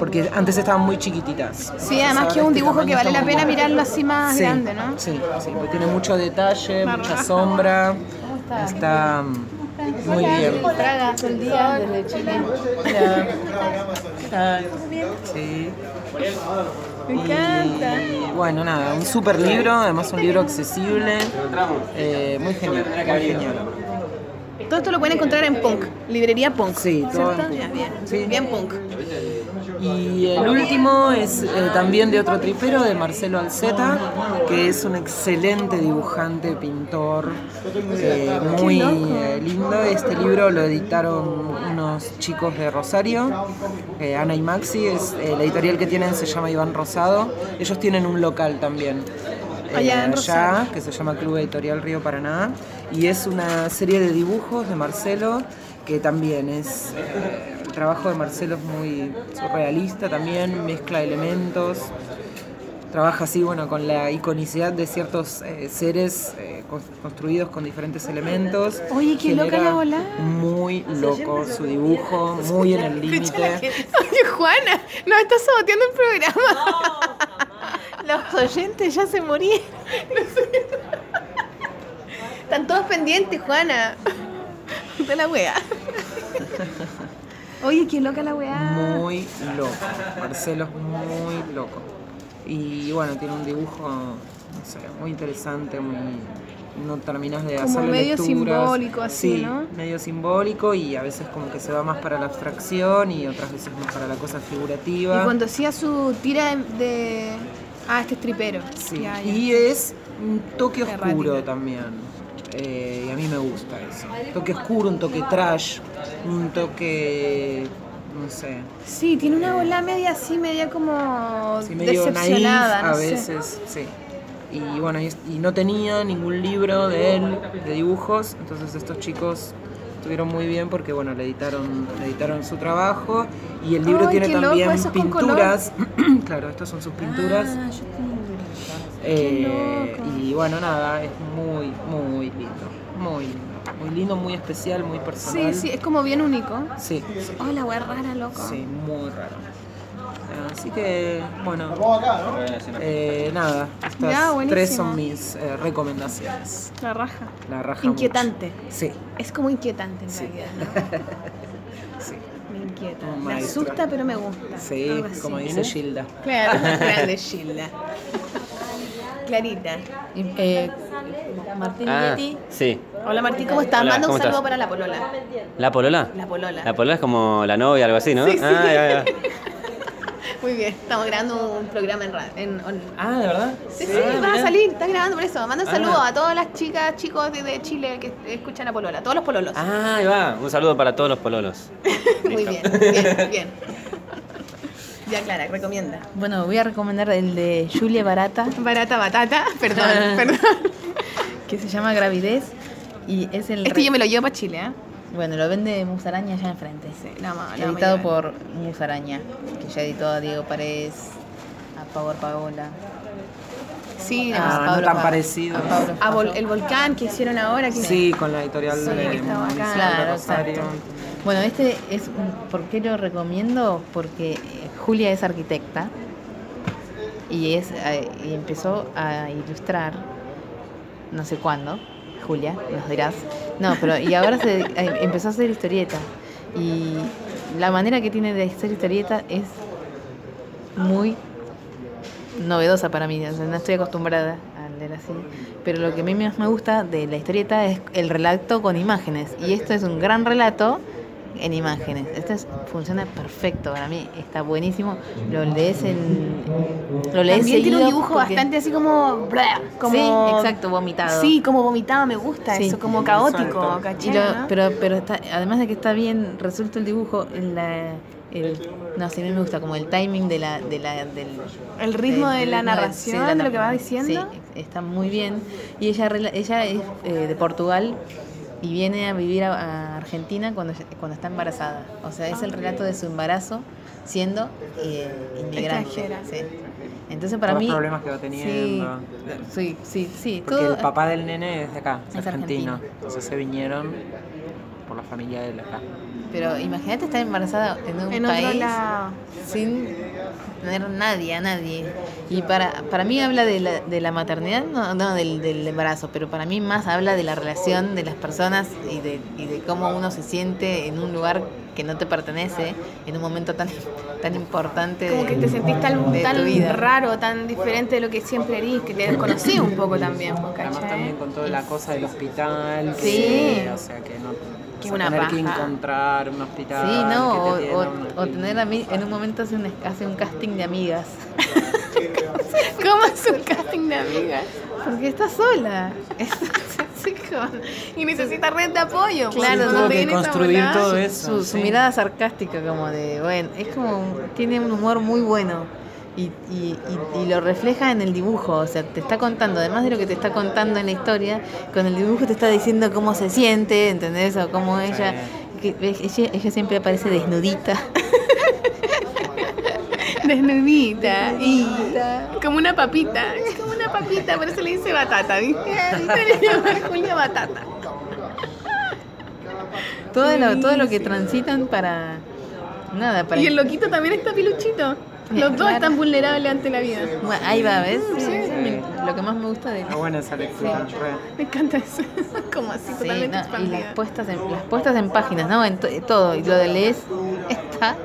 porque antes estaban muy chiquititas.
Sí, además que es un
este
dibujo que vale la pena
bueno.
mirarlo así más
Sí,
grande, ¿no?
Sí, sí, porque tiene mucho detalle, mucha sombra,
está?
está muy bien.
Praga, el día desde Chile.
Sí.
Me encanta.
Bueno, nada, un super libro, además un libro accesible, eh, muy genial, muy genial.
Todo esto lo pueden encontrar en Punk, librería Punk.
Sí, todo
bien,
Sí.
bien Punk.
Y el último es eh, también de otro tripero, de Marcelo Alceta, que es un excelente dibujante, pintor, eh, muy eh, lindo. Este libro lo editaron unos chicos de Rosario, eh, Ana y Maxi, es, eh, la editorial que tienen se llama Iván Rosado. Ellos tienen un local también. eh,
Allá en
que se llama Club Editorial Río Paraná, y es una serie de dibujos de Marcelo que también es eh, el trabajo de Marcelo es muy surrealista también, mezcla elementos, trabaja así bueno con la iconicidad de ciertos eh, seres eh, cons- construidos con diferentes elementos.
Oye, qué loca la bola.
Muy loco su dibujo, muy en el límite.
Oye, Juana, nos estás saboteando el programa. Los oyentes ya se morían. Están todos pendientes, Juana. De la wea. Oye, qué loca la weá.
Muy loco. Marcelo es muy loco. Y bueno, tiene un dibujo no sé, muy interesante, muy no terminas de hacer
medio
lecturas.
simbólico, así,
Sí,
¿no?
medio simbólico y a veces como que se va más para la abstracción y otras veces más para la cosa figurativa.
Y cuando hacía su tira de... de- Ah, este es tripero.
Sí,
Ya, ya.
y es un toque oscuro también. Eh, y a mí me gusta eso. Toque oscuro, un toque trash, un toque. no sé.
Sí, tiene una bola media así, media como
Sí, medio naif
decepcionada.
a
sé.
veces, sí. Y bueno, y, no tenía ningún libro de él, de dibujos, entonces estos chicos estuvieron muy bien porque bueno, le editaron, le editaron su trabajo y el libro
Ay,
tiene
loco,
también pinturas. claro, estas son sus pinturas.
Ah, yo un.
Eh, y bueno, nada, es muy, muy lindo. Muy lindo. Muy lindo, muy especial, muy personal.
Sí, sí, es como bien único.
Sí,
Oh, la wea rara, loco.
sí, muy raro. Así que, bueno, eh, nada, estas
Ya,
tres son mis eh, recomendaciones.
La raja.
La raja
Inquietante.
mucho. Sí,
Es como inquietante en
Sí.
realidad, ¿no?
sí,
Me inquieta.
Un
Me
maestro.
asusta, pero me gusta.
sí, como dice Gilda.
Claro, grande Gilda. Clarita.
Eh, Martín
Ah,
Leti.
sí.
Hola Martín, ¿cómo estás?
Hola,
Manda un
¿cómo
saludo
estás?
para la polola.
¿La polola?
La polola.
La polola es como la novia, algo así, ¿no?
Sí, sí.
Ah, ya, ya.
Muy bien, estamos grabando un programa en radio. En, on-
Ah, ¿de verdad?
Sí, sí, vas a salir, estás grabando por eso. Manda un
Ah.
saludo a todas las chicas, chicos de, de Chile que escuchan a Polola, todos los pololos.
Ah, ahí va. Un saludo para todos los pololos.
Muy bien, bien, bien. Ya, Clara, recomienda.
Bueno, voy a recomendar el de Julia Barata,
Barata batata, perdón, perdón.
que se llama Gravidez. Y es el.
Este yo me lo llevo para Chile, ¿eh?
Bueno, lo vende Musaraña allá enfrente.
Sí, la amo, la
Editado por Musaraña, que ya editó a Diego Paredes, a Power Paola.
Sí,
a
Ah, no
Pablo
tan
Pa-
parecido.
a Pablo
a vol- el volcán que hicieron ahora. Que
Sí, con la editorial
Sí,
de
Claro,
Rosario.
exacto. Bueno, este es. un- ¿Por qué lo recomiendo? Porque Julia es arquitecta y, es, eh, y empezó a ilustrar, no sé cuándo, Julia, nos dirás. No, pero y ahora se, eh, empezó a hacer historieta. Y la manera que tiene de hacer historieta es muy novedosa para mí, no estoy acostumbrada a leer así, pero lo que a mí más me gusta de la historieta es el relato con imágenes, y esto es un gran relato en imágenes, esto es- funciona perfecto para mí, está buenísimo, lo lees en... Lo lees
También tiene un dibujo
porque-
bastante así como. como
Sí, exacto, vomitado.
Sí, como vomitado, me gusta
Sí.
eso, como caótico. ¿cachai? No?
pero pero está, además de que está bien resuelto el dibujo, la, el, no sé, a mí me gusta como el timing de la, de la, del,
El ritmo
del
de la
ritmo
narración,
sí, la
de lo que va diciendo.
Sí, está muy bien. Y ella, ella es eh, de Portugal y viene a vivir a, a Argentina cuando, cuando está embarazada. O sea, es el relato de su embarazo siendo eh, inmigrante. Sí. Entonces para
Todos
mí...
los problemas que va teniendo.
Sí, sí, sí. sí,
Porque
todo-
el papá del nene es de acá, es,
Es
argentino.
argentino.
Entonces se vinieron por la familia de él acá.
Pero imagínate estar embarazada en un
en
país
lado.
sin tener nadie, a nadie. Y para, para mí habla de la, de la maternidad, no, no del, del embarazo, pero para mí más habla de la relación de las personas y de, y de cómo uno se siente en un lugar que no te pertenece, en un momento tan, tan importante
Como
de,
que te sentís tan,
de tu
tan
vida.
raro, tan diferente de lo que siempre eres, que te desconocí un poco también,
Además también con toda la cosa del hospital. que-
Sí.
O sea que no...
Que
o sea,
una
tener que
paja.
encontrar un hospital.
Sí, no,
que
o,
te
o- o tener a mí, en un momento hace un, hace un casting de amigas.
¿Cómo es un casting de amigas?
Porque está sola.
Y necesita red de apoyo.
Claro,
te
que
esa
construir todo eso.
su, su
sí.
mirada sarcástica como de, bueno, es como, tiene un humor muy bueno y, y, y- y lo refleja en el dibujo, o sea, te está contando, además de lo que te está contando en la historia, con el dibujo te está diciendo cómo se siente, ¿entendés? O cómo ella, que, ella, ella siempre aparece desnudita.
Desnudita. Y como una papita. Como una papita, por eso le dice batata, ¿viste? Julia Batata.
Todo lo, todo lo que transitan para, nada, para...
Y el loquito también está piluchito. Los dos
Claro.
están vulnerables ante la vida.
Bueno, ahí va, ¿ves? Sí, lo que más me gusta de...
Está buena esa lectura.
Me encanta eso. Como así,
Sí,
totalmente
no, y
expandida.
las puestas en, las puestas en páginas, ¿no? En to- todo. Y lo de lees está,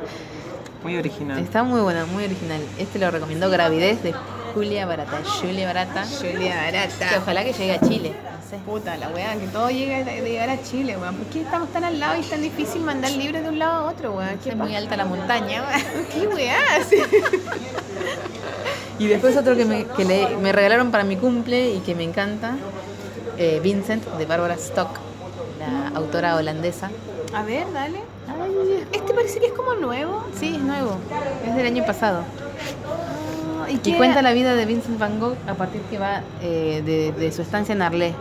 Muy original.
está muy bueno, muy original. Este lo recomendó Gravidez de Julia Barata, Julia Barata.
Julia Barata.
Que ojalá que llegue a Chile. No sé.
Puta, la weá, que todo llegue de de llegar a Chile, weón. ¿Por qué estamos tan al lado y es tan difícil mandar libros de un lado a otro, weón? ¿Qué
Es muy alta la montaña.
¿Qué weá? Sí.
Y después otro que, me, que le- me regalaron para mi cumple y que me encanta, eh, Vincent, de Barbara Stock, la autora holandesa.
A ver, dale. Este parece que es como nuevo.
Sí, es nuevo, es del año pasado.
¿Y,
cuenta la vida de Vincent Van Gogh a partir que va eh, de, de su estancia en Arlé.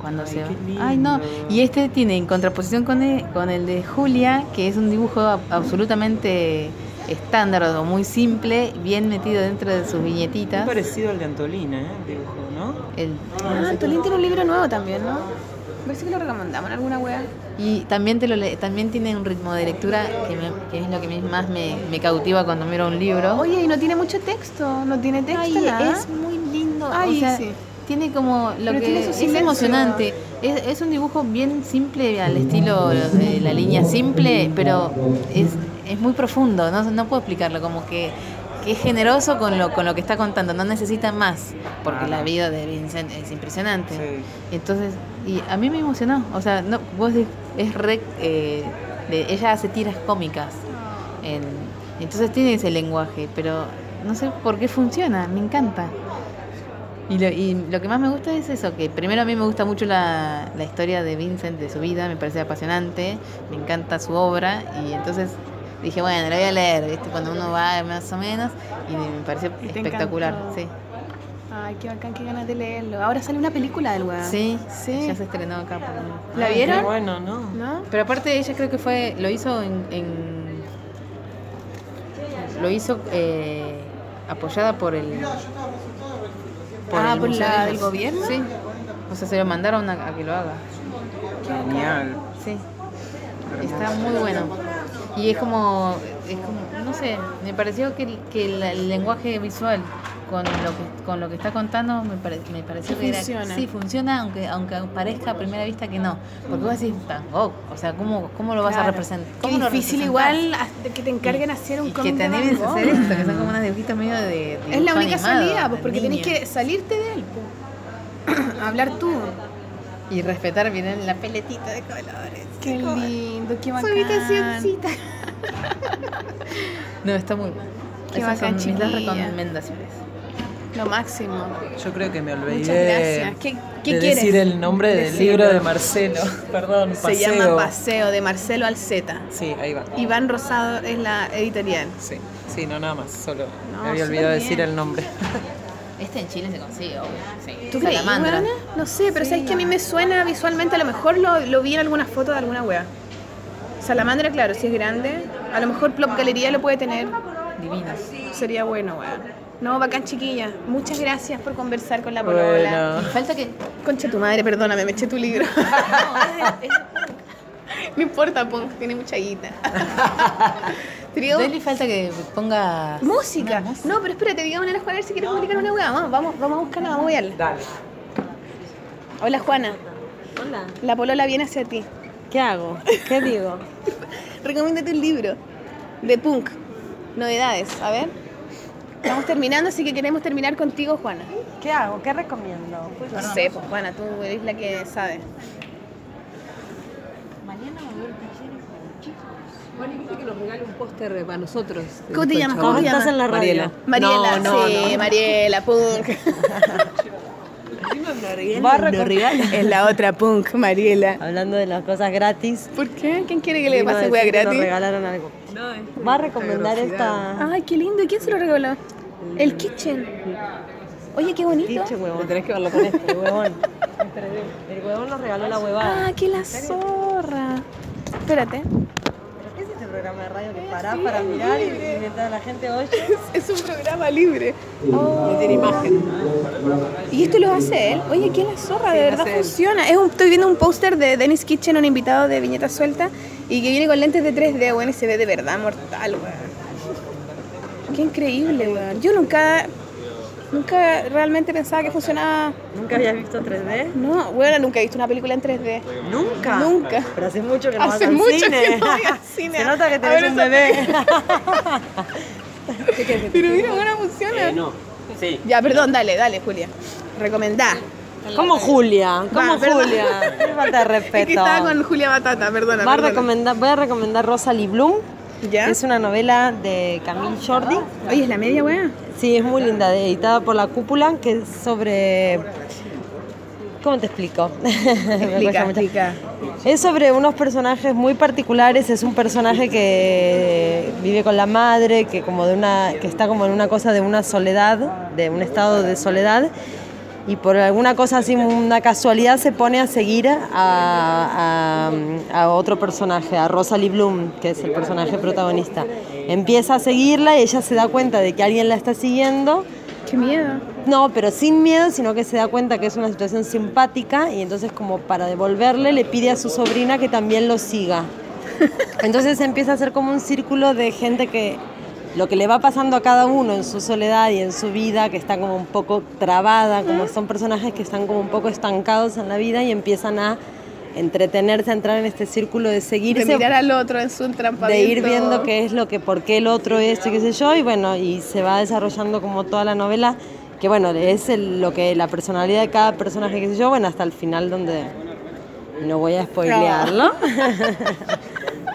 Cuando se va. Ay, no. Y este tiene en contraposición con el, con el de Julia, que es un dibujo ab- absolutamente estándar o muy simple, bien metido dentro de sus viñetitas.
parecido al de Antolina, ¿eh? El dibujo, ¿no?
El-
Ah, Tolín tiene un libro nuevo también, ¿no? Parece que lo recomendamos en alguna wea.
Y también, te lo le- también tiene un ritmo de lectura que, me- que es lo que más me, me cautiva cuando miro un libro.
Oye, y no tiene mucho texto, no tiene texto,
Ay,
nada.
es muy lindo.
Ay,
o sea,
sí.
tiene como lo
Pero
que es emocionante. Es, es un dibujo bien simple al estilo de la línea simple, pero es, es muy profundo. No, no puedo explicarlo. Como que, que es generoso con lo, con lo que está contando. No necesita más, porque la vida de Vincent es impresionante.
Sí.
Entonces, y a mí me emocionó. O sea, no, vos es re. eh, de, ella hace tiras cómicas. En- entonces tiene ese lenguaje, pero no sé por qué funciona, me encanta. Y lo, y lo que más me gusta es eso, que primero a mí me gusta mucho la, la historia de Vincent, de su vida, me parece apasionante, me encanta su obra, y entonces dije, bueno, la voy a leer, ¿viste? cuando uno va más o menos, y me pareció
Y
espectacular,
encantó.
sí.
Ay, qué bacán, qué ganas de leerlo. Ahora sale una película del weón.
Sí,
Sí.
ya se estrenó acá. por.
¿La
Ay,
vieron?
Qué bueno, ¿no?
¿No?
Pero aparte ella creo que fue, lo hizo en, en- lo hizo eh, apoyada por el
Ah,
el
¿por la
de
del gobierno?
Sí. O sea, se lo mandaron a, a que lo haga.
Genial.
Sí. Está muy bueno. Y es como, es como, no sé, me pareció que, el- que el, el lenguaje visual con lo que con lo que está contando me, pare- me pareció
Que
que
funciona.
era sí funciona aunque aunque parezca a primera vista que no porque vos decís Van Gogh o sea cómo cómo lo vas a
Claro.
representar
Qué
¿Cómo lo
difícil igual que te encarguen hacer un
y
cómic
que te animes a hacer esto que son como unas dibujitas medio de, de
Es la única
animado,
salida, pues, porque tenés que salirte de él, po. Hablar tú.
Y respetar bien la peletita de colores
Qué lindo, qué
Su
bacán.
habitacioncita. no está muy bueno
Qué
esas
bacán,
son mis
chiquilla.
recomendaciones
Lo máximo.
Yo creo que me olvidé
Muchas gracias. ¿Qué, qué
de
quieres?
decir el nombre del
Decirlo.
libro de Marcelo. Perdón,
Se
Paseo.
llama Paseo de Marcelo Alceta.
Sí, ahí va.
Iván Rosado es la editorial.
Sí, sí, no nada más, solo
No,
me había olvidado decir el nombre.
en Chile se consigue obvio sí.
¿Tú crees? No sé, pero sabes que a mí me suena visualmente, a lo mejor lo, lo vi en alguna foto de alguna wea. Salamandra, claro, si es grande. A lo mejor Plop Galería lo puede tener.
divinos
Sería bueno, weón. No, bacán chiquilla. Muchas gracias por conversar con la polola.
Bueno.
Falta que
Concha tu madre, perdóname, me eché tu libro. no importa, Punk, tiene mucha guita. Trío-
Deli falta que ponga
Música. No, pero espérate, digamos a la Juana a ver si quieres publicar una weá. Vamos, vamos, vamos a buscarla, vamos a verla.
Dale.
Hola Juana,
Hola.
la polola viene hacia ti.
¿Qué hago? ¿Qué digo?
Recomiéndate un libro de punk. Novedades, a ver. Estamos terminando, así que queremos terminar contigo, Juana.
¿Qué hago? ¿Qué recomiendo?
No sé, pues Juana, tú eres la que sabe.
Bueno, y viste que nos regale un póster para nosotros.
¿Cómo te llamas?
¿Cómo
¿Cómo te
estás en la radio?
Mariela.
Mariela,
No, no,
sí,
no.
Mariela, punk.
Encima me regalan
Va a
los
recom-
regalos.
es la otra punk, Mariela.
Hablando de las cosas gratis.
¿Por qué? ¿Quién quiere que le pase
decir
wea
que Nos
gratis?
regalaron algo.
No, es
Va a recomendar esta.
Ay, qué lindo. ¿Y quién se lo regaló? El Kitchen. Oye, qué bonito.
Pinche huevón.
Tenés que verlo con esto.
El huevón. El huevón nos regaló la huevada.
Ah, qué la zorra. Espérate.
¿Pero qué es este programa de radio que parás para mirar y, y mientras la gente oye?
Es un programa libre.
No tiene imagen.
¿Y esto lo hace él? Oye, qué la zorra, de verdad funciona. Es un- estoy viendo un póster de Dennis Kitchen, un invitado de Viñeta Suelta, y que viene con lentes de 3D, weón, y se ve de verdad mortal, weón. Qué increíble, weón. Yo nunca, nunca realmente pensaba que funcionaba.
¿Nunca habías visto 3D?
No, bueno, nunca he visto una película en 3D.
¿Nunca?
Nunca.
Pero hace mucho que no
Hace
vas al
mucho
cine.
que no voy al cine
Se nota que tenés
ver
un bebé.
Pero mira, bueno, funciona.
Eh, no. Sí.
Ya, perdón, dale, dale, Julia. Recomendá.
¿Cómo Julia? ¿Cómo
Va.
Julia? Qué falta de respeto.
Es que estaba con Julia Batata, perdona.
Va a
perdona.
recomendar, voy a recomendar Rosalie Bloom,
¿Ya?
es una novela de Camille Jordi.
Oye, ¿es la media, weá?
Sí, es muy linda, editada por La Cúpula, que es sobre... ¿Cómo te explico?
Explica, explica.
Es sobre unos personajes muy particulares. Es un personaje que vive con la madre, que como de una, que está como en una cosa de una soledad, de un estado de soledad. Y por alguna cosa así, una casualidad, se pone a seguir a, a- a otro personaje, a Rosalie Bloom, que es el personaje protagonista. Empieza a seguirla y ella se da cuenta de que alguien la está siguiendo.
Qué miedo.
No, pero sin miedo, sino que se da cuenta que es una situación simpática y entonces como para devolverle le pide a su sobrina que también lo siga. Entonces empieza a ser como un círculo de gente que lo que le va pasando a cada uno en su soledad y en su vida, que está como un poco trabada, como son personajes que están como un poco estancados en la vida y empiezan a entretenerse, a entrar en este círculo de
De
seguirse
mirar al otro en su
de
entrampamiento.
ir viendo qué es lo que, por qué el otro es, y qué sé yo, y bueno, y se va desarrollando como toda la novela, que bueno, es el- lo que la personalidad de cada personaje, qué sé yo, bueno, hasta el final donde no voy a spoilearlo.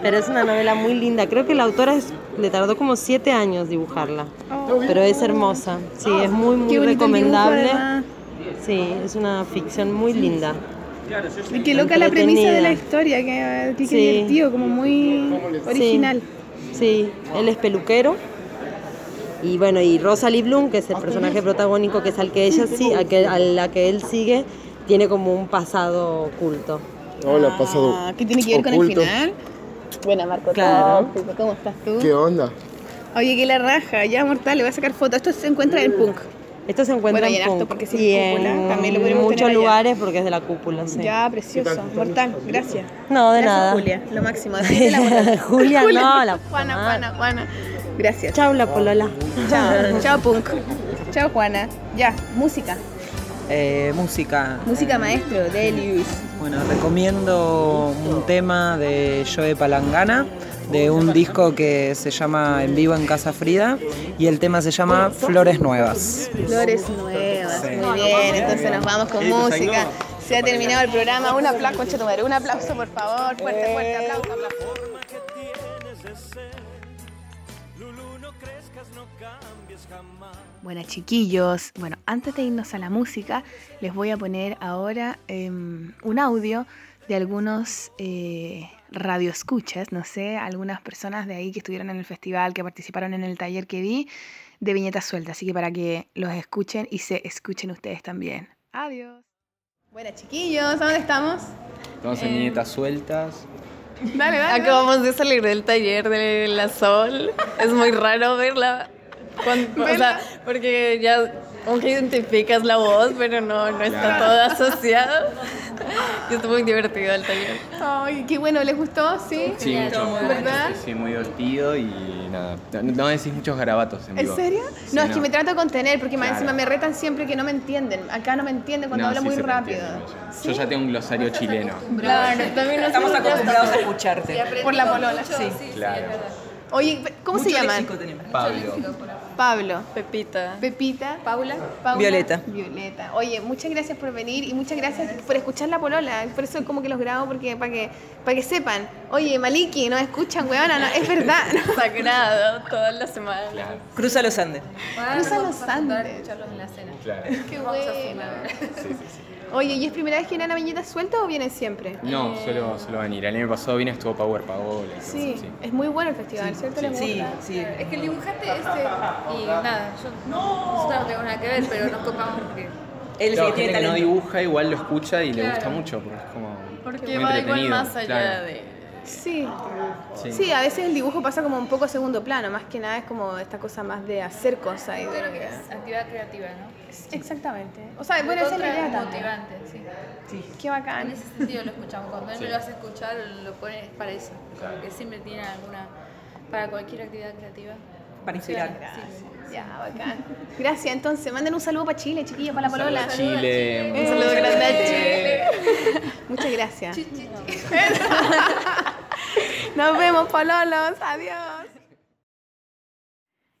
Pero es una novela muy linda. Creo que la autora es- le tardó como siete años dibujarla. Pero es hermosa. Sí, es muy, muy recomendable. Sí, es una ficción muy linda.
Y qué loca la premisa de la historia, que, que,
Sí.
divertido, como muy original.
Sí, él es peluquero. Y bueno, y Rosalie Bloom, que es el personaje protagónico, que es al que ella sí, a, que, a la que él sigue, tiene como un pasado oculto.
Hola, pasado.
Ah, ¿Qué tiene que ver con el final? Buena, Marco.
Claro.
Tóxico, ¿Cómo estás tú?
¿Qué onda?
Oye, que la raja, ya mortal, le voy a sacar fotos. Esto se encuentra en Punk.
Esto se encuentra
Bueno,
en
en
Punk
porque si
y
cúpula,
en
también lo
muchos
tener allá.
lugares porque es de la cúpula, sí.
Ya, precioso. Mortal, gracias.
No, de
Gracias,
nada.
Julia, lo máximo. Despídete la.
Julia, no, la
Juana. Juana, Juana. Gracias.
Chau, la polola.
Chao, chao, Punk. Chao, Juana. Ya, música.
Eh, música.
Música maestro, Delius.
Bueno, recomiendo un tema de Joe Palangana, de un disco que se llama En vivo en Casa Frida, y el tema se llama Flores Nuevas.
Flores nuevas. Muy bien, entonces nos vamos con música. Se ha terminado el programa. Un aplauso, concha tu madre. Un aplauso, por favor. Fuerte, fuerte, aplauso, aplauso. Bueno, chiquillos, bueno, antes de irnos a la música, les voy a poner ahora em, un audio de algunos eh, radioescuchas, no sé, algunas personas de ahí que estuvieron en el festival, que participaron en el taller que vi de viñetas sueltas, así que para que los escuchen y se escuchen ustedes también. Adiós. Bueno, chiquillos, ¿a dónde estamos?
Estamos en viñetas sueltas.
Dale, dale.
Acabamos de salir del taller de la Sol. Es muy raro verla. Cuan- o sea, porque ya aunque identificas la voz, pero no, no está
Claro.
todo asociado. Y estuvo muy divertido el taller.
Ay, qué bueno, ¿les gustó? Sí.
Sí, mucho.
¿Verdad?
Sí, sí, muy divertido y nada. No, no decís muchos garabatos en
¿En
vivo.
serio?
Sí,
No, es que me trato de contener porque más
Claro.
encima me retan siempre que no me entienden. Acá no me entienden cuando
No,
hablo
sí
muy
se
rápido.
Yo ya tengo un glosario chileno.
Claro, también nos
Estamos acostumbrados a escucharte.
Por la polola.
Sí.
Claro.
Oye, ¿cómo se
Mucho léxico tenemos.
Pablo.
Pablo.
Pepita.
Pepita. Paula. Paula.
Violeta.
Violeta. Oye, muchas gracias por venir y muchas gracias por escuchar la polola. Por eso como que los grabo porque para que para que sepan. Oye, Maliki, nos escuchan, weona, no, es verdad.
Sagrado, todas las semanas.
Cruza los Andes.
Cruza los Andes.
Claro.
Qué bueno. Oye, ¿y es primera vez que vienen a Viñetas Sueltas o vienen siempre?
No, solo, solo venir. El año pasado vine, estuvo Power Paola y
Sí,
así.
es muy bueno el festival, ¿cierto? ¿Les
Sí,
gusta?
sí.
Es que el dibujante este, y nada, yo nosotros no tengo nada que ver, pero nos copamos porque,
Él
Claro,
que tiene
gente que no dibuja igual lo escucha y le gusta mucho porque es como
Porque
muy
va igual
entretenido.
más allá
claro.
de.
Sí.
Sí.
Sí, a veces el dibujo pasa como un poco a segundo plano, más que nada es como esta cosa más de hacer cosas y de
creo que es actividad creativa, ¿no?
Exactamente. O sea, bueno, esa es la idea también.
motivante, sí.
Qué bacán.
En ese sentido lo escuchamos. Cuando él
Sí.
me lo hace escuchar, lo pone para eso. Como que siempre tiene alguna. para cualquier actividad creativa.
Para inspirar.
Sí.
Ya, bacán. Gracias, entonces, manden un saludo para Chile, chiquillos, para la polola.
Chile.
Un saludo grande a Chile. Muchas gracias. Nos vemos, pololos. Adiós.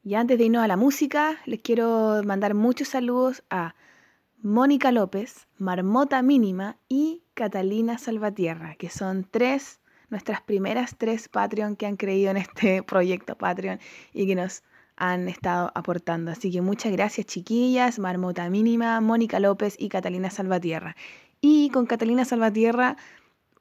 Y antes de irnos a la música, les quiero mandar muchos saludos a Mónica López, Marmota Mínima y Catalina Salvatierra, que son tres, nuestras primeras tres Patreon que han creído en este proyecto Patreon y que nos han estado aportando. Así que muchas gracias chiquillas, Marmota Mínima, Mónica López y Catalina Salvatierra. Y con Catalina Salvatierra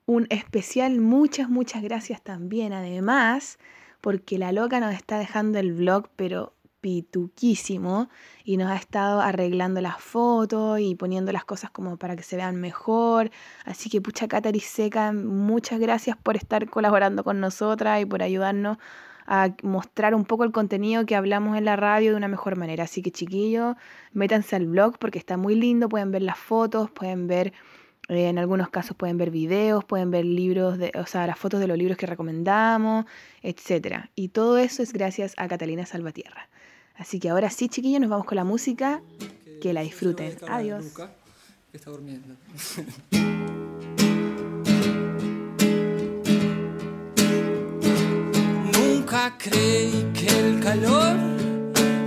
un especial muchas, muchas gracias también. Además, porque la loca nos está dejando el vlog, pero pituquísimo, y nos ha estado arreglando las fotos y poniendo las cosas como para que se vean mejor. Así que, pucha Catari Seca, muchas gracias por estar colaborando con nosotras y por ayudarnos a mostrar un poco el contenido que hablamos en la radio de una mejor manera. Así que chiquillos, métanse al blog porque está muy lindo, pueden ver las fotos, pueden ver, eh, en algunos casos pueden ver videos, pueden ver libros, de, o sea, las fotos de los libros que recomendamos, etc. Y todo eso es gracias a Catalina Salvatierra. Así que ahora sí, chiquillos, nos vamos con la música. Que la disfruten. Adiós.
que está durmiendo. Nunca creí que el calor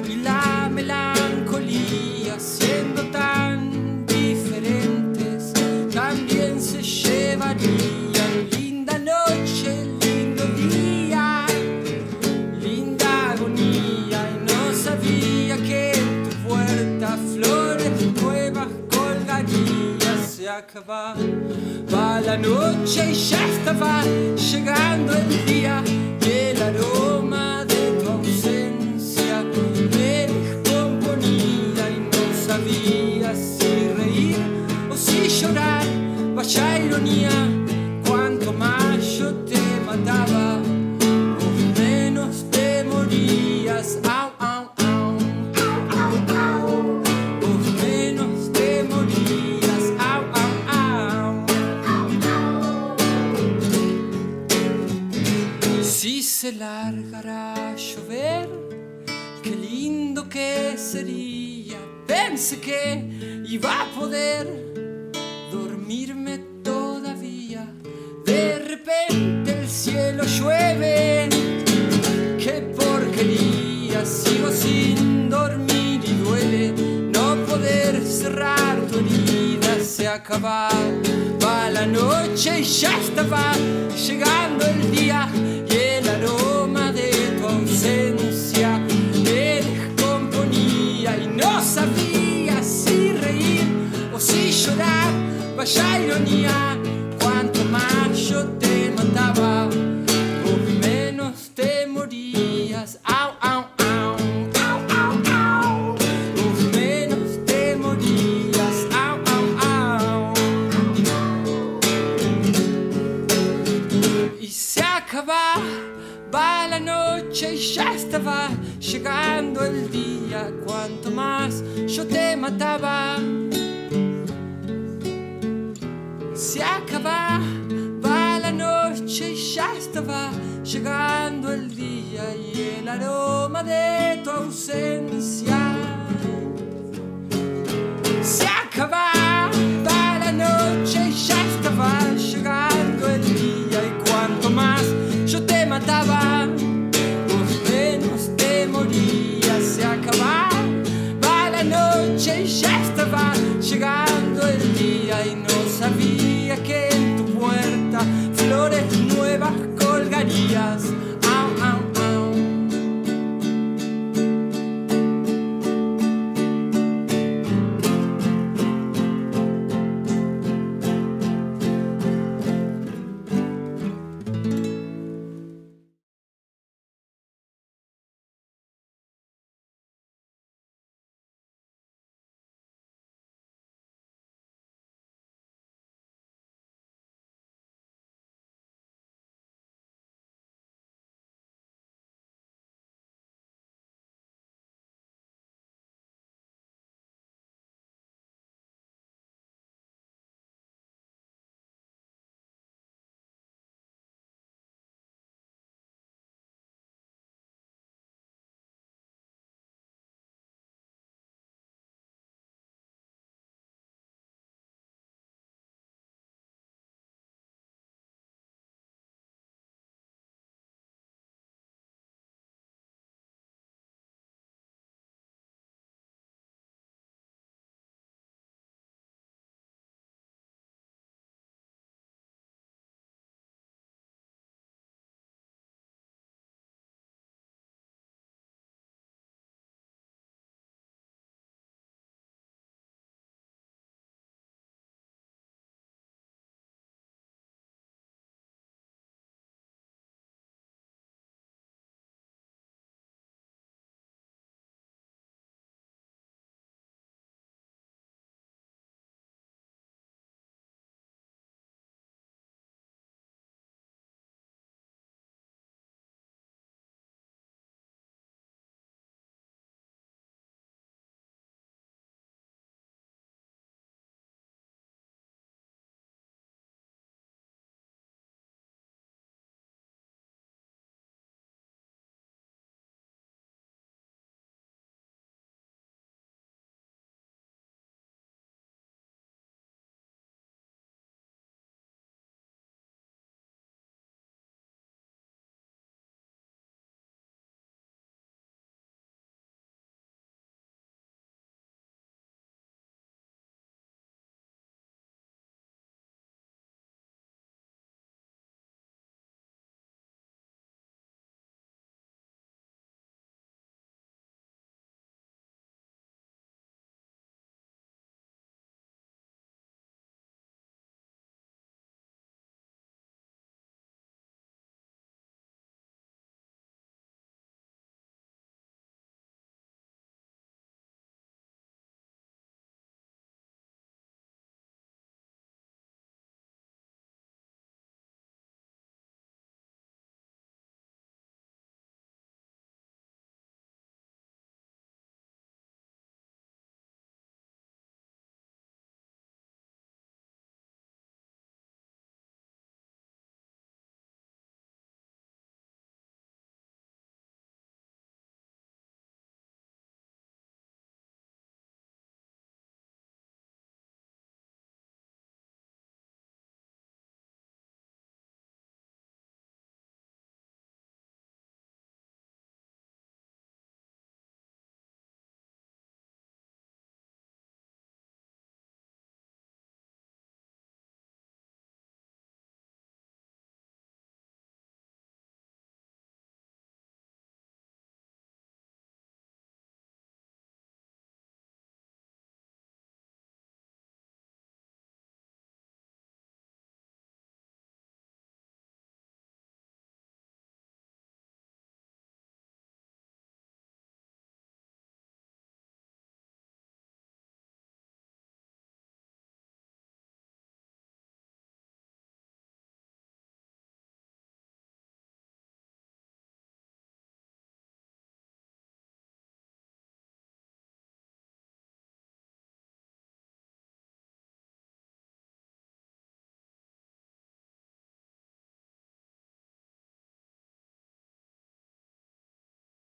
y la melancolía, siendo tan Linda noche, lindo día, linda agonía, y no sabía que en tu puerta flores nuevas colgarían. Se acababa la noche y ya estaba llegando el día. Y el aroma de tu ausencia me descomponía. Y no sabía Vaya ironía, cuanto más yo te mataba, vos menos te morías. Au, au, au. Vos menos te morías. Au, au, au. Si se largará a llover, qué lindo que sería. Pensé que iba a poder dormirme todavía. De repente el cielo llueve. Qué porquería, sigo sin dormir y duele no poder cerrar tu herida. Se acababa la noche y ya estaba llegando el día y el aroma de tu ausencia me descomponía y no sabía si reír o si llorar. Vaya ironía, cuanto más yo te mataba, vos menos te morías. Au, au, au. Au, au, au. Te morías. Au, au, au. Y se acababa la noche y ya estaba llegando el día. Cuanto más yo te mataba. Se acababa la noche y ya estaba llegando el día y el aroma de tu ausencia. Se acababa la noche y ya estaba llegando el día y cuanto más yo te mataba, vos menos te morías. Se acababa la noche y ya estaba llegando el día y no sabía nuevas colgarías.